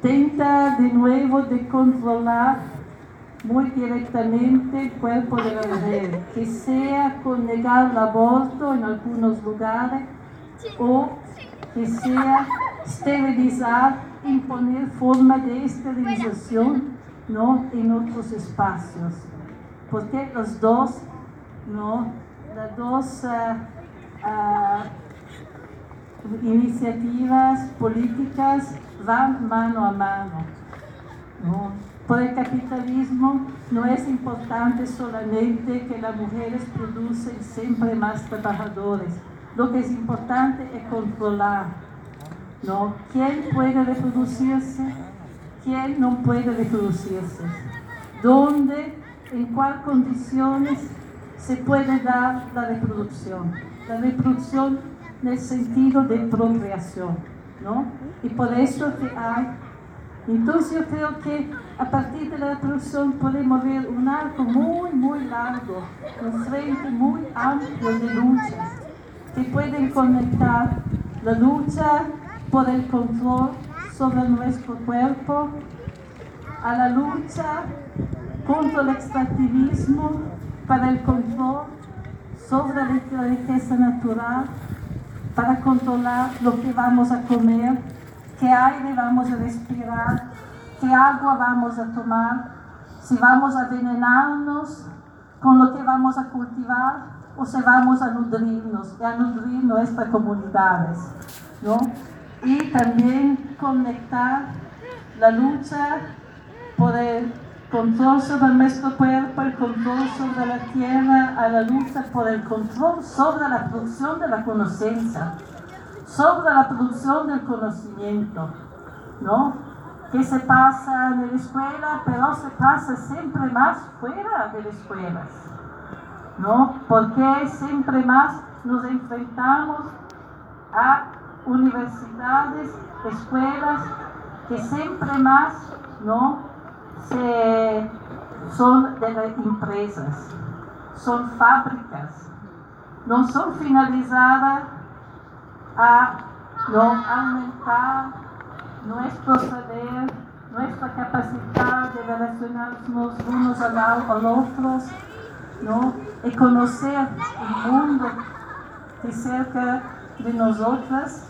Tenta de nuevo de controlar muy directamente el cuerpo de la mujer, que sea con negar el aborto en algunos lugares o sea esterilizar, imponer forma de esterilización ¿no? en otros espacios. Porque los dos, ¿no? las dos uh, uh, iniciativas políticas van mano a mano. ¿no? Por el capitalismo no es importante solamente que las mujeres producen siempre más trabajadores. Lo que es importante es controlar. ¿no? ¿Quién puede reproducirse? ¿Quién no puede reproducirse? ¿Dónde? ¿En cuáles condiciones se puede dar la reproducción? La reproducción en el sentido de procreación. ¿no? Y por eso que hay entonces yo creo que a partir de la reproducción podemos ver un arco muy, muy largo, un frente muy amplio de luchas que pueden conectar la lucha por el control sobre nuestro cuerpo, a la lucha contra el extractivismo para el control sobre la riqueza natural, para controlar lo que vamos a comer, qué aire vamos a respirar, qué agua vamos a tomar, si vamos a envenenarnos con lo que vamos a cultivar o si vamos a nutrirnos a nutrir nuestras comunidades. ¿no? Y también conectar la lucha por el control sobre nuestro cuerpo, el control sobre la tierra, a la lucha por el control sobre la producción de la conocimiento, sobre la producción del conocimiento, ¿no? Que se pasa en la escuela, pero se pasa siempre más fuera de las escuelas, ¿no? Porque siempre más nos enfrentamos a universidades, escuelas, que siempre más, ¿no? son de las empresas, son fábricas, no son finalizadas a aumentar nuestro saber, nuestra capacidad de relacionarnos unos a los otros, ¿no? conocer el mundo de cerca de nosotras,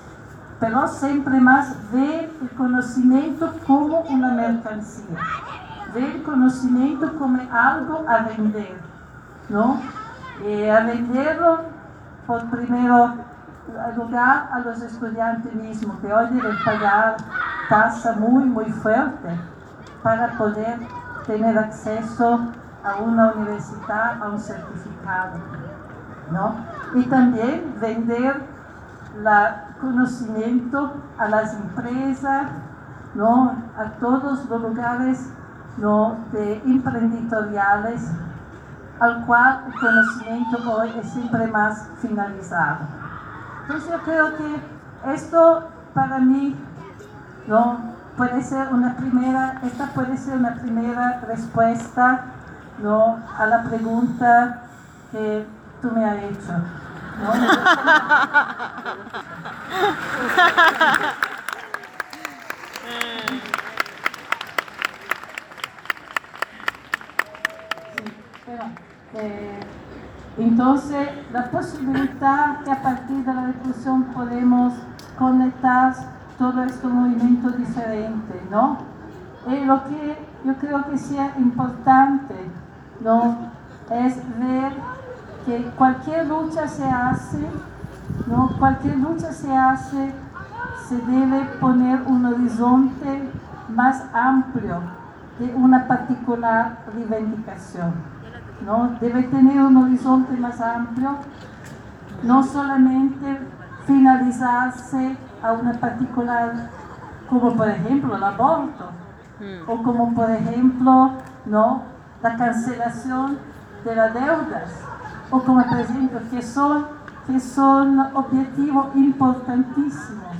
pero siempre más ver el conocimiento como una mercancía ver conocimiento como algo a vender, ¿no? Eh, a venderlo por primero lugar a los estudiantes mismos, que hoy deben pagar tasa muy, muy fuerte para poder tener acceso a una universidad, a un certificado, ¿no? Y también vender el conocimiento a las empresas, ¿no? A todos los lugares ¿no? de emprendedoriales, al cual el conocimiento hoy es siempre más finalizado. Entonces yo creo que esto para mí ¿no? puede ser una primera, esta puede ser una primera respuesta ¿no? a la pregunta que tú me has hecho. Eh, entonces, la posibilidad que a partir de la discusión podemos conectar todo este movimiento diferente, ¿no? Y lo que yo creo que sea importante, ¿no? Es ver que cualquier lucha se hace, ¿no? Cualquier lucha se hace, se debe poner un horizonte más amplio de una particular reivindicación. ¿no? Debe tener un horizonte más amplio, no solamente finalizarse a una particular, como por ejemplo el aborto, o como por ejemplo ¿no? La cancelación de las deudas, o como por ejemplo que son, que son objetivos importantísimos.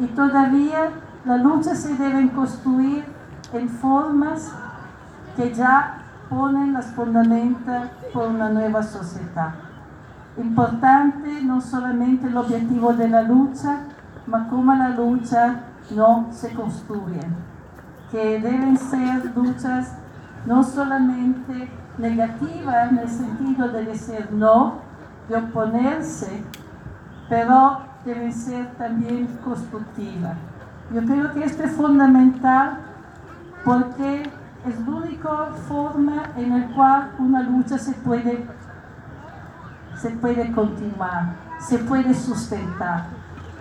Y todavía la lucha se debe construir en formas que ya ponen las fundamentos por una nueva sociedad. Importante no solamente el objetivo de la lucha, sino cómo la lucha no se construye. Que deben ser luchas no solamente negativas en el sentido de decir no, de oponerse, pero deben ser también constructivas. Yo creo que esto es fundamental porque es la única forma en la cual una lucha se puede, se puede continuar, se puede sustentar.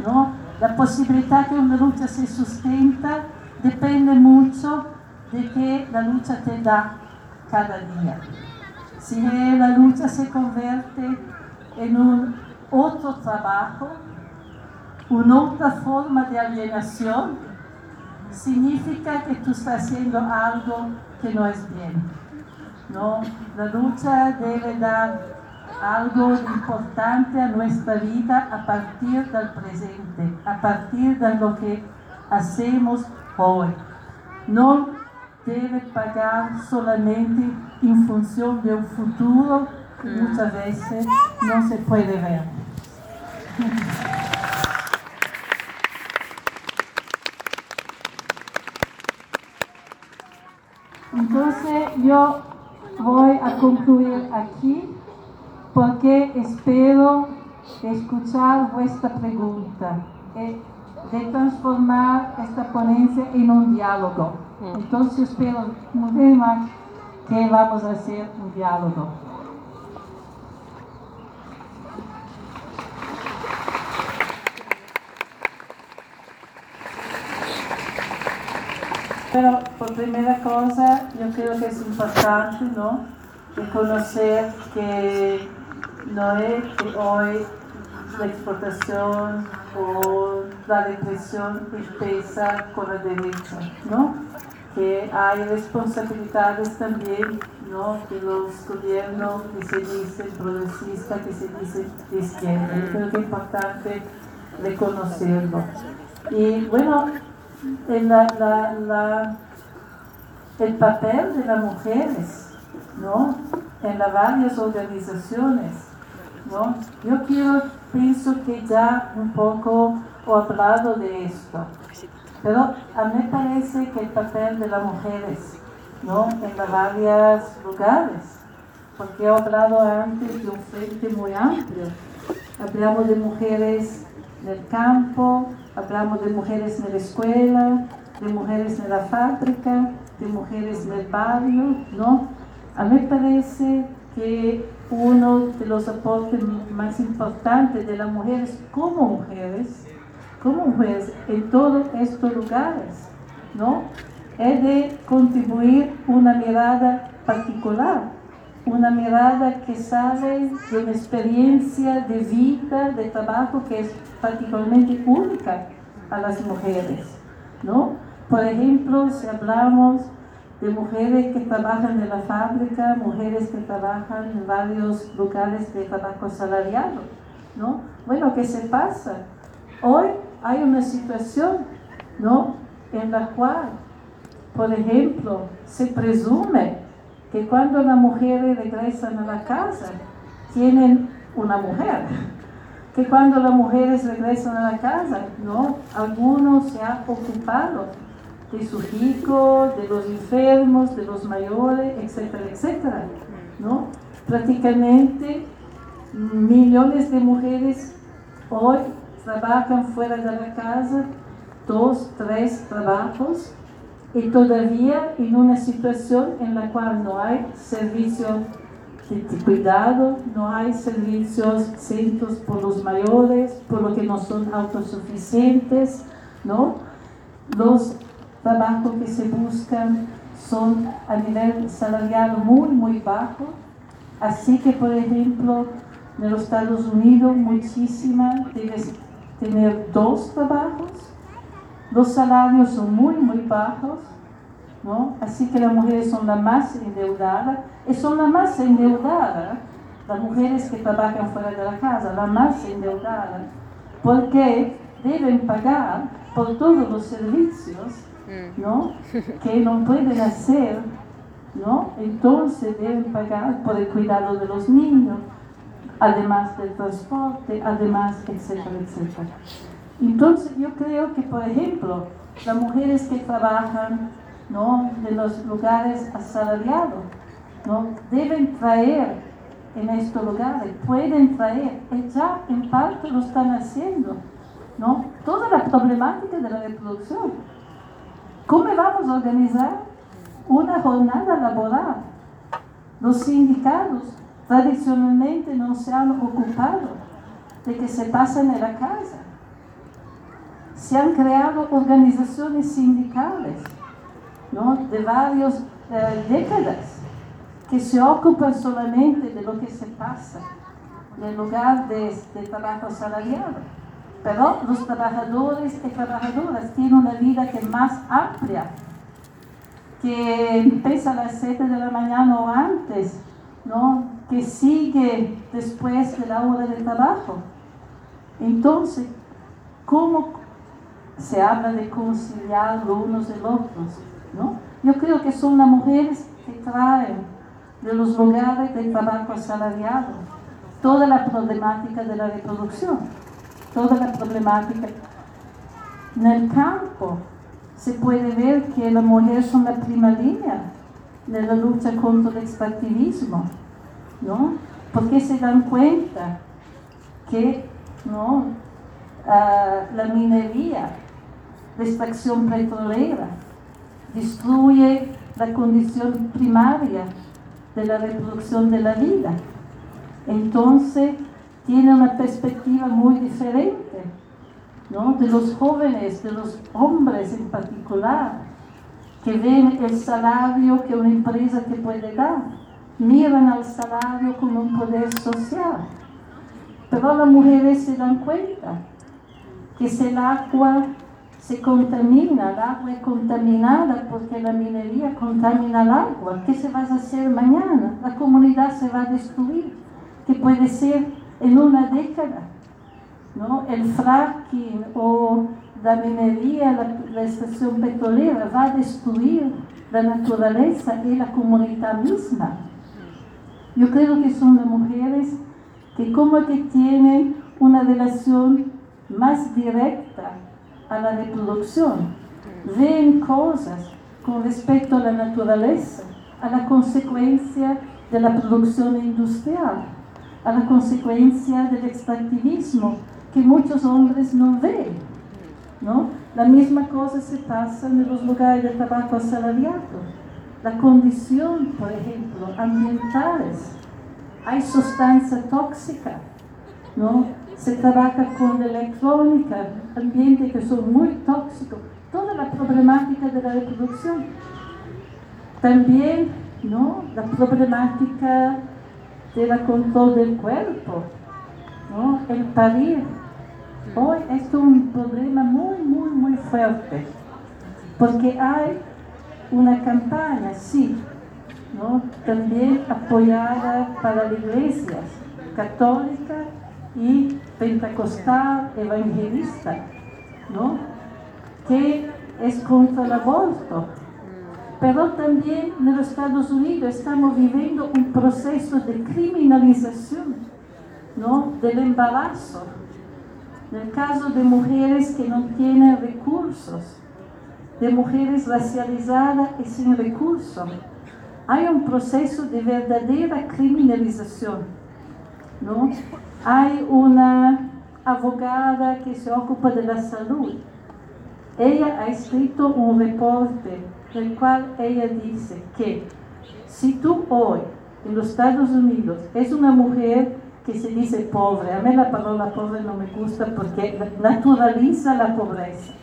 ¿no? La posibilidad que una lucha se sustenta depende mucho de que la lucha te da cada día. Si la lucha se convierte en un otro trabajo, una otra forma de alienación, significa que tú estás haciendo algo que no es bien. ¿no? La lucha debe dar algo importante a nuestra vida a partir del presente, a partir de lo que hacemos hoy. No debe pagar solamente en función de un futuro que mm. muchas veces no se puede ver. Entonces yo voy a concluir aquí porque espero escuchar vuestra pregunta y de transformar esta ponencia en un diálogo. Entonces muy más que vamos a hacer un diálogo. Pero por primera cosa, yo creo que es importante, ¿no? Reconocer que no es que hoy la exportación o la represión empieza con la derecha, ¿no? Que hay responsabilidades también, ¿no? De los gobiernos que se dicen progresistas, que se dicen de izquierda. Yo creo que es importante reconocerlo. Y bueno, en la, el papel de las mujeres, ¿no? En las varias organizaciones, ¿no? Yo quiero, pienso que ya un poco he hablado de esto, pero a mí parece que el papel de las mujeres, ¿no? En varios lugares, porque he hablado antes de un frente muy amplio, hablamos de mujeres en el campo, hablamos de mujeres en la escuela, de mujeres en la fábrica, de mujeres en el barrio, ¿no? A mí parece que uno de los aportes más importantes de las mujeres como mujeres, como mujeres en todos estos lugares, ¿no? Es de contribuir una mirada particular, una mirada que sale de una experiencia de vida, de trabajo que es particularmente única a las mujeres, ¿no? Por ejemplo, si hablamos de mujeres que trabajan en la fábrica, mujeres que trabajan en varios lugares de trabajo salariado, ¿no? Bueno, ¿qué se pasa? Hoy hay una situación, ¿no? En la cual, por ejemplo, se presume que cuando las mujeres regresan a la casa, tienen una mujer. Que cuando las mujeres regresan a la casa, ¿no? Algunos se han ocupado de sus hijos, de los enfermos, de los mayores, etcétera, etcétera, ¿no? Prácticamente millones de mujeres hoy trabajan fuera de la casa, dos, tres trabajos, y todavía en una situación en la cual no hay servicio de cuidado, no hay servicios centros por los mayores, por lo que no son autosuficientes, ¿no? Los trabajos que se buscan son a nivel salarial muy, muy bajo. Así que, por ejemplo, en los Estados Unidos, muchísima debes tener dos trabajos los salarios son muy, muy bajos, ¿no? Así que las mujeres son las más endeudadas, y son las más endeudadas, las mujeres que trabajan fuera de la casa, las más endeudadas, porque deben pagar por todos los servicios, ¿no? Que no pueden hacer, ¿no? Entonces deben pagar por el cuidado de los niños, además del transporte, además, etcétera, etcétera. Entonces yo creo que, por ejemplo, las mujeres que trabajan ¿no? de los lugares asalariados ¿no? deben traer en estos lugares, pueden traer, y ya en parte lo están haciendo, ¿no? toda la problemática de la reproducción. ¿Cómo vamos a organizar una jornada laboral? Los sindicatos tradicionalmente no se han ocupado de que se pasen en la casa se han creado organizaciones sindicales ¿no? de varias eh, décadas que se ocupan solamente de lo que se pasa en lugar de, trabajo salariado. Pero los trabajadores y trabajadoras tienen una vida que es más amplia, que empieza a las 7 de la mañana o antes, ¿no? Que sigue después de la hora de trabajo. Entonces, ¿cómo se habla de conciliar los unos de los otros, ¿no? Yo creo que son las mujeres que traen de los lugares de trabajo asalariado toda la problemática de la reproducción, toda la problemática. En el campo se puede ver que las mujeres son la prima línea en la lucha contra el extractivismo, ¿no? Porque se dan cuenta que ¿no? Ah, la minería, la extracción petrolera, destruye la condición primaria de la reproducción de la vida. Entonces, tiene una perspectiva muy diferente, ¿no? De los jóvenes, de los hombres en particular, que ven el salario que una empresa te puede dar, miran al salario como un poder social. Pero las mujeres se dan cuenta que si el agua se contamina, el agua es contaminada porque la minería contamina el agua, ¿qué se va a hacer mañana? La comunidad se va a destruir, que puede ser en una década. ¿no? El fracking o la minería, la, la extracción petrolera va a destruir la naturaleza y la comunidad misma. Yo creo que son las mujeres que como que tienen una relación más directa a la reproducción, ven cosas con respecto a la naturaleza, a la consecuencia de la producción industrial, a la consecuencia del extractivismo que muchos hombres no ven. ¿no? La misma cosa se pasa en los lugares de trabajo asalariado. La condición, por ejemplo, ambientales. Hay sustancia tóxica, ¿no? Se trabaja con electrónica, ambientes que son muy tóxicos. Toda la problemática de la reproducción. También, ¿no? La problemática del control del cuerpo, ¿no? El parir. Hoy es un problema muy, muy, muy fuerte, porque hay una campaña, sí, ¿no? también apoyada para las iglesias católica y pentecostal evangelista, ¿no? que es contra el aborto. Pero también en los Estados Unidos estamos viviendo un proceso de criminalización ¿no? del embarazo. En el caso de mujeres que no tienen recursos, de mujeres racializadas y sin recursos, hay un proceso de verdadera criminalización. ¿no? Hay una abogada que se ocupa de la salud. Ella ha escrito un reporte en el cual ella dice que si tú hoy en los Estados Unidos es una mujer que se dice pobre, a mí la palabra pobre no me gusta porque naturaliza la pobreza.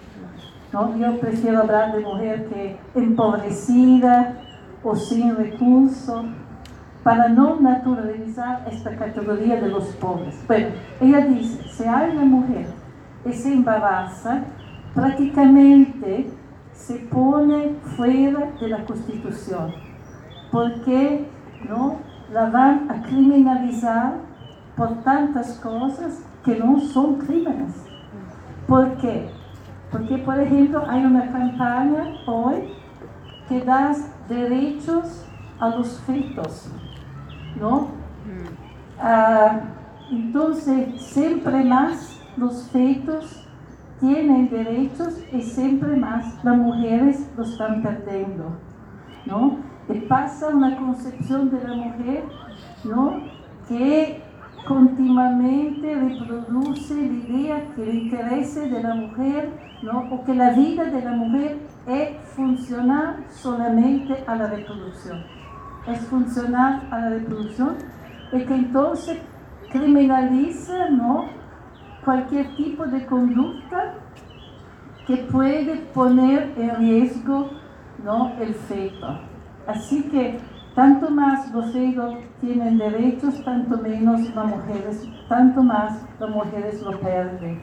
¿No? Yo prefiero hablar de mujer que empobrecida o sin recursos para no naturalizar esta categoría de los pobres. Bueno, ella dice, si hay una mujer que se embaraza, prácticamente se pone fuera de la Constitución, porque ¿no? la van a criminalizar por tantas cosas que no son crímenes. ¿Por qué? Porque, por ejemplo, hay una campaña hoy que da derechos a los fetos, ¿no? Ah, entonces, siempre más los fetos tienen derechos y siempre más las mujeres lo están perdiendo, ¿no? Y pasa una concepción de la mujer, ¿no? Que continuamente reproduce la idea que el interés de la mujer, ¿no? O que la vida de la mujer es funcional solamente a la reproducción. Es funcional a la reproducción y que entonces criminaliza, ¿no? Cualquier tipo de conducta que puede poner en riesgo, ¿no? El feto. Así que tanto más los fetos tienen derechos, tanto menos las mujeres, tanto más las mujeres lo pierden.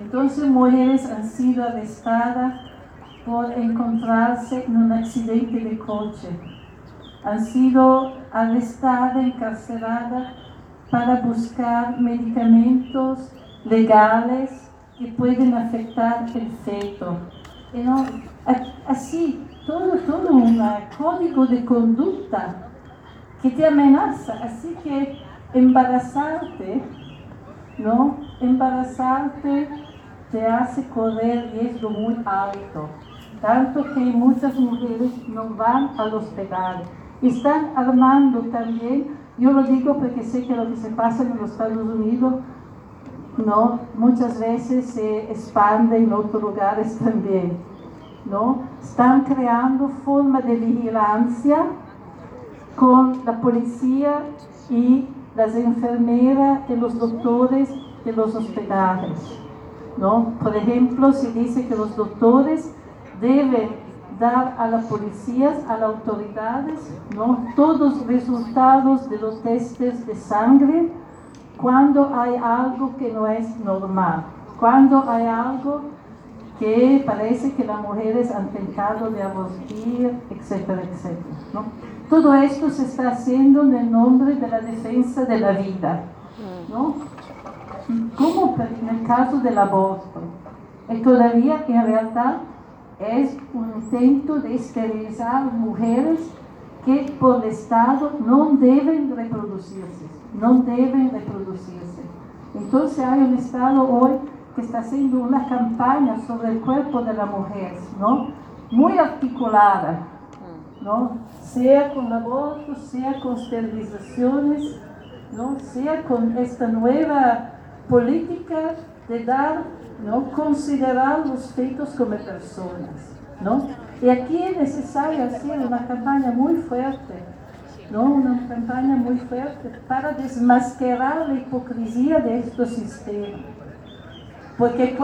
Entonces mujeres han sido arrestadas por encontrarse en un accidente de coche. Han sido arrestadas, encarceladas para buscar medicamentos legales que pueden afectar el feto. Así, todo, todo un código de conducta que te amenaza. Así que embarazarte, ¿no? Embarazarte te hace correr riesgo muy alto tanto que muchas mujeres no van al hospital. Están armando también, yo lo digo porque sé que lo que se pasa en los Estados Unidos, no, muchas veces se expande en otros lugares también. ¿No? Están creando formas de vigilancia con la policía y las enfermeras de los doctores de los hospitales. ¿no? Por ejemplo, se dice que los doctores deben dar a las policías, a las autoridades, ¿no? todos los resultados de los testes de sangre cuando hay algo que no es normal, cuando hay algo que parece que las mujeres han tentado de abortir, etcétera, etcétera. ¿no? Todo esto se está haciendo en el nombre de la defensa de la vida, ¿no? Como en el caso del aborto. Y todavía en realidad es un intento de esterilizar mujeres que por el Estado no deben reproducirse, no deben reproducirse. Entonces hay un Estado hoy que está haciendo una campaña sobre el cuerpo de la mujer, ¿no? Muy articulada, ¿no? Sea con aborto, sea con esterilizaciones, ¿no? Sea con esta nueva política de dar, ¿no? Considerar los fetos como personas, ¿no? Y aquí es necesario hacer una campaña muy fuerte, ¿no? Una campaña muy fuerte para desmascarar la hipocresía de estos sistemas. Porque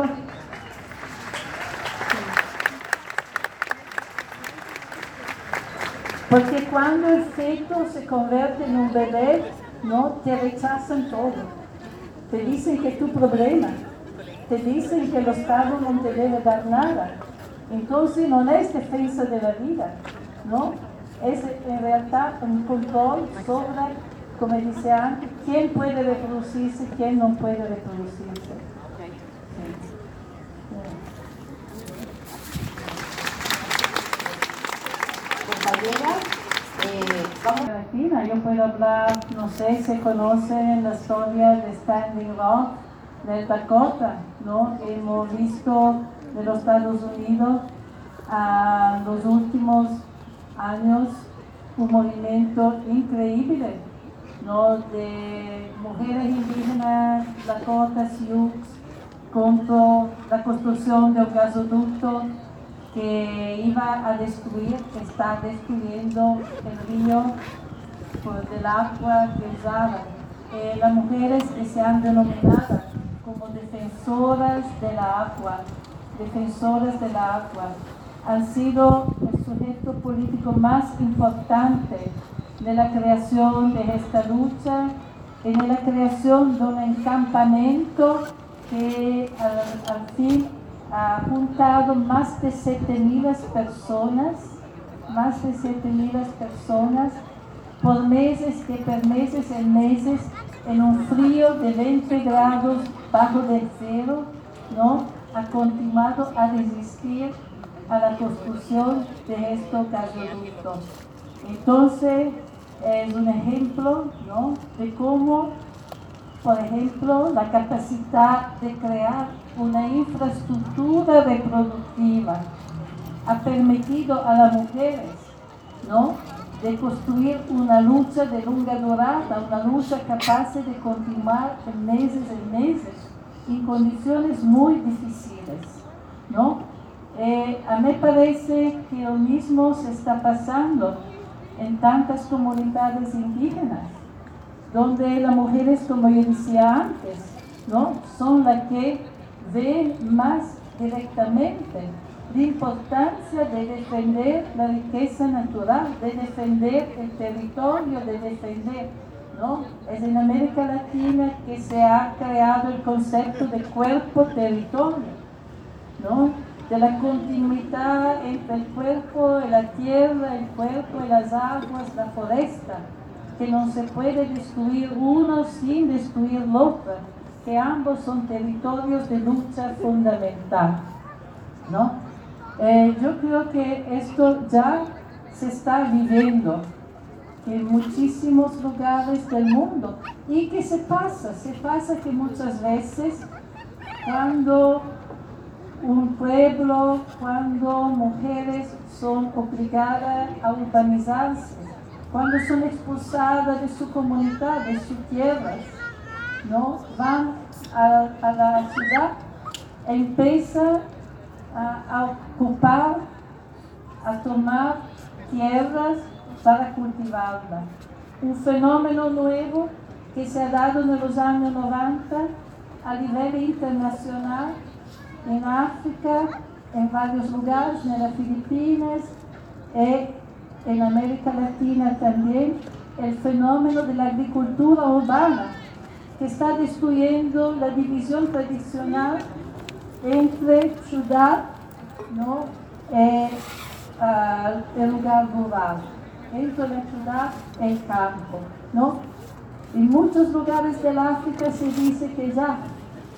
Porque cuando el feto se convierte en un bebé, no te rechazan todo. Te dicen que es tu problema. Te dicen que los Estado no te debe dar nada. Entonces no es defensa de la vida, ¿no? Es en realidad un control sobre, como dice antes, quién puede reproducirse, quién no puede reproducirse. Eh. Yo puedo hablar, no sé si conocen la historia de Standing Rock del Dakota, ¿no? Hemos visto de los Estados Unidos a los últimos años un movimiento increíble, ¿no? De mujeres indígenas, Dakota, Sioux, contra la construcción de un gasoducto que iba a destruir, está destruyendo el río por el agua que usaban. Eh, las mujeres que se han denominado como defensoras de la agua, defensoras de la agua, han sido el sujeto político más importante de la creación de esta lucha, en la creación de un encampamento que al, al fin ha juntado más de 7.000 personas, más de 7.000 personas por meses que meses en meses en un frío de 20 grados bajo del cero, ¿no? Ha continuado a resistir a la construcción de estos gasoductos. Entonces, es un ejemplo ¿no? de cómo, por ejemplo, la capacidad de crear una infraestructura reproductiva ha permitido a las mujeres ¿no? de construir una lucha de larga durada, una lucha capaz de continuar meses y meses en condiciones muy difíciles. ¿no? Eh, a mí parece que lo mismo se está pasando en tantas comunidades indígenas, donde las mujeres, como yo decía antes, ¿no? son las que ve más directamente la importancia de defender la riqueza natural, de defender el territorio, de defender, ¿no? Es en América Latina que se ha creado el concepto de cuerpo-territorio, ¿no? De la continuidad entre el cuerpo y la tierra, el cuerpo y las aguas, la foresta, que no se puede destruir uno sin destruir el otro que ambos son territorios de lucha fundamental. ¿no? Eh, yo creo que esto ya se está viviendo en muchísimos lugares del mundo. ¿Y qué se pasa? Se pasa que muchas veces cuando un pueblo cuando mujeres son obligadas a urbanizarse, cuando son expulsadas de su comunidad, de sus tierras, ¿no? van a, la ciudad e empiezan a, a ocupar, a tomar tierras para cultivarlas. Un fenómeno nuevo que se ha dado en los años 90 a nivel internacional en África, en varios lugares, en las Filipinas y en América Latina también, el fenómeno de la agricultura urbana que está destruyendo la división tradicional entre ciudad ¿no? y ah, el lugar rural, entre la ciudad y el campo. ¿no? En muchos lugares del África se dice que ya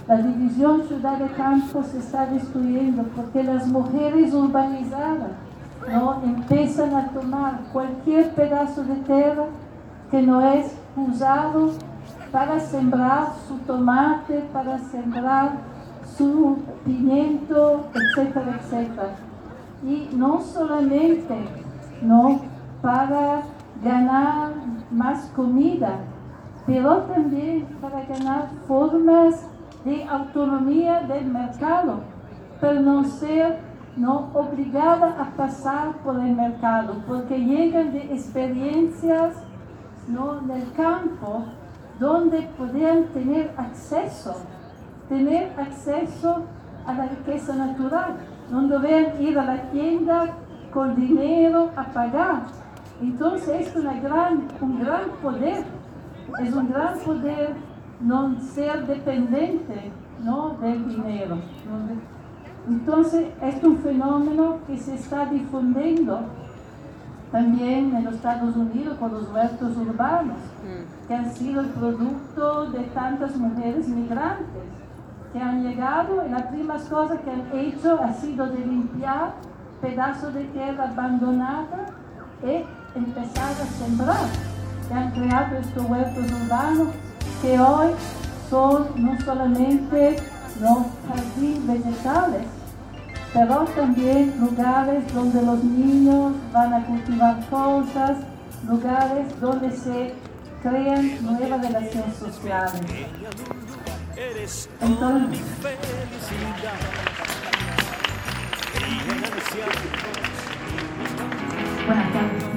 la división ciudad-campo se está destruyendo porque las mujeres urbanizadas ¿no? empiezan a tomar cualquier pedazo de tierra que no es usado para sembrar su tomate, para sembrar su pimiento, etcétera, etcétera. Y no solamente ¿no? para ganar más comida, pero también para ganar formas de autonomía del mercado, pero no ser no obligada a pasar por el mercado, porque llegan de experiencias ¿no? del campo donde podían tener acceso, tener acceso a la riqueza natural, donde deben ir a la tienda con dinero a pagar. Entonces es gran, un gran poder, es un gran poder no ser dependiente ¿no? del dinero. Entonces, es un fenómeno que se está difundiendo también en los Estados Unidos con los huertos urbanos, que han sido el producto de tantas mujeres migrantes que han llegado y las primeras cosas que han hecho ha sido de limpiar pedazos de tierra abandonada y empezar a sembrar. Que han creado estos huertos urbanos que hoy son no solamente los jardines vegetales, pero también lugares donde los niños van a cultivar cosas, lugares donde se crean nuevas relaciones sociales. Entonces, buenas tardes.